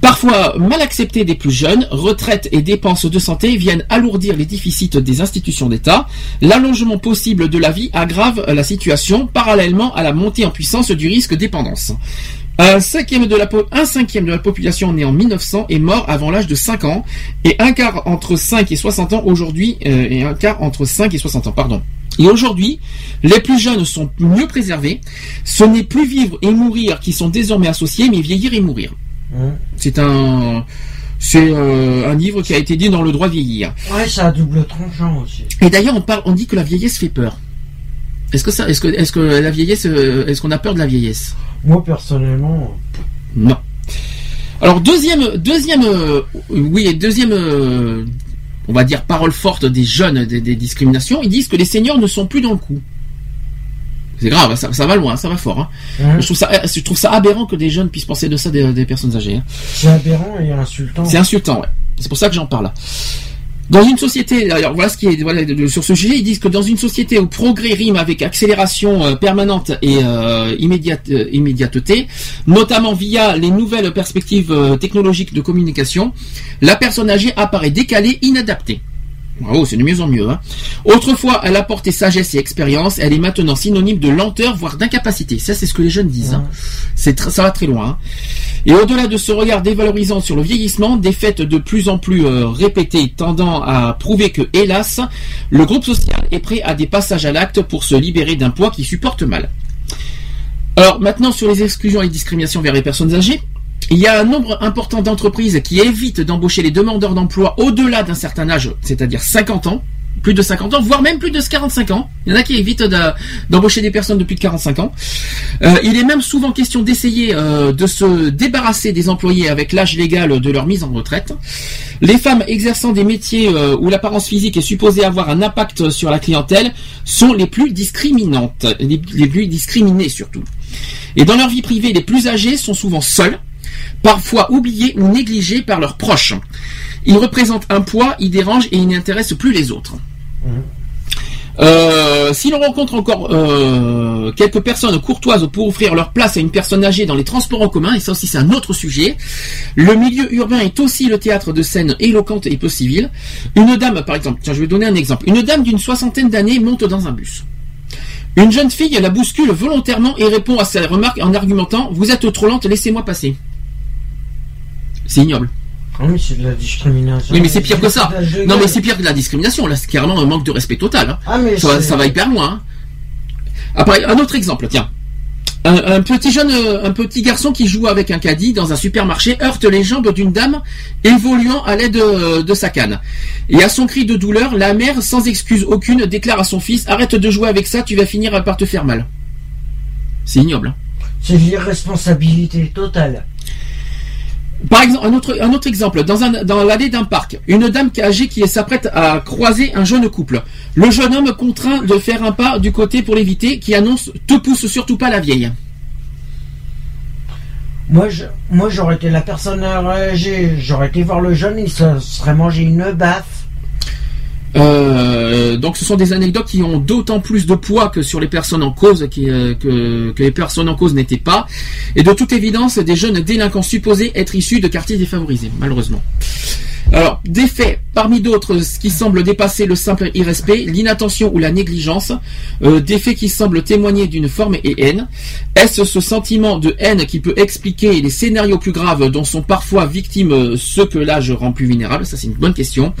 Parfois mal acceptées des plus jeunes, retraites et dépenses de santé viennent alourdir les déficits des institutions d'État. L'allongement possible de la vie aggrave la situation parallèlement à la montée en puissance du risque dépendance. Un cinquième, de la un cinquième de la population née en 1900 est mort avant l'âge de 5 ans et un quart entre 5 et 60 ans aujourd'hui euh, et un quart entre 5 et 60 ans, pardon. Et aujourd'hui, les plus jeunes sont mieux préservés. Ce n'est plus vivre et mourir qui sont désormais associés, mais vieillir et mourir. Hum. C'est un C'est euh, un livre qui a été dit dans le droit vieillir. Ouais, ça a double tranchant aussi. Et d'ailleurs, on parle, on dit que la vieillesse fait peur. Est-ce que ça, est-ce que, est-ce que la vieillesse, euh, est-ce qu'on a peur de la vieillesse? Moi, personnellement, Non. Alors deuxième, deuxième, euh, oui, deuxième, euh, on va dire parole forte des jeunes des, des discriminations. Ils disent que les seniors ne sont plus dans le coup. C'est grave, ça, ça va loin, ça va fort. hein. Hein Je trouve ça, je trouve ça aberrant que des jeunes puissent penser de ça des, des personnes âgées. hein. c'est aberrant et insultant. C'est insultant, ouais. C'est pour ça que j'en parle. Dans une société, alors voilà ce qui est voilà, de- de- sur ce sujet, ils disent que dans une société où progrès rime avec accélération euh, permanente et euh, immédiate, euh, immédiateté, notamment via les nouvelles perspectives euh, technologiques de communication, la personne âgée apparaît décalée, inadaptée. Bravo, c'est de mieux en mieux. Hein. Autrefois, elle apportait sagesse et expérience, elle est maintenant synonyme de lenteur, voire d'incapacité. Ça, c'est ce que les jeunes disent. hein. C'est ça va très loin. hein. Et au-delà de ce regard dévalorisant sur le vieillissement, des faits de plus en plus euh, répétés tendant à prouver que, hélas, le groupe social est prêt à des passages à l'acte pour se libérer d'un poids qui supporte mal. Alors maintenant sur les exclusions et discriminations vers les personnes âgées, il y a un nombre important d'entreprises qui évitent d'embaucher les demandeurs d'emploi au-delà d'un certain âge, c'est-à-dire 50 ans, plus de 50 ans, voire même plus de 45 ans. Il y en a qui évitent de- d'embaucher des personnes de plus de 45 ans. Euh, il est même souvent question d'essayer euh, de se débarrasser des employés avec l'âge légal de leur mise en retraite. Les femmes exerçant des métiers euh, où l'apparence physique est supposée avoir un impact sur la clientèle sont les plus discriminantes, les plus discriminées surtout. Et dans leur vie privée, les plus âgés sont souvent seuls, parfois oubliés ou négligés par leurs proches. Ils représentent un poids, ils dérangent et ils n'intéressent plus les autres. Euh, si l'on rencontre encore euh, quelques personnes courtoises pour offrir leur place à une personne âgée dans les transports en commun, et ça aussi c'est un autre sujet, le milieu urbain est aussi le théâtre de scènes éloquentes et peu civiles. Une dame, par exemple, tiens, je vais donner un exemple. Une dame d'une soixantaine d'années monte dans un bus. Une jeune fille la bouscule volontairement et répond à sa remarque en argumentant Vous êtes trop lente, laissez-moi passer. C'est ignoble. Ah oui, c'est de la discrimination. Oui, mais c'est pire que ça. Non, mais c'est pire que la discrimination. Là, c'est carrément un manque de respect total. hein. Ah, mais ça, ça va hyper loin. hein. Après, un autre exemple, tiens. Un, un petit jeune, euh, un petit garçon qui joue avec un caddie dans un supermarché heurte les jambes d'une dame évoluant à l'aide de, de sa canne. Et à son cri de douleur, la mère, sans excuse aucune, déclare à son fils Arrête de jouer avec ça, tu vas finir par te faire mal. C'est ignoble. hein. C'est l'irresponsabilité totale. Par exemple, un autre, exemple, dans, dans l'allée d'un parc, une dame âgée qui s'apprête à croiser un jeune couple. Le jeune homme contraint de faire un pas du côté pour l'éviter, qui annonce « Te pousse surtout pas la vieille Moi, moi, j'aurais été la personne âgée. J'aurais été voir le jeune, il se serait mangé une baffe. Euh, donc ce sont des anecdotes qui ont d'autant plus de poids que sur les personnes en cause euh, que les personnes en cause n'étaient pas. Et de toute évidence, des jeunes délinquants supposés être issus de quartiers défavorisés, malheureusement. Alors, des faits, parmi d'autres, ce qui semble dépasser le simple irrespect, l'inattention ou la négligence, euh, des faits qui semblent témoigner d'une forme et haine. Est-ce ce sentiment de haine qui peut expliquer les scénarios plus graves dont sont parfois victimes euh, ceux que l'âge rend plus vulnérables? Ça, c'est une bonne question.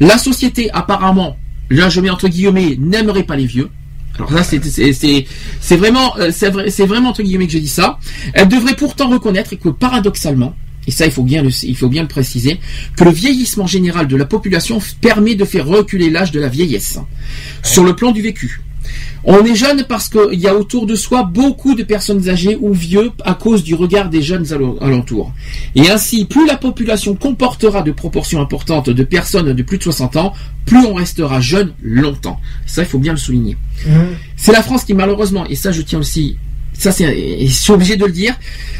La société, apparemment, là je mets entre guillemets, n'aimerait pas les vieux. Alors là, c'est vraiment euh, c'est vrai c'est vraiment entre guillemets que je dis ça. Elle devrait pourtant reconnaître que paradoxalement, et ça il faut bien le il faut bien le préciser, que le vieillissement général de la population permet de faire reculer l'âge de la vieillesse sur le plan du vécu. On est jeune parce qu'il y a autour de soi beaucoup de personnes âgées ou vieux à cause du regard des jeunes alentours. Et ainsi, plus la population comportera de proportions importantes de personnes de plus de 60 ans, plus on restera jeune longtemps. Ça, il faut bien le souligner. C'est la France qui malheureusement, et ça je tiens aussi, ça c'est, je suis obligé de le dire,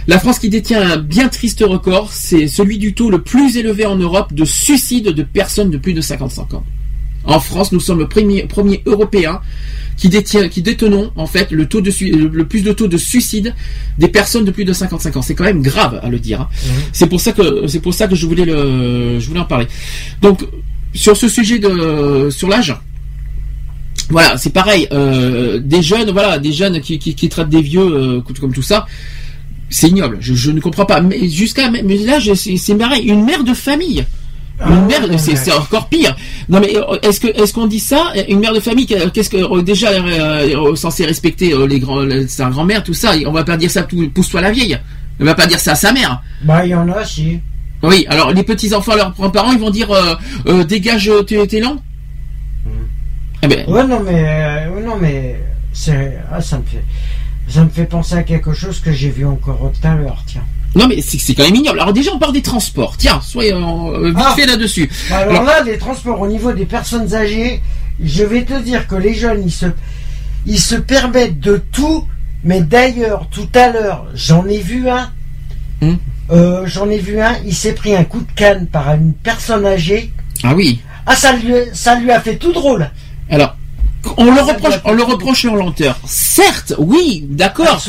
la France qui détient un bien triste record, c'est celui du taux le plus élevé en Europe de suicide de personnes de plus de 55 ans. En France, nous sommes le premier, premier européen qui détient, qui détenons en fait le taux de le plus de taux de suicide des personnes de plus de 55 ans. C'est quand même grave à le dire. hein. C'est pour ça que c'est pour ça que je voulais le, je voulais en parler. Donc sur ce sujet de sur l'âge, voilà, c'est pareil. euh, des jeunes, voilà, des jeunes qui, qui, qui traitent des vieux euh, comme tout ça, c'est ignoble. Je, je ne comprends pas. Mais jusqu'à, mais là, c'est c'est pareil. Une mère de famille. Une mère, c'est encore pire. Non mais euh, est-ce que est-ce qu'on dit ça Une mère de famille, qu'est-ce que déjà euh, euh, censé respecter les grands, sa grand-mère, tout ça. On va pas dire ça, pousse-toi la vieille. On va pas dire ça à sa mère. Bah, il y en a, si. Oui, alors les petits enfants, leurs parents, ils vont dire euh, euh, dégage, t'es t'es lent. Eh ben, Ouais, non, mais, euh, non, mais, c'est, ah, ça me fait, ça me fait penser à quelque chose que j'ai vu encore tout à l'heure, tiens. non mais c'est quand même ignoble. Alors déjà, on parle des transports. Tiens, soyons euh, vite Ah. fait là-dessus. Alors, Alors- là, les transports au niveau des personnes âgées, je vais te dire que les jeunes, ils se, ils se permettent de tout, mais d'ailleurs, tout à l'heure, j'en ai vu un, Hmm. euh, j'en ai vu un, il s'est pris un coup de canne par une personne âgée. Ah oui. Ah, ça lui, ça lui a fait tout drôle. Alors, on le reproche, on le reproche en lenteur. Certes, oui, d'accord.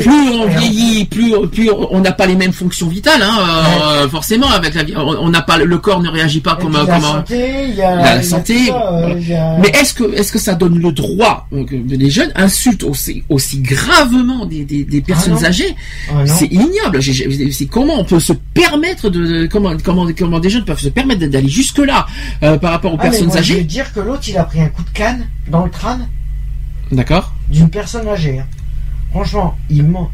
Plus on vieillit, plus, plus on n'a pas les mêmes fonctions vitales, hein, euh, forcément. Avec la, vie- on on n'a pas le corps ne réagit pas Et comme, la comme un- santé, il y a, la santé. ça, euh, voilà. y a- Mais est-ce que est-ce que ça donne le droit euh, que les jeunes insultent aussi aussi gravement des, des, des personnes âgées? Ah. C'est ignoble. C'est comment on peut se permettre de, de- comment comment comment des jeunes peuvent se permettre d'aller jusque là par rapport aux Ah, mais personnes moi, Je âgées? dire que l'autre, il a pris un coup de canne dans le crâne D'accord. d'une personne âgée. hein. Franchement, il ment.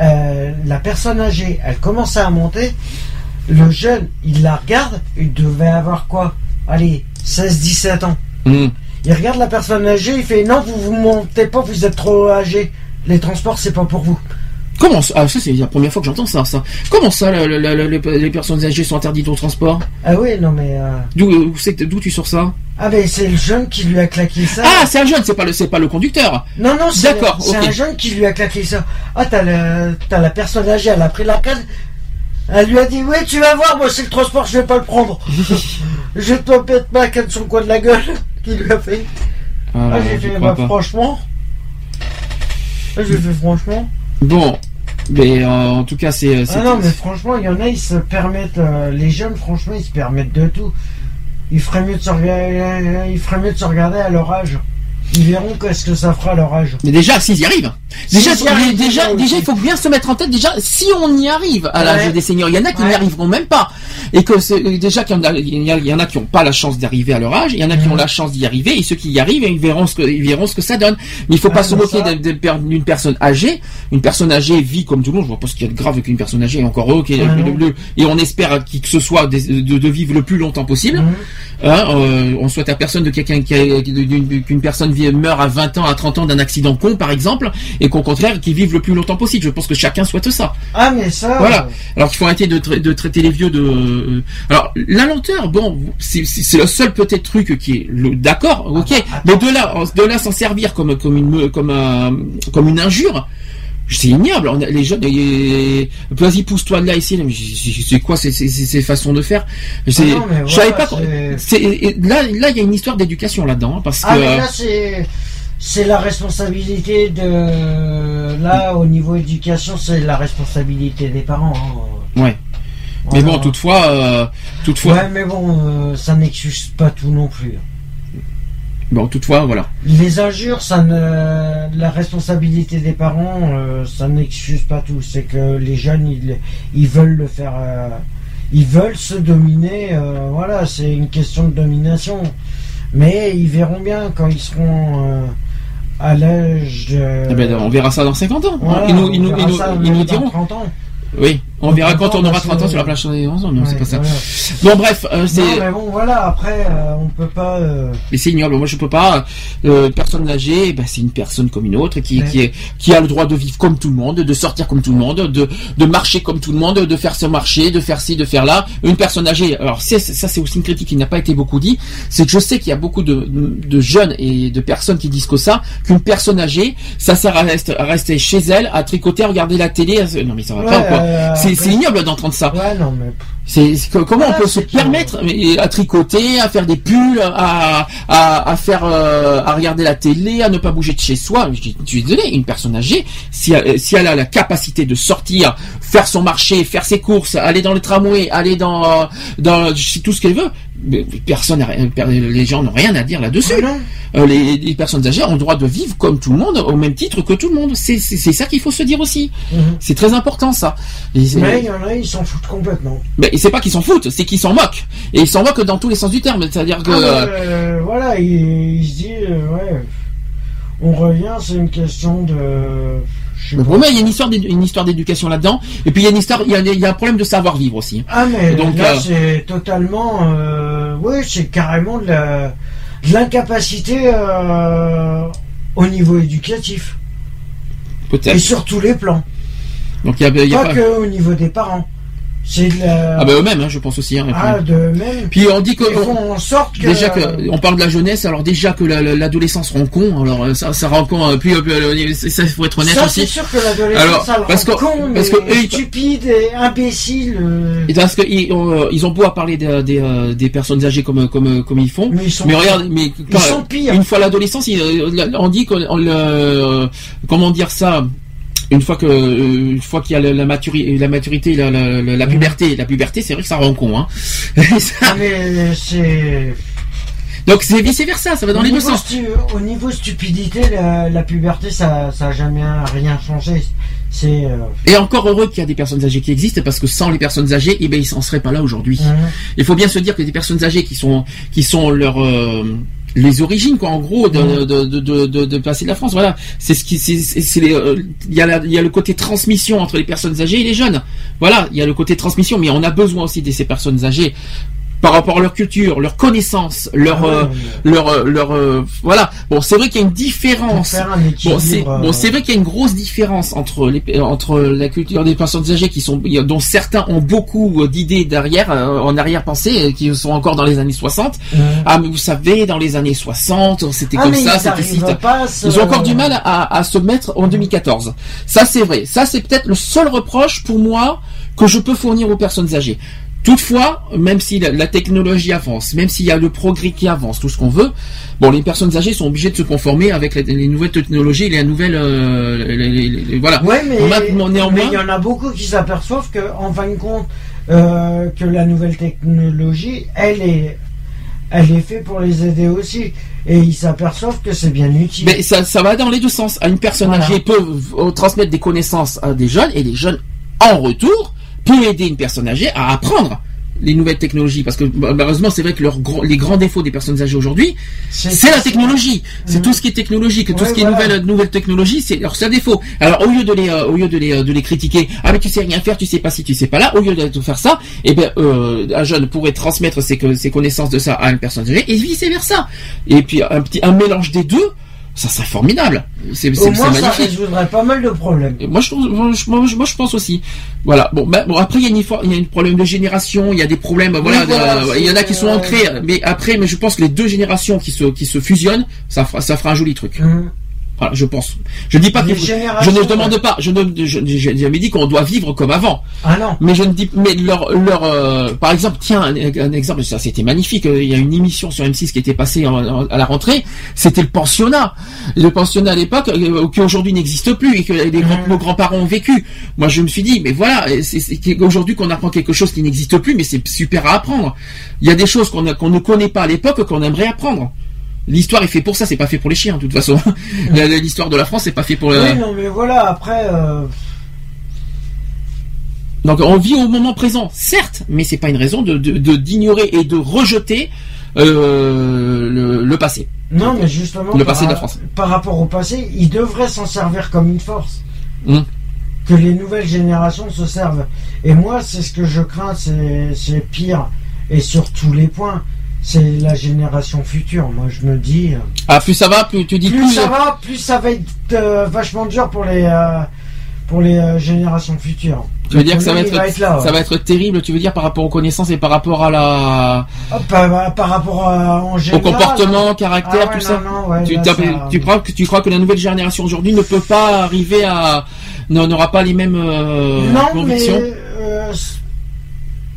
Euh, la personne âgée, elle commençait à monter. Le jeune, il la regarde. Il devait avoir quoi? Allez, 16-17 ans. Hmm. Il regarde la personne âgée. Il fait Non, vous vous montez pas, vous êtes trop âgé. Les transports, c'est pas pour vous. Comment ça ah, ça c'est la première fois que j'entends ça ça. Comment ça le- le- le- le- les personnes âgées sont interdites au transport? Ah oui, non, mais. euh, D'où que- d'où tu sors ça? Ah, mais c'est le jeune qui lui a claqué ça. Ah c'est un jeune c'est pas le c'est pas le conducteur. Non, non, c'est D'accord, c'est un jeune qui lui a claqué ça. Ah, t'as la, t'as la personne âgée, elle a pris la canne. Elle lui a dit, ouais, tu vas voir, moi, c'est le transport, je vais pas le prendre. je vais te mettre ma canne sur le coin de la gueule. Qui lui a fait. Ah, Ah, j'ai je fait, bah, franchement. Ah, j'ai fait, franchement. Bon, mais euh, en tout cas, c'est. c'est- Ah non, mais franchement, il y en a, ils se permettent, euh, les jeunes, franchement, ils se permettent de tout. Ils feraient mieux de se regarder, ils feraient mieux de se regarder à leur âge. Ils verront qu'est-ce que ça fera à leur âge. Mais déjà, s'ils y arrivent. Déjà, il faut bien se mettre en tête. Déjà, si on y arrive à l'âge des seniors, il y en a qui n'y arriveront même pas. Et que c'est déjà qu'il y en a, il y a- il y en a qui n'ont pas la chance d'arriver à leur âge, il y en a qui ont la chance d'y arriver, et ceux qui y arrivent, ils verront ce que, ils verront ce que ça donne. Mais il faut pas Ah, se moquer d'une personne âgée. Une personne âgée vit comme tout le monde. Je vois pas ce qu'il y a de grave qu'une personne âgée, et encore eux, Ah, et on espère qui que ce soit de, de vivre le plus longtemps possible. Hein, euh, on souhaite à personne de quelqu'un qui a- d'une- qu'une personne vie- meure à 20 ans, à 30 ans d'un accident con, par exemple, et qu'au contraire, qu'il vive le plus longtemps possible. Je pense que chacun souhaite ça. Ah, mais ça. Voilà. euh, Alors qu'il faut arrêter de, tra- de traiter les vieux de. euh, Alors la lenteur, bon, c'est le seul peut-être truc qui est d'accord, ok. Ah, mais de là, de là s'en servir comme comme une comme un comme une injure. C'est ignoble. On a- les jeunes, vas-y, pousse-toi de là ici. C'est quoi ces, ces, ces- façons de faire? C'est- Ah Je savais pas. c'est- Là, là, il y a une histoire d'éducation là-dedans, hein, parce que. Ah, mais là, c'est. C'est la responsabilité de. Là, au niveau éducation, c'est la responsabilité des parents. hein. ouais. Mais bon, toutefois, euh, toutefois, Ouais, mais bon, euh, ça n'excuse pas tout non plus. Bon, toutefois, voilà. Les injures, ça ne. La responsabilité des parents, euh, ça n'excuse pas tout. C'est que les jeunes, ils, ils veulent le faire. euh, ils veulent se dominer. euh, voilà, c'est une question de domination. Mais ils verront bien quand ils seront à l'âge. Eh ben, on verra ça dans 50 ans. Voilà, ils nous, ils nous, ils nous, ils diront. 30 ans. Oui, on verra 30 quand on aura parce 30 ans sur la plage des 11 ans. Non, c'est Ouais, pas ça. voilà. Bon, bref, euh, c'est. Non, mais bon, voilà, après, euh, on peut pas. euh, Mais c'est ignoble. Moi, je peux pas. Euh, personne âgée, ben, c'est une personne comme une autre qui, Ouais. qui, est, qui a le droit de vivre comme tout le monde, de sortir comme tout le monde, de, de marcher comme tout le monde, de faire ce marché, de faire ci, de faire là. Une personne âgée. Alors, c'est- ça, c'est aussi une critique qui n'a pas été beaucoup dit. C'est que je sais qu'il y a beaucoup de, de jeunes et de personnes qui disent que ça, qu'une personne âgée, ça sert à rester, à rester chez elle, à tricoter, à regarder la télé. à- Non, mais ça va Ouais, pas ou quoi euh, C'est ignoble d'entendre ça. Ouais, non, mais. C'est comment on peut se permettre à tricoter, à faire des pulls, à à, à faire euh, à regarder la télé, à ne pas bouger de chez soi. Je, je suis désolé, une personne âgée, si elle, si elle a la capacité de sortir, faire son marché, faire ses courses, aller dans le tramway, aller dans dans je sais tout ce qu'elle veut, personne, les gens n'ont rien à dire là-dessus. Ah. Euh, les, les personnes âgées ont le droit de vivre comme tout le monde, au même titre que tout le monde. C'est ça qu'il faut se dire aussi. Mhm. C'est très important ça. Et Mais il y en a, ils s'en foutent complètement. mais c'est pas qu'ils s'en foutent, c'est qu'ils s'en moquent. Et ils s'en moquent dans tous les sens du terme. C'est-à-dire que. Ah, euh, euh, voilà, il, il se dit, euh, ouais, on revient, c'est une question de. Mais pour moi, il y a une histoire une histoire d'éducation là-dedans, et puis il y a une histoire, il y a, il y a un problème de savoir vivre aussi. Ah mais Donc, là euh, c'est totalement, euh, oui c'est carrément de l'incapacité euh, au niveau éducatif et peut-être. sur tous les plans, Donc il y a, il y a pas pas- que au niveau des parents. C'est de la... Ah bah eux-mêmes, hein, je pense aussi. hein, Ah, de même. Puis on dit que Ils font en sorte que déjà que on parle de la jeunesse, alors déjà que la- la- l'adolescence rend con, alors euh, ça, ça rend con. euh, Puis euh, ça faut être honnête ça aussi. c'est sûr que l'adolescence ça parce rend que- con, parce mais que ils- stupide et imbécile. euh, Et parce que ils ont, ils ont beau à parler des, des, des personnes âgées comme comme comme ils font, Mais ils sont regarde, mais quand- sont pires. une fois l'adolescence, ils, on dit qu'on comment dire ça? Une fois que euh, une fois qu'il y a la, la maturité, la maturité, la, la, la- la puberté, la puberté, c'est vrai que ça rend con. Hein. ah, mais c'est Donc c'est vice versa, ça va dans au les deux sens. Au niveau stupidité, la, la puberté, ça, ça a jamais rien changé. C'est euh, Et encore heureux qu'il y a des personnes âgées qui existent parce que sans les personnes âgées, eh ben ils s'en seraient pas là aujourd'hui. Mhm. Il faut bien se dire que des personnes âgées qui sont qui sont leur euh, les origines quoi en gros de, de, de, de, de, de passer de la France voilà. C'est ce qui c'est les, euh, il y a la- il y a le côté transmission entre les personnes âgées et les jeunes. Voilà il y a le côté transmission mais on a besoin aussi de ces personnes âgées par rapport à leur culture, leur connaissance, leur, Ah euh, leur, euh, leur, euh, voilà. Bon, c'est vrai qu'il y a une différence. Bon, c'est, euh, bon, c'est vrai qu'il y a une grosse différence entre les, entre la culture des personnes âgées qui sont, dont certains ont beaucoup euh, d'idées derrière, en arrière-pensée, qui sont encore dans les années 60. Mhm. Ah, mais vous savez, dans les années 60, c'était Ah, comme ça, c'était si. se- Ils ont encore du mal à, à se mettre en 2014. Ça, c'est vrai. Ça, c'est peut-être le seul reproche pour moi que je peux fournir aux personnes âgées. Toutefois, même si la, la technologie avance, même s'il y a le progrès qui avance, tout ce qu'on veut, bon, les personnes âgées sont obligées de se conformer avec les, les nouvelles technologies et les nouvelles, euh, les- les- les- voilà. Ouais, mais, On a- néanmoins, mais il y en a beaucoup qui s'aperçoivent que, en fin de compte, euh, que la nouvelle technologie, elle est, elle est faite pour les aider aussi, et ils s'aperçoivent que c'est bien utile. Mais ça, ça va dans les deux sens. Une personne Voilà. âgée peut transmettre des connaissances à des jeunes et les jeunes, en retour, peut aider une personne âgée à apprendre les nouvelles technologies. Parce que bah, malheureusement c'est vrai que leur gros- les grands défauts des personnes âgées aujourd'hui c'est la technologie. C'est tout ce qui est technologique. Tout Mhm. Ouais, ce qui est nouvelle nouvelle technologie c'est leur seul défaut. Alors au lieu de les euh, au lieu de les euh, de les critiquer ah mais tu sais rien faire tu sais pas si tu sais pas là au lieu de tout faire ça et ben euh, un jeune pourrait transmettre ses connaissances de ça à une personne âgée et vice versa et puis un petit un mélange des deux ça serait formidable c'est Au moins, ça résoudrait pas mal de problèmes. et moi je, trouve- moi, je, moi, je- moi, je pense aussi. Voilà. Bon, ben, bon après il y a une y a problème de génération, il y a des problèmes. Voilà, voilà, euh, il y en a qui sont ancrés. Mais après, mais je pense que les deux générations qui se qui se fusionnent, ça fera ça fera un joli truc. Mhm. Voilà, je pense. Je dis pas que je ne demande pas. Je ne je- j'ai jamais dit qu'on doit vivre comme avant. Ah non. Mais je ne dis, mais leur, leur, euh, par exemple, tiens, un, un exemple, ça c'était magnifique. euh, Il y a une émission sur M6 qui était passée en- en- à la rentrée. C'était le pensionnat. Le pensionnat à l'époque, euh, qui aujourd'hui n'existe plus et que les Mhm. nos grands-parents ont vécu. Moi, je me suis dit, mais voilà, c'est c'est aujourd'hui qu'on apprend quelque chose qui n'existe plus, mais c'est super à apprendre. Il y a des choses qu'on qu'on ne connaît pas à l'époque qu'on aimerait apprendre. L'histoire est fait pour ça, c'est pas fait pour les chiens, de toute façon. La- la- L'histoire de la France, c'est pas fait pour. euh, Oui, non, mais voilà, après, euh, Donc on vit au moment présent, certes, mais c'est pas une raison de d'ignorer et de rejeter euh, le, le passé. non, mais justement, Le par, passé de la France. par rapport au passé, ils devraient s'en servir comme une force. Hum. Que les nouvelles générations se servent. Et moi, c'est ce que je crains, c'est pire. Et sur tous les points, c'est la génération future. Moi, je me dis. euh, Ah plus ça va, plus tu dis plus, plus. ça va, plus ça va être euh, vachement dur pour les euh, pour les euh, générations futures. Tu veux dire que ça va être, là, ça va être terrible, tu veux dire par rapport aux connaissances et par rapport à la Ah, par, par rapport à, en au général, comportement, hein. caractère, Ah ouais, tout ça. non, non, ouais, tu, là, t'as- ça- tu crois que tu crois que la nouvelle génération aujourd'hui ne peut pas arriver à n'aura pas les mêmes euh, non, convictions mais euh,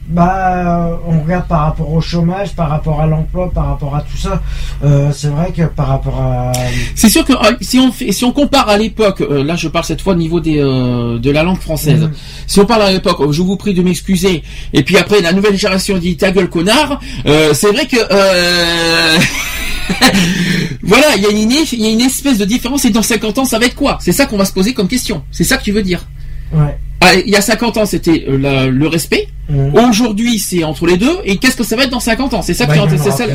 bah, on regarde par rapport au chômage, par rapport à l'emploi, par rapport à tout ça. euh, c'est vrai que par rapport à C'est sûr que euh, si on fait, si on compare à l'époque, euh, là je parle cette fois au niveau des euh, de la langue française. Mhm. Si on parle à l'époque, je vous prie de m'excuser. Et puis après la nouvelle génération dit ta gueule connard. euh, c'est vrai que euh, voilà, il y a une il y a une espèce de différence. Et dans 50 ans, ça va être quoi? C'est ça qu'on va se poser comme question. C'est ça que tu veux dire? Ouais. Ah, il y a 50 ans, c'était euh, le respect. Mhm. Aujourd'hui, c'est entre les deux. Et qu'est-ce que ça va être dans 50 ans? C'est ça Bah, qui en c'est ça.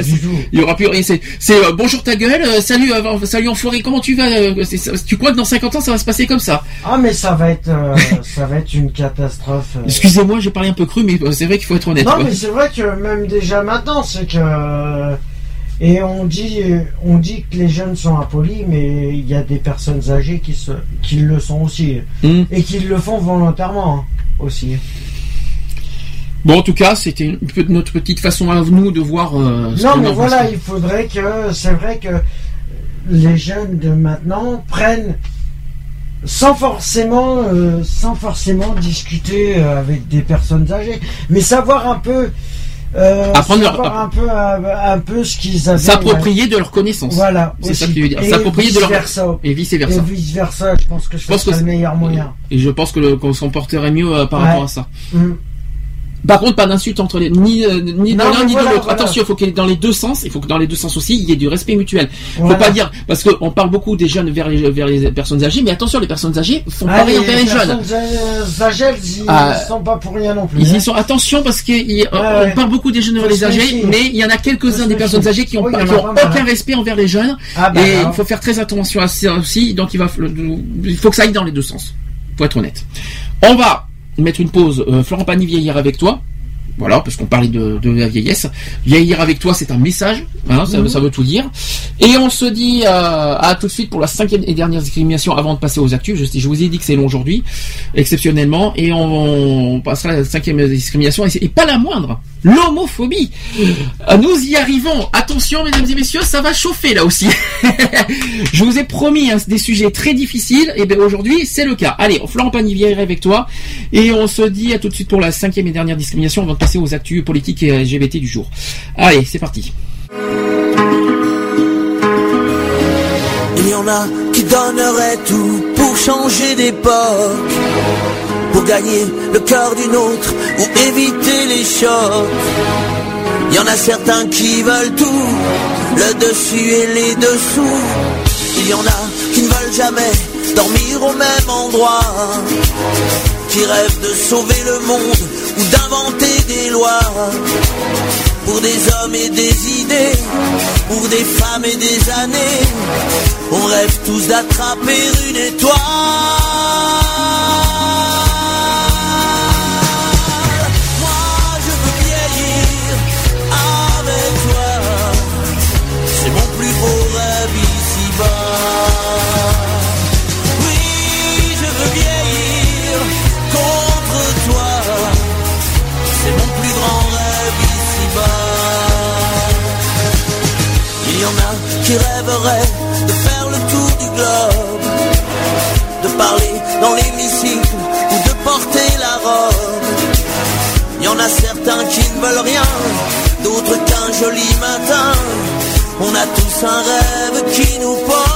Il y aura plus rien. C'est, euh, bonjour ta gueule. euh, salut, euh, salut enfoiré. Comment tu vas euh, ça- Tu crois que dans 50 ans, ça va se passer comme ça? Ah mais ça va être euh, ça va être une catastrophe. Excusez-moi, j'ai parlé un peu cru, mais c'est vrai qu'il faut être honnête. Non quoi. mais c'est vrai que même déjà maintenant c'est que et on dit on dit que les jeunes sont impolis mais il y a des personnes âgées qui se qui le sont aussi Hmm. et qui le font volontairement hein, aussi. Bon, en tout cas, c'était notre petite façon à nous de voir. euh, ce Non mais voilà, il faudrait que c'est vrai que les jeunes de maintenant prennent sans forcément euh, sans forcément discuter euh, avec des personnes âgées, mais savoir un peu euh, Apprendre leur- un peu euh, un peu ce qu'ils avaient S'approprier de leurs connaissances. Voilà, C'est ça aussi. qu'il veut dire. S'approprier de leur vice-versa. et vice versa. et vice versa. Je pense que que c'est- le meilleur moyen. Et je pense que le- qu'on s'en porterait mieux euh, par Ouais. rapport à ça. Mm. Par contre, pas d'insulte entre les ni euh, ni de l'un ni voilà, de l'autre. voilà. Attention, il faut qu'il y ait dans les deux sens. Il faut que dans les deux sens aussi, il y ait du respect mutuel. Faut Voilà. pas dire parce qu'on parle beaucoup des jeunes vers les vers les personnes âgées, mais attention, les personnes âgées font Ah, pareil les envers les jeunes. personnes â- âgées, ils Ah. sont pas pour rien non plus. Ils hein. y sont attention parce qu'on ouais. on parle beaucoup des jeunes vers Faut les âgés, mais il y en a quelques-uns Faut des personnes âgées qui ont, Oui, pas, qui ont aucun hein. respect envers les jeunes. Ah, bah, et il faut faire très attention à ça aussi. Donc il va, il faut que ça aille dans les deux sens. Faut être honnête. On va mettre une pause. Euh, Florent Pagny vieillir avec toi. Voilà, parce qu'on parlait de, de la vieillesse. Vieillir avec toi, c'est un message. hein, ça, Mhm. ça veut tout dire. Et on se dit euh, à tout de suite pour la cinquième et dernière discrimination avant de passer aux actus. Je, je vous ai dit que c'est long aujourd'hui, exceptionnellement. Et on, on passera à la cinquième discrimination. Et, pas la moindre, l'homophobie. Euh, Nous y arrivons. Attention, mesdames et messieurs, ça va chauffer là aussi. je vous ai promis hein, des sujets très difficiles. Et bien aujourd'hui, c'est le cas. Allez, Florent Panivière avec toi. Et on se dit à tout de suite pour la cinquième et dernière discrimination avant de passer aux actus politiques et LGBT du jour. Allez, c'est parti. Il y en a qui donneraient tout pour changer d'époque, pour gagner le cœur d'une autre ou éviter les chocs. Il y en a certains qui veulent tout, le dessus et les dessous. Il y en a qui ne veulent jamais dormir au même endroit, qui rêvent de sauver le monde ou d'inventer des lois pour des hommes et des idées, pour des femmes et des années. On rêve tous d'attraper une étoile. De faire le tour du globe, de parler dans l'hémicycle ou de porter la robe. Y en a certains qui ne veulent rien, d'autres qu'un joli matin. On a tous un rêve qui nous porte.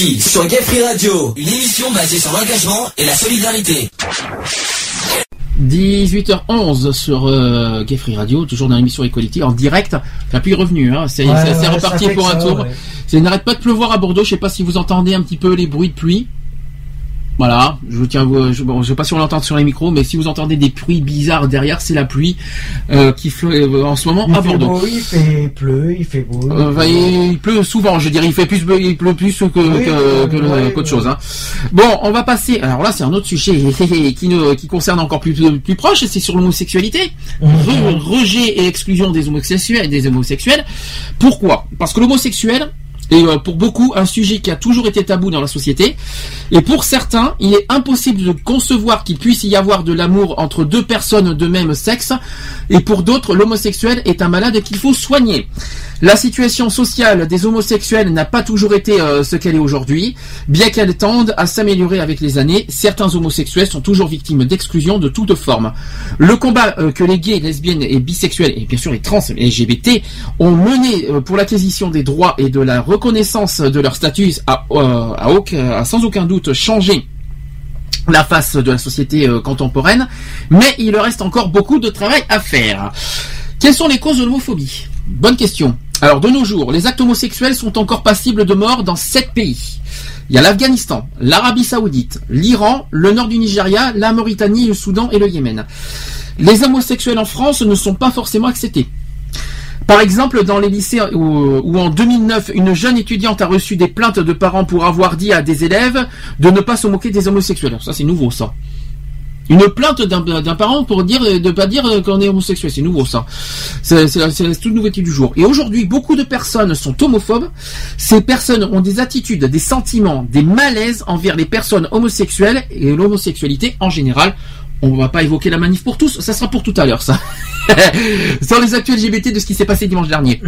Sur Gay Free Radio, une émission basée sur l'engagement et la solidarité. 18h11 sur euh, Gay Free Radio, toujours dans l'émission Equality en direct. La pluie est revenue, hein. c'est Ouais, ouais, reparti ça pour un ça, tour. ouais. C'est n'arrête pas de pleuvoir à Bordeaux. Je sais pas si vous entendez un petit peu les bruits de pluie. Voilà, je tiens, vous- je, bon, je sais pas si on l'entend sur les micros, mais si vous entendez des bruits bizarres derrière, c'est la pluie euh, qui euh, en ce moment Il à fait Bordeaux. beau, il fait pleut, il fait beau. Euh, bah, il pleut souvent, je dirais. Il fait plus, il pleut plus que, Oui, que- euh, que le- ouais, qu'autre ouais. chose. Hein. Bon, on va passer. Alors là, c'est un autre sujet qui, concerne encore plus, plus proche. C'est sur l'homosexualité, Re- rejet et exclusion des homosexuels. Des homosexuels. Pourquoi? Parce que l'homosexuel est euh, pour beaucoup un sujet qui a toujours été tabou dans la société. Et pour certains, il est impossible de concevoir qu'il puisse y avoir de l'amour entre deux personnes de même sexe. Et pour d'autres, l'homosexuel est un malade qu'il faut soigner. La situation sociale des homosexuels n'a pas toujours été euh, ce qu'elle est aujourd'hui. Bien qu'elle tende à s'améliorer avec les années, certains homosexuels sont toujours victimes d'exclusion de toute forme. Le combat euh, que les gays, lesbiennes et bisexuels, et bien sûr les trans et LGBT, ont mené euh, pour l'acquisition des droits et de la reconnaissance de leur statut a, a aucun- a sans aucun doute changé la face de la société contemporaine, mais il reste encore beaucoup de travail à faire. Quelles sont les causes de l'homophobie? Bonne question. Alors de nos jours, les actes homosexuels sont encore passibles de mort dans sept pays. Il y a l'Afghanistan, l'Arabie Saoudite, l'Iran, le nord du Nigeria, la Mauritanie, le Soudan et le Yémen. Les homosexuels en France ne sont pas forcément acceptés. Par exemple, dans les lycées où, où en 2009, une jeune étudiante a reçu des plaintes de parents pour avoir dit à des élèves de ne pas se moquer des homosexuels. Ça, c'est nouveau, ça. Une plainte d'un parent pour dire de pas dire qu'on est homosexuel, c'est nouveau ça. C'est la toute nouveauté du jour. Et aujourd'hui, beaucoup de personnes sont homophobes. Ces personnes ont des attitudes, des sentiments, des malaises envers les personnes homosexuelles et l'homosexualité en général. On va pas évoquer la manif pour tous, ça sera pour tout à l'heure ça. Sans les actuels LGBT de ce qui s'est passé dimanche dernier.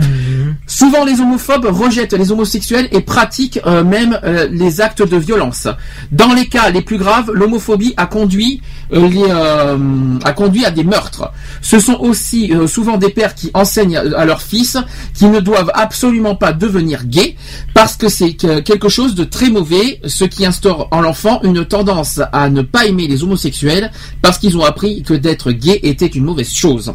Souvent, les homophobes rejettent les homosexuels et pratiquent euh, même euh, les actes de violence. Dans les cas les plus graves, l'homophobie a conduit euh, les, a conduit à des meurtres. Ce sont aussi souvent des pères qui enseignent à leurs fils qu'ils ne doivent absolument pas devenir gays parce que c'est que- quelque chose de très mauvais, ce qui instaure en l'enfant une tendance à ne pas aimer les homosexuels parce qu'ils ont appris que d'être gay était une mauvaise chose.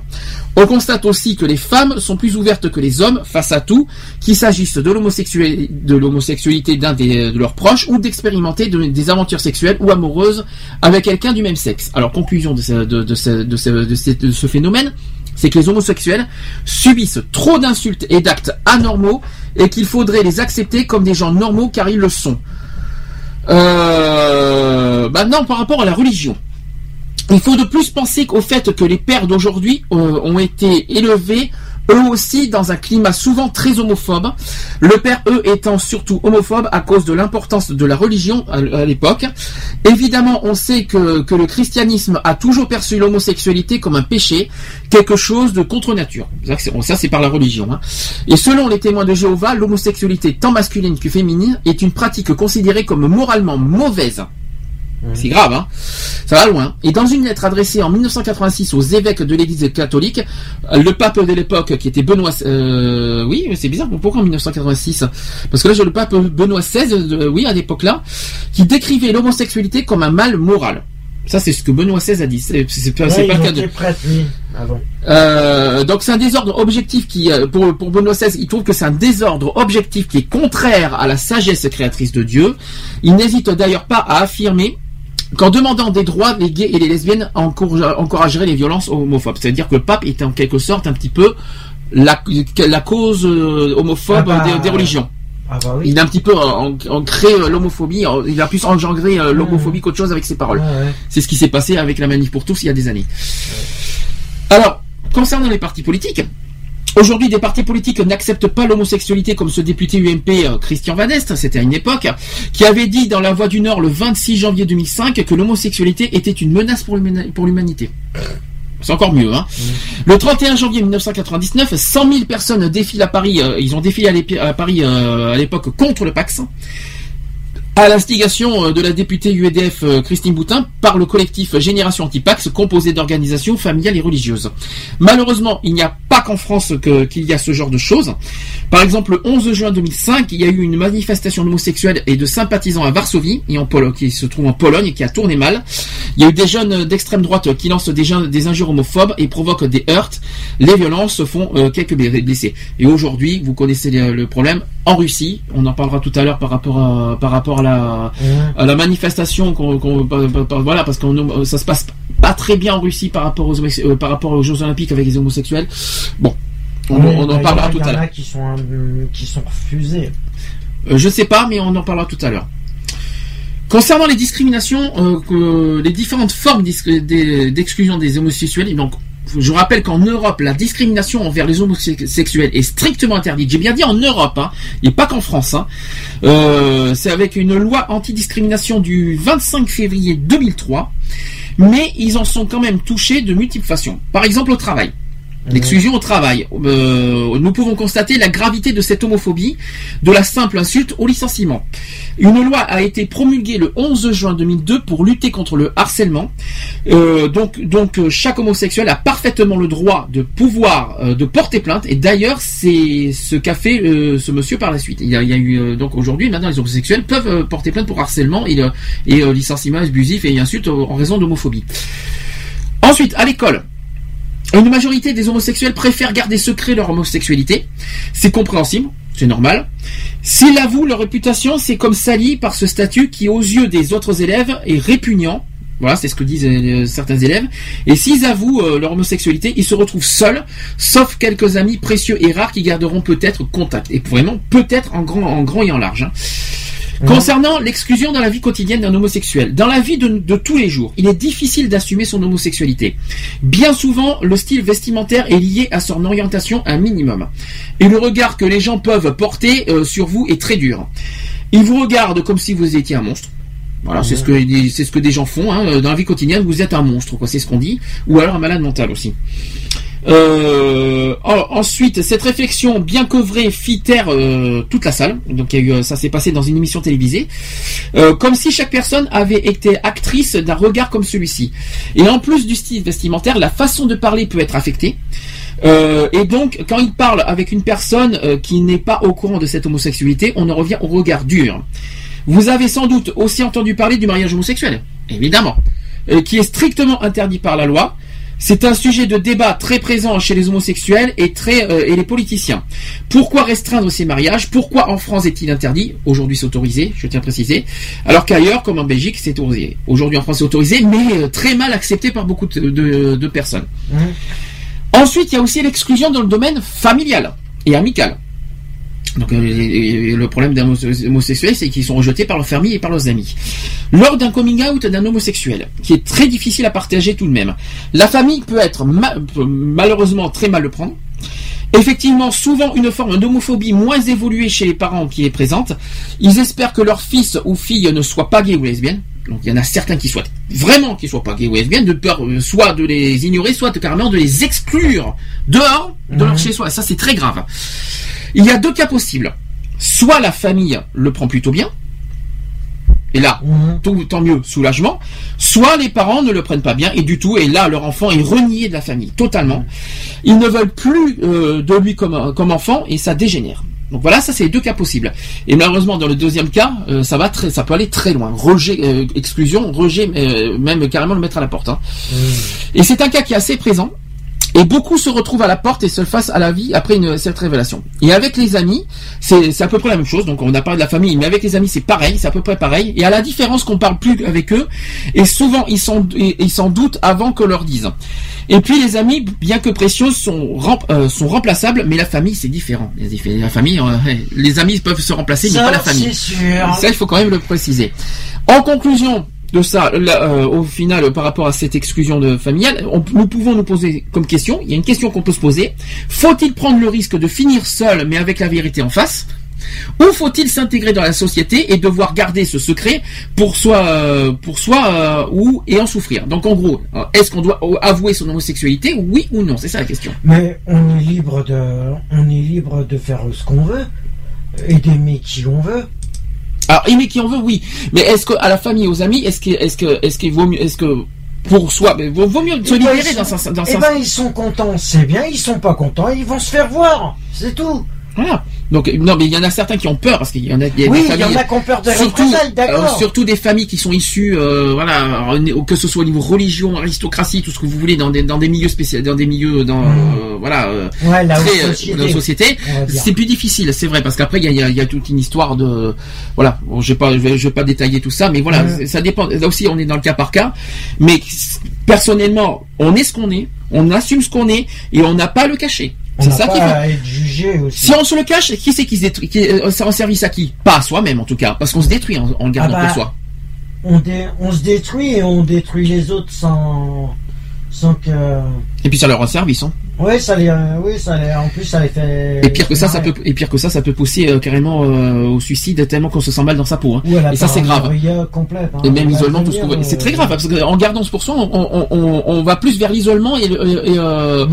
On constate aussi que les femmes sont plus ouvertes que les hommes face à tout, qu'il s'agisse de l'homosexualité, d'un de leurs proches ou d'expérimenter de- des aventures sexuelles ou amoureuses avec quelqu'un du même sexe. Alors conclusion de ce, ce phénomène, c'est que les homosexuels subissent trop d'insultes et d'actes anormaux et qu'il faudrait les accepter comme des gens normaux car ils le sont. Euh, maintenant, par rapport à la religion. Il faut de plus penser qu'au fait que les pères d'aujourd'hui euh, ont été élevés eux aussi dans un climat souvent très homophobe. Le père, eux, étant surtout homophobe à cause de l'importance de la religion à l'époque. Évidemment, on sait que, le christianisme a toujours perçu l'homosexualité comme un péché, quelque chose de contre nature. Ça, c'est- Ça, c'est par la religion. hein. Et selon les témoins de Jéhovah, l'homosexualité tant masculine que féminine est une pratique considérée comme moralement mauvaise. C'est grave, hein Ça va loin. Et dans une lettre adressée en 1986 aux évêques de l'Église catholique, le pape de l'époque, qui était Benoît... Euh, oui, c'est bizarre, pourquoi en 1986 Parce que là, j'ai le pape Benoît XVI, euh, oui, à l'époque-là, qui décrivait l'homosexualité comme un mal moral. Ça, c'est ce que Benoît XVI a dit. C'est pas, Ouais, le cas de... oui. Ah bon. Euh, donc c'est un désordre objectif qui, euh, pour, pour Benoît XVI, il trouve que c'est un désordre objectif qui est contraire à la sagesse créatrice de Dieu. Il n'hésite d'ailleurs pas à affirmer qu'en demandant des droits, les gays et les lesbiennes encourage- encourageraient les violences homophobes. C'est-à-dire que le pape est en quelque sorte un petit peu la, la cause euh, homophobe Ah bah, des, des religions. Ah bah oui. Il a un petit peu ancré euh, l'homophobie, en- il a plus engendré euh, l'homophobie qu'autre chose avec ses paroles. Ouais. C'est ce qui s'est passé avec la manif pour tous il y a des années. Alors, concernant les partis politiques, aujourd'hui des partis politiques n'acceptent pas l'homosexualité comme ce député UMP euh, Christian Van Est, c'était à une époque, qui avait dit dans La Voix du Nord le 26 janvier 2005 que l'homosexualité était une menace pour l'humani- pour l'humanité. C'est encore mieux, hein. Le 31 janvier 1999, 100 000 personnes défilent à Paris. euh, ils ont défilé à Paris euh, à l'époque contre le Pax à l'instigation euh, de la députée UEDF euh, Christine Boutin par le collectif Génération Antipax composé d'organisations familiales et religieuses. Malheureusement, il n'y a pas qu'en France qu'il y a ce genre de choses. Par exemple, le 11 juin 2005, il y a eu une manifestation d'homosexuels et de sympathisants à Varsovie, en Polo- qui se trouve en Pologne, et qui a tourné mal. Il y a eu des jeunes d'extrême droite qui lancent des, injures homophobes et provoquent des heurts. Les violences font euh, quelques blessés. Et aujourd'hui, vous connaissez le, le problème. En Russie, on en parlera tout à l'heure par rapport à, par rapport à la, à la manifestation qu'on, qu'on- par- voilà, parce que ça se passe pas très bien en Russie par rapport aux, euh, par rapport aux Jeux Olympiques avec les homosexuels. Bon, on, Ouais, on en d'ailleurs, parlera tout Il y à en l'heure. a qui sont, euh, qui sont refusés. Euh, je sais pas, mais on en parlera tout à l'heure. Concernant les discriminations, euh, que- les différentes formes d'exclusion des homosexuels, donc je rappelle qu'en Europe, la discrimination envers les homosexuels est strictement interdite. J'ai bien dit en Europe, hein, et pas qu'en France. hein. Euh, C'est avec une loi antidiscrimination du 25 février 2003, mais ils en sont quand même touchés de multiples façons. Par exemple au travail. L'exclusion au travail. Euh, nous pouvons constater la gravité de cette homophobie, de la simple insulte au licenciement. Une loi a été promulguée le 11 juin 2002 pour lutter contre le harcèlement. Euh, donc, euh, chaque homosexuel a parfaitement le droit de pouvoir de porter plainte. Et d'ailleurs, c'est ce qu'a fait ce monsieur par la suite. Il y a, eu donc aujourd'hui maintenant les homosexuels peuvent porter plainte pour harcèlement et, licenciement abusif et insulte en raison d'homophobie. Ensuite, à l'école. Une majorité des homosexuels préfèrent garder secret leur homosexualité. C'est compréhensible, c'est normal. S'ils l'avouent, leur réputation c'est comme salie par ce statut qui, aux yeux des autres élèves, est répugnant. Voilà, c'est ce que disent euh, certains élèves. Et s'ils avouent euh, leur homosexualité, ils se retrouvent seuls, sauf quelques amis précieux et rares qui garderont peut-être contact. Et vraiment, peut-être en grand, en grand et en large. hein. Concernant l'exclusion dans la vie quotidienne d'un homosexuel, dans la vie de, de tous les jours, il est difficile d'assumer son homosexualité. Bien souvent, le style vestimentaire est lié à son orientation un minimum. Et le regard que les gens peuvent porter euh, sur vous est très dur. Ils vous regardent comme si vous étiez un monstre. Voilà, c'est ce que c'est ce que des gens font hein. dans la vie quotidienne. Vous êtes un monstre, quoi. C'est ce qu'on dit, ou alors un malade mental aussi. Euh, en- ensuite, cette réflexion, bien que vraie, fit taire euh, toute la salle. Donc, euh, ça s'est passé dans une émission télévisée, comme si chaque personne avait été actrice d'un regard comme celui-ci. Et en plus du style vestimentaire, la façon de parler peut être affectée. Et donc, quand il parle avec une personne qui n'est pas au courant de cette homosexualité, on en revient au regard dur. Vous avez sans doute aussi entendu parler du mariage homosexuel, évidemment, qui est strictement interdit par la loi. C'est un sujet de débat très présent chez les homosexuels et, très, euh, et les politiciens. Pourquoi restreindre ces mariages? Pourquoi en France est-il interdit? Aujourd'hui c'est autorisé, je tiens à préciser. Alors qu'ailleurs, comme en Belgique, c'est autorisé. Aujourd'hui en France c'est autorisé, mais euh, très mal accepté par beaucoup de, de- de personnes. Ensuite, il y a aussi l'exclusion dans le domaine familial et amical. Donc euh, le problème des homos- homosexuels, c'est qu'ils sont rejetés par leur famille et par leurs amis. Lors d'un coming out d'un homosexuel, qui est très difficile à partager tout de même, la famille peut être malheureusement très mal le prendre. Effectivement, souvent une forme d'homophobie moins évoluée chez les parents qui est présente. Ils espèrent que leur fils ou fille ne soit pas gay ou lesbienne. Donc il y en a certains qui souhaitent vraiment qu'ils soient pas gays ou lesbiennes, de peur euh, soit de les ignorer, soit de- carrément de les exclure dehors de leur chez soi. Ça c'est très grave. Il y a deux cas possibles. Soit la famille le prend plutôt bien, et là, tout, tant mieux, soulagement. Soit les parents ne le prennent pas bien et du tout, et là leur enfant est renié de la famille totalement. Ils ne veulent plus euh, de lui comme, comme enfant et ça dégénère. Donc voilà, ça c'est les deux cas possibles. Et malheureusement dans le deuxième cas, euh, ça va très, ça peut aller très loin. Rejet, euh, exclusion, rejet, euh, même carrément le mettre à la porte. hein. Et c'est un cas qui est assez présent. Et beaucoup se retrouvent à la porte et se fassent à la vie après une, cette révélation. Et avec les amis, c'est à peu près la même chose. Donc on a parlé de la famille, mais avec les amis c'est pareil, c'est à peu près pareil. Et à la différence qu'on parle plus avec eux, et souvent ils s'en ils s'en doutent avant que leur disent. Et puis les amis, bien que précieux, sont rem- euh, sont remplaçables, mais la famille c'est différent. La famille, euh, les amis peuvent se remplacer, mais pas la famille. c'est sûr. Ça il faut quand même le préciser. En conclusion de ça, euh, au final, par rapport à cette exclusion familiale, nous pouvons nous poser comme question, il y a une question qu'on peut se poser, faut-il prendre le risque de finir seul mais avec la vérité en face? Ou faut-il s'intégrer dans la société et devoir garder ce secret pour soi, euh, pour soi euh, ou et en souffrir? Donc en gros, est-ce qu'on doit avouer son homosexualité, oui ou non? C'est ça la question. Mais on est libre de, on est libre de faire ce qu'on veut et d'aimer qui on veut. Alors aimer qui on veut, oui. Mais est-ce que à la famille, aux amis, est-ce que, est-ce que, est-ce qu'il vaut mieux, est-ce que pour soi. Mais vaut, vaut mieux se Eh ben, libérer dans un dans eh un- ben, ils sont contents, c'est bien. Ils sont pas contents, ils vont se faire voir. C'est tout. Voilà. Donc non, mais il y en a certains qui ont peur parce qu'il y en a, il y a Oui, des il y familles, en a qui ont peur de surtout, euh, surtout des familles qui sont issues, euh, voilà, que ce soit au niveau religion, aristocratie, tout ce que vous voulez, dans des dans des milieux spéciaux, dans des milieux, dans euh, voilà, euh. Ouais, la très, euh, société. c'est plus difficile, c'est vrai, parce qu'après il y a, y a- y a toute une histoire de, voilà, bon, je vais pas, je vais, je vais pas détailler tout ça, mais voilà, c'est- ça dépend. Là aussi, on est dans le cas par cas, mais personnellement, on est ce qu'on est, on assume ce qu'on est et on n'a pas à le cacher. C'est ça pas aussi. Si on se le cache, qui c'est qui se détruit qui, euh, Ça en service à qui? Pas à soi-même en tout cas, parce qu'on se détruit en, en le gardant Ah bah, pour soi. On, dé- on se détruit et on détruit les autres sans, sans que. Et puis ça leur rend service. Hein. Ouais, ça les, euh, oui, ça les, en plus ça les fait. Et pire que ça, ça peut, et pire que ça, ça peut pousser euh, carrément euh, au suicide tellement qu'on se sent mal dans sa peau. hein. Et ça c'est grave. complète. hein. Et même l'isolement, tout ce qu'on veut. C'est euh, très grave parce qu'en gardant ce pour soi, on, on, on, on va plus vers l'isolement et, et, euh,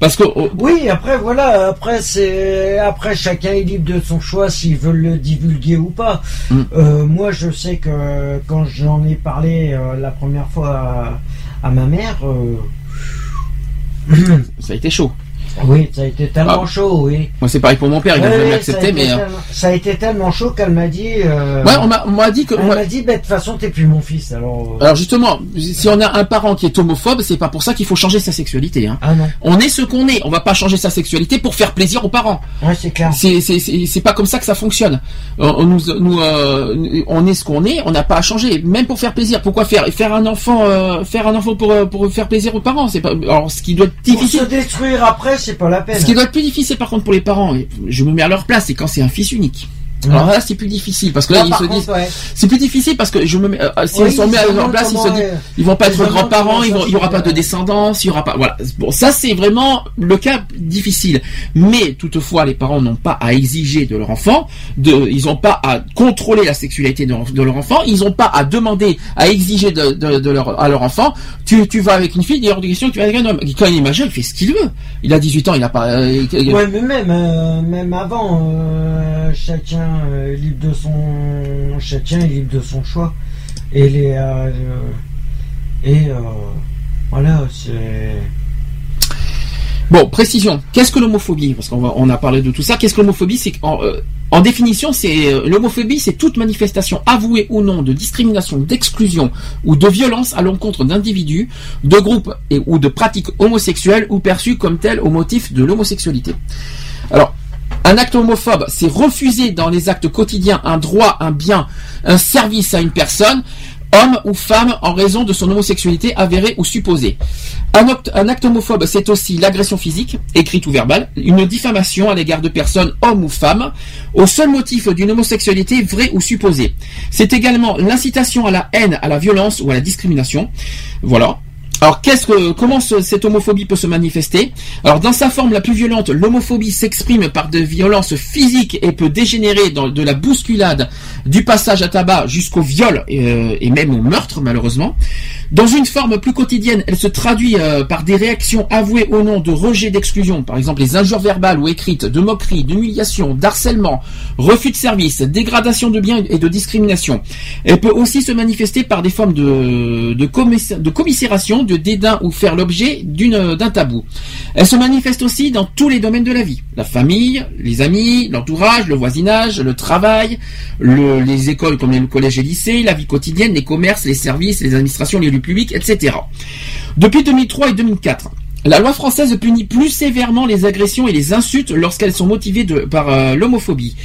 parce que oh, Oui, après voilà, après c'est après chacun est libre de son choix s'ils veulent le divulguer ou pas. Mm. Euh, moi, je sais que quand j'en ai parlé euh, la première fois à, à ma mère, euh, ça a été chaud. Oui, ça a été tellement Ah. chaud, oui. Moi c'est pareil pour mon père, il a Ouais, jamais ouais, accepté, ça a été mais euh, tellement- ça a été tellement chaud qu'elle m'a dit. euh, ouais, on m'a dit que elle m'a dit, bah, de toute façon, t'es plus mon fils. Alors, euh, Alors justement, si on a un parent qui est homophobe, c'est pas pour ça qu'il faut changer sa sexualité. Hein. Ah non. On est ce qu'on est. On va pas changer sa sexualité pour faire plaisir aux parents. ouais, c'est clair. C'est pas comme ça que ça fonctionne. Euh, On nous nous euh, on est ce qu'on est. On n'a pas à changer, même pour faire plaisir. Pourquoi faire faire un enfant faire un enfant pour pour faire plaisir aux parents? C'est pas alors ce qui doit être Pour difficile. se détruire après, Ce qui doit être plus difficile par contre pour les parents, je me mets à leur place, c'est quand c'est un fils unique. Alors là, c'est plus difficile parce que là, Là, ils se contre, disent, ouais. c'est plus difficile parce que je me mets, euh, si Oui, ils sont mis à ils leur demandent place, ils se disent, euh, ils vont pas être grands-parents, il y aura se pas de descendance, il y aura pas, voilà. Bon, ça c'est vraiment le cas difficile. Mais toutefois, les parents n'ont pas à exiger de leur enfant, de, ils n'ont pas à contrôler la sexualité de, leur- de leur enfant, ils n'ont pas à demander, à exiger de, de, de leur, à leur enfant, tu, tu vas avec une fille, il est hors de question que tu vas avec un homme. Quand il est majeur, il fait ce qu'il veut. Il a 18 ans, il a pas, euh, il- Ouais, mais même, euh, même avant, euh, euh, libre de son, chacun libre de son choix. Et les, euh, euh, et voilà, c'est. Bon, précision. Qu'est-ce que l'homophobie? Parce qu'on a parlé de tout ça. Qu'est-ce que l'homophobie? C'est en définition, c'est l'homophobie, c'est toute manifestation avouée ou non de discrimination, d'exclusion ou de violence à l'encontre d'individus, de groupes ou de pratiques homosexuelles ou perçues comme telles au motif de l'homosexualité. Alors, un acte homophobe, c'est refuser dans les actes quotidiens un droit, un bien, un service à une personne, homme ou femme, en raison de son homosexualité avérée ou supposée. Un, acte homophobe, c'est aussi l'agression physique, écrite ou verbale, une diffamation à l'égard de personnes, hommes ou femmes, au seul motif d'une homosexualité vraie ou supposée. C'est également l'incitation à la haine, à la violence ou à la discrimination. Voilà. Alors, qu'est-ce que, comment ce- cette homophobie peut se manifester Alors, dans sa forme la plus violente, l'homophobie s'exprime par de violences physiques et peut dégénérer de la bousculade, du passage à tabac jusqu'au viol euh, et même au meurtre, malheureusement. Dans une forme plus quotidienne, elle se traduit euh, par des réactions avouées au nom de rejet d'exclusion, par exemple les injures verbales ou écrites, de moquerie, d'humiliation, d'harcèlement, refus de service, dégradation de biens et de discrimination. Elle peut aussi se manifester par des formes de, de, de commisération, de dédain ou faire l'objet d'une d'un tabou. Elle se manifeste aussi dans tous les domaines de la vie. La famille, les amis, l'entourage, le voisinage, le travail, le- les écoles comme les collèges et lycées, la vie quotidienne, les commerces, les services, les administrations, les lieux publics, etc. Depuis 2003 et 2004, la loi française punit plus sévèrement les agressions et les insultes lorsqu'elles sont motivées par euh, l'homophobie.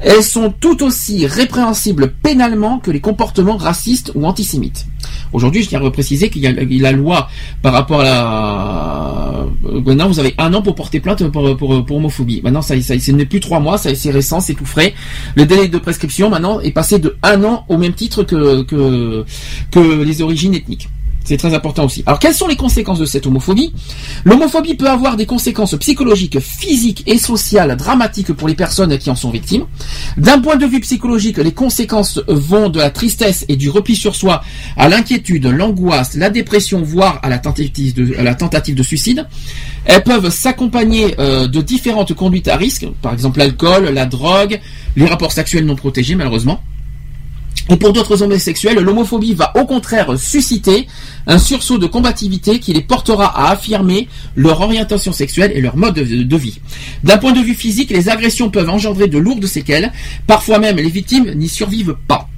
Elles sont tout aussi répréhensibles pénalement que les comportements racistes ou antisémites. Aujourd'hui, je tiens à préciser qu'il y a la loi par rapport à la... euh, Maintenant, vous avez un an pour porter plainte pour, pour, homophobie. Maintenant, ça, ça, ce n'est plus trois mois, c'est récent, c'est tout frais. Le délai de prescription, maintenant, est passé de un an au même titre que les origines ethniques. C'est très important aussi. Alors, quelles sont les conséquences de cette homophobie? L'homophobie peut avoir des conséquences psychologiques, physiques et sociales dramatiques pour les personnes qui en sont victimes. D'un point de vue psychologique, les conséquences vont de la tristesse et du repli sur soi à l'inquiétude, l'angoisse, la dépression, voire à la tentative de, suicide. Elles peuvent s'accompagner euh, de différentes conduites à risque, par exemple l'alcool, la drogue, les rapports sexuels non protégés malheureusement. Et pour d'autres homosexuels, l'homophobie va au contraire susciter un sursaut de combativité qui les portera à affirmer leur orientation sexuelle et leur mode de, vie. D'un point de vue physique, les agressions peuvent engendrer de lourdes séquelles, parfois même les victimes n'y survivent pas.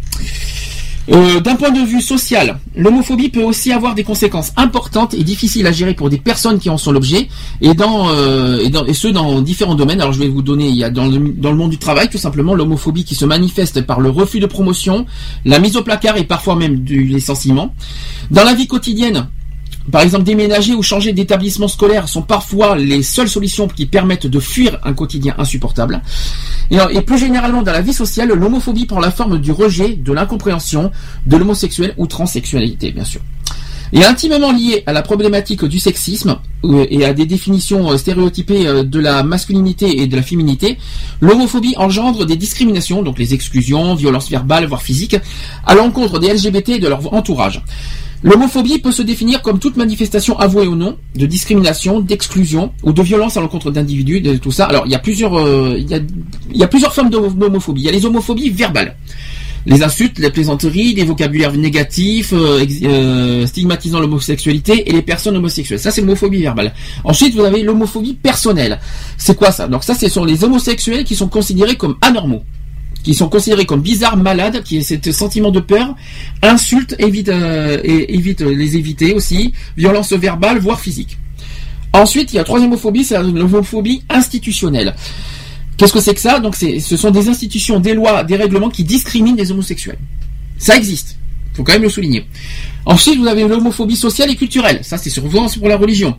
Euh, D'un point de vue social, l'homophobie peut aussi avoir des conséquences importantes et difficiles à gérer pour des personnes qui en sont l'objet, et euh, ce dans différents domaines. Alors je vais vous donner, il y a dans le monde du travail tout simplement l'homophobie qui se manifeste par le refus de promotion, la mise au placard et parfois même du licenciement. Dans la vie quotidienne, par exemple, déménager ou changer d'établissement scolaire sont parfois les seules solutions qui permettent de fuir un quotidien insupportable. Et, et plus généralement, dans la vie sociale, l'homophobie prend la forme du rejet, de l'incompréhension, de l'homosexuel ou transsexualité, bien sûr. Et intimement lié à la problématique du sexisme euh, et à des définitions euh, stéréotypées euh, de la masculinité et de la féminité, l'homophobie engendre des discriminations, donc les exclusions, violences verbales, voire physiques, à l'encontre des LGBT et de leur entourage. L'homophobie peut se définir comme toute manifestation avouée ou non de discrimination, d'exclusion ou de violence à l'encontre d'individus, de tout ça. Alors il y a plusieurs, euh, il, y a, il y a formes d'homophobie. Il y a les homophobies verbales, les insultes, les plaisanteries, les vocabulaires négatifs, euh, euh, stigmatisant l'homosexualité et les personnes homosexuelles. Ça c'est l'homophobie verbale. Ensuite vous avez l'homophobie personnelle. C'est quoi ça? Donc ça ce sont les homosexuels qui sont considérés comme anormaux qui sont considérés comme bizarres, malades, qui est ce sentiment de peur, insultes, évite, euh, et évite euh, les éviter aussi, violence verbale, voire physique. Ensuite, il y a la troisième homophobie, c'est l'homophobie institutionnelle. Qu'est-ce que c'est que ça? Donc, ce sont des institutions, des lois, des règlements qui discriminent les homosexuels. Ça existe. Faut quand même le souligner. Ensuite, vous avez l'homophobie sociale et culturelle. Ça, c'est souvent pour la religion.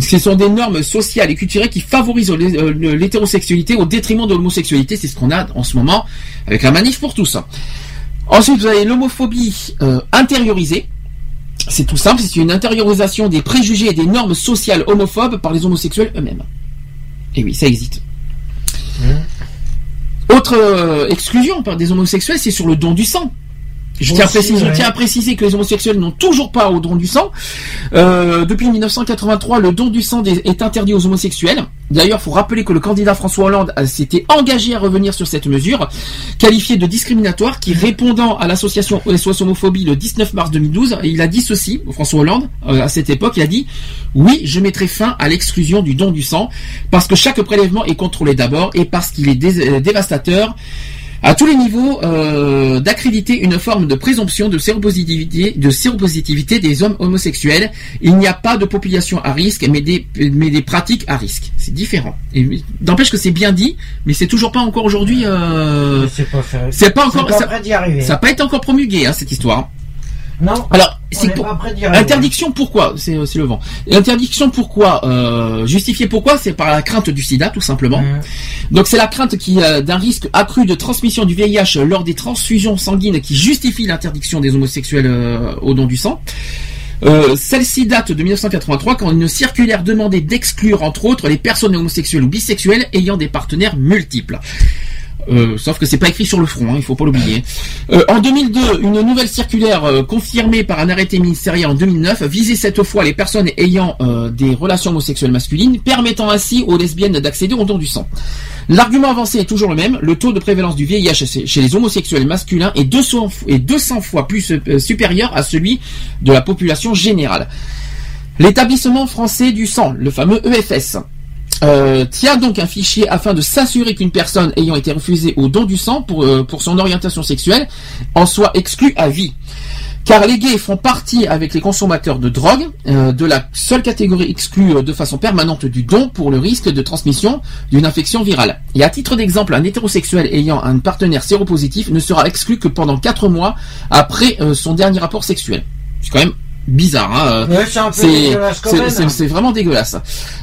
Ce sont des normes sociales et culturelles qui favorisent euh, l'hétérosexualité au détriment de l'homosexualité. C'est ce qu'on a en ce moment avec la manif pour tous. Ensuite, vous avez l'homophobie euh, intériorisée. C'est tout simple, c'est une intériorisation des préjugés et des normes sociales homophobes par les homosexuels eux-mêmes. Et oui, ça existe. Autre euh, exclusion par des homosexuels, c'est sur le don du sang. Je tiens, à Aussi, préciser, je ouais. tiens à préciser que les homosexuels n'ont toujours pas au don du sang. Euh, depuis 1983, le don du sang est interdit aux homosexuels. D'ailleurs, faut rappeler que le candidat François Hollande euh, s'était engagé à revenir sur cette mesure, qualifiée de discriminatoire, qui répondant à l'association SOS Homophobie le 19 mars 2012, il a dit ceci, François Hollande, euh, à cette époque, il a dit oui, je mettrai fin à l'exclusion du don du sang, parce que chaque prélèvement est contrôlé d'abord et parce qu'il est euh, dévastateur à tous les niveaux euh, d'accréditer une forme de présomption de séropositivité, de séropositivité des hommes homosexuels. Il n'y a pas de population à risque, mais des, mais des pratiques à risque. C'est différent. Et N'empêche que c'est bien dit, mais c'est toujours pas encore aujourd'hui. Euh, C'est pas fait. c'est pas encore. pas. Ça n'a pas été encore promulgué hein, cette histoire. Non. Alors, c'est pour-. Interdiction pourquoi C'est le vent. Interdiction pourquoi euh, Justifié pourquoi C'est par la crainte du sida tout simplement. Donc c'est la crainte qui euh, d'un risque accru de transmission du VIH lors des transfusions sanguines qui justifie l'interdiction des homosexuels euh, au don du sang. Euh, Celle-ci date de 1983 quand une circulaire demandait d'exclure entre autres les personnes homosexuelles ou bisexuelles ayant des partenaires multiples. Euh, sauf que c'est pas écrit sur le front, hein, il faut pas l'oublier. Euh, en 2002, une nouvelle circulaire euh, confirmée par un arrêté ministériel en 2009 visait cette fois les personnes ayant euh, des relations homosexuelles masculines, permettant ainsi aux lesbiennes d'accéder au don du sang. L'argument avancé est toujours le même, le taux de prévalence du VIH chez les homosexuels masculins est 200, f- est 200 fois plus euh, supérieur à celui de la population générale. L'établissement français du sang, le fameux EFS, euh, tient donc un fichier afin de s'assurer qu'une personne ayant été refusée au don du sang pour, euh, pour son orientation sexuelle en soit exclue à vie. Car les gays font partie avec les consommateurs de drogue euh, de la seule catégorie exclue de façon permanente du don pour le risque de transmission d'une infection virale. Et à titre d'exemple, un hétérosexuel ayant un partenaire séropositif ne sera exclu que pendant 4 mois après son dernier rapport sexuel. C'est quand même bizarre. Hein Ouais, c'est un peu c'est- dégueulasse quand c'est- même. c'est- c'est vraiment dégueulasse.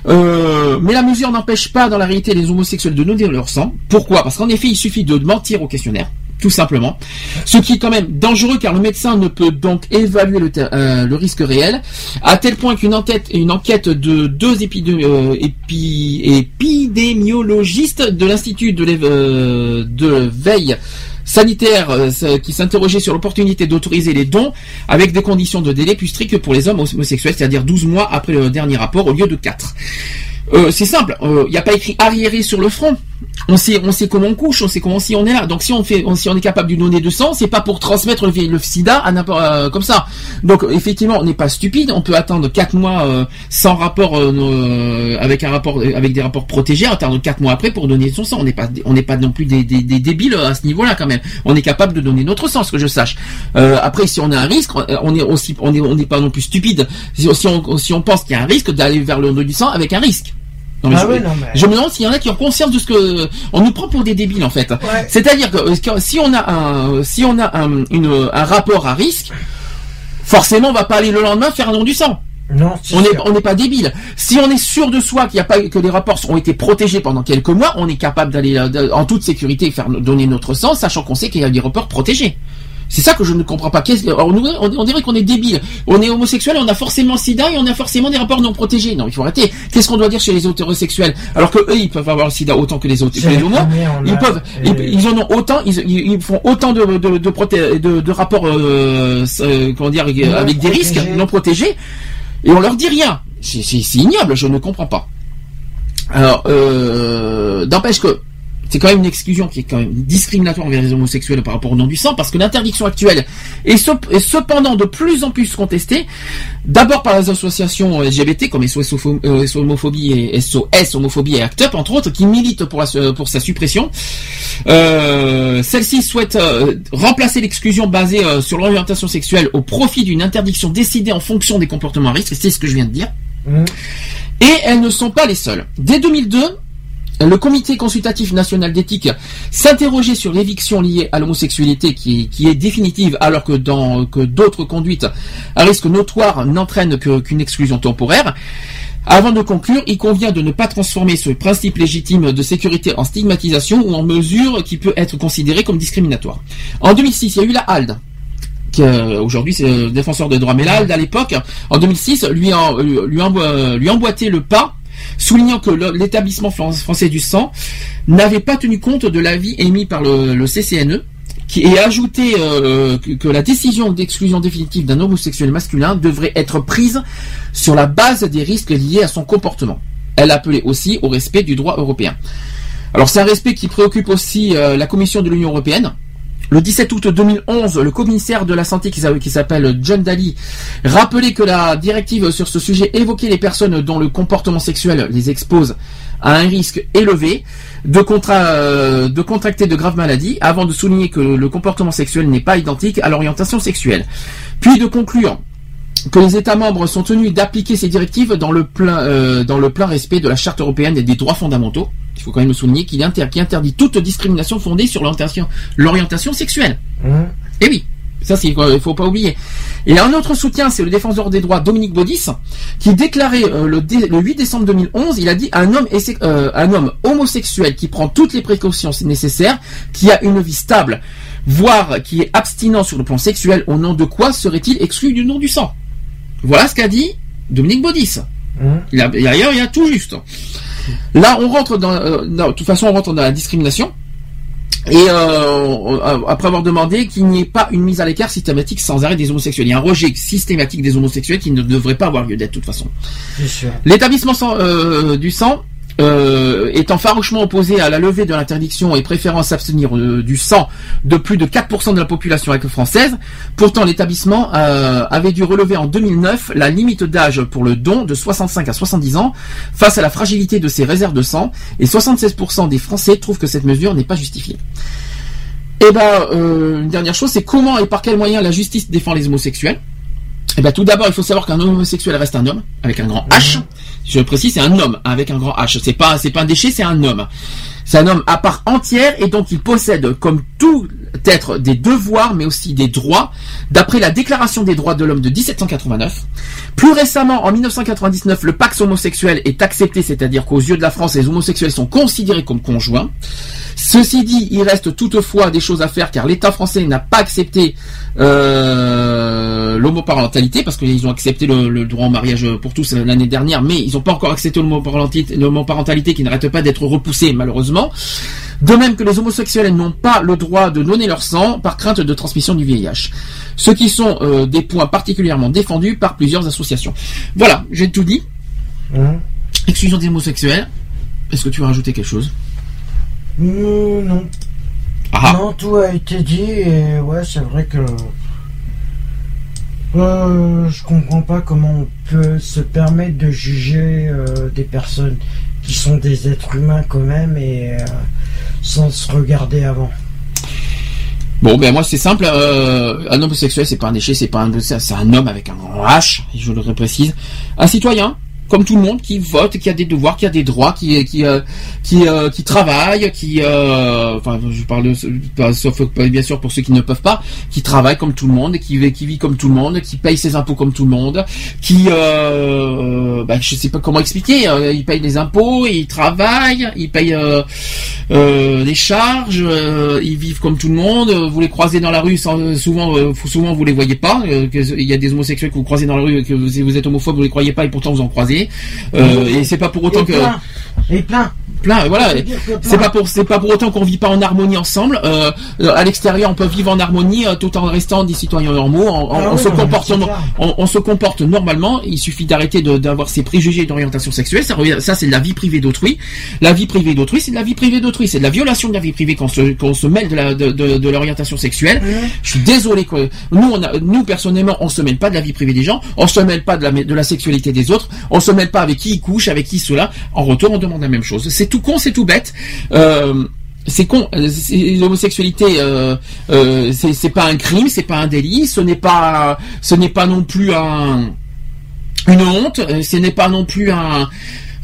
Euh, mais la mesure n'empêche pas dans la réalité les homosexuels de donner leur sang. Pourquoi? Parce qu'en effet, il suffit de mentir au questionnaire. Tout simplement. Ce qui est quand même dangereux car le médecin ne peut donc évaluer le, euh, le risque réel, à tel point qu'une enquête, une enquête de deux épidé- euh, épi- épidémiologistes de l'Institut de veille sanitaire euh, qui s'interrogeait sur l'opportunité d'autoriser les dons avec des conditions de délai plus strictes pour les hommes homosexuels, c'est-à-dire 12 mois après le dernier rapport au lieu de 4. Euh, c'est simple, il n'y a pas écrit arriéré sur le front, on sait, on sait comment on couche, on sait comment si on est là. Donc si on fait, si on est capable de donner de sang, c'est pas pour transmettre le, le sida à euh, comme ça. Donc effectivement, on n'est pas stupide. On peut attendre quatre mois euh, sans rapport, euh, euh, avec un rapport, avec des rapports protégés, attendre quatre mois après pour donner son sang. On n'est pas, on n'est pas non plus des, débiles à ce niveau-là quand même. On est capable de donner notre sang, ce que je sache. Euh, après, si on a un risque, euh, on est aussi, on est, on n'est pas non plus stupide. Si, si on, si on pense qu'il y a un risque d'aller vers le don du sang avec un risque. Non, mais Ah je, ouais, non, mais- je me demande s'il y en a qui ont conscience de ce que on nous prend pour des débiles en fait. C'est-à-dire que euh, si on a un si on a un, une, un rapport à risque, forcément on va pas aller le lendemain faire un don du sang. Non, on n'est on n'est pas débile. Si on est sûr de soi qu'il y a pas que les rapports ont été protégés pendant quelques mois, on est capable d'aller euh, en toute sécurité faire donner notre sang, sachant qu'on sait qu'il y a des rapports protégés. C'est ça que je ne comprends pas. Qu'est-ce on, dirait qu'on est débile. On est homosexuel, on a forcément sida et on a forcément des rapports non protégés. Non, il faut arrêter. Qu'est-ce qu'on doit dire chez les hétérosexuels? Alors que eux, ils peuvent avoir le sida autant que les autres, que les homos. Ils peuvent, et- ils, ils en ont autant, ils, font autant de de de, proté- de, de rapports, euh, euh, comment dire, Non avec des risques non protégés, et on leur dit rien. C'est ignoble, je ne comprends pas. Alors, euh, n'empêche que c'est quand même une exclusion qui est quand même discriminatoire envers les homosexuels par rapport au nom du sang, parce que l'interdiction actuelle est, cependant de plus en plus contestée, d'abord par les associations LGBT comme SOS, euh, SOS Homophobie et SOS Homophobie et ACT UP, entre autres, qui militent pour, la- pour sa suppression. Euh, Celle-ci souhaite euh, remplacer l'exclusion basée euh, sur l'orientation sexuelle au profit d'une interdiction décidée en fonction des comportements à risque, c'est ce que je viens de dire. Mmh. Et elles ne sont pas les seules. Dès 2002, le comité consultatif national d'éthique s'interrogeait sur l'éviction liée à l'homosexualité qui, est définitive alors que dans que d'autres conduites à risque notoire n'entraînent qu'une exclusion temporaire. Avant de conclure, il convient de ne pas transformer ce principe légitime de sécurité en stigmatisation ou en mesure qui peut être considérée comme discriminatoire. En 2006, il y a eu la HALD, euh, aujourd'hui c'est le défenseur des droits, mais HALD à l'époque, en 2006, lui, en- envo- lui emboîtait le pas, soulignant que l'établissement fran- français du sang n'avait pas tenu compte de l'avis émis par le, CCNE, qui est ajouté euh, que, que la décision d'exclusion définitive d'un homosexuel masculin devrait être prise sur la base des risques liés à son comportement. Elle appelait aussi au respect du droit européen. Alors c'est un respect qui préoccupe aussi euh, la Commission de l'Union européenne. Le 17 août 2011, le commissaire de la santé qui s'a- qui s'appelle John Daly rappelait que la directive sur ce sujet évoquait les personnes dont le comportement sexuel les expose à un risque élevé de contracter de graves maladies, avant de souligner que le comportement sexuel n'est pas identique à l'orientation sexuelle. Puis de conclure que les États membres sont tenus d'appliquer ces directives dans le plein euh, dans le plein respect de la Charte européenne des droits fondamentaux. Il faut quand même souligner qu'il inter- qui interdit toute discrimination fondée sur l'orientation sexuelle. Et oui, ça c'est il faut pas oublier. Et un autre soutien, c'est le défenseur des droits Dominique Baudis, qui déclarait euh, le, dé- le 8 décembre 2011, il a dit un homme euh, un homme homosexuel qui prend toutes les précautions nécessaires, qui a une vie stable, voire qui est abstinent sur le plan sexuel, au nom de quoi serait-il exclu du nom du sang? Voilà ce qu'a dit Dominique Baudis. Il a, et ailleurs, il y a tout juste. Là, on rentre dans, euh, non, de toute façon, on rentre dans la discrimination. Et euh, on- après avoir demandé qu'il n'y ait pas une mise à l'écart systématique sans arrêt des homosexuels. Il y a un rejet systématique des homosexuels qui ne devrait pas avoir lieu d'être de toute façon. L'établissement euh, du sang euh, étant farouchement opposé à la levée de l'interdiction et préférant s'abstenir euh, du sang de plus de 4% de la population française, pourtant l'établissement euh, avait dû relever en 2009 la limite d'âge pour le don de 65 à 70 ans face à la fragilité de ses réserves de sang et 76% des Français trouvent que cette mesure n'est pas justifiée. Et ben, euh, une dernière chose, c'est comment et par quels moyens la justice défend les homosexuels? Eh ben, tout d'abord, il faut savoir qu'un homosexuel reste un homme avec un grand H. Je précise, c'est un homme avec un grand H. C'est pas, c'est pas un déchet, c'est un homme. C'est un homme à part entière et donc il possède, comme tout être, des devoirs mais aussi des droits, d'après la Déclaration des droits de l'homme de 1789. Plus récemment, en 1999, le Pax homosexuel est accepté, c'est-à-dire qu'aux yeux de la France, les homosexuels sont considérés comme conjoints. Ceci dit, il reste toutefois des choses à faire car l'État français n'a pas accepté euh, l'homoparentalité parce qu'ils ont accepté le, droit au mariage pour tous l'année dernière, mais ils n'ont pas encore accepté l'homoparentalité l'homoparentalité qui n'arrête pas d'être repoussée malheureusement. De même que les homosexuels n'ont pas le droit de donner leur sang par crainte de transmission du VIH. Ce qui sont euh, des points particulièrement défendus par plusieurs associations. Voilà, j'ai tout dit. Exclusion des homosexuels. Est-ce que tu veux rajouter quelque chose? Non. Ah. Non, tout a été dit et ouais, c'est vrai que. Euh, je comprends pas comment on peut se permettre de juger euh, des personnes qui sont des êtres humains quand même et euh, sans se regarder avant. Bon, ben moi c'est simple. euh, un homosexuel, c'est pas un déchet, c'est pas un, c'est un homme avec un H. Je le reprécise. Un citoyen, comme tout le monde, qui vote, qui a des devoirs, qui a des droits, qui qui euh, qui, euh, qui travaille, qui euh, enfin je parle sauf bien sûr pour ceux qui ne peuvent pas, qui travaille comme tout le monde, qui vit qui vit comme tout le monde, qui paye ses impôts comme tout le monde, qui euh, ben, je sais pas comment expliquer. il paye des impôts, il travaille, il paye des charges, ils vivent comme tout le monde. Vous les croisez dans la rue, souvent, souvent vous les voyez pas. il y a des homosexuels que vous croisez dans la rue, que vous êtes homophobe, vous les croyez pas, et pourtant vous en croisez. Euh, et c'est pas pour autant Et que plein. Et plein. Plein, voilà. Plein. C'est pas pour, c'est pas pour autant qu'on vit pas en harmonie ensemble. Euh, euh, à l'extérieur, on peut vivre en harmonie euh, tout en restant des citoyens normaux. On, on- Ah oui, se clair. on, on se comporte normalement. Il suffit d'arrêter d'avoir ses préjugés d'orientation sexuelle. Ça, revient- ça c'est de la vie privée d'autrui. La vie privée d'autrui, c'est de la vie privée d'autrui. C'est de la violation de la vie privée quand on se, qu'on se mêle de la, de, de, de l'orientation sexuelle. Je suis désolé que nous, on a, nous personnellement, on se mêle pas de la vie privée des gens. On se mêle pas de la, de la sexualité des autres. On se mêle pas avec qui ils couchent, avec qui cela. En retour, on demande la même chose. C'est tout con, c'est tout bête. Euh, c'est con, euh, l'homosexualité, euh, c'est pas un crime, c'est pas un délit, ce n'est pas, ce n'est pas non plus un, une honte, ce n'est pas non plus un,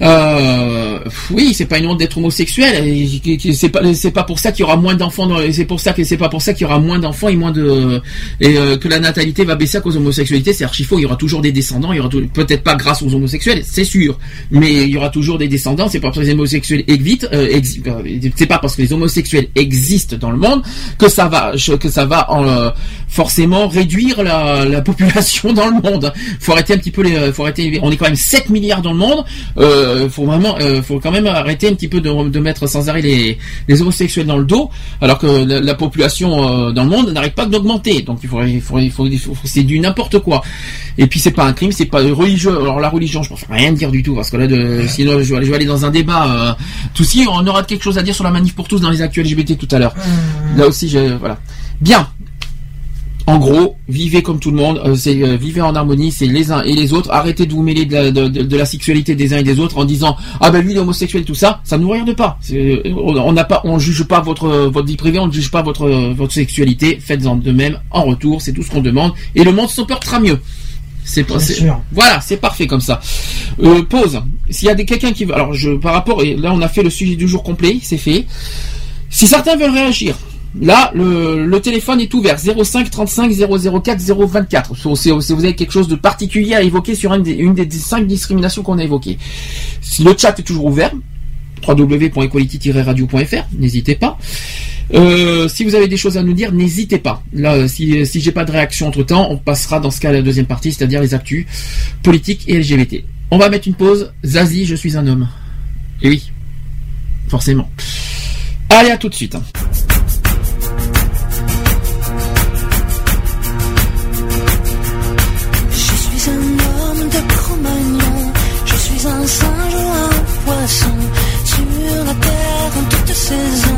euh, oui, c'est pas une honte d'être homosexuel. C'est pas, c'est pas pour ça qu'il y aura moins d'enfants. C'est pour ça que c'est pas pour ça qu'il y aura moins d'enfants et moins de et euh, que la natalité va baisser à cause de l'homosexualité. C'est archi faux. Il y aura toujours des descendants. Il y aura peut-être pas grâce aux homosexuels, c'est sûr, mais il y aura toujours des descendants. C'est pas parce que les homosexuels existent, euh, euh, c'est pas parce que les homosexuels existent dans le monde que ça va que ça va en, forcément réduire la, la population dans le monde. Faut arrêter un petit peu les, faut arrêter. On est quand même 7 milliards dans le monde. Euh, faut vraiment, euh, faut quand même arrêter un petit peu de, de mettre sans arrêt les, les homosexuels dans le dos, alors que la, la population euh, dans le monde n'arrête pas d'augmenter. Donc il faudrait, il faudrait, il faut, il faut- c'est du n'importe quoi. Et puis c'est pas un crime, c'est pas religieux. Alors la religion, je préfère rien dire du tout parce que là, de, sinon je vais, aller- je vais aller dans un débat. Euh, tout si on aura quelque chose à dire sur la manif pour tous dans les actuels LGBT tout à l'heure. Là aussi, je, voilà. Bien. En gros, vivez comme tout le monde, euh, c'est euh, vivez en harmonie, c'est les uns et les autres. Arrêtez de vous mêler de la, de, de- de la sexualité des uns et des autres en disant ah ben lui il est homosexuel tout ça, ça ne nous regarde pas. C'est- On n'a pas, on juge pas votre votre vie privée, on ne juge pas votre votre sexualité. Faites-en de même en retour, c'est tout ce qu'on demande et le monde s'en portera mieux. C'est pas. Voilà, c'est parfait comme ça. Euh, pause. S'il y a des quelqu'un qui veut, alors je par rapport et là on a fait le sujet du jour complet, c'est fait. Si certains veulent réagir, là, le, téléphone est ouvert 05 35 004 024. Si, vous avez quelque chose de particulier à évoquer sur une des, cinq discriminations qu'on a évoquées. Le chat est toujours ouvert, www.equality-radio.fr, n'hésitez pas. Euh, si vous avez des choses à nous dire, n'hésitez pas. Là, si, si j'ai pas de réaction entre temps, on passera dans ce cas à la deuxième partie, c'est-à-dire les actus politiques et LGBT. On va mettre une pause. Zazie, je suis un homme. Et oui, forcément. Allez, à tout de suite. Sur la terre en toute saison,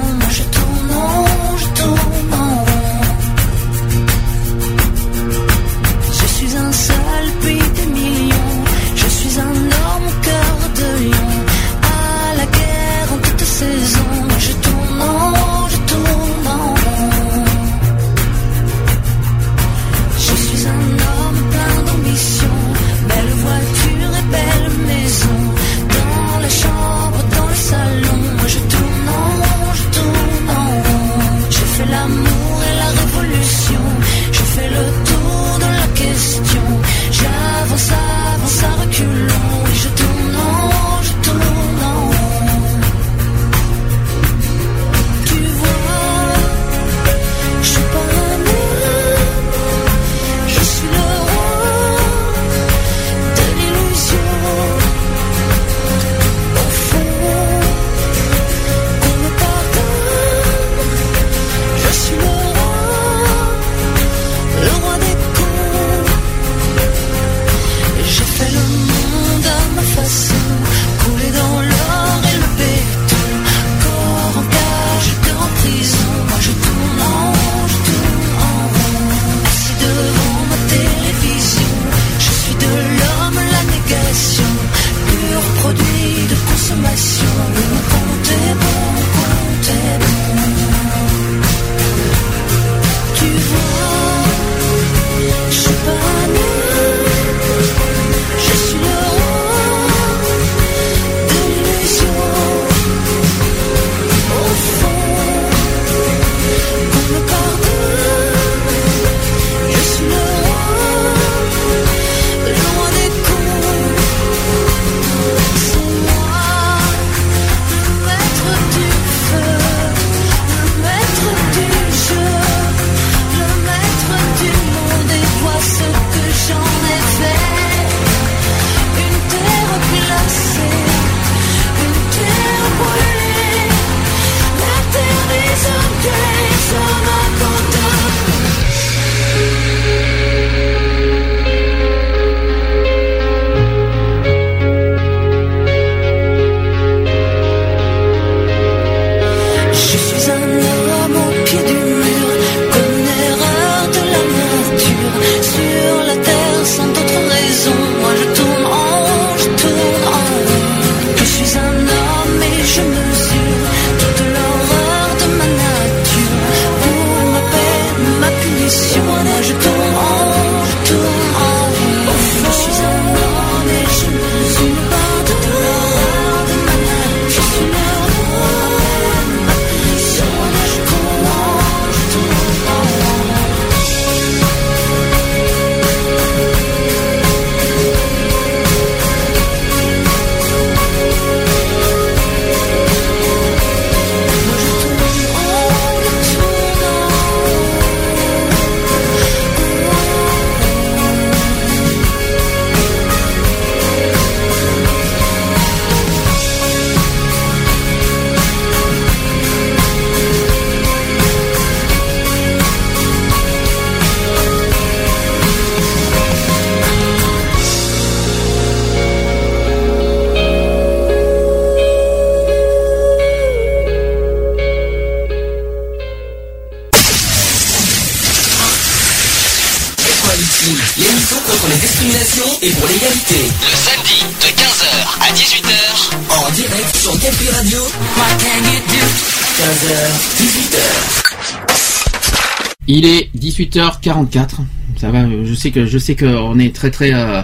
18h44. Ça va, je sais que je sais qu'on est très très euh,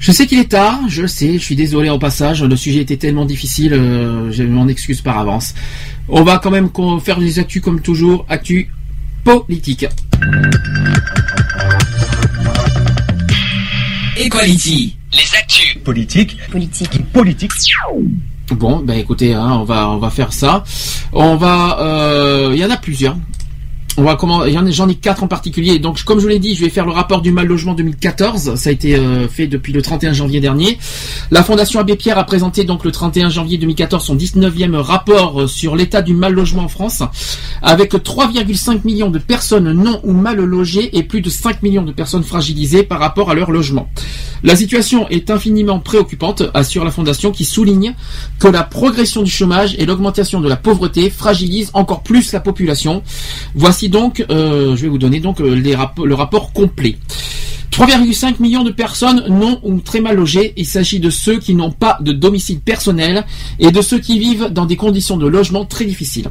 je sais qu'il est tard, je sais, je suis désolé au passage, le sujet était tellement difficile, euh, je m'en excuse par avance. On va quand même faire des actus comme toujours, actus politiques. Equality. Les actus. Politique. Politique. Politique. Bon, ben écoutez, hein, on va on va faire ça. On va, euh, il y en a plusieurs. On va j'en ai quatre en particulier. Donc, comme je vous l'ai dit, je vais faire le rapport du mal logement 2014. Ça a été euh, fait depuis le 31 janvier dernier. La Fondation Abbé Pierre a présenté donc le 31 janvier 2014 son 19e rapport euh, sur l'état du mal logement en France, avec 3,5 millions de personnes non ou mal logées et plus de 5 millions de personnes fragilisées par rapport à leur logement. La situation est infiniment préoccupante, assure la Fondation, qui souligne que la progression du chômage et l'augmentation de la pauvreté fragilisent encore plus la population. Voici donc, euh, je vais vous donner donc euh, le rapport complet. 3,5 millions de personnes non ou très mal logées. Il s'agit de ceux qui n'ont pas de domicile personnel et de ceux qui vivent dans des conditions de logement très difficiles.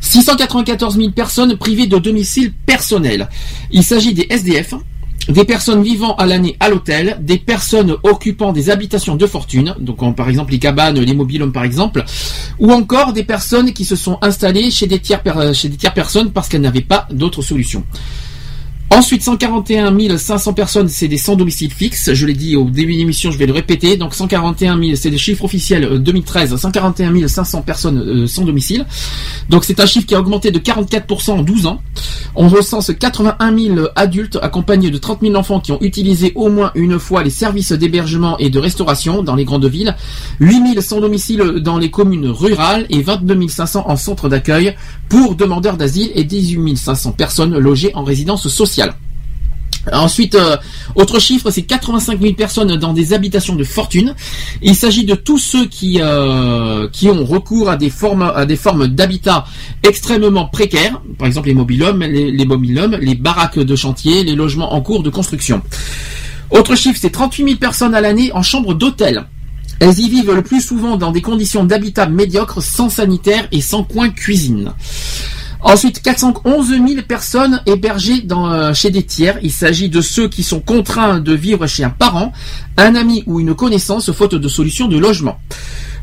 694 000 personnes privées de domicile personnel. Il s'agit des SDF, des personnes vivant à l'année à l'hôtel, des personnes occupant des habitations de fortune, donc par exemple les cabanes, les mobilhomes par exemple, ou encore des personnes qui se sont installées chez des tiers, per- chez des tiers personnes parce qu'elles n'avaient pas d'autre solution. Ensuite, 141 500 personnes, c'est des sans domicile fixe. Je l'ai dit au début de l'émission, je vais le répéter. Donc 141 000, c'est des chiffres officiels euh, 2013. 141 500 personnes euh, sans domicile. Donc c'est un chiffre qui a augmenté de 44% en 12 ans. On recense 81 000 adultes accompagnés de 30 000 enfants qui ont utilisé au moins une fois les services d'hébergement et de restauration dans les grandes villes. 8 000 sans domicile dans les communes rurales et 22 500 en centre d'accueil pour demandeurs d'asile et 18 500 personnes logées en résidence sociale. Ensuite, euh, autre chiffre, c'est 85 000 personnes dans des habitations de fortune. Il s'agit de tous ceux qui euh, ont recours à des formes d'habitat extrêmement précaires, par exemple les mobilhomes, les, les les baraques de chantier, les logements en cours de construction. Autre chiffre, c'est 38 000 personnes à l'année en chambre d'hôtel. Elles y vivent le plus souvent dans des conditions d'habitat médiocres, sans sanitaire et sans coin cuisine. Ensuite, 411 000 personnes hébergées dans, euh, chez des tiers. Il s'agit de ceux qui sont contraints de vivre chez un parent, un ami ou une connaissance faute de solution de logement.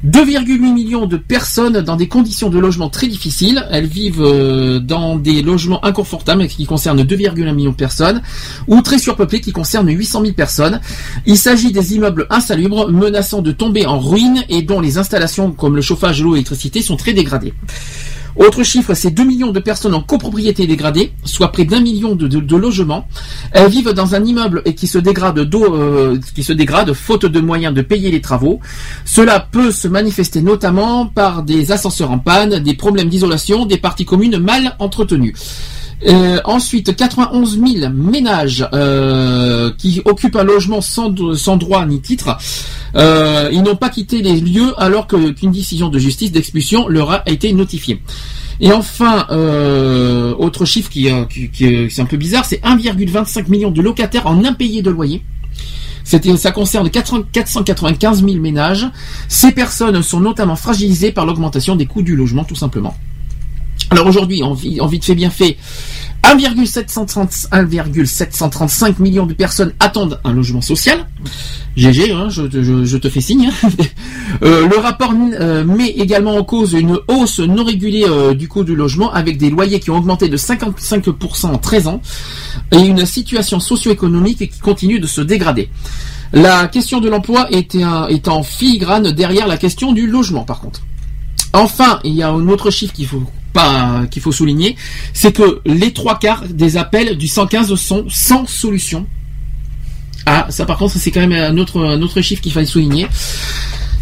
2,8 millions de personnes dans des conditions de logement très difficiles. Elles vivent euh, dans des logements inconfortables qui concernent 2,1 millions de personnes ou très surpeuplés qui concernent 800 000 personnes. Il s'agit des immeubles insalubres menaçant de tomber en ruine et dont les installations comme le chauffage, l'eau et l'électricité sont très dégradées. Autre chiffre, c'est 2 millions de personnes en copropriété dégradée, soit près d'un million de, logements. Elles vivent dans un immeuble et qui se dégrade euh, qui se dégrade faute de moyens de payer les travaux. Cela peut se manifester notamment par des ascenseurs en panne, des problèmes d'isolation, des parties communes mal entretenues. Euh, ensuite, 91 000 ménages euh, qui occupent un logement sans, droit ni titre. Euh, ils n'ont pas quitté les lieux alors qu'une décision de justice d'expulsion leur a été notifiée. Et enfin, euh, autre chiffre qui, qui, qui est c'est un peu bizarre, c'est 1,25 million de locataires en impayés de loyer. C'était, ça concerne 400 495 000 ménages. Ces personnes sont notamment fragilisées par l'augmentation des coûts du logement, tout simplement. Alors aujourd'hui, en, en vite fait bien fait, 1,730 1,735 millions de personnes attendent un logement social. GG, hein, je, te- fais signe. hein. Euh, le rapport euh, met également en cause une hausse non régulée euh, du coût du logement avec des loyers qui ont augmenté de 55% en 13 ans et une situation socio-économique qui continue de se dégrader. La question de l'emploi est, est en filigrane derrière la question du logement par contre. Enfin, il y a un autre chiffre qu'il faut pas qu'il faut souligner, c'est que les trois quarts des appels du 115 sont sans solution. Ah, ça par contre, c'est quand même un autre, un autre chiffre qu'il fallait souligner.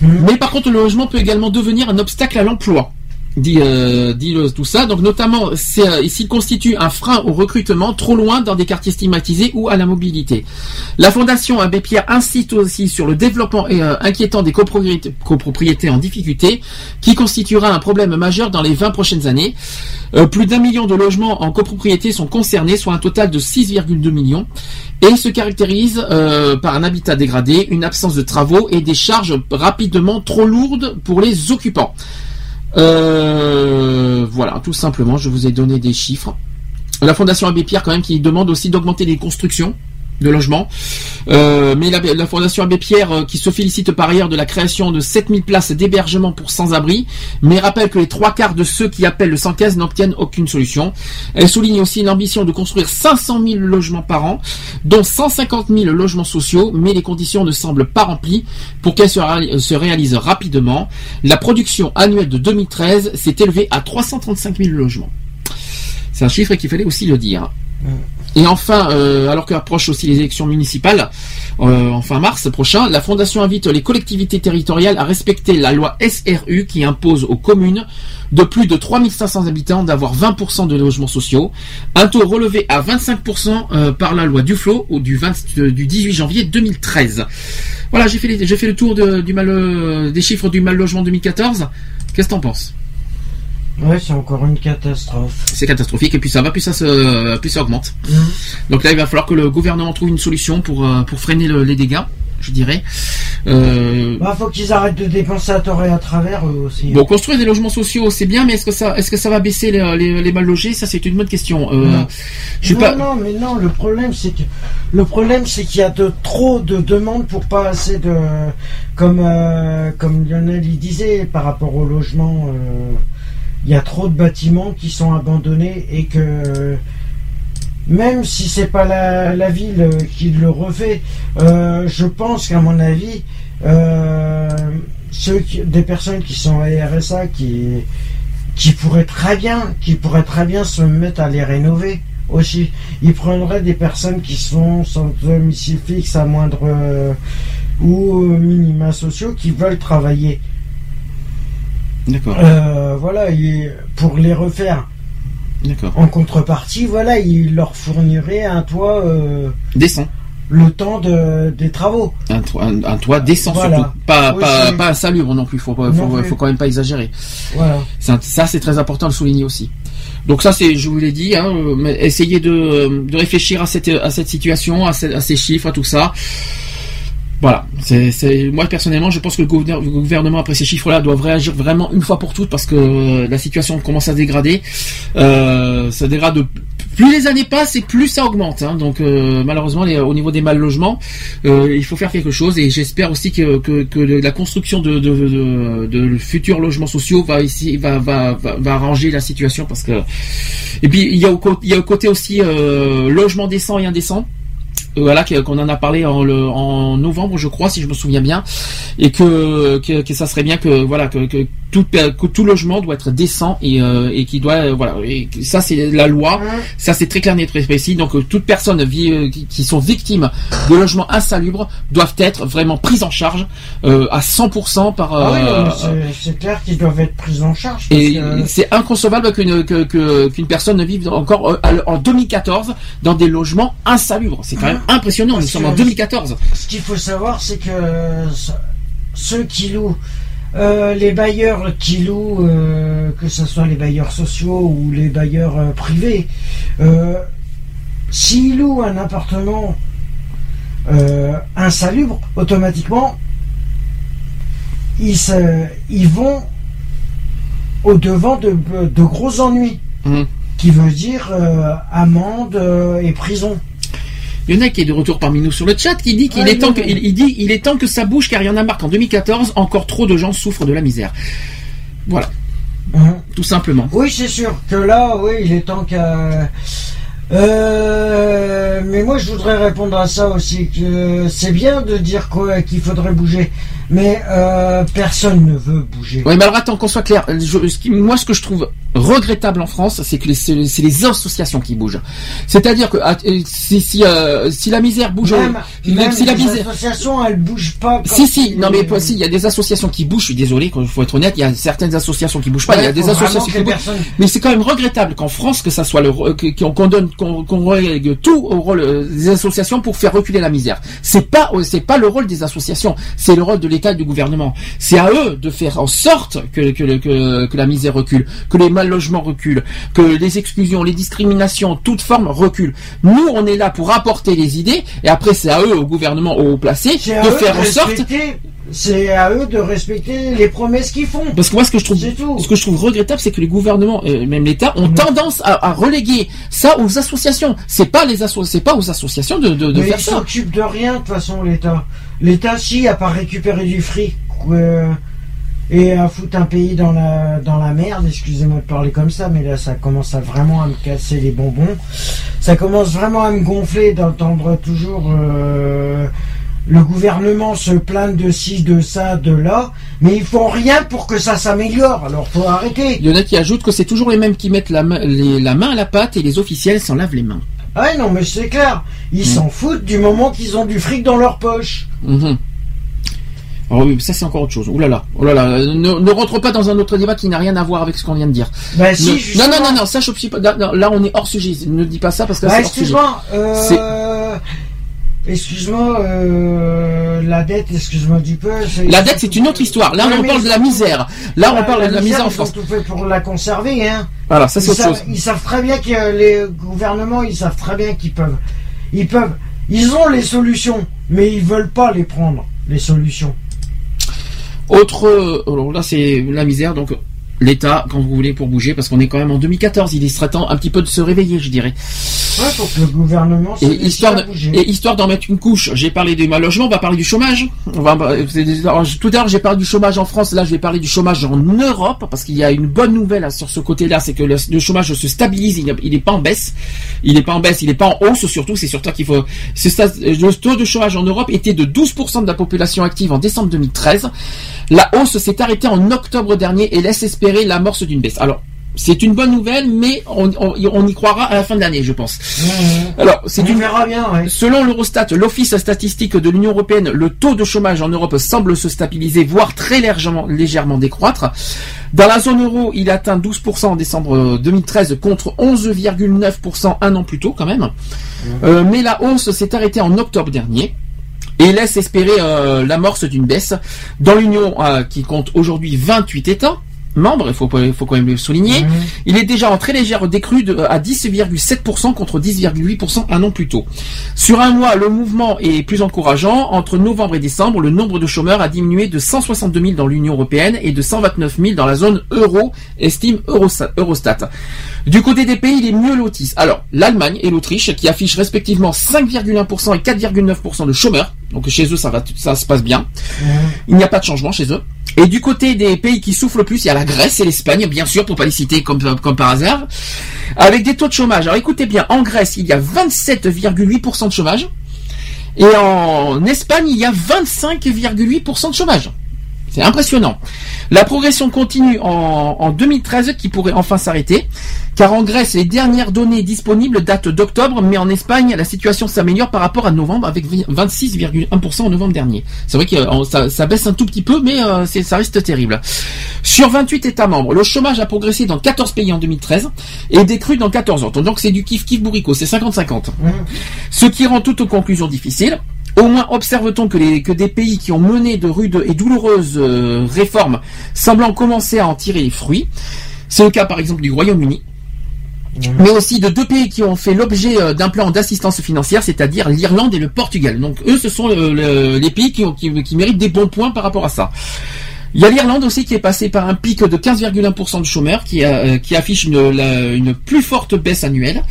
Mais par contre, le logement peut également devenir un obstacle à l'emploi. Dit, euh, dit tout ça. Donc notamment, euh, s'il constitue un frein au recrutement trop loin dans des quartiers stigmatisés ou à la mobilité. La Fondation Abbé Pierre incite aussi sur le développement euh, inquiétant des copropriétés, copropriétés en difficulté, qui constituera un problème majeur dans les 20 prochaines années. Euh, plus d'un million de logements en copropriété sont concernés, soit un total de 6,2 millions, et se caractérise euh, par un habitat dégradé, une absence de travaux et des charges rapidement trop lourdes pour les occupants. Euh, voilà, tout simplement, je vous ai donné des chiffres. La Fondation Abbé Pierre, quand même, qui demande aussi d'augmenter les constructions de logements. Euh, mais la, Fondation Abbé Pierre, euh, qui se félicite par ailleurs de la création de 7000 places d'hébergement pour sans-abri, mais rappelle que les trois quarts de ceux qui appellent le 115 n'obtiennent aucune solution. Elle souligne aussi l'ambition de construire 500 000 logements par an, dont 150 000 logements sociaux, mais les conditions ne semblent pas remplies pour qu'elle se, réal- se réalise rapidement. La production annuelle de 2013 s'est élevée à 335 000 logements. C'est un chiffre qu'il fallait aussi le dire. Et enfin, euh, alors qu'approchent aussi les élections municipales euh, en fin mars prochain, la Fondation invite les collectivités territoriales à respecter la loi SRU qui impose aux communes de plus de 3500 habitants d'avoir 20% de logements sociaux, un taux relevé à 25% euh, par la loi Duflo du, 20 euh, 18 janvier 2013. Voilà, j'ai fait, le tour des chiffres du mal logement 2014. Qu'est-ce que t'en penses? Ouais, c'est encore une catastrophe. c'est catastrophique et puis ça va, puis ça se, puis ça augmente. Donc là, il va falloir que le gouvernement trouve une solution pour euh, pour freiner le- les dégâts, je dirais. Euh, Bah, faut qu'ils arrêtent de dépenser à tort et à travers eux aussi. Bon, construire des logements sociaux, c'est bien, mais est-ce que ça, est-ce que ça va baisser les, les, les mal logés Ça, c'est une bonne question. Euh, Non. je suis non, pas. non, mais non, le problème c'est que le problème c'est qu'il y a de trop de demandes pour pas assez de comme euh, comme Lionel il disait par rapport au logement euh, il y a trop de bâtiments qui sont abandonnés et que même si c'est pas la, ville euh, qui le refait, euh, je pense qu'à mon avis, euh, ceux qui- des personnes qui sont à RSA qui qui pourraient très bien, qui pourraient très bien se mettre à les rénover aussi. Ils prendraient des personnes qui sont sans domicile fixe à moindre ou minima sociaux qui veulent travailler. D'accord. Euh, voilà, et pour les refaire. D'accord. En contrepartie, voilà, ils leur fourniraient un toit euh, Décent. le temps de, des travaux. Un, toit- un, un toit décent Voilà. surtout. Pas, Oui, pas, pas insalubre non plus. Faut, Non faut, plus. faut quand même pas exagérer. Voilà. Un- Ça, c'est très important de le souligner aussi. Donc ça, c'est, je vous l'ai dit, hein, euh, essayez de, de réfléchir à cette, à cette situation, à, ce- à ces chiffres, à tout ça. Voilà. C'est, moi personnellement, je pense que le gouvernement, après ces chiffres-là doit réagir vraiment une fois pour toutes parce que euh, la situation commence à dégrader. Euh, ça dégrade. de- Plus les années passent et plus ça augmente. hein. Donc euh, malheureusement, au niveau des mal logements, euh, il faut faire quelque chose et j'espère aussi que, la construction de, futurs logements sociaux va ici va, va, va, arranger la situation parce que et puis il y a au, il côté aussi logement décent et indécent. Euh, Voilà, qu'on en a parlé en, le, en novembre, je crois, si je me souviens bien, et que, que, que ça serait bien que voilà que, que tout tout logement doit être décent et, euh, et qui doit euh, voilà et ça c'est la loi, ça c'est très clair et très précis. Donc euh, toute personne vi- euh, qui, qui sont victimes de logements insalubres doivent être vraiment prises en charge à 100% par Ah oui, c'est- clair qu'ils doivent être pris en charge. parce et que- c'est inconcevable qu'une que- que- qu'une personne ne vive encore en 2014 dans des logements insalubres. C'est quand même impressionnant. Nous Parce sommes que- en 2014. Ce qu'il faut savoir, c'est que ce- ceux qui louent, euh, les bailleurs qui louent, euh, que ce soit les bailleurs sociaux ou les bailleurs euh, privés, s'ils louent un appartement insalubre, automatiquement, ils, se- ils vont au devant de, de gros ennuis, Mhm. qui veut dire amende et prison. Il y en a qui est de retour parmi nous sur le chat qui dit qu'il Ouais, est temps que, il, il dit il est temps que ça bouge car il y en a marre qu'en 2014 encore trop de gens souffrent de la misère. Voilà, Mhm. tout simplement. Oui, c'est sûr que là, oui, il est temps qu'à. Euh, mais moi, je voudrais répondre à ça aussi. Que c'est bien de dire quoi qu'il faudrait bouger, mais euh, personne ne veut bouger. Ouais, mais alors attends qu'on soit clair. Je- ce qui- moi, ce que je trouve regrettable en France, c'est que les- c'est c'est les associations qui bougent. C'est-à-dire que ah, euh, si, si, euh, si la misère bouge, Même, si même si la les misère, associations, elles bougent pas. si si, non mais si, il y a des associations qui bougent. Je suis désolé, il faut être honnête, il y a certaines associations qui bougent pas. Ouais, il y a des associations qui bougent. personnes- Mais c'est quand même regrettable qu'en France que ça soit le qu'on donne qu'on qu'on relègue tout au rôle euh, des associations pour faire reculer la misère. C'est pas euh, c'est pas le rôle des associations, c'est le rôle de l'État et du gouvernement. C'est à eux de faire en sorte que que, que que la misère recule, que les mal logements reculent, que les exclusions, les discriminations, toute forme reculent. Nous on est là pour apporter les idées et après c'est à eux au gouvernement au placé C'est à de faire en sorte C'est à eux de respecter les promesses qu'ils font. Parce que moi, ce que je trouve, ce que je trouve regrettable, c'est que les gouvernements, euh, même l'État, ont tendance à, à reléguer ça aux associations. C'est pas les c'est pas aux associations de, de, de Mais faire ils ça. s'occupent de rien de toute façon l'État. L'État si à part récupérer du fric euh, et à foutre un pays dans la dans la merde, excusez-moi de parler comme ça, mais là ça commence à vraiment à me casser les bonbons. Ça commence vraiment à me gonfler d'entendre toujours euh, le gouvernement se plaindre de ci, de ça, de là, mais ils font rien pour que ça s'améliore. Alors faut arrêter. Il y en a qui ajoutent que c'est toujours les mêmes qui mettent la main, les- la main à la pâte et les officiels s'en lavent les mains. Ah non mais c'est clair, ils Mm. s'en foutent du moment qu'ils ont du fric dans leur poche. Mhm. Alors oui, ça c'est encore autre chose. Ouh là là, oh là là, ne, ne rentre pas dans un autre débat qui n'a rien à voir avec ce qu'on vient de dire. Bah, si, Ne- justement. non, non, non, non, ça je suis pas. non, Là on est hors sujet. Ne dis pas ça parce que là, Bah, c'est hors sujet. euh, excuse-moi, euh, la dette, excuse-moi du peu. La dette c'est une autre histoire. Là Ouais, on parle de la misère. Là on parle de la misère en ils ont France. tout fait pour la conserver, hein. Voilà, ça c'est Ils autre savent- chose. Ils savent très bien que les gouvernements, ils savent très bien qu'ils peuvent, ils peuvent, ils ont les solutions, mais ils veulent pas les prendre, les solutions. Autre, euh, alors là c'est la misère, donc l'État quand vous voulez pour bouger, parce qu'on est quand même en 2014, il serait temps un petit peu de se réveiller, je dirais. Ouais, pour que le gouvernement se Et histoire, à de- bouger. et histoire d'en mettre une couche, j'ai parlé du mal logement, on va parler du chômage. On va, c'est des- alors, tout à l'heure j'ai parlé du chômage en France, là je vais parler du chômage en Europe, parce qu'il y a une bonne nouvelle là, sur ce côté-là, c'est que le, le chômage se stabilise, il n'est pas en baisse, il n'est pas en baisse, il n'est pas en hausse surtout, c'est surtout qu'il faut. Le taux de chômage en Europe était de 12% de la population active en décembre 2013. La hausse s'est arrêtée en octobre dernier et laisse espérer l'amorce d'une baisse. Alors, c'est une bonne nouvelle, mais on, on- on y croira à la fin de l'année, je pense. Alors, c'est une... verra bien, ouais. Selon l'Eurostat, l'Office statistique de l'Union européenne, le taux de chômage en Europe semble se stabiliser, voire très légèrement, légèrement décroître. Dans la zone euro, il atteint 12% en décembre euh, 2013 contre 11,9% un an plus tôt quand même. Euh, mais la hausse s'est arrêtée en octobre dernier et laisse espérer euh, l'amorce d'une baisse. Dans l'Union, euh, qui compte aujourd'hui 28 États membres, il faut, il quand même le souligner, il est déjà en très légère décrue de- à 10,7% contre 10,8% un an plus tôt. Sur un mois, le mouvement est plus encourageant. Entre novembre et décembre, le nombre de chômeurs a diminué de 162 000 dans l'Union européenne et de 129 000 dans la zone euro, estime Eurostat. Du côté des pays les mieux lotis, alors l'Allemagne et l'Autriche qui affichent respectivement 5,1% et 4,9% de chômeurs. Donc chez eux ça va, ça se passe bien. Il n'y a pas de changement chez eux. Et du côté des pays qui souffrent le plus, il y a la Grèce et l'Espagne, bien sûr, pour pas les citer comme, comme par hasard, avec des taux de chômage. Alors écoutez bien, en Grèce, il y a 27,8% de chômage. Et en Espagne, il y a 25,8% de chômage. C'est impressionnant. La progression continue en, en 2013 qui pourrait enfin s'arrêter, car en Grèce, les dernières données disponibles datent d'octobre, mais en Espagne, la situation s'améliore par rapport à novembre avec 26,1% en novembre dernier. C'est vrai que euh, ça, ça baisse un tout petit peu, mais euh, ça reste terrible. Sur 28 États membres, le chômage a progressé dans 14 pays en 2013 et décru dans 14 autres. Donc c'est du kiff-kiff bourrico, c'est 50-50. Ce qui rend toute conclusion difficile. Au moins observe-t-on que, les- que des pays qui ont mené de rudes et douloureuses euh, réformes semblant commencer à en tirer les fruits. C'est le cas par exemple du Royaume-Uni, mais aussi de deux pays qui ont fait l'objet euh, d'un plan d'assistance financière, c'est-à-dire l'Irlande et le Portugal. Donc eux, ce sont le- le- les pays qui, ont- qui- qui méritent des bons points par rapport à ça. Il y a l'Irlande aussi qui est passée par un pic de 15,1% de chômeurs, qui, a- euh, qui affiche une, la- une plus forte baisse annuelle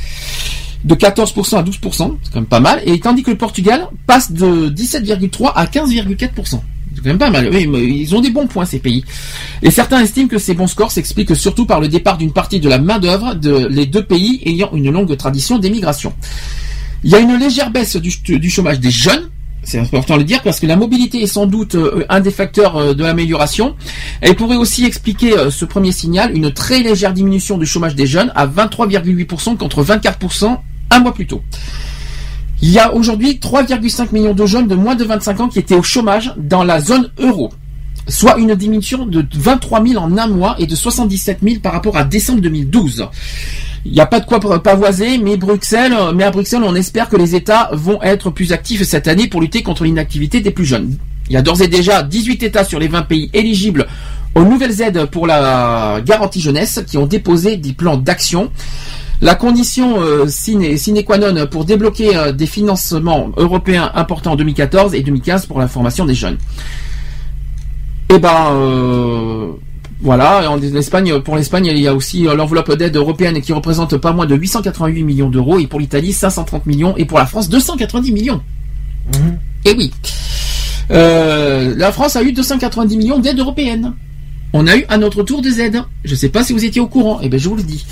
de 14% à 12%, c'est quand même pas mal, et tandis que le Portugal passe de 17,3 à 15,4%. C'est quand même pas mal. Oui, ils ont des bons points ces pays. Et certains estiment que ces bons scores s'expliquent surtout par le départ d'une partie de la main d'œuvre de les deux pays ayant une longue tradition d'émigration. Il y a une légère baisse du, du chômage des jeunes, C'est important de le dire parce que la mobilité est sans doute euh, un des facteurs euh, de l'amélioration. Elle pourrait aussi expliquer euh, ce premier signal, une très légère diminution du chômage des jeunes à 23,8% contre 24% un mois plus tôt. Il y a aujourd'hui 3,5 millions de jeunes de moins de 25 ans qui étaient au chômage dans la zone euro, soit une diminution de 23 000 en un mois et de 77 000 par rapport à décembre 2012. Il n'y a pas de quoi pavoiser, mais Bruxelles, mais à Bruxelles, on espère que les États vont être plus actifs cette année pour lutter contre l'inactivité des plus jeunes. Il y a d'ores et déjà 18 États sur les 20 pays éligibles aux nouvelles aides pour la garantie jeunesse qui ont déposé des plans d'action. La condition euh, sine, sine qua non pour débloquer euh, des financements européens importants en 2014 et 2015 pour la formation des jeunes. Eh ben, euh, voilà, en Espagne, pour l'Espagne, il y a aussi euh, l'enveloppe d'aide européenne qui représente pas moins de 888 millions d'euros, et pour l'Italie, 530 millions, et pour la France, 290 millions. Et oui. Euh, la France a eu 290 millions d'aides européennes. On a eu à notre tour des aides. Je ne sais pas si vous étiez au courant. Eh bien, je vous le dis.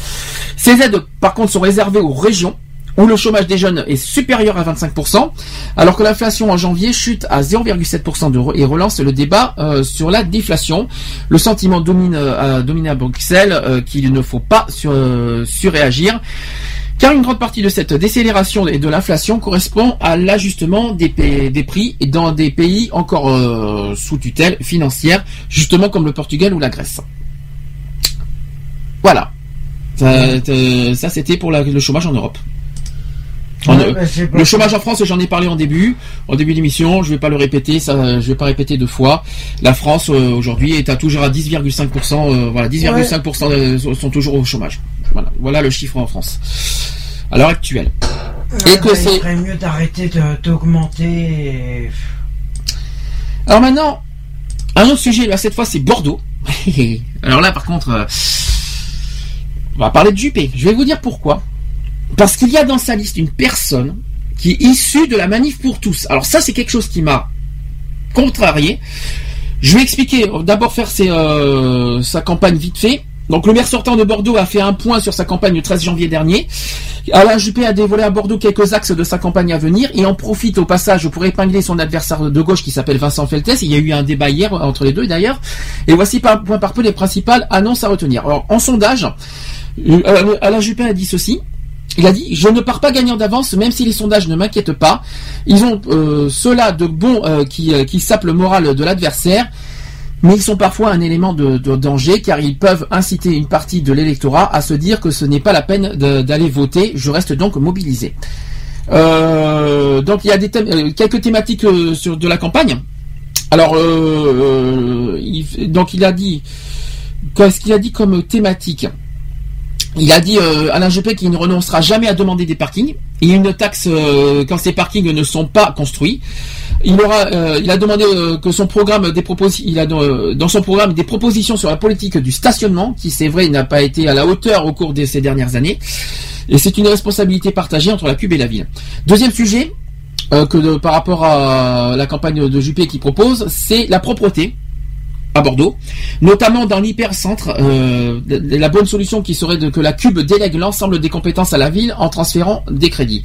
Ces aides, par contre, sont réservées aux régions où le chômage des jeunes est supérieur à 25%, alors que l'inflation en janvier chute à 0,7% et relance le débat euh, sur la déflation. Le sentiment domine, euh, à Bruxelles euh, qu'il ne faut pas sur, surréagir. Car une grande partie de cette décélération et de l'inflation correspond à l'ajustement des, prix dans des pays encore euh, sous tutelle financière, justement comme le Portugal ou la Grèce. Voilà. Ça, ça c'était pour le chômage en Europe. Ouais, bah, le chômage en France, j'en ai parlé en début, en début d'émission. Je vais pas le répéter, ça, je vais pas répéter deux fois. La France euh, aujourd'hui est à toujours à 10,5%. euh, voilà, 10,5% euh, sont toujours au chômage. Voilà, voilà le chiffre en France à l'heure actuelle. Et que bah, c'est Il serait mieux d'arrêter d'augmenter. et- Alors maintenant, un autre sujet, là, cette fois c'est Bordeaux. Alors là par contre, euh, on va parler de Juppé. Je vais vous dire pourquoi. Parce qu'il y a dans sa liste une personne qui est issue de la manif pour tous. Alors ça c'est quelque chose qui m'a contrarié. Je vais expliquer, d'abord faire ses, euh, sa campagne vite fait. Donc le maire sortant de Bordeaux a fait un point sur sa campagne le 13 janvier dernier. Alain Juppé a dévoilé à Bordeaux quelques axes de sa campagne à venir et en profite au passage pour épingler son adversaire de gauche qui s'appelle Vincent Feltes. Il y a eu un débat hier entre les deux d'ailleurs. Et voici par point par peu les principales annonces à retenir. Alors en sondage, euh, Alain Juppé a dit ceci. Il a dit Je ne pars pas gagnant d'avance, même si les sondages ne m'inquiètent pas. Ils ont euh, cela de bon euh, qui, euh, qui sape le moral de l'adversaire, mais ils sont parfois un élément de, danger car ils peuvent inciter une partie de l'électorat à se dire que ce n'est pas la peine d'aller voter. Je reste donc mobilisé. Euh, donc il y a euh, quelques thématiques de la campagne. Alors donc il a dit qu'est-ce qu'il a dit comme thématique? Il a dit euh, Alain Juppé qu'il ne renoncera jamais à demander des parkings et une taxe euh, quand ces parkings ne sont pas construits. Il aura, euh, il a demandé euh, que son programme des il a euh, dans son programme des propositions sur la politique du stationnement qui c'est vrai n'a pas été à la hauteur au cours de ces dernières années et c'est une responsabilité partagée entre la pub et la ville. Deuxième sujet que par rapport à la campagne de Juppé qui propose, c'est la propreté à Bordeaux, notamment dans l'hypercentre. Euh, la bonne solution qui serait de, que la Cube délègue l'ensemble des compétences à la ville en transférant des crédits.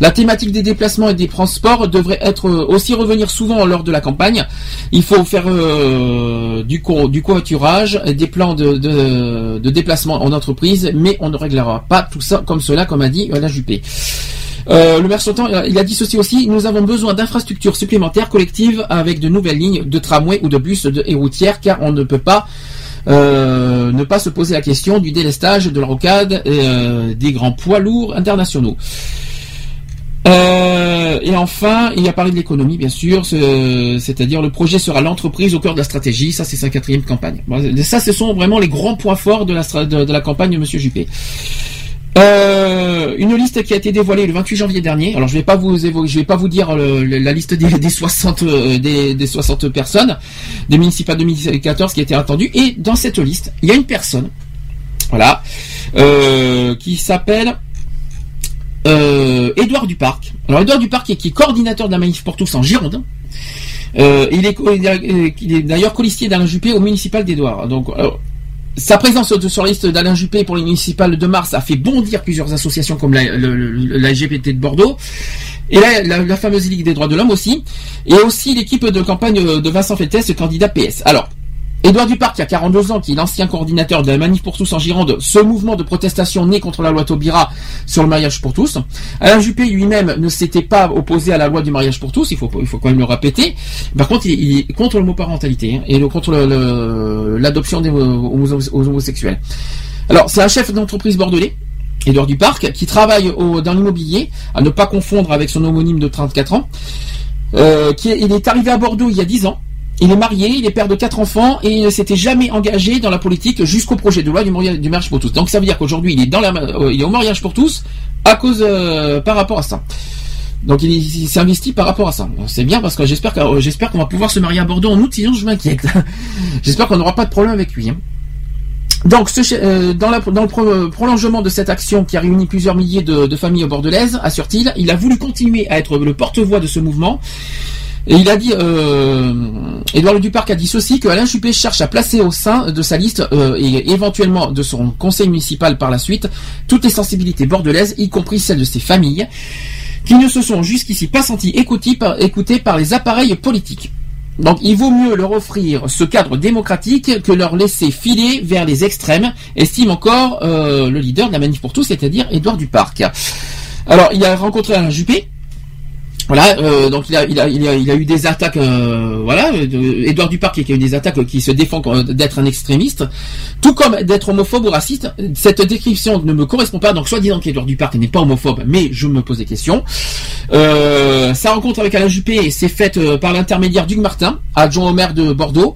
La thématique des déplacements et des transports devrait être euh, aussi revenir souvent lors de la campagne. Il faut faire euh, du, co du covoiturage, des plans de, de, de déplacement en entreprise, mais on ne réglera pas tout ça comme cela, comme a dit la Juppé. Euh, le maire sortant, il a- dit ceci aussi, nous avons besoin d'infrastructures supplémentaires collectives avec de nouvelles lignes de tramway ou de bus et routières car on ne peut pas euh, ne pas se poser la question du délestage, de la rocade euh, des grands poids lourds internationaux. Et enfin, il a parlé de l'économie, bien sûr, ce- c'est-à-dire le projet sera l'entreprise au cœur de la stratégie. Ça, c'est sa quatrième campagne. Ça, ce sont vraiment les grands points forts de la, de, la campagne de Monsieur Juppé. Euh, une liste qui a été dévoilée le 28 janvier dernier. Alors je vais pas vous évo- je vais pas vous dire la liste des, des 60 euh, des, des 60 personnes des municipales 2014 qui a été attendue. Et dans cette liste, il y a une personne, voilà, euh, qui s'appelle euh, Édouard Duparc. Alors Édouard Duparc est, qui est coordinateur de la manif pour tous en Gironde. Euh, il est, est d'ailleurs colistier d'Alain Juppé au municipal d'Édouard. Donc alors, sa présence sur la liste d'Alain Juppé pour les municipales de mars a fait bondir plusieurs associations comme la, LGBT de Bordeaux et la fameuse Ligue des droits de l'homme aussi, et aussi l'équipe de campagne de Vincent Fettes, candidat PS. Alors, Édouard Duparc, qui a 42 ans, qui est l'ancien coordinateur de la Manif pour tous en Gironde, ce mouvement de protestation né contre la loi Taubira sur le mariage pour tous. Alain Juppé lui-même ne s'était pas opposé à la loi du mariage pour tous, il faut, quand même le répéter. Par contre, il, est contre hein, et le- contre le- le- l'adoption des homo- aux homosexuels. Alors, c'est un chef d'entreprise bordelais, Édouard Duparc, qui travaille dans l'immobilier, à ne pas confondre avec son homonyme de 34 ans. Euh, qui est- est arrivé à Bordeaux il y a 10 ans. Il est marié, il est père de quatre enfants et il ne s'était jamais engagé dans la politique jusqu'au projet de loi du, mariage- pour tous. Donc ça veut dire qu'aujourd'hui il est dans la, euh, au mariage pour tous à cause euh, par rapport à ça. Donc il, il s'est investi par rapport à ça. C'est bien parce que euh, j'espère qu'on va pouvoir se marier à Bordeaux en août, sinon je m'inquiète. j'espère qu'on n'aura pas de problème avec lui. hein. Donc, ce dans, le pro- prolongement de cette action qui a réuni plusieurs milliers de, de familles bordelaises, assure-t-il, il a voulu continuer à être le porte-voix de ce mouvement. Et il a dit, euh, Édouard Duparc a dit ceci, que Alain Juppé cherche à placer au sein de sa liste euh, et éventuellement de son conseil municipal par la suite toutes les sensibilités bordelaises, y compris celles de ses familles, qui ne se sont jusqu'ici pas senties écoutées par, les appareils politiques. Donc il vaut mieux leur offrir ce cadre démocratique que leur laisser filer vers les extrêmes, estime encore euh, le leader de la Manif pour tous, c'est-à-dire Édouard Duparc. Alors il a rencontré Alain Juppé, voilà, euh, donc il a, il, a, il, a, il a eu des attaques, euh, voilà, de- Édouard Duparc qui a eu des attaques qui se défend euh, d'être un extrémiste, tout comme d'être homophobe ou raciste. Cette description ne me correspond pas, donc soit disant qu'Édouard Duparc n'est pas homophobe, mais je me pose des questions. Euh, sa rencontre avec Alain Juppé s'est faite euh, par l'intermédiaire d'Hugues Martin, adjoint au maire de Bordeaux,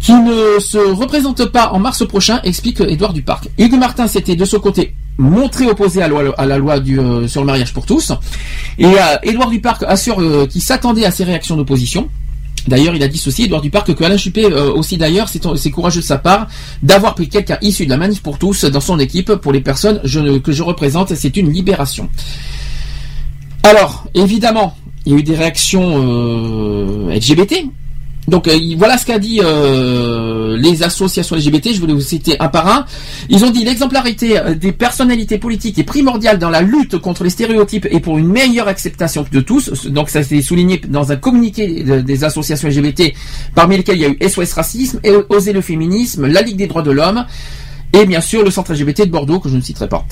qui ne se représente pas en mars prochain, explique Édouard Duparc. Hugues Martin s'était de son côté montré opposé à, la loi- euh, sur le mariage pour tous. Et euh, Édouard Duparc assure euh, qu'il s'attendait à ces réactions d'opposition. D'ailleurs, il a dit ceci, Édouard Duparc, que Alain Juppé euh, aussi d'ailleurs, c'est courageux de sa part d'avoir pris quelqu'un issu de la manif pour tous dans son équipe. Pour les personnes que je représente, c'est une libération. Alors, évidemment, il y a eu des réactions LGBT. Donc euh, il- voilà ce qu'a dit euh, les associations LGBT, je voulais vous citer un par un. Ils ont dit l'exemplarité euh, des personnalités politiques est primordiale dans la lutte contre les stéréotypes et pour une meilleure acceptation de tous. Donc ça s'est souligné dans un communiqué de- des associations LGBT, parmi lesquelles il y a eu SOS Racisme, Oser le Féminisme, la Ligue des droits de l'homme, et bien sûr le centre LGBT de Bordeaux que je ne citerai pas.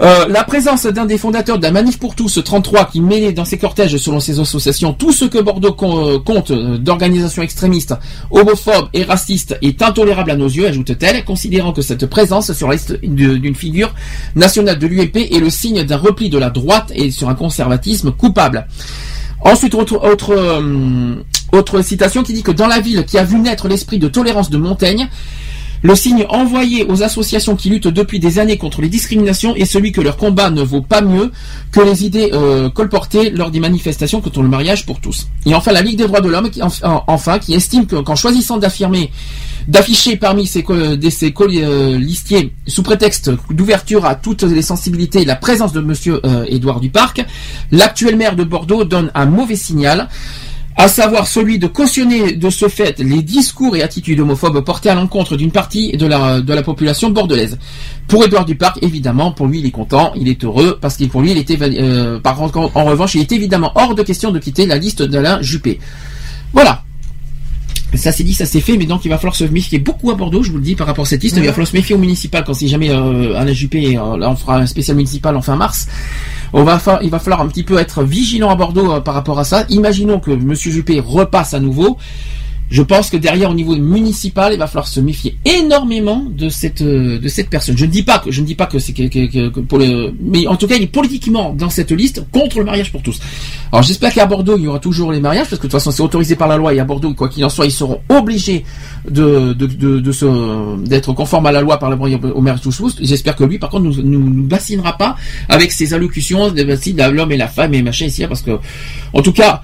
Euh, la présence d'un des fondateurs de la Manif pour tous, 33, qui mêlait dans ses cortèges, selon ses associations, tout ce que Bordeaux euh, compte euh, d'organisations extrémistes, homophobes et racistes est intolérable à nos yeux, ajoute-t-elle, considérant que cette présence sur la d'une figure nationale de l'UMP est le signe d'un repli de la droite et sur un conservatisme coupable. Ensuite, autre, autre, autre citation qui dit que dans la ville qui a vu naître l'esprit de tolérance de Montaigne, le signe envoyé aux associations qui luttent depuis des années contre les discriminations est celui que leur combat ne vaut pas mieux que les idées euh, colportées lors des manifestations contre le mariage pour tous. Et enfin, la Ligue des droits de l'homme, qui, en- enfin, qui estime que- qu'en choisissant d'affirmer, d'afficher parmi ses, ses co- euh, sous prétexte d'ouverture à toutes les sensibilités, la présence de Monsieur euh, Édouard Duparc, l'actuel maire de Bordeaux donne un mauvais signal à savoir celui de cautionner de ce fait les discours et attitudes homophobes portés à l'encontre d'une partie de la, population bordelaise. Pour Édouard Duparc, évidemment, pour lui, il est content, il est heureux, parce qu'il pour lui, il était, euh, par en revanche, il est évidemment hors de question de quitter la liste d'Alain Juppé. Voilà. Ça c'est dit, ça c'est fait, mais donc il va falloir se méfier beaucoup à Bordeaux, je vous le dis, par rapport à cette liste. Il va falloir se méfier au municipal quand si jamais euh, Alain Juppé, euh, là, on fera un spécial municipal en fin mars. On va fa- il va falloir un petit peu être vigilant à Bordeaux euh, par rapport à ça. Imaginons que Monsieur Juppé repasse à nouveau. Je pense que derrière, au niveau municipal, il va falloir se méfier énormément de cette euh, de cette personne. Je ne dis pas que je ne dis pas que c'est que, que- que- pour le, mais en tout cas, il est politiquement dans cette liste contre le mariage pour tous. Alors j'espère qu'à Bordeaux, il y aura toujours les mariages parce que de toute façon, c'est autorisé par la loi et à Bordeaux, quoi qu'il en soit, ils seront obligés de de de, de se d'être conformes à la loi par le au mariage pour tous. J'espère que lui, par contre, nous nous, nous bassinera pas avec ses allocutions de l'homme et la femme et machin ici, parce que en tout cas.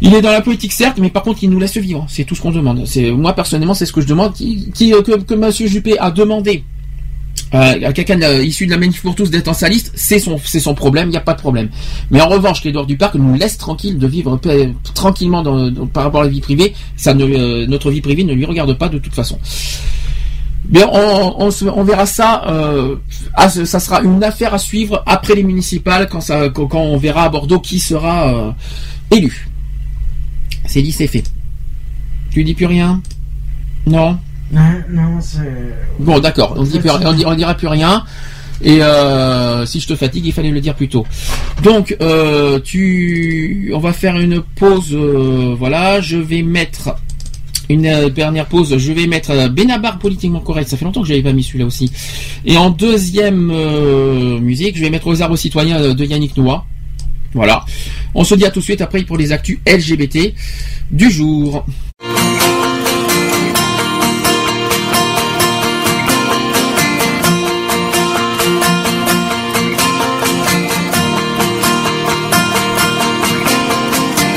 Il est dans la politique certes, mais par contre il nous laisse vivre. C'est tout ce qu'on demande. C'est moi personnellement, c'est ce que je demande. Qui, euh, que, que Monsieur Juppé a demandé euh, à quelqu'un issu de la manif pour tous d'être en sa liste, c'est son c'est son problème. Il n'y a pas de problème. Mais en revanche, qu'Edouard Duparc nous laisse tranquille de vivre tranquillement dans- par rapport à la vie privée. Ça ne, euh, notre vie privée ne lui regarde pas de toute façon. Bien, on, on, on verra ça. euh, ce- ça sera une affaire à suivre après les municipales quand, ça, quand, on verra à Bordeaux qui sera élu. C'est dit, c'est fait. Tu dis plus rien? Non? Hein, non, c'est. Bon, d'accord. On on, on dira plus rien. Et euh, si je te fatigue, il fallait le dire plus tôt. Donc, euh, tu, on va faire une pause. euh, voilà, je vais mettre une dernière pause. Je vais mettre Benabar politiquement correct. Ça fait longtemps que j'avais pas mis celui-là aussi. Et en deuxième musique, je vais mettre aux arbres citoyens de Yannick Noah. Voilà. On se dit à tout de suite après pour les actus LGBT du jour.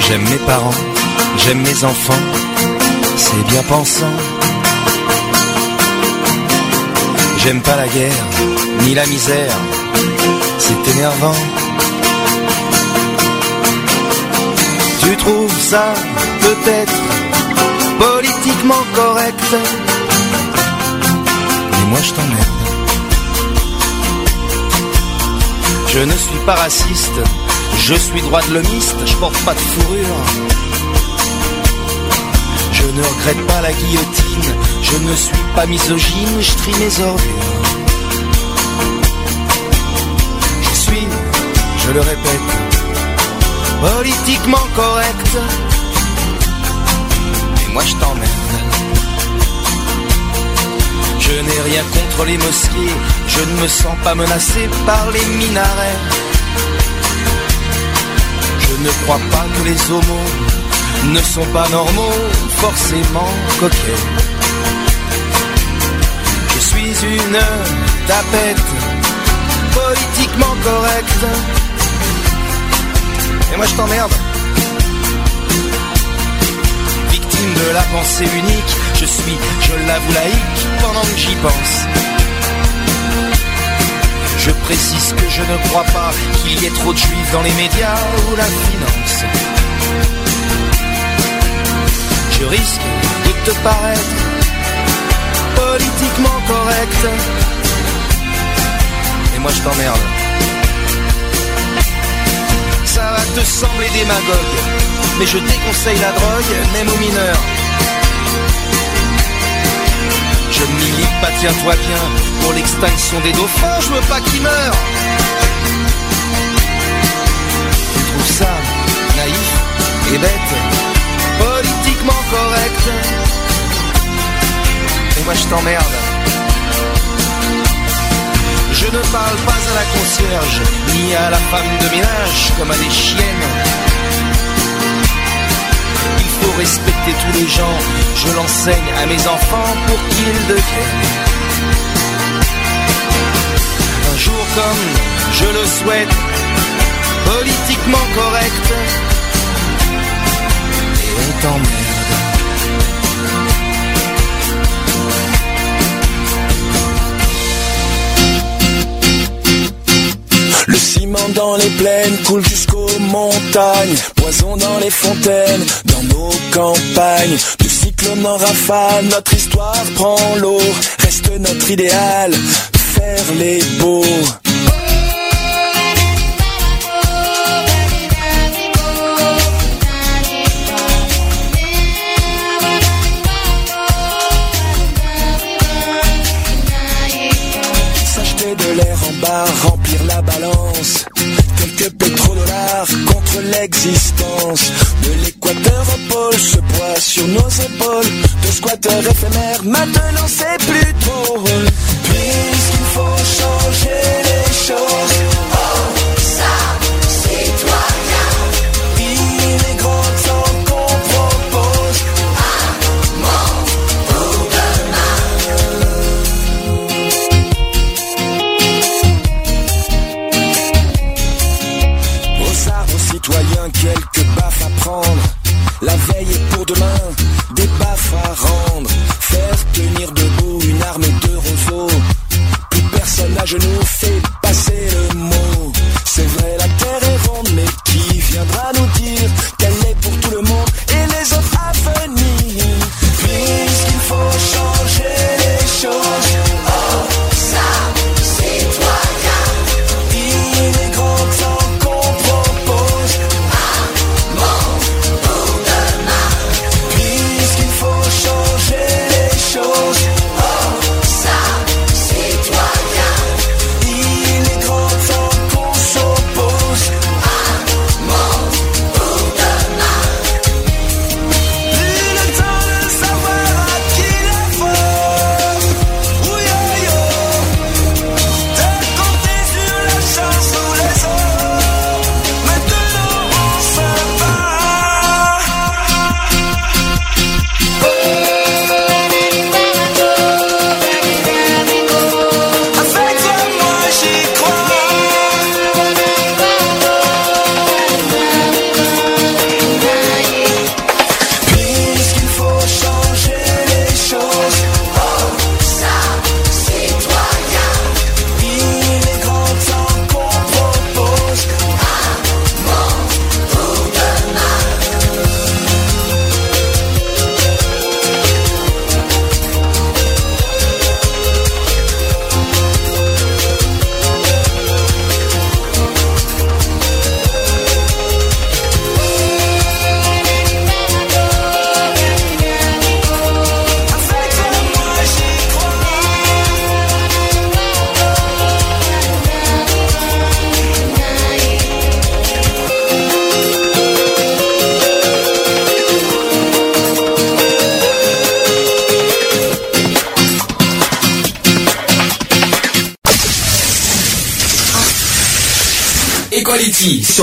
J'aime mes parents, j'aime mes enfants, c'est bien pensant. J'aime pas la guerre, ni la misère, c'est énervant. Tu trouves ça peut-être politiquement correct, mais moi je t'emmerde. Je ne suis pas raciste, je suis droit de l'homiste, je porte pas de fourrure. Je ne regrette pas la guillotine, je ne suis pas misogyne, je trie mes ordures. Je suis, je le répète, politiquement correct. Et moi je t'emmerde. Je n'ai rien contre les mosquées, je ne me sens pas menacé par les minarets. Je ne crois pas que les homos ne sont pas normaux, forcément coquets. Je suis une tapette, politiquement correcte. Et moi je t'emmerde. Victime de la pensée unique, je suis, je l'avoue, laïque pendant que j'y pense. Je précise que je ne crois pas qu'il y ait trop de juifs dans les médias ou la finance. Je risque de te paraître politiquement correct. Et moi je t'emmerde. Te sembler démagogue, mais je déconseille la drogue, même aux mineurs. Je milite pas, tiens-toi bien, pour l'extinction des dauphins, je veux pas qu'ils meurent. Tu trouves ça naïf et bête, politiquement correct. Et moi je t'emmerde. Je ne parle pas à la concierge, ni à la femme de ménage, comme à des chiennes. Il faut respecter tous les gens, je l'enseigne à mes enfants pour qu'ils deviennent. Un jour comme je le souhaite, politiquement correct. Et on t'emmerde. Le ciment dans les plaines coule jusqu'aux montagnes, poison dans les fontaines, dans nos campagnes. Du cyclone en rafale, notre histoire prend l'eau, reste notre idéal, faire les beaux.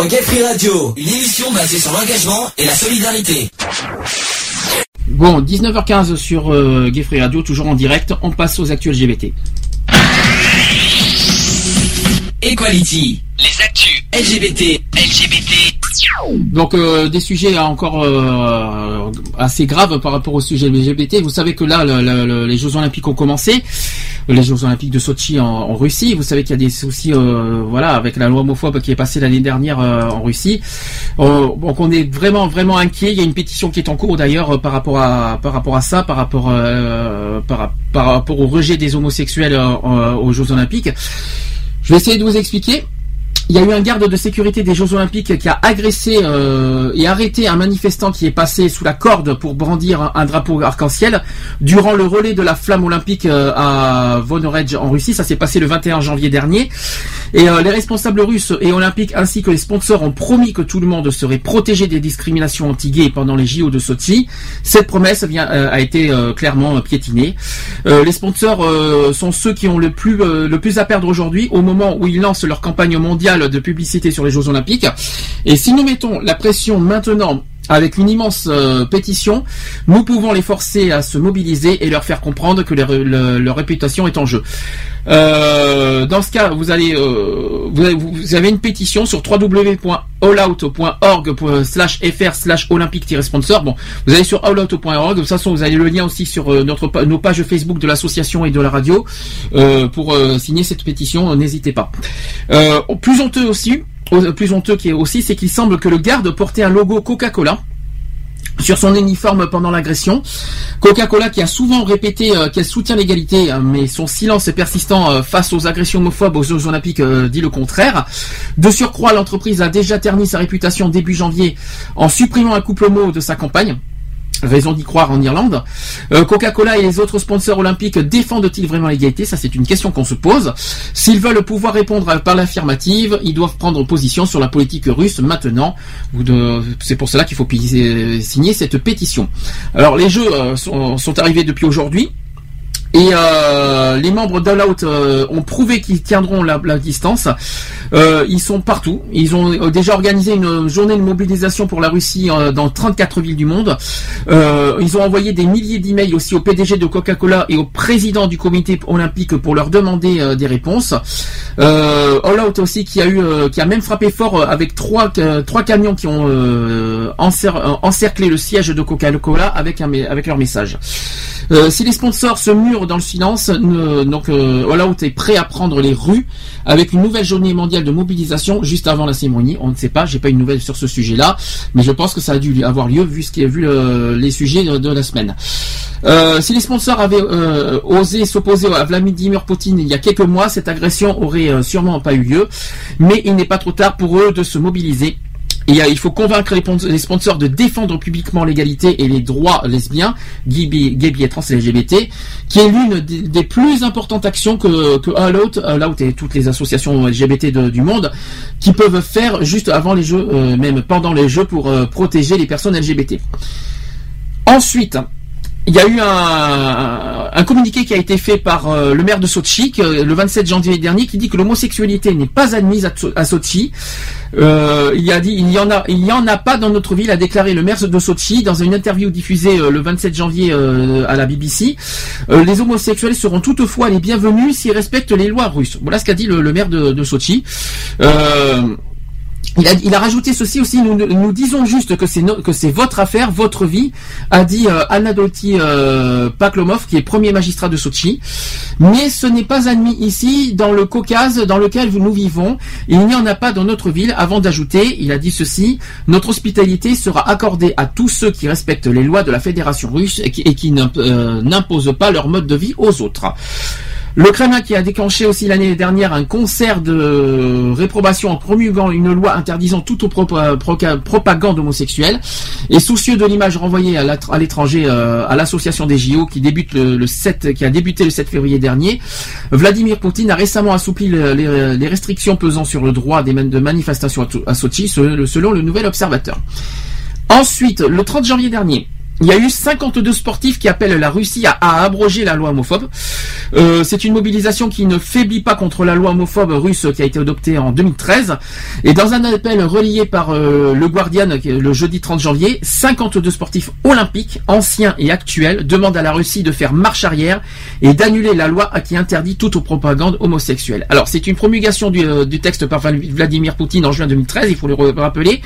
Gay Free Radio, une émission basée sur l'engagement et la solidarité. Bon, 19h15 sur euh, Gay Free Radio, toujours en direct. On passe aux actus LGBT. Equality, Les actus LGBT, LGBT. Donc euh, des sujets encore euh, assez graves par rapport au sujet LGBT. Vous savez que là, le- le- le- les Jeux Olympiques ont commencé, les Jeux Olympiques de Sochi en, Russie. Vous savez qu'il y a des soucis, euh, voilà, avec la loi homophobe qui est passée l'année dernière euh, en Russie. Euh, donc on est vraiment vraiment inquiet. Il y a une pétition qui est en cours d'ailleurs par rapport à par rapport à ça, par rapport par, rapport au rejet des homosexuels aux Jeux Olympiques. Je vais essayer de vous expliquer. Il y a eu un garde de sécurité des Jeux Olympiques qui a agressé et arrêté un manifestant qui est passé sous la corde pour brandir un drapeau arc-en-ciel durant le relais de la flamme olympique euh, à Vonoredge en Russie. Ça s'est passé le 21 janvier dernier. Et euh, les responsables russes et olympiques ainsi que les sponsors ont promis que tout le monde serait protégé des discriminations anti-gays pendant les JO de Sochi. Cette promesse euh, a été clairement piétinée. Les sponsors sont ceux qui ont le plus, le plus à perdre aujourd'hui au moment où ils lancent leur campagne mondiale de publicité sur les Jeux Olympiques. Et si nous mettons la pression maintenant avec une immense euh, pétition, nous pouvons les forcer à se mobiliser et leur faire comprendre que leur, réputation est en jeu. Euh, dans ce cas, vous allez, euh, vous, avez, une pétition sur www.allout.org slash fr slash olympique-sponsor. Bon, vous allez sur allout.org. De toute façon, vous avez le lien aussi sur euh, notre nos pages Facebook de l'association et de la radio euh, pour signer cette pétition. N'hésitez pas. Plus honteux aussi, au- plus honteux qui est aussi, c'est qu'il semble que le garde portait un logo Coca-Cola sur son uniforme pendant l'agression. Coca-Cola qui a souvent répété euh, qu'elle soutient l'égalité, euh, mais son silence persistant euh, face aux agressions homophobes aux Jeux Olympiques euh, dit le contraire. De surcroît, l'entreprise a déjà terni sa réputation début janvier en supprimant un couple homo de sa campagne. Raison d'y croire en Irlande. Euh, Coca-Cola et les autres sponsors olympiques défendent-ils vraiment l'égalité? Ça, c'est une question qu'on se pose. S'ils veulent pouvoir répondre par l'affirmative, ils doivent prendre position sur la politique russe maintenant. C'est pour cela qu'il faut euh, signer cette pétition. Alors, les jeux euh, sont arrivés depuis aujourd'hui. Et euh, les membres d'All Out euh, ont prouvé qu'ils tiendront la, distance. Euh, ils sont partout. Ils ont déjà organisé une journée de mobilisation pour la Russie dans 34 villes du monde. Ils ont envoyé des milliers d'emails aussi au PDG de Coca-Cola et au président du comité olympique pour leur demander des réponses. Euh, All Out aussi qui a eu, qui a même frappé fort avec trois trois camions qui ont encer- encerclé le siège de Coca-Cola avec avec leur message. Si les sponsors se murent dans le silence, donc euh, All Out est prêt à prendre les rues avec une nouvelle journée mondiale de mobilisation juste avant la cérémonie. On ne sait pas, j'ai pas une nouvelle sur ce sujet-là, mais je pense que ça a dû avoir lieu vu ce qui est vu le- les sujets de, la semaine. Euh, si les sponsors avaient euh, osé s'opposer à Vladimir Poutine il y a quelques mois, cette agression aurait euh, sûrement pas eu lieu. Mais il n'est pas trop tard pour eux de se mobiliser. Il faut convaincre les, pon- les sponsors de défendre publiquement l'égalité et les droits lesbiens, gays, bi- et trans LGBT, qui est l'une des, plus importantes actions que, que All Out, et toutes les associations LGBT du monde, qui peuvent faire juste avant les jeux, euh, même pendant les jeux, pour euh, protéger les personnes LGBT. Ensuite, il y a eu un, un communiqué qui a été fait par euh, le maire de Sochi que- le 27 janvier dernier qui dit que l'homosexualité n'est pas admise à, à Sochi. Euh, il a dit il y en a il y en a pas dans notre ville a déclaré le maire de Sochi dans une interview diffusée euh, le 27 janvier euh, à la BBC. Euh, les homosexuels seront toutefois les bienvenus s'ils respectent les lois russes. Voilà ce qu'a dit le, maire de, de Sochi. Euh, il a, rajouté ceci aussi, nous, disons juste que c'est votre affaire, votre vie, a dit euh, euh, Paklomov, qui est premier magistrat de Sochi. Mais ce n'est pas admis ici, dans le Caucase dans lequel nous vivons. Il n'y en a pas dans notre ville. Avant d'ajouter, il a dit ceci, notre hospitalité sera accordée à tous ceux qui respectent les lois de la Fédération russe et qui, euh, n'imposent pas leur mode de vie aux autres. Le Kremlin qui a déclenché aussi l'année dernière un concert de réprobation en promulguant une loi interdisant toute propagande homosexuelle et soucieux de l'image renvoyée à l'étranger euh, à l'association des JO qui débute le, le 7 qui a débuté le 7 février dernier. Vladimir Poutine a récemment assoupli le- les, restrictions pesant sur le droit des man- de manifestation à, à Sochi selon le nouvel observateur. Ensuite, le 30 janvier dernier, Il y a eu 52 sportifs qui appellent la Russie à, abroger la loi homophobe. Euh, c'est une mobilisation qui ne faiblit pas contre la loi homophobe russe qui a été adoptée en 2013. Et dans un appel relié par euh, le Guardian le jeudi 30 janvier, 52 sportifs olympiques, anciens et actuels, demandent à la Russie de faire marche arrière et d'annuler la loi qui interdit toute propagande homosexuelle. Alors c'est une promulgation du, euh, texte par Vladimir Poutine en juin 2013, il faut le rappeler,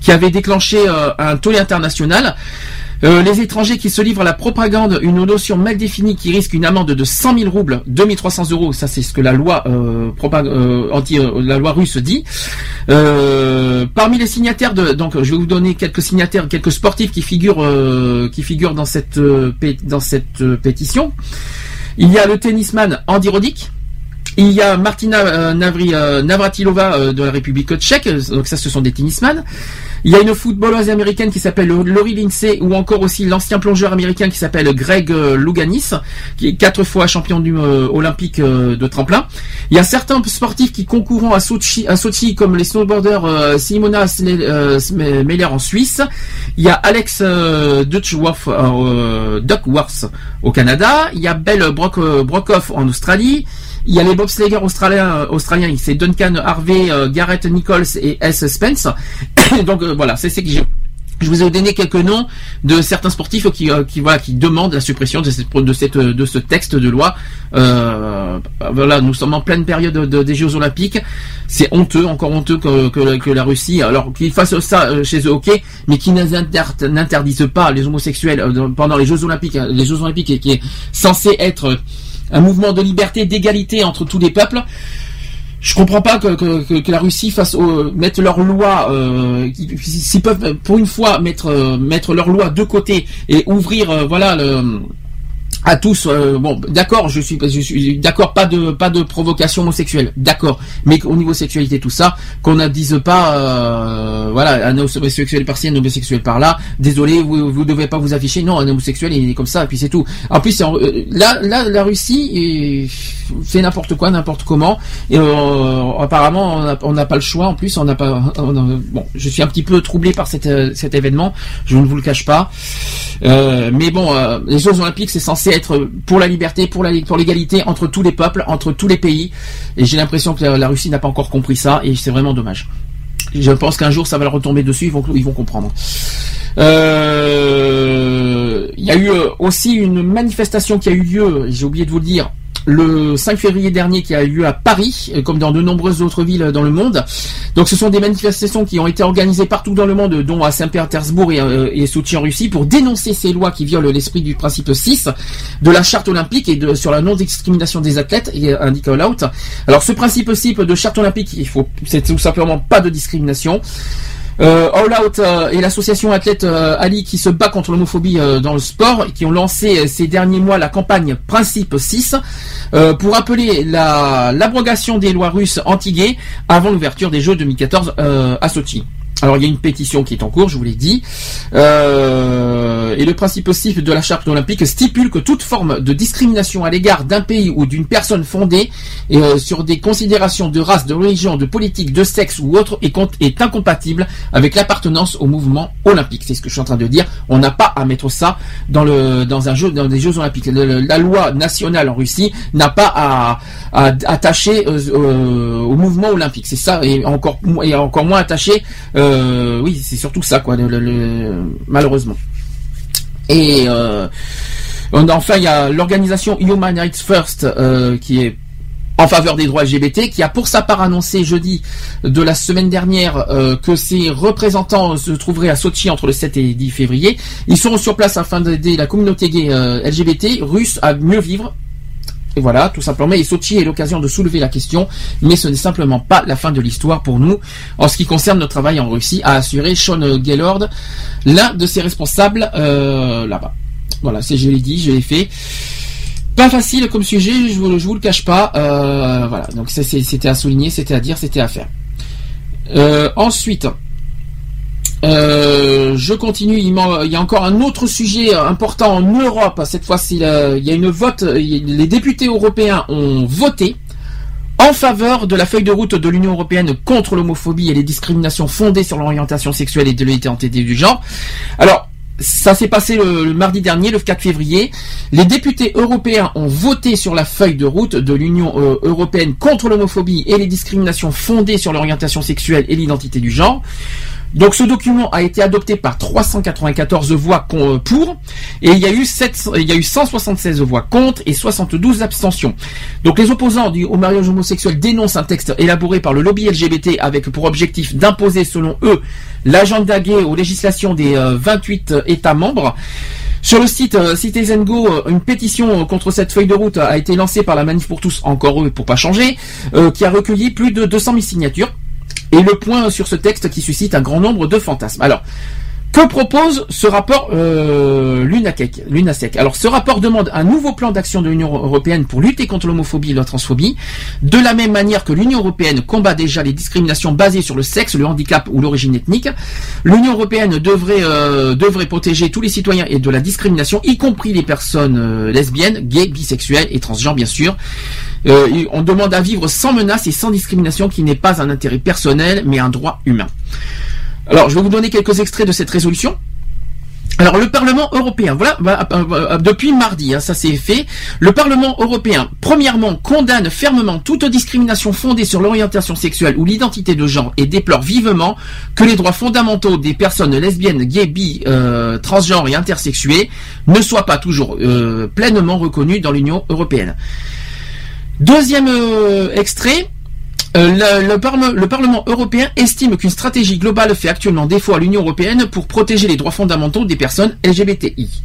qui avait déclenché un tollé international. Euh, les étrangers qui se livrent à la propagande, une notion mal définie qui risque une amende de 100 000 roubles, 2300 euros, ça c'est ce que la loi euh, euh, la loi russe dit. Parmi les signataires de, donc je vais vous donner quelques signataires, quelques sportifs qui figurent, qui figurent dans cette pétition. Il y a le tennisman Andy Roddick. Il y a Martina Navratilova de la République tchèque, donc ça ce sont des tennisman. Il y a une footballeuse américaine qui s'appelle Laurie Lindsay ou encore aussi l'ancien plongeur américain qui s'appelle Greg euh, Louganis, qui est quatre fois champion du, euh, olympique euh, de tremplin. Il y a certains sportifs qui concourront à Sochi, à Sochi comme les snowboarders euh, Simona Sle- euh, en Suisse. Il y a Alex euh, Duckworth, euh, Duckworth au Canada. Il y a Belle Brock, Brockhoff en Australie. Il y a les bobsleggers australiens, euh, australiens, c'est Duncan Harvey, euh, Garrett Nichols et S. Spence. Donc euh, voilà, c'est ce que j'ai. Je vous ai donné quelques noms de certains sportifs qui, voilà, qui demandent la suppression de cette, de ce texte de loi. Euh, voilà, nous sommes en pleine période de- des Jeux Olympiques. C'est honteux, encore honteux que, que, la Russie, alors qu'ils fassent ça chez eux, ok, mais qu'ils n'inter- n'interdisent pas les homosexuels pendant les Jeux Olympiques, hein, les Jeux Olympiques qui est censé être un mouvement de liberté, d'égalité entre tous les peuples. Je comprends pas que, la Russie fasse euh, mettre leur loi, euh, s'ils peuvent pour une fois mettre euh, mettre leur loi de côté et ouvrir, euh, voilà le à tous, euh, bon, d'accord, je suis, je suis d'accord, pas de, pas de provocation homosexuelle, d'accord, mais au niveau sexualité, tout ça, qu'on ne dise pas, euh, voilà, un homosexuel par-ci, un homosexuel par-là, désolé, vous, vous devez pas vous afficher, non, un homosexuel, il est comme ça, et puis c'est tout. En plus, euh, là, là, la Russie fait n'importe quoi, n'importe comment, et euh, apparemment, on n'a- pas le choix, en plus, on n'a pas, bon, je suis un petit peu troublé par cet, euh, cet événement, je ne vous le cache pas, mais bon, les Jeux Olympiques, c'est censé être pour la liberté, pour l'égalité entre tous les peuples, entre tous les pays. Et j'ai l'impression que la, Russie n'a pas encore compris ça, et c'est vraiment dommage. Je pense qu'un jour, ça va leur retomber dessus, ils vont ils vont comprendre. Euh, Il y a eu euh, aussi une manifestation qui a eu lieu, j'ai oublié de vous le dire, le 5 février dernier qui a eu lieu à Paris, euh, comme dans de nombreuses autres villes dans le monde. Donc ce sont des manifestations qui ont été organisées partout dans le monde, dont à Saint-Pétersbourg et, euh, Russie, pour dénoncer ces lois qui violent l'esprit du principe 6 de la charte olympique et de, sur la non-discrimination des athlètes, et euh, indique All Out. Alors ce principe 6 de charte olympique, il faut, c'est tout simplement pas de discrimination. Euh, All Out euh, et l'association athlète euh, Ali qui se bat contre l'homophobie euh, dans le sport, qui ont lancé ces derniers mois la campagne Principe 6 euh, pour appeler la l'abrogation des lois russes anti-gays avant l'ouverture des Jeux 2014 euh, à Sochi. Alors il y a une pétition qui est en cours, je vous l'ai dit, Euh, et le principe 6 de la charte olympique stipule que toute forme de discrimination à l'égard d'un pays ou d'une personne fondée euh, sur des considérations de race, de religion, de politique, de sexe ou autre est, incompatible avec l'appartenance au mouvement olympique. C'est ce que je suis en train de dire. On n'a pas à mettre ça dans le dans un jeu dans des Jeux olympiques. La loi nationale en Russie n'a pas à, à attacher euh, au mouvement olympique. C'est ça et encore et encore moins attaché. Oui, c'est surtout ça quoi. malheureusement. Et euh, enfin, il y a l'organisation Human Rights First euh, qui est en faveur des droits LGBT, qui a pour sa part annoncé jeudi de la semaine dernière euh, que ses représentants se trouveraient à Sochi entre le 7 et 10 février. Ils seront sur place afin d'aider la communauté gay euh, LGBT russe à mieux vivre. Et voilà, tout simplement. Et Sochi est l'occasion de soulever la question, mais ce n'est simplement pas la fin de l'histoire pour nous. En ce qui concerne notre travail en Russie, a assuré Sean Gaylord, l'un de ses responsables euh, là-bas. Voilà, c'est je l'ai dit, je l'ai fait. Pas facile comme sujet, je vous, je vous le cache pas. Euh, voilà, donc c'était à souligner, c'était à dire, c'était à faire. Euh, ensuite, euh, je continue. Il, y a encore un autre sujet important en Europe. Cette fois-ci, il y a une vote. Les députés européens ont voté en faveur de la feuille de route de l'Union européenne contre l'homophobie et les discriminations fondées sur l'orientation sexuelle et de l'identité du genre. Alors, ça s'est passé le, le mardi dernier, le 4 février. Les députés européens ont voté sur la feuille de route de l'Union euh, européenne contre l'homophobie et les discriminations fondées sur l'orientation sexuelle et l'identité du genre. Donc ce document a été adopté par 394 voix euh, pour et il y a eu 700 il y a eu 176 voix contre et 72 abstentions. Donc les opposants au mariage homosexuel dénoncent un texte élaboré par le lobby LGBT avec pour objectif d'imposer selon eux l'agenda gay aux législations des euh, 28 États membres. Sur le site euh, Citizen Go, euh, une pétition euh, contre cette feuille de route a été lancée par la Manif pour tous, encore eux pour pas changer, euh, qui a recueilli plus de 200 000 signatures. Et le point sur ce texte qui suscite un grand nombre de fantasmes. Alors, que propose ce rapport euh, Lunasec Alors, ce rapport demande un nouveau plan d'action de l'Union européenne pour lutter contre l'homophobie et la transphobie, de la même manière que l'Union européenne combat déjà les discriminations basées sur le sexe, le handicap ou l'origine ethnique. L'Union européenne devrait euh, devrait protéger tous les citoyens et de la discrimination, y compris les personnes euh, lesbiennes, gays, bisexuelles et transgenres, bien sûr. Euh, on demande à vivre sans menace et sans discrimination, qui n'est pas un intérêt personnel, mais un droit humain. Alors, je vais vous donner quelques extraits de cette résolution. Alors le Parlement européen, voilà, bah, euh, euh, depuis mardi, hein, ça c'est fait. Le Parlement européen, premièrement, condamne fermement toute discrimination fondée sur l'orientation sexuelle ou l'identité de genre et déplore vivement que les droits fondamentaux des personnes lesbiennes, gays, bi, euh, transgenres et intersexuées ne soient pas toujours euh, pleinement reconnus dans l'Union européenne. Deuxième euh, extrait. Euh, le, le Parlement- le Parlement européen estime qu'une stratégie globale fait actuellement défaut à l'Union européenne pour protéger les droits fondamentaux des personnes LGBTI.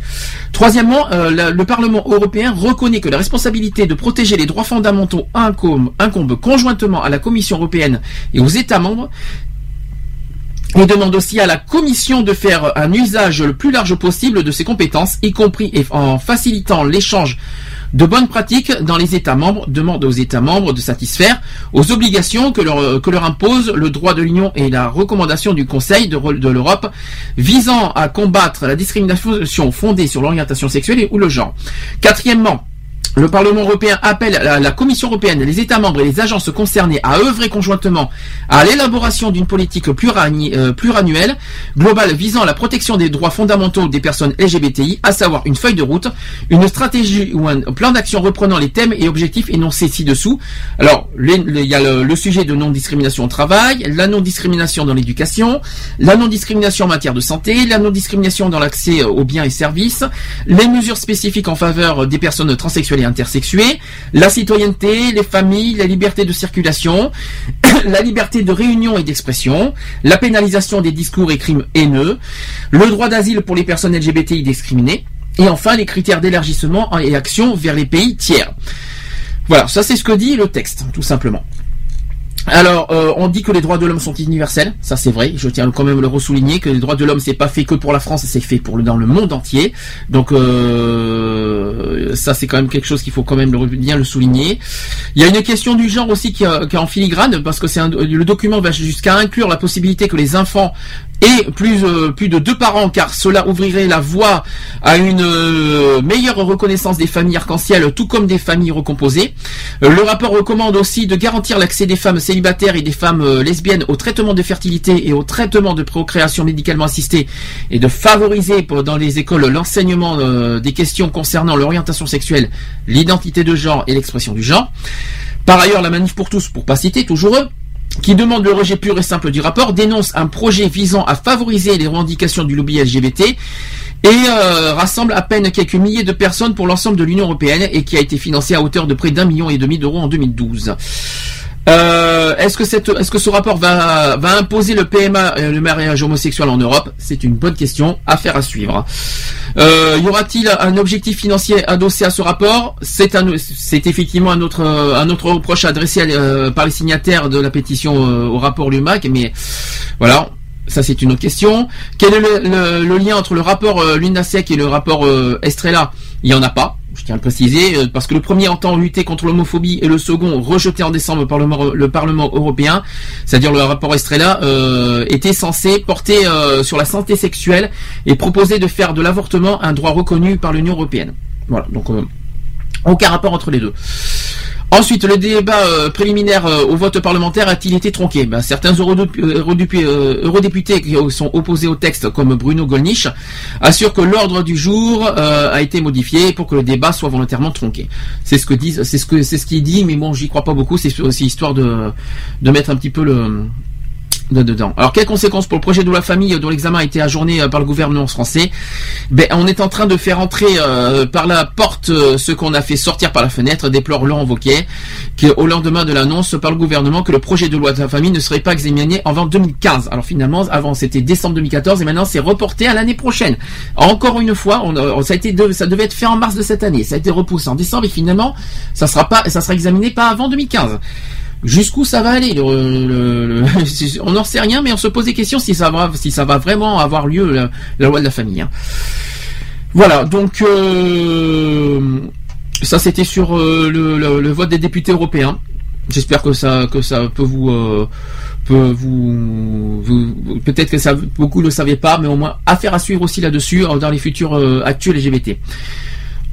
Troisièmement, euh, le Parlement européen reconnaît que la responsabilité de protéger les droits fondamentaux incombe, conjointement à la Commission européenne et aux États membres et demande aussi à la Commission de faire un usage le plus large possible de ses compétences, y compris en facilitant l'échange de bonnes pratiques dans les États membres, demande aux États membres de satisfaire aux obligations que leur, que impose le droit de l'Union et la recommandation du Conseil de, l'Europe visant à combattre la discrimination fondée sur l'orientation sexuelle ou le genre. Quatrièmement, le Parlement européen appelle la, Commission européenne, les États membres et les agences concernées à œuvrer conjointement à l'élaboration d'une politique euh, pluriannuelle globale visant la protection des droits fondamentaux des personnes LGBTI, à savoir une feuille de route, une stratégie ou un plan d'action reprenant les thèmes et objectifs énoncés ci-dessous. Alors, il y a le, le sujet de non-discrimination au travail, la non-discrimination dans l'éducation, la non-discrimination en matière de santé, la non-discrimination dans l'accès aux biens et services, les mesures spécifiques en faveur des personnes transsexuelles et intersexuées, la citoyenneté, les familles, la liberté de circulation, la liberté de réunion et d'expression, la pénalisation des discours et crimes haineux, le droit d'asile pour les personnes LGBTI discriminées, et enfin les critères d'élargissement et action vers les pays tiers. Voilà, ça c'est ce que dit le texte, tout simplement. Alors, euh, on dit que les droits de l'homme sont universels, ça c'est vrai. Je tiens quand même à le ressouligner que les droits de l'homme c'est pas fait que pour la France, c'est fait pour dans le monde entier. Donc euh, ça c'est quand même quelque chose qu'il faut quand même bien le souligner. Il y a une question du genre aussi qui, est en filigrane parce que c'est le document va jusqu'à inclure la possibilité que les enfants aient plus euh, plus de deux parents car cela ouvrirait la voie à une euh, meilleure reconnaissance des familles arc-en-ciel tout comme des familles recomposées. Euh, le rapport recommande aussi de garantir l'accès des femmes célibataires et des femmes lesbiennes au traitement de fertilité et au traitement de procréation médicalement assistée et de favoriser dans les écoles l'enseignement des questions concernant l'orientation sexuelle, l'identité de genre et l'expression du genre. Par ailleurs, la manif pour tous, pour pas citer, toujours eux, qui demande le rejet pur et simple du rapport, dénonce un projet visant à favoriser les revendications du lobby LGBT et euh, rassemble à peine quelques milliers de personnes pour l'ensemble de l'Union européenne et qui a été financé à hauteur de près d'un million et demi d'euros en 2012. Euh, est-ce que cette, est-ce que ce rapport va, imposer le PMA, euh, le mariage homosexuel en Europe? C'est une bonne question, affaire à suivre. Euh, y aura-t-il un objectif financier adossé à ce rapport? C'est effectivement un autre, un autre reproche adressé par les signataires de la pétition au rapport Lumac, mais voilà. Ça c'est une autre question. Quel est le, le- lien entre le rapport Lunasec et le rapport Estrella? Il y en a pas. Je tiens à le préciser euh, parce que le premier entend lutter contre l'homophobie et le second rejeté en décembre par le, Parlement- le Parlement européen, c'est-à-dire le rapport Estrella, euh, était censé porter euh, sur la santé sexuelle et proposer de faire de l'avortement un droit reconnu par l'Union européenne. Voilà, donc aucun rapport entre les deux. Ensuite, le débat euh, préliminaire euh, au vote parlementaire a-t-il été tronqué? Ben, Certains euh, eurodépu- eurodéputés qui sont opposés au texte, comme Bruno Gollnisch, assurent que l'ordre du jour a été modifié pour que le débat soit volontairement tronqué. C'est ce que disent, c'est ce qui est dit, mais bon, j'y crois pas beaucoup. C'est aussi histoire de de mettre un petit peu le Alors quelles conséquences pour le projet de loi famille dont l'examen a été ajourné euh, par le gouvernement français? Ben on est en train de faire entrer euh, par la porte euh, ce qu'on a fait sortir par la fenêtre, déplore Laurent Wauquiez, qui au lendemain de l'annonce par le gouvernement que le projet de loi de la famille ne serait pas examiné avant 2015. Alors finalement avant c'était décembre 2014 et maintenant c'est reporté à l'année prochaine. Encore une fois, on, a- ça a été ça devait être fait en mars de cette année, ça a été repoussé en décembre et finalement ça sera pas ça sera examiné pas avant 2015. Jusqu'où ça va aller le- le- le- On n'en sait rien, mais on se pose des questions si ça va, si ça va vraiment avoir lieu la, loi de la famille. hein. Voilà, donc euh, ça c'était sur euh, le, vote des députés européens. J'espère que ça que ça peut vous euh, peut vous, peut-être que ça beaucoup ne le savaient pas, mais au moins affaire à suivre aussi là-dessus dans les futurs actus LGBT.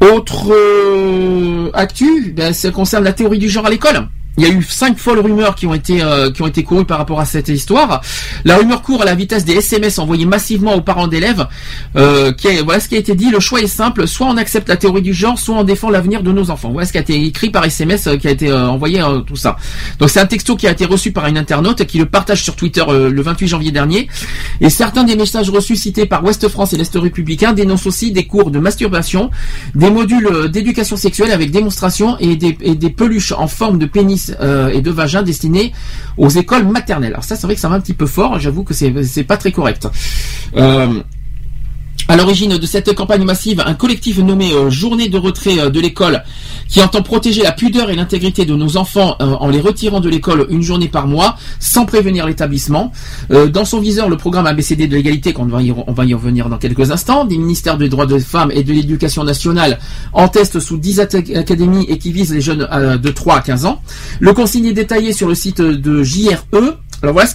Autre actu, ben, ça concerne la théorie du genre à l'école. Il y a eu cinq folles rumeurs qui ont été euh, qui ont été courues par rapport à cette histoire. La rumeur court à la vitesse des SMS envoyés massivement aux parents d'élèves. Euh, voilà ce qui a été dit. Le choix est simple soit on accepte la théorie du genre, soit on défend l'avenir de nos enfants. Voilà ce qui a été écrit par SMS, euh, qui a été envoyé tout ça. Donc c'est un texto qui a été reçu par une internaute qui le partage sur Twitter le 28 janvier dernier. Et certains des messages reçus cités par Ouest France et l'Est républicain dénoncent aussi des cours de masturbation, des modules d'éducation sexuelle avec démonstration et des peluches en forme de pénis euh, et de vagin destinés aux écoles maternelles. Alors ça, c'est vrai que ça va un petit peu fort. J'avoue que c'est pas très correct. Euh, à l'origine de cette campagne massive, un collectif nommé euh, Journée de retrait euh, de l'école, qui entend protéger la pudeur et l'intégrité de nos enfants euh, en les retirant de l'école une journée par mois, sans prévenir l'établissement. Dans son viseur, le programme ABCD de l'égalité, qu'on va y, va revenir dans quelques instants, des ministères des droits des femmes et de l'éducation nationale, en test sous 10 atta- académies et qui visent les jeunes de 3 à 15 ans. Le consigne est détaillé sur le site de JRE. Voilà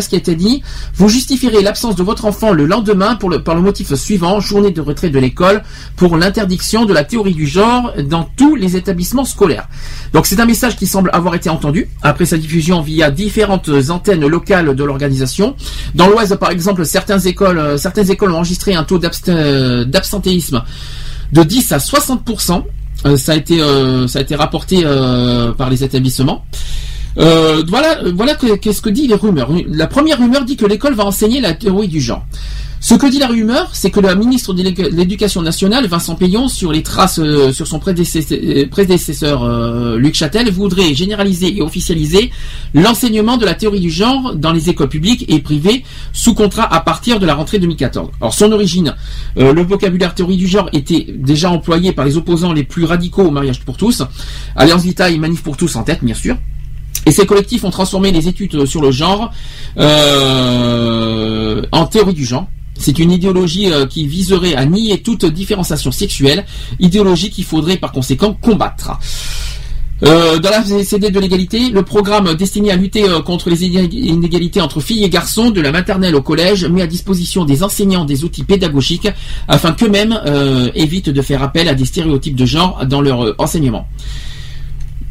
ce qui a été dit. Vous justifierez l'absence de votre enfant le lendemain par le motif suivant journée de retrait de l'école pour l'interdiction de la théorie du genre dans tous les établissements scolaires. Donc c'est un message qui semble avoir été entendu après sa diffusion via différentes antennes locales de l'organisation. Dans l'Oise par exemple, certaines écoles euh, certaines écoles ont enregistré un taux euh, d'absentéisme de 10 à 60 euh, ça a été rapporté par les établissements. Euh, voilà, voilà que- qu'est-ce que dit les rumeurs. La première rumeur dit que l'école va enseigner la théorie du genre. Ce que dit la rumeur, c'est que le ministre de l'Éducation nationale, Vincent Payon, sur les traces euh, sur son prédécesseur, euh, Luc Châtel, voudrait généraliser et officialiser l'enseignement de la théorie du genre dans les écoles publiques et privées sous contrat à partir de la rentrée 2014. Alors son origine, euh, le vocabulaire théorie du genre était déjà employé par les opposants les plus radicaux au mariage pour tous, Alliance Vitae et Manif pour tous en tête, bien sûr. Et ces collectifs ont transformé les études sur le genre euh, en théorie du genre. C'est une idéologie euh, qui viserait à nier toute différenciation sexuelle, idéologie qu'il faudrait par conséquent combattre. Euh, dans la CD de l'égalité, le programme destiné à lutter euh, contre les iné- inégalités entre filles et garçons, de la maternelle au collège, met à disposition des enseignants des outils pédagogiques afin qu'eux-mêmes euh, évitent de faire appel à des stéréotypes de genre dans leur enseignement.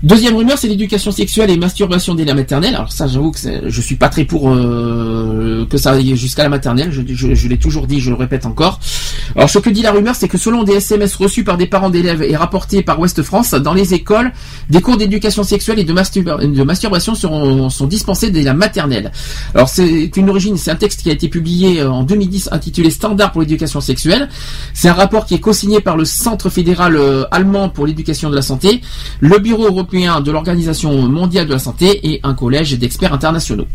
Deuxième rumeur, c'est l'éducation sexuelle et masturbation dès la maternelle. Alors ça, j'avoue que je suis pas très pour euh, que ça aille jusqu'à la maternelle. Je, je- je l'ai toujours dit, je le répète encore. Alors ce que dit la rumeur, c'est que selon des SMS reçus par des parents d'élèves et rapportés par Ouest France, dans les écoles, des cours d'éducation sexuelle et de, masturba- de masturbation seront, sont dispensés dès la maternelle. Alors c'est une origine, c'est un texte qui a été publié euh, en 2010 intitulé Standard pour l'éducation sexuelle. C'est un rapport qui est co-signé par le Centre fédéral euh, allemand pour l'éducation de la santé, le Bureau de l'Organisation mondiale de la santé et un collège d'experts internationaux.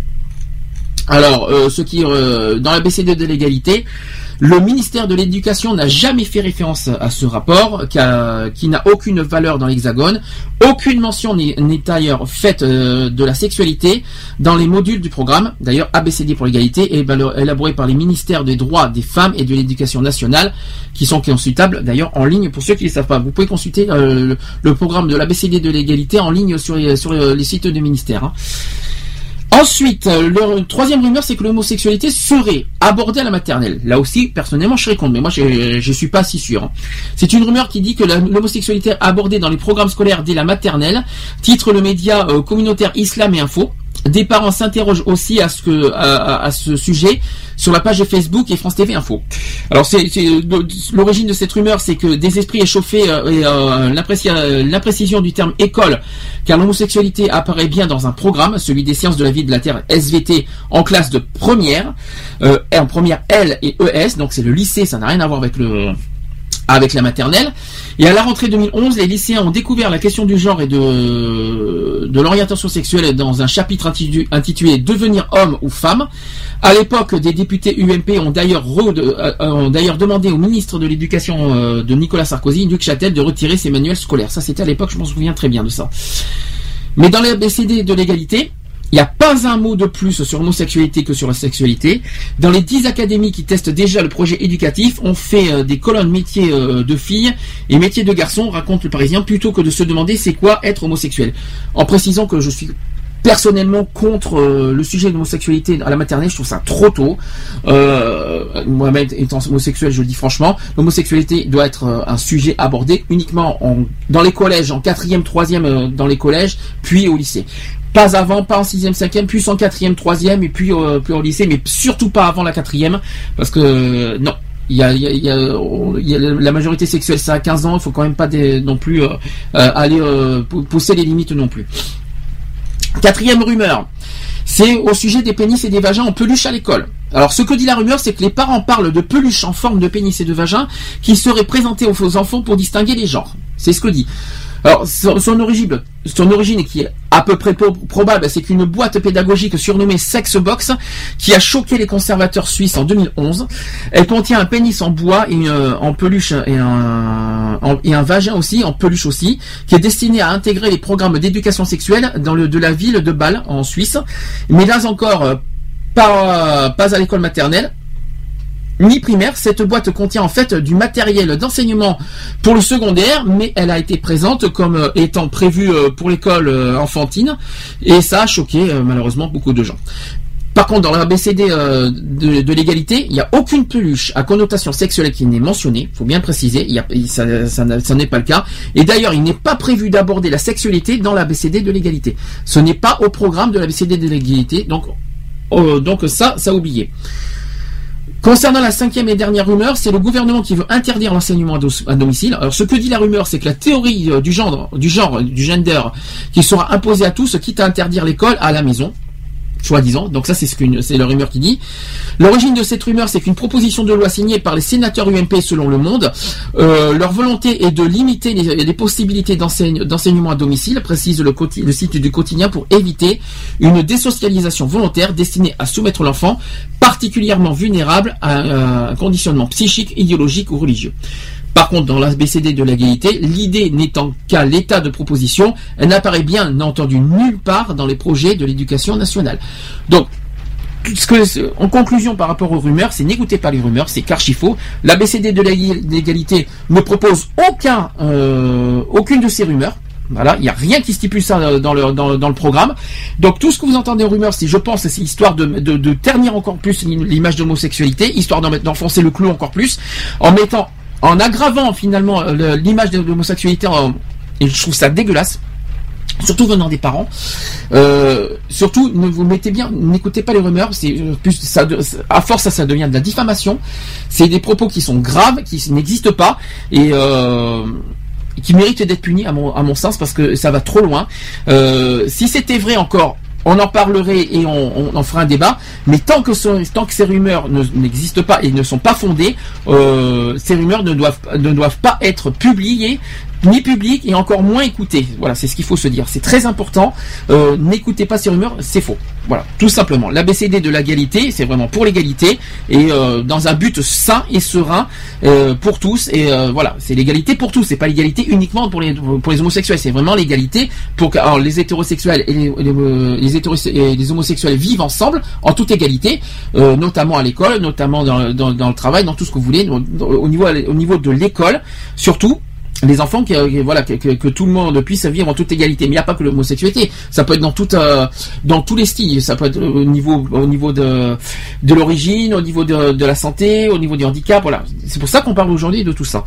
Alors, euh, ce qui euh, dans la BCD de l'égalité, le ministère de l'Éducation n'a jamais fait référence à ce rapport, qui, n'a aucune valeur dans l'Hexagone. Aucune mention n'est d'ailleurs faite euh, de la sexualité dans les modules du programme. D'ailleurs, ABCD pour l'égalité est élaboré- par les ministères des droits des femmes et de l'Éducation nationale, qui sont consultables d'ailleurs en ligne pour ceux qui ne savent pas. Vous pouvez consulter euh, le, programme de l'ABCD de l'égalité en ligne sur, les- sur les- sites des ministères. Ensuite, euh, le troisième rumeur, c'est que l'homosexualité serait abordée à la maternelle. Là aussi, personnellement, je serais contre, mais moi, je, je suis pas si sûr. hein. C'est une rumeur qui dit que l'homosexualité abordée dans les programmes scolaires dès la maternelle, titre le média euh, communautaire Islam et Info. Des parents s'interrogent aussi à ce sujet sur la page Facebook et France TV Info. Alors c'est l'origine de cette rumeur, c'est que des esprits échauffés euh, et euh, l'impréci- l'imprécision du terme école, car l'homosexualité apparaît bien dans un programme, celui des sciences de la vie de la terre SVT en classe de première, euh, en première L et ES, donc c'est le lycée, ça n'a rien à voir avec le avec la maternelle. Et à la rentrée 2011, les lycéens ont découvert la question du genre et de, de l'orientation sexuelle dans un chapitre intitu- intitulé Devenir homme ou femme. À l'époque, des députés UMP euh, ont d'ailleurs demandé au ministre de l'Éducation euh, de Nicolas Sarkozy, Luc Châtel, de retirer ses manuels scolaires. Ça, c'était à l'époque, je m'en souviens très bien de ça. Mais dans les BCD de l'égalité, il n'y a pas un mot de plus sur l'homosexualité que sur la sexualité. Dans les 10 académies qui testent déjà le projet éducatif, on fait euh, des colonnes métiers euh, de filles et métiers de garçons, raconte le Parisien, plutôt que de se demander c'est quoi être homosexuel. En précisant que je suis personnellement contre euh, le sujet de l'homosexualité à la maternelle, je trouve ça trop tôt. Euh, Moi-même étant homosexuel, je le dis franchement, l'homosexualité doit être un sujet abordé uniquement en, dans les collèges, en quatrième, troisième dans les collèges, puis au lycée. Pas avant, pas en sixième, cinquième, puis en quatrième, troisième, et puis, euh, au lycée, mais surtout pas avant la quatrième, parce que euh, non. Il y, a, la majorité sexuelle, c'est à 15 ans, il faut quand même pas non plus euh, euh, aller euh, pou- pousser les limites non plus. Quatrième rumeur, c'est au sujet des pénis et des vagins en peluche à l'école. Alors ce que dit la rumeur, c'est que les parents parlent de peluches en forme de pénis et de vagin qui seraient présentées aux aux enfants pour distinguer les genres. C'est ce que dit. Alors son, origine, son qui est à peu près probable, c'est qu'une boîte pédagogique surnommée Sexbox qui a choqué les conservateurs suisses en 2011. Elle contient un pénis en bois et en peluche et un, vagin aussi en peluche aussi, qui est destiné à intégrer les programmes d'éducation sexuelle dans de la ville de Bâle en Suisse. Mais là encore, euh, pas à l'école maternelle ni primaire. Cette boîte contient en fait du matériel d'enseignement pour le secondaire, mais elle a été présente comme euh, étant prévue euh, pour l'école euh, enfantine, et ça a choqué malheureusement beaucoup de gens. Par contre, dans la BCD de, l'égalité, il n'y a aucune peluche à connotation sexuelle qui n'est mentionnée. faut bien préciser, il ça, n'est pas le cas. Et d'ailleurs, il n'est pas prévu d'aborder la sexualité dans la BCD de l'égalité. Ce n'est pas au programme de la BCD de l'égalité, donc, euh, donc ça, ça a oublié. Concernant la cinquième et dernière rumeur, c'est le gouvernement qui veut interdire l'enseignement à, domicile. Alors, ce que dit la rumeur, c'est que la théorie euh, du genre, du genre, du gender, qui sera imposée à tous, quitte à interdire l'école à la maison soi-disant. Donc ça, c'est ce c'est la rumeur qui dit. L'origine de cette rumeur, c'est qu'une proposition de loi signée par les sénateurs UMP selon Le Monde. Euh, leur volonté est de limiter les, possibilités d'enseigne- d'enseignement à domicile, précise le, site du quotidien, pour éviter une désocialisation volontaire destinée à soumettre l'enfant, particulièrement vulnérable à un conditionnement psychique, idéologique ou religieux. Par contre, dans la BCD de l'égalité, l'idée n'étant qu'à l'état de proposition, elle n'apparaît bien entendu nulle part dans les projets de l'éducation nationale. Donc, en conclusion par rapport aux rumeurs, c'est n'écoutez pas les rumeurs, c'est qu'archi faux. La BCD de l'ég- l'égalité ne propose euh, aucune de ces rumeurs. Voilà, il n'y a rien qui stipule ça euh, dans le, programme. Donc tout ce que vous entendez en rumeurs, c'est, je pense, c'est histoire de, de, ternir encore plus l'image de l'homosexualité, histoire d'enfoncer le clou encore plus, en mettant, en aggravant finalement euh, l'image de l'homosexualité. Et je trouve ça dégueulasse surtout venant des parents. Euh, surtout, ne vous mettez bien, n'écoutez pas les rumeurs. Euh, à force, ça, ça devient de la diffamation. C'est des propos qui sont graves, qui n'existent pas et qui méritent d'être punis à mon, sens parce que ça va trop loin. Si c'était vrai encore. On en parlerait et on, en fera un débat, mais tant que, ces rumeurs ne- n'existent pas et ne sont pas fondées, euh, ces rumeurs ne doivent pas être publiées ni publiques et encore moins écoutées. Voilà, c'est ce qu'il faut se dire. C'est très important. Euh, N'écoutez pas ces rumeurs, c'est faux. Voilà, tout simplement. L'ABCD de l'égalité, c'est vraiment pour l'égalité et euh, dans un but sain et serein euh, pour tous. Et euh, voilà, c'est l'égalité pour tous. C'est pas l'égalité uniquement pour les pour les homosexuels. C'est vraiment l'égalité pour que alors, les hétérosexuels et les, les, euh, les et les homosexuels vivent ensemble en toute égalité, euh, notamment à l'école, notamment dans, dans, le travail, dans tout ce que vous voulez, au niveau au niveau de l'école surtout. Les enfants qui, euh, voilà que, tout le monde puisse vivre en toute égalité. Mais il n'y a pas que l'homosexualité. Ça peut être dans euh, dans tous les styles. Ça peut être au niveau au niveau de de l'origine au niveau de, de la santé au niveau du handicap voilà. C'est pour ça qu'on parle aujourd'hui de tout ça.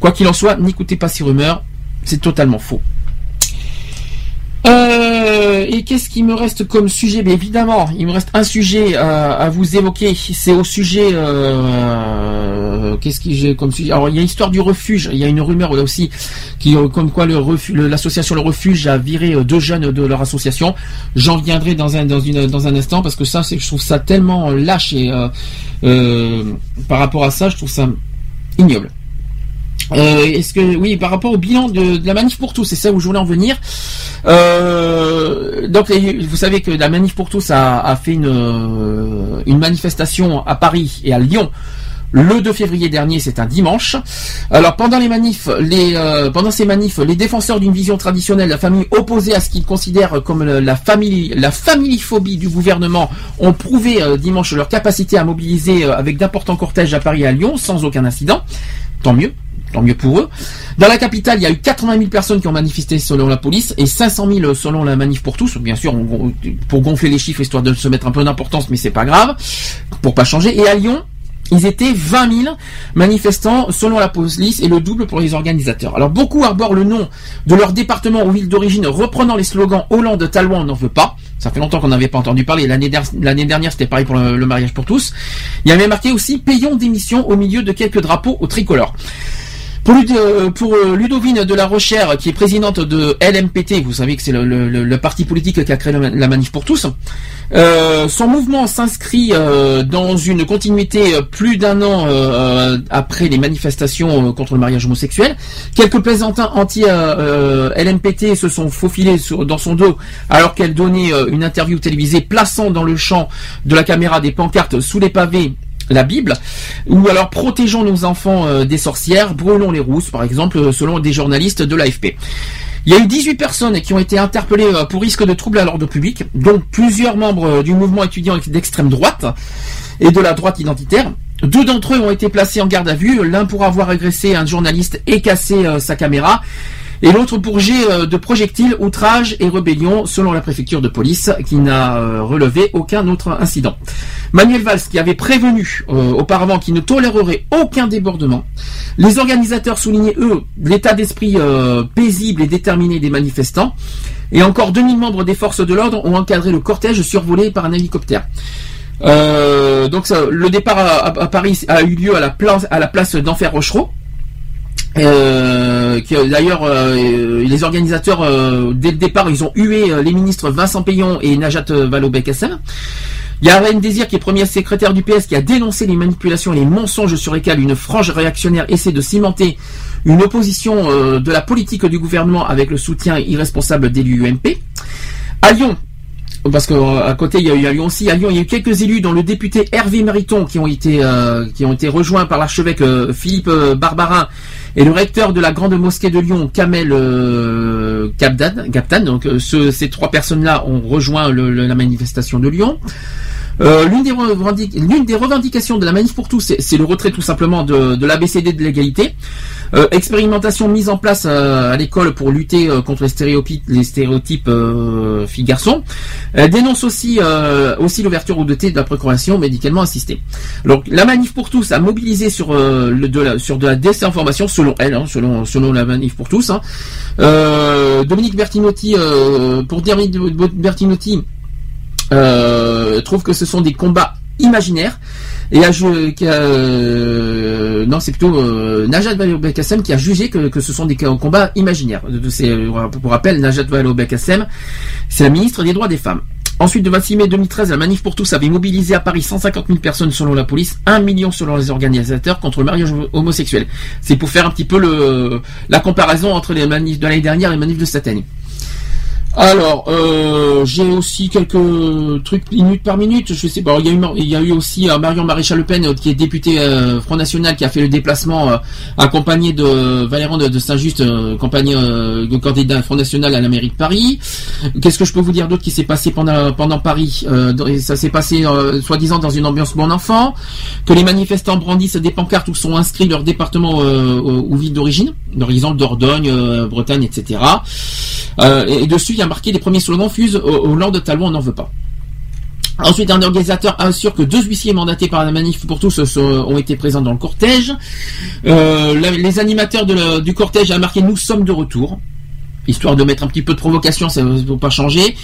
Quoi qu'il en soit n'écoutez pas ces rumeurs. C'est totalement faux euh, et qu'est-ce qui me reste comme sujet? Bien évidemment, il me reste un sujet à, à vous évoquer. C'est au sujet. Euh, qu'est-ce que j'ai comme sujet? Alors il y a l'histoire du refuge. Il y a une rumeur là aussi qui, euh, comme quoi l'association le refuge a viré euh, deux jeunes de leur association. J'en reviendrai dans un instant parce que ça, je trouve ça tellement lâche et euh, euh, par rapport à ça, je trouve ça ignoble. Euh, Est-ce que oui, par rapport au bilan de, la manif pour tous, c'est ça où je voulais en venir. Euh, donc vous savez que la manif pour tous a, fait une, euh, une manifestation à Paris et à Lyon. Le 2 février dernier, c'est un dimanche. Alors pendant les manifs, les, pendant ces manifs, les défenseurs d'une vision traditionnelle, la famille opposée à ce qu'ils considèrent comme la famille, la familiphobie du gouvernement, ont prouvé dimanche leur capacité à mobiliser avec d'importants cortèges à Paris et à Lyon sans aucun incident. Tant mieux. Tant mieux pour eux. Dans la capitale, il y a eu 80 000 personnes qui ont manifesté selon la police et 500 000 selon la manif pour tous. Bien sûr, pour gonfler les chiffres histoire de se mettre un peu d'importance, mais c'est pas grave, pour pas changer. Et à Lyon, ils étaient 20 000 manifestants selon la police et le double pour les organisateurs. Alors beaucoup arborent le nom de leur département ou ville d'origine reprenant les slogans Hollande, Talouan, on n'en veut pas. Ça fait longtemps qu'on n'avait pas entendu parler. L'année der- l'année dernière, c'était pareil pour le, mariage pour tous. Il y avait marqué aussi payons d'émission au milieu de quelques drapeaux au tricolore. Pour, euh, euh, Ludovine de la Rochère, qui est présidente de LMPT, vous savez que c'est le, parti politique qui a créé la manif pour tous, euh, son mouvement s'inscrit dans une continuité plus d'un an après les manifestations contre le mariage homosexuel. Quelques plaisantins anti-LMPT se sont faufilés dans son dos alors qu'elle donnait une interview télévisée plaçant dans le champ de la caméra des pancartes sous les pavés la Bible, ou alors protégeons nos enfants euh, des sorcières, brûlons les rousses, par exemple, euh, selon des journalistes de l'AFP. Il y a eu 18 personnes qui ont été interpellées euh, pour risque de trouble à l'ordre public, dont plusieurs membres du mouvement étudiant d'extrême droite et de la droite identitaire. Deux d'entre eux ont été placés en garde à vue, l'un pour avoir agressé un journaliste et cassé sa caméra, et l'autre pour euh, de projectiles, outrage et rébellion, selon la préfecture de police, qui n'a euh, relevé aucun autre incident. Manuel Valls, qui avait prévenu euh, auparavant qu'il ne tolérerait aucun débordement, les organisateurs soulignaient, eux, l'état d'esprit paisible et déterminé des manifestants, et encore 2000 membres des forces de l'ordre ont encadré le cortège survolé par un hélicoptère. Donc le départ à, Paris a eu lieu à la place, à la place d'Enfer Rochereau. Euh, euh, D'ailleurs, euh, les organisateurs, euh, dès le départ, ils ont hué euh, les ministres Vincent Payon et Najat euh, Vallaud-Belkacem. Il y a Rennes Désir, qui est premier secrétaire du PS, qui a dénoncé les manipulations et les mensonges sur lesquels une frange réactionnaire essaie de cimenter une opposition euh, de la politique du gouvernement avec le soutien irresponsable d'élus UMP. À Lyon, parce qu'à côté il y a eu à Lyon aussi. À Lyon, il y a eu quelques élus, dont le député Hervé Mariton, qui ont été euh, qui ont été rejoints par l'archevêque euh, Philippe euh, Barbarin et le recteur de la grande mosquée de Lyon, Kamel euh. Donc euh, ce- ces trois personnes-là ont rejoint la manifestation de Lyon. Euh, l'une des, des revendications de la manif pour tous, c'est, le retrait tout simplement de, de l'ABCD de l'égalité. Euh, expérimentation mise en place euh, à l'école pour lutter euh, contre les stéréotypes, les stéréotypes euh, filles-garçons. Elle dénonce aussi, aussi l'ouverture au DT de la procuration médicalement assistée. Alors la manif pour tous a mobilisé sur, de la, sur de la désinformation, selon elle, hein, selon, selon la manif pour tous. hein. Dominique Bertinotti, pour dire Bertinotti, trouve que ce sont des combats imaginaires et a ju- qui a, euh, non c'est plutôt euh, Najat Vallaud-Belkacem qui a jugé que, que ce sont des combats imaginaires. C'est- pour rappel, Najat Vallaud-Belkacem, c'est la ministre des droits des femmes. Ensuite, de 26 mai 2013, la Manif pour tous avait mobilisé à Paris 150 000 personnes selon la police, 1 million selon les organisateurs contre le mariage homosexuel. C'est pour faire un petit peu le, la comparaison entre les manifs de l'année dernière et les manifs de cette année. Alors, euh, j'ai aussi quelques trucs minute par minute. Je sais pas. Il y a eu, aussi euh, Marion Maréchal Le Pen, euh, qui est député euh, Front National, qui a fait le déplacement accompagné de Valéran de, de Saint-Just, euh, de candidat Front National à la mairie de Paris. Qu'est-ce que je peux vous dire d'autre qui s'est passé pendant Paris Ça s'est passé soi-disant dans une ambiance bon enfant, que les manifestants brandissent des pancartes où sont inscrits leur département ou ville d'origine, par exemple Dordogne, Bretagne, etc. Euh, et dessus, il y a marqué les premiers slogans fusent au Hollande Talon, on n'en veut pas. Ensuite, un organisateur assure que deux huissiers mandatés par la manif pour tous ont été présents dans le cortège. Euh, les animateurs du cortège a marqué nous sommes de retour, histoire de mettre un petit peu de provocation, ça ne va pas changer.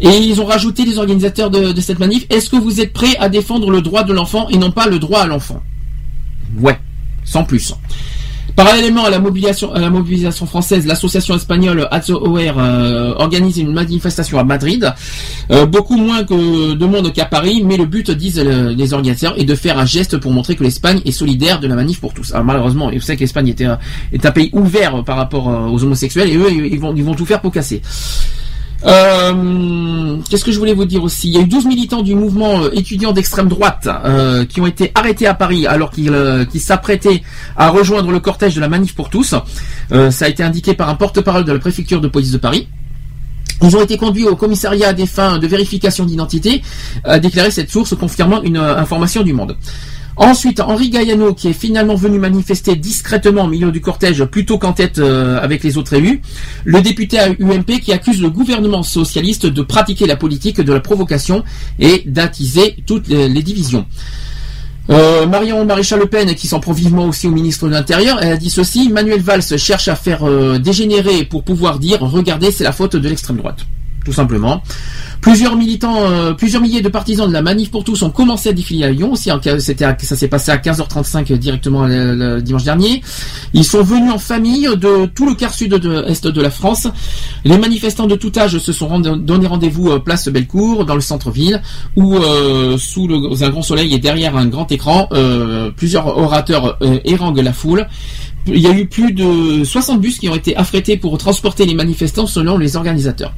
Et ils ont rajouté les organisateurs de, de cette manif. Est-ce que vous êtes prêts à défendre le droit de l'enfant et non pas le droit à l'enfant? Ouais, sans plus. Parallèlement à la mobilisation, française, l'association espagnole ATOR euh, organise une manifestation à Madrid. Euh, beaucoup moins que de monde qu'à Paris, mais le but, disent euh, les organisateurs, est de faire un geste pour montrer que l'Espagne est solidaire de la manif pour tous. Alors, malheureusement, vous savez que l'Espagne est, un- pays ouvert par rapport euh, aux homosexuels et eux, ils vont, ils vont tout faire pour casser. Euh, Qu'est-ce que je voulais vous dire aussi? Il y a eu 12 militants du mouvement euh, étudiant d'extrême droite euh, qui ont été arrêtés à Paris alors qu'ils s'apprêtaient à rejoindre le cortège de la manif pour tous. Ça a été indiqué par un porte-parole de la préfecture de police de Paris. Ils ont été conduits au commissariat des fins de vérification d'identité, a déclaré cette source confirmant une information du Monde. Ensuite, Henri Gaiano, qui est finalement venu manifester discrètement au milieu du cortège, plutôt qu'en tête euh, avec les autres élus. Le député à UMP qui accuse le gouvernement socialiste de pratiquer la politique de la provocation et d'attiser toutes les, les divisions. Euh, Marion Maréchal Le Pen, qui s'en prend vivement aussi au ministre de l'Intérieur, elle a dit ceci, Manuel Valls cherche à faire euh, dégénérer pour pouvoir dire, regardez, c'est la faute de l'extrême droite. Tout simplement. Plusieurs militants, euh, plusieurs milliers de partisans de la manif pour tous ont commencé à défiler à Lyon. Aussi, c'était, ça s'est passé à 15h35 directement le, dimanche dernier. Ils sont venus en famille de tout le quart sud de la France. Les manifestants de tout âge se sont donné rendez-vous euh, place Bellecour dans le centre-ville, où euh, sous un grand soleil et derrière un grand écran, plusieurs orateurs éranguent la foule. Il y a eu plus de 60 bus qui ont été affrétés pour transporter les manifestants selon les organisateurs.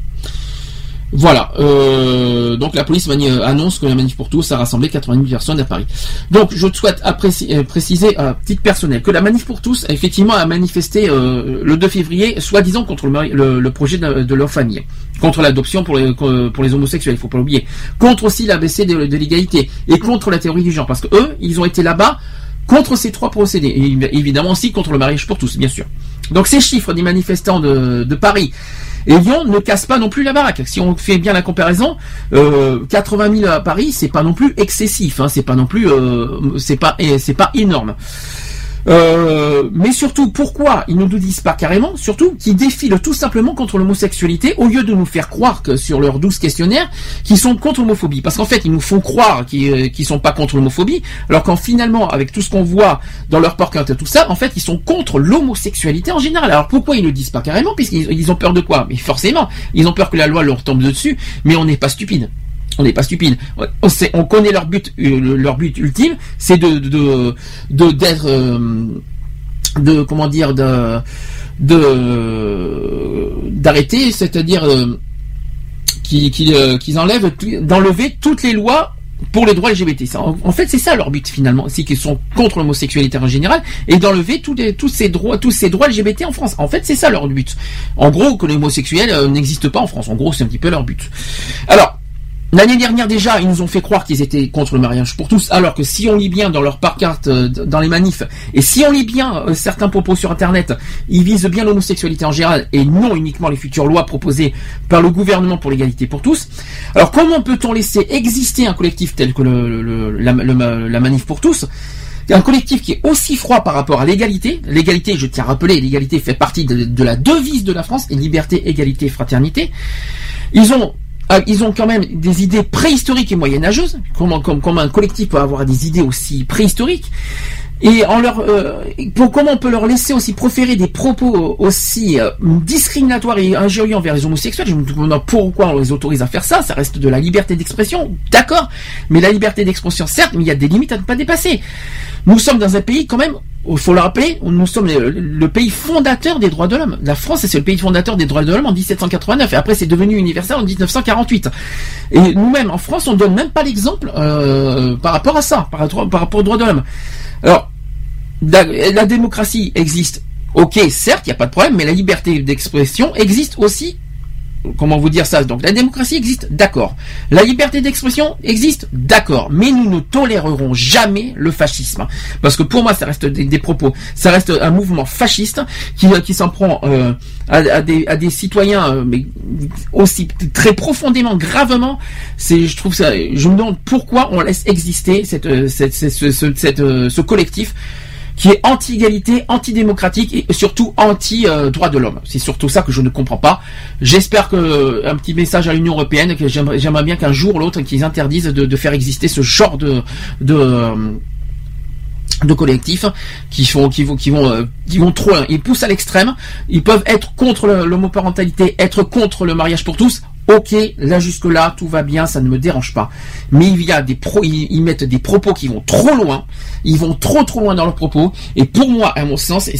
Voilà. euh, donc la police euh, annonce que la manif pour tous a rassemblé 80 000 personnes à Paris. Donc je souhaite appréci- euh, préciser à titre personnel que la manif pour tous effectivement a manifesté euh, le 2 février, soi-disant contre le, le- le projet de, leur famille, contre l'adoption pour les, homosexuels, il faut pas l'oublier, contre aussi l'ABC de, de l'égalité et contre la théorie du genre, parce que eux, ils ont été là-bas contre ces trois procédés, et évidemment aussi contre le mariage pour tous, bien sûr. Donc ces chiffres des manifestants de Paris et Lyon ne cassent pas non plus la baraque. Si on fait bien la comparaison, euh, 80 000 à Paris, c'est pas non plus excessif, hein, c'est pas non plus, euh, c'est pas, et c'est pas énorme. Euh, mais surtout, pourquoi ils ne nous disent pas carrément Surtout qu'ils défilent tout simplement contre l'homosexualité au lieu de nous faire croire que sur leurs 12 questionnaires qu'ils sont contre l'homophobie. Parce qu'en fait, ils nous font croire qu'ils euh, qu'ils sont pas contre l'homophobie, alors qu'en finalement, avec tout ce qu'on voit dans leur porte et tout ça, en fait, ils sont contre l'homosexualité en général. Alors pourquoi ils ne disent pas carrément? Puisqu'ils ils ont peur de quoi? Mais forcément, ils ont peur que la loi leur tombe dessus, mais on n'est pas stupide. On n'est pas stupide. On, connaît leur but, euh, le- leur but ultime, c'est de de de d'être euh, de comment dire de d'arrêter, c'est-à-dire euh, qu'ils enlèvent, d'enlever toutes les lois pour les droits LGBT. En, fait, c'est ça leur but finalement, c'est qu'ils sont contre l'homosexualité en général et d'enlever tous tous ces droits tous ces droits LGBT en France. En fait, c'est ça leur but. En gros, que l'homosexuel n'existe pas en France. En gros, c'est un petit peu leur but. Alors. L'année dernière déjà, ils nous ont fait croire qu'ils étaient contre le mariage pour tous, alors que si on lit bien dans leur pancarte, euh, dans les manifs, et si on lit bien euh, certains propos sur Internet, ils visent bien l'homosexualité en général et non uniquement les futures lois proposées par le gouvernement pour l'égalité pour tous. Alors comment peut-on laisser exister un collectif tel que la, manif pour tous? Un collectif qui est aussi froid par rapport à l'égalité. L'égalité, je tiens à rappeler, l'égalité fait partie de, la devise de la France, et liberté, égalité, fraternité. Ils ont ils ont quand même des idées préhistoriques et moyenâgeuses. Comment, comme, comme un collectif peut avoir des idées aussi préhistoriques Et en leur, euh, pour comment on peut leur laisser aussi proférer des propos aussi euh, discriminatoires et injurieux envers les homosexuels Je me demande pourquoi on les autorise à faire ça. Ça reste de la liberté d'expression, d'accord. Mais la liberté d'expression, certes, mais il y a des limites à ne pas dépasser. Nous sommes dans un pays quand même. Il faut le rappeler, nous sommes le, pays fondateur des droits de l'homme. La France, c'est le pays fondateur des droits de l'homme en 1789, et après c'est devenu universel en 1948. Et nous-mêmes, en France, on donne même pas l'exemple euh, par rapport à ça, par rapport aux droits de l'homme. Alors, la, démocratie existe, ok, certes, il n'y a pas de problème, mais la liberté d'expression existe aussi. Comment vous dire ça? Donc la démocratie existe, d'accord. La liberté d'expression existe, d'accord. Mais nous ne tolérerons jamais le fascisme. Parce que pour moi, ça reste des, propos, ça reste un mouvement fasciste qui, qui s'en prend euh, à, des, à des citoyens, euh, mais aussi très profondément, gravement. C'est, je trouve ça. Je me demande pourquoi on laisse exister cette, euh, cette, cette- ce, euh, ce collectif qui est anti-égalité, anti-démocratique et surtout anti-droit de l'homme. C'est surtout ça que je ne comprends pas. J'espère que un petit message à l'Union européenne, que j'aimerais bien qu'un jour ou l'autre qu'ils interdisent de, faire exister ce genre de de euh, de collectifs qui font qui vont qui vont euh, qui vont trop. Ils poussent à l'extrême. Ils peuvent être contre l'homoparentalité, être contre le mariage pour tous. Ok, là jusque là tout va bien, ça ne me dérange pas. Mais il y a des pro, ils, ils mettent des propos qui vont trop loin. Ils vont trop trop loin dans leurs propos. Et pour moi, à mon sens,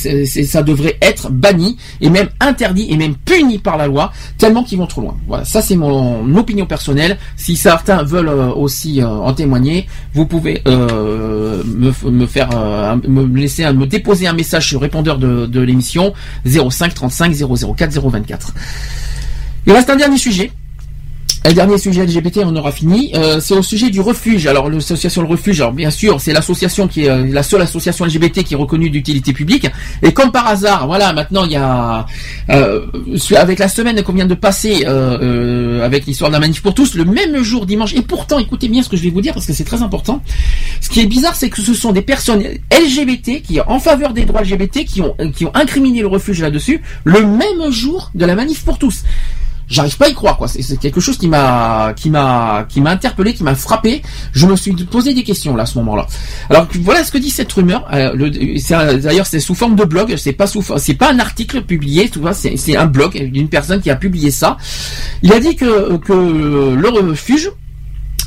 ça devrait être banni et même interdit et même puni par la loi tellement qu'ils vont trop loin. Voilà, ça c'est mon opinion personnelle. Si certains veulent euh, aussi euh, en témoigner, vous pouvez euh, me, me faire euh, me laisser me déposer un message sur le répondeur de, de l'émission 05 35 004 024. Il reste un dernier sujet. Un dernier sujet LGBT, on aura fini. Euh, c'est au sujet du refuge. Alors l'association Le Refuge, alors bien sûr, c'est l'association qui est euh, la seule association LGBT qui est reconnue d'utilité publique. Et comme par hasard, voilà, maintenant il y a euh, avec la semaine qu'on vient de passer euh, euh, avec l'histoire de la manif pour tous, le même jour dimanche. Et pourtant, écoutez bien ce que je vais vous dire parce que c'est très important. Ce qui est bizarre, c'est que ce sont des personnes LGBT qui en faveur des droits LGBT qui ont qui ont incriminé le refuge là-dessus le même jour de la manif pour tous j'arrive pas à y croire quoi. C'est quelque chose qui m'a qui m'a qui m'a interpellé qui m'a frappé. Je me suis posé des questions là à ce moment-là. Alors voilà ce que dit cette rumeur. Euh, d'ailleurs c'est sous forme de blog. C'est pas sous c'est pas un article publié c'est un blog d'une personne qui a publié ça. Il a dit que que le refuge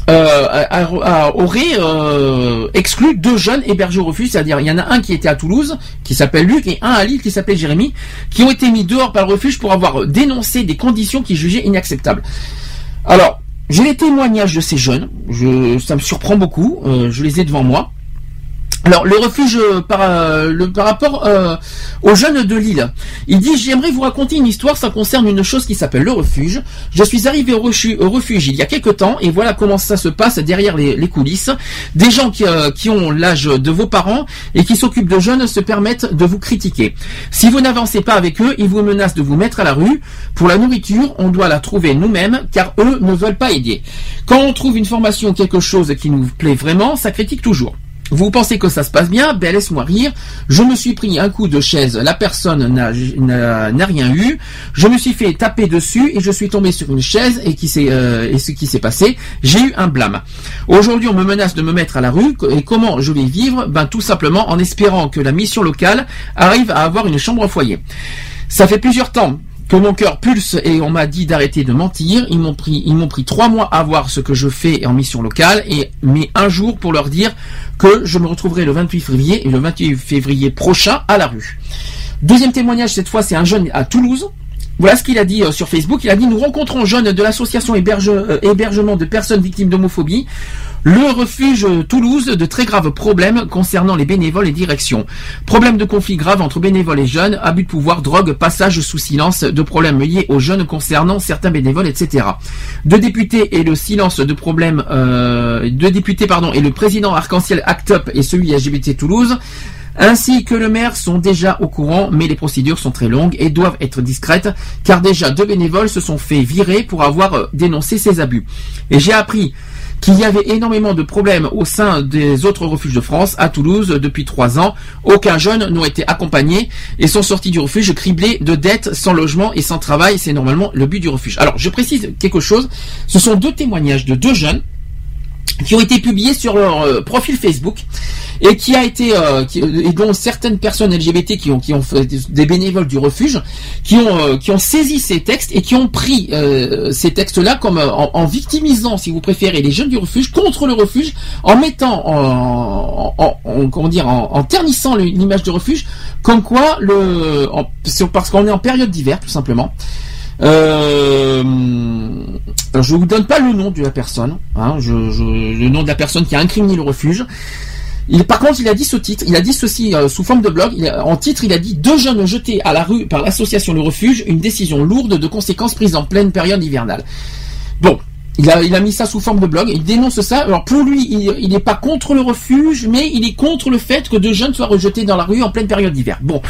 euh, aurait euh, exclu deux jeunes hébergés au refuge, c'est-à-dire il y en a un qui était à Toulouse, qui s'appelle Luc, et un à Lille qui s'appelait Jérémy, qui ont été mis dehors par le refuge pour avoir dénoncé des conditions qu'ils jugeaient inacceptables. Alors, j'ai les témoignages de ces jeunes, je, ça me surprend beaucoup, euh, je les ai devant moi. Alors le refuge euh, par, euh, le, par rapport euh, aux jeunes de Lille, il dit j'aimerais vous raconter une histoire, ça concerne une chose qui s'appelle le refuge. Je suis arrivé au, refu- au refuge il y a quelque temps et voilà comment ça se passe derrière les, les coulisses. Des gens qui, euh, qui ont l'âge de vos parents et qui s'occupent de jeunes se permettent de vous critiquer. Si vous n'avancez pas avec eux, ils vous menacent de vous mettre à la rue. Pour la nourriture, on doit la trouver nous-mêmes car eux ne veulent pas aider. Quand on trouve une formation ou quelque chose qui nous plaît vraiment, ça critique toujours. Vous pensez que ça se passe bien? Ben laisse-moi rire. Je me suis pris un coup de chaise. La personne n'a- rien eu. Je me suis fait taper dessus et je suis tombé sur une chaise et qui s'est euh, et ce qui s'est passé, j'ai eu un blâme. Aujourd'hui, on me menace de me mettre à la rue et comment je vais vivre? Ben tout simplement en espérant que la mission locale arrive à avoir une chambre foyer. Ça fait plusieurs temps que mon cœur pulse et on m'a dit d'arrêter de mentir. Ils m'ont pris, ils m'ont pris trois mois à voir ce que je fais en mission locale et mais un jour pour leur dire que je me retrouverai le 28 février et le 28 février prochain à la rue. Deuxième témoignage cette fois c'est un jeune à Toulouse. Voilà ce qu'il a dit euh, sur Facebook. Il a dit nous rencontrons jeunes de l'association euh, hébergement de personnes victimes d'homophobie. Le refuge Toulouse de très graves problèmes concernant les bénévoles et directions. Problèmes de conflits graves entre bénévoles et jeunes, abus de pouvoir, drogue, passage sous silence, de problèmes liés aux jeunes concernant certains bénévoles, etc. Deux députés et le silence de problèmes, euh, deux députés pardon et le président Arc-en-Ciel Act Up et celui LGBT Toulouse ainsi que le maire sont déjà au courant, mais les procédures sont très longues et doivent être discrètes, car déjà deux bénévoles se sont fait virer pour avoir euh, dénoncé ces abus. Et j'ai appris qu'il y avait énormément de problèmes au sein des autres refuges de France, à Toulouse, depuis trois ans. Aucun jeune n'a été accompagné et sont sortis du refuge criblés de dettes, sans logement et sans travail. C'est normalement le but du refuge. Alors, je précise quelque chose. Ce sont deux témoignages de deux jeunes qui ont été publiés sur leur euh, profil Facebook et qui a été euh, qui- et dont certaines personnes LGBT qui ont qui ont fait des- bénévoles du refuge qui ont euh, qui ont saisi ces textes et qui ont pris euh, ces textes-là comme euh, en, en victimisant si vous préférez les jeunes du refuge contre le refuge en mettant en, en- en- comment dire en, ternissant l'image du refuge comme quoi le parce qu'on est en période d'hiver tout simplement euh, je vous donne pas le nom de la personne, hein, le nom de la personne qui a incriminé le refuge. Il, par contre, il a dit ce titre, il a dit ceci euh, sous forme de blog. En titre, il a dit deux jeunes jetés à la rue par l'association Le Refuge, une décision lourde de conséquences prises en pleine période hivernale. Bon, il a, mis ça sous forme de blog. Il dénonce ça. Alors pour lui, il n'est pas contre le refuge, mais il est contre le fait que deux jeunes soient rejetés dans la rue en pleine période d'hiver. Bon.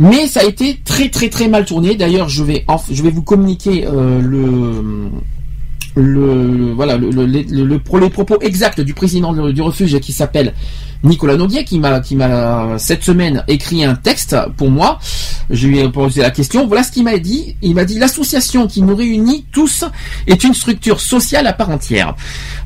Mais ça a été très très très mal tourné. D'ailleurs, je vais vous communiquer euh, les propos exacts du président de- du refuge qui s'appelle Nicolas Noguier qui m'a cette semaine écrit un texte pour moi. Je lui ai posé la question. Voilà ce qu'il m'a dit. Il m'a dit l'association qui nous réunit tous est une structure sociale à part entière.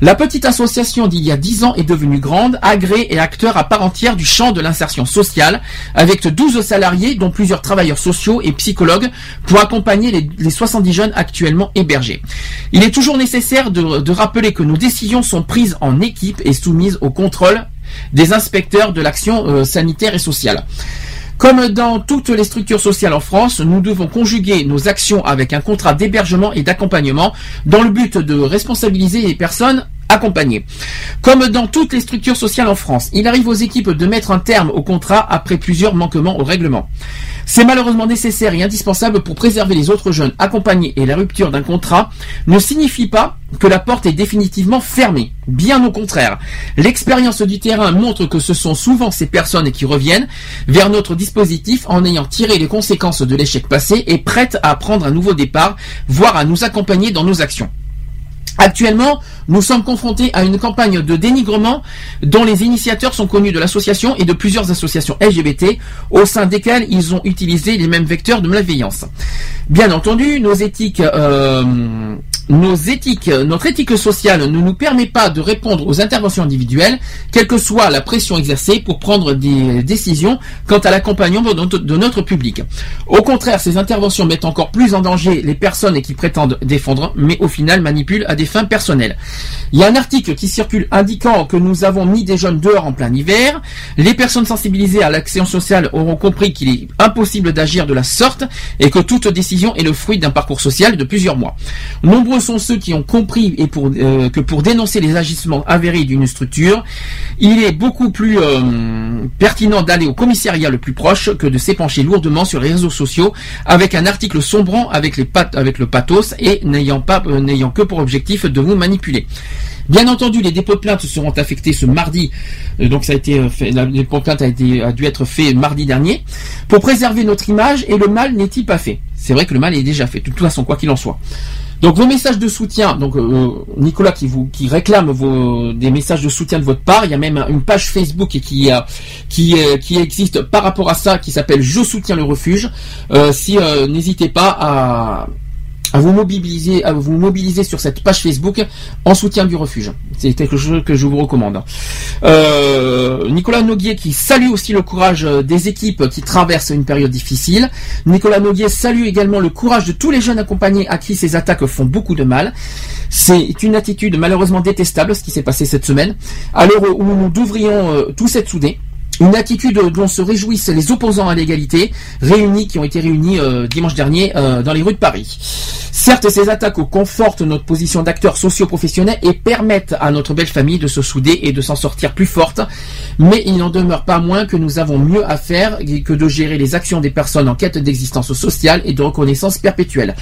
La petite association d'il y a dix ans est devenue grande, agréée et acteur à part entière du champ de l'insertion sociale, avec 12 salariés, dont plusieurs travailleurs sociaux et psychologues, pour accompagner les, les 70 jeunes actuellement hébergés. Il est toujours nécessaire de rappeler que nos décisions sont prises en équipe et soumises au contrôle des inspecteurs de l'action euh, sanitaire et sociale. Comme dans toutes les structures sociales en France, nous devons conjuguer nos actions avec un contrat d'hébergement et d'accompagnement dans le but de responsabiliser les personnes accompagnées. Comme dans toutes les structures sociales en France, il arrive aux équipes de mettre un terme au contrat après plusieurs manquements au règlement. C'est malheureusement nécessaire et indispensable pour préserver les autres jeunes accompagnés et la rupture d'un contrat ne signifie pas que la porte est définitivement fermée. Bien au contraire. L'expérience du terrain montre que ce sont souvent ces personnes qui reviennent vers notre dispositif en ayant tiré les conséquences de l'échec passé et prêtes à prendre un nouveau départ, voire à nous accompagner dans nos actions. Actuellement, nous sommes confrontés à une campagne de dénigrement dont les initiateurs sont connus de l'association et de plusieurs associations LGBT au sein desquelles ils ont utilisé les mêmes vecteurs de malveillance. Bien entendu, nos éthiques, euh, nos éthiques, notre éthique sociale ne nous permet pas de répondre aux interventions individuelles, quelle que soit la pression exercée pour prendre des décisions quant à l'accompagnement de notre, public. Au contraire, ces interventions mettent encore plus en danger les personnes qui prétendent défendre, mais au final manipulent à des fins personnelles. Il y a un article qui circule indiquant que nous avons mis des jeunes dehors en plein hiver. Les personnes sensibilisées à l'action sociale auront compris qu'il est impossible d'agir de la sorte et que toute décision est le fruit d'un parcours social de plusieurs mois. Nombreux sont ceux qui ont compris et pour, euh, que pour dénoncer les agissements avérés d'une structure, il est beaucoup plus euh, pertinent d'aller au commissariat le plus proche que de s'épancher lourdement sur les réseaux sociaux avec un article sombrant avec, les avec le pathos et euh, n'ayant que pour objectif de vous manipuler. Bien entendu, les dépôts de plainte seront affectés ce mardi. Donc ça a été fait, la- le dépôt de plainte a, été, a dû être fait mardi dernier pour préserver notre image et le mal n'est-il pas fait? C'est vrai que le mal est déjà fait. De toute façon, quoi qu'il en soit. Donc vos messages de soutien, donc euh, Nicolas qui vous qui réclame vos des messages de soutien de votre part, il y a même une page Facebook qui qui euh, qui existe par rapport à ça qui s'appelle Je soutiens le refuge. Euh, si euh, n'hésitez pas à à vous mobiliser, à vous mobiliser sur cette page Facebook en soutien du refuge. C'est quelque chose que je vous recommande. Euh, Nicolas Noguier qui salue aussi le courage euh, des équipes qui traversent une période difficile. Nicolas Noguier salue également le courage de tous les jeunes accompagnés à qui ces attaques font beaucoup de mal. C'est une attitude malheureusement détestable ce qui s'est passé cette semaine. À l'heure où nous devrions euh, tous être soudés. Une attitude dont se réjouissent les opposants à l'égalité, réunis, qui ont été réunis euh, dimanche dernier euh, dans les rues de Paris. Certes, ces attaques confortent notre position d'acteurs socio-professionnels et permettent à notre belle famille de se souder et de s'en sortir plus forte, mais il n'en demeure pas moins que nous avons mieux à faire que de gérer les actions des personnes en quête d'existence sociale et de reconnaissance perpétuelle.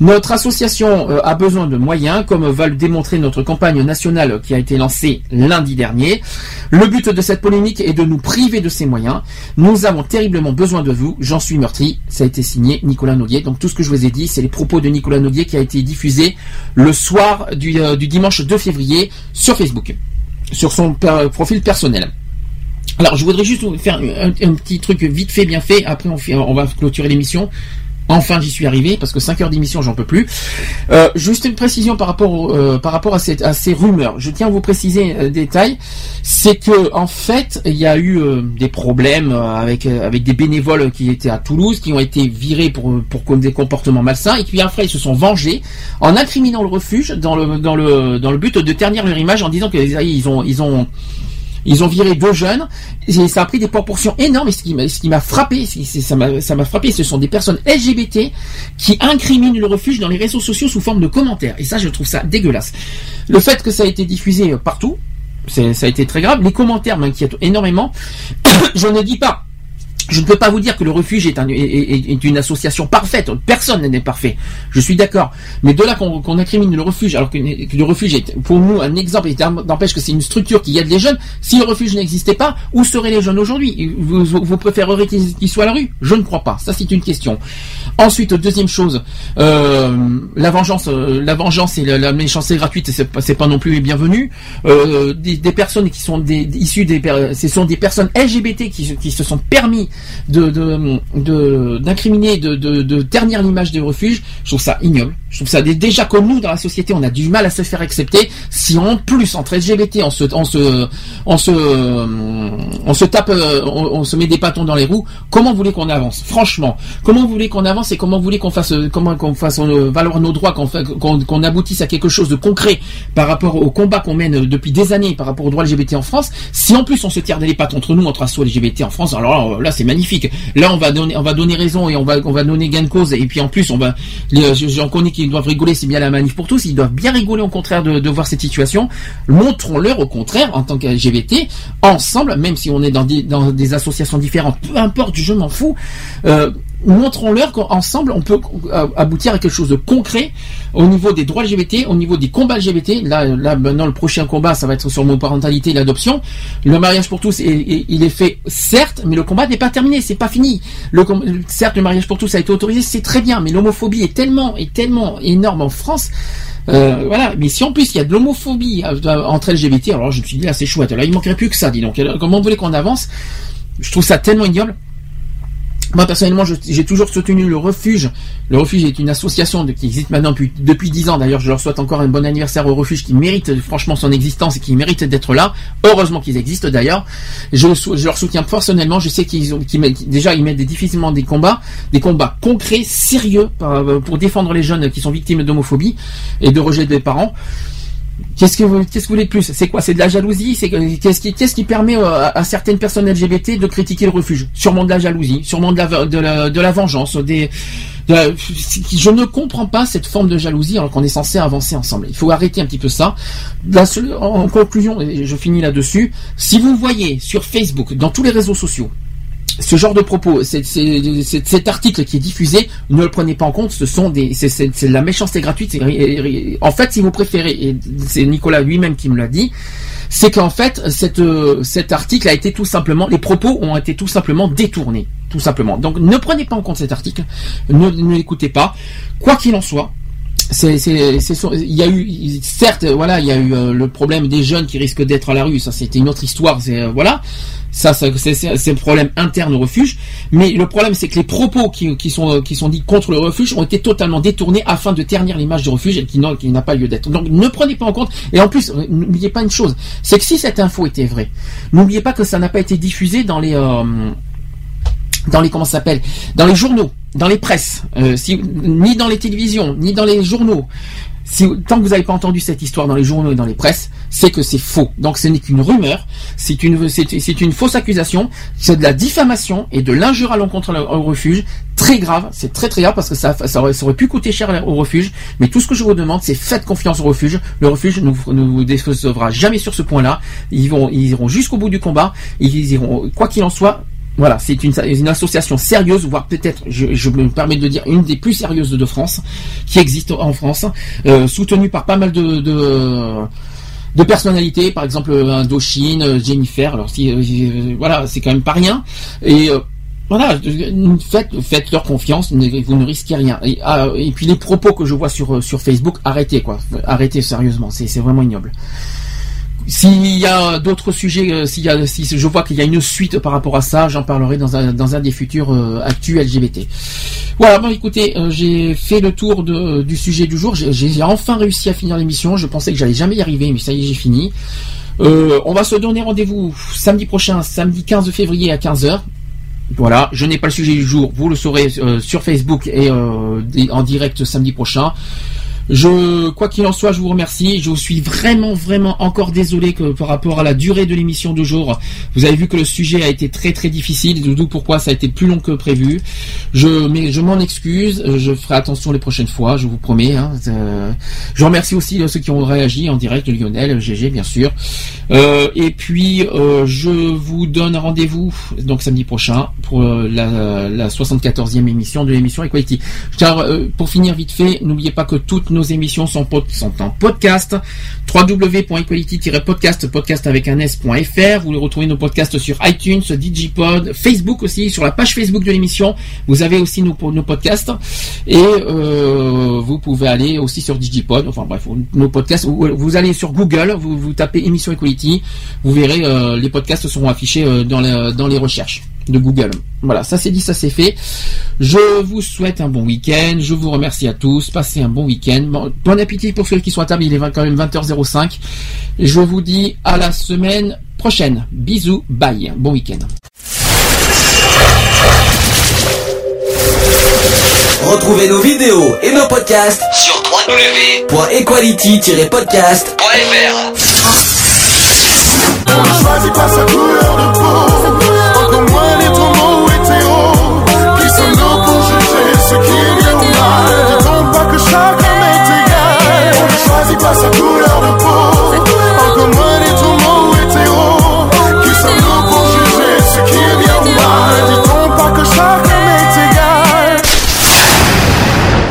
Notre association euh, a besoin de moyens, comme va le démontrer notre campagne nationale qui a été lancée lundi dernier. Le but de cette polémique est de nous priver de ces moyens. Nous avons terriblement besoin de vous. J'en suis meurtri. Ça a été signé Nicolas Noguier. Donc tout ce que je vous ai dit, c'est les propos de Nicolas Noguier qui a été diffusé le soir du, euh, dimanche 2 février sur Facebook, sur son per- profil personnel. Alors je voudrais juste vous faire un, petit truc vite fait, bien fait. Après on va clôturer l'émission. Enfin, j'y suis arrivé parce que 5 heures d'émission, j'en peux plus. Euh, juste une précision par rapport euh, par rapport à, ces rumeurs. Je tiens à vous préciser un détail, c'est que en fait, il y a eu euh, des problèmes euh, avec euh, avec des bénévoles qui étaient à Toulouse, qui ont été virés pour pour des comportements malsains, et puis après ils se sont vengés en incriminant le refuge dans le dans le dans le but de ternir leur image en disant que ils ont ils ont ils ont viré deux jeunes et ça a pris des proportions énormes. Et ce qui m'a, frappé, ça m'a, frappé, ce sont des personnes LGBT qui incriminent le refuge dans les réseaux sociaux sous forme de commentaires. Et ça, je trouve ça dégueulasse. Le fait que ça a été diffusé euh, partout, ça a été très grave. Les commentaires m'inquiètent énormément. je ne dis pas. Je ne peux pas vous dire que le refuge est, un- est- est- est une association parfaite. Personne n'est parfait. Je suis d'accord. Mais de là qu'on incrimine le refuge, alors que, le refuge est pour nous un exemple, et n'empêche que c'est une structure qui aide les jeunes. Si le refuge n'existait pas, où seraient les jeunes aujourd'hui? Vous, vous, préféreriez qu'ils soient à la rue? Je ne crois pas. Ça, c'est une question. Ensuite, deuxième chose, euh, la vengeance, euh, la vengeance et la, méchanceté gratuite, c'est pas, pas non plus les bienvenus. Euh, des, personnes qui sont des, issues des, ce sont des personnes LGBT qui, qui se sont permis de de- de- d'incriminer, de, de, de ternir l'image des refuges. Je trouve ça ignoble. Je trouve ça dé- déjà comme nous dans la société, on a du mal à se faire accepter. Si en plus entre LGBT, on se on se on se euh, on se tape, euh, on, se met des bâtons dans les roues. Comment voulez qu'on avance? Franchement, comment voulez qu'on avance et comment voulez qu'on fasse euh, comment qu'on fasse valoir nos droits, qu'on qu'on aboutisse à quelque chose de concret par rapport au combat qu'on mène depuis des années par rapport aux droits LGBT en France? Si en plus on se tire les pattes entre nous, entre assos LGBT en France, alors là, c'est magnifique. Là on va donner on va donner raison et on va on va donner gain de cause et puis en plus on va j'en connais qui doivent rigoler, c'est bien la manif pour tous, ils doivent bien rigoler au contraire de, voir cette situation. Montrons-leur au contraire en tant qu'LGBT ensemble, même si on est dans des, dans des associations différentes, peu importe, je m'en fous. Euh, montrons-leur qu'ensemble on peut euh, aboutir à quelque chose de concret au niveau des droits LGBT, au niveau des combats LGBT. Là, là maintenant le prochain combat, ça va être sur monoparentalité et l'adoption. Le mariage pour tous, est- il est fait certes, mais le combat n'est pas terminé, c'est pas fini. Certes, le mariage pour tous a été autorisé, c'est très bien, mais l'homophobie est tellement, est tellement énorme en France. Euh, voilà, mais si en plus il y a de l'homophobie euh, entre LGBT, alors je me suis dit là c'est chouette, là il manquerait plus que ça, dis donc. Comment vous voulez qu'on avance? Je trouve ça tellement ignoble. Moi personnellement, j'ai toujours soutenu le refuge. Le refuge est une association qui existe maintenant depuis depuis dix ans. D'ailleurs, je leur souhaite encore un bon anniversaire au refuge qui mérite euh, franchement son existence et qui mérite d'être là. Heureusement qu'ils existent d'ailleurs. Je, leur soutiens personnellement. Je sais qu'ils ont déjà ils mettent difficilement des combats, des combats concrets, sérieux par- pour défendre les jeunes qui sont victimes d'homophobie et de rejet des parents. Qu'est-ce que vous, qu'est-ce que vous voulez de plus? C'est quoi? C'est de la jalousie? C'est que- qu'est-ce qui, qu'est-ce qui permet euh, à, à certaines personnes LGBT de critiquer le refuge? Sûrement de la jalousie, sûrement de la, de la, de la vengeance. Des, de la- je ne comprends pas cette forme de jalousie alors qu'on est censé avancer ensemble. Il faut arrêter un petit peu ça. La seule- en conclusion, et je finis là-dessus. Si vous voyez sur Facebook, dans tous les réseaux sociaux, ce genre de propos, cet article qui est diffusé, ne le prenez pas en compte. Ce sont des, c'est la méchanceté gratuite. En fait, si vous préférez, et c'est Nicolas lui-même qui me l'a dit, c'est qu'en fait, cet article a été tout simplement, les propos ont été tout simplement détournés, tout simplement. Donc, ne prenez pas en compte cet article, ne l'écoutez pas, quoi qu'il en soit. C'est, il y a eu, certes, voilà, il y a eu euh, le problème des jeunes qui risquent d'être à la rue. Ça, c'était une autre histoire. C'est euh, voilà, ça, ça c'est, un problème interne au refuge. Mais le problème, c'est que les propos qui, qui sont euh, qui sont dits contre le refuge ont été totalement détournés afin de ternir l'image du refuge et qui, n'a- qui pas lieu d'être. Donc, ne prenez pas en compte. Et en plus, euh, n'oubliez pas une chose, c'est que si cette info était vraie, n'oubliez pas que ça n'a pas été diffusé dans les euh, dans les comment ça s'appelle dans les journaux, dans les presses, euh, si, ni dans les télévisions, ni dans les journaux. Si, tant que vous n'avez pas entendu cette histoire dans les journaux et dans les presses, c'est que c'est faux. Donc ce n'est qu'une rumeur, c'est une, c'est, une fausse accusation, c'est de la diffamation et de l'injure à l'encontre au refuge. Très grave, c'est très très grave parce que ça, ça, aurait, ça aurait pu coûter cher au refuge. Mais tout ce que je vous demande, c'est faites confiance au refuge. Le refuge ne vous, ne vous décevra jamais sur ce point-là. Ils vont, ils iront jusqu'au bout du combat. Ils iront, quoi qu'il en soit, voilà, c'est une, association sérieuse, voire peut-être, je, me permets de dire, une des plus sérieuses de France, qui existe en France, euh, soutenue par pas mal de, personnalités, par exemple Indochine, euh, Jennifer, alors si, euh, voilà, c'est quand même pas rien, et euh, voilà, faites, leur confiance, vous ne risquez rien. Et, ah, et puis les propos que je vois sur, Facebook, arrêtez quoi, arrêtez sérieusement, c'est vraiment ignoble. S'il y a d'autres sujets, euh, s'il y a, si je vois qu'il y a une suite par rapport à ça, j'en parlerai dans un, des futurs euh, actus LGBT. Voilà, bon écoutez, euh, j'ai fait le tour de- du sujet du jour. J'ai- enfin réussi à finir l'émission. Je pensais que j'allais jamais y arriver, mais ça y est, j'ai fini. Euh, on va se donner rendez-vous samedi prochain, samedi 15 février à 15h. Voilà, je n'ai pas le sujet du jour, vous le saurez euh, sur Facebook et euh, en direct samedi prochain. Je, quoi qu'il en soit, je vous remercie. Je suis vraiment, vraiment encore désolé que par rapport à la durée de l'émission du jour, vous avez vu que le sujet a été très, très difficile. D'où pourquoi ça a été plus long que prévu. Je, mais je m'en excuse. Je ferai attention les prochaines fois, je vous promets. hein. Euh, je remercie aussi euh, ceux qui ont réagi en direct, Lionel, GG, bien sûr. Euh, et puis, je vous donne rendez-vous donc samedi prochain pour la, la 74e émission de l'émission Equality. Pour finir vite fait, n'oubliez pas que toutes nos émissions sont, sont en podcast www.equality-podcast podcast avec un s.fr. Vous retrouvez nos podcasts sur iTunes, Digipod, Facebook aussi, sur la page Facebook de l'émission. Vous avez aussi nos, nos podcasts et euh, vous pouvez aller aussi sur Digipod. Enfin bref, nos podcasts. Vous, allez sur Google, vous, tapez émission Equality, vous verrez euh, les podcasts seront affichés euh, dans, dans les recherches de Google. Voilà, ça c'est dit, ça c'est fait. Je vous souhaite un bon week-end. Je vous remercie à tous. Passez un bon week-end. Bon, bon appétit pour ceux qui sont à table. Il est quand même 20h05. Et je vous dis à la semaine prochaine. Bisous. Bye. Bon week-end. Retrouvez nos vidéos et nos podcasts sur www.equality-podcast.fr. On ne choisit pas sa couleur de peau,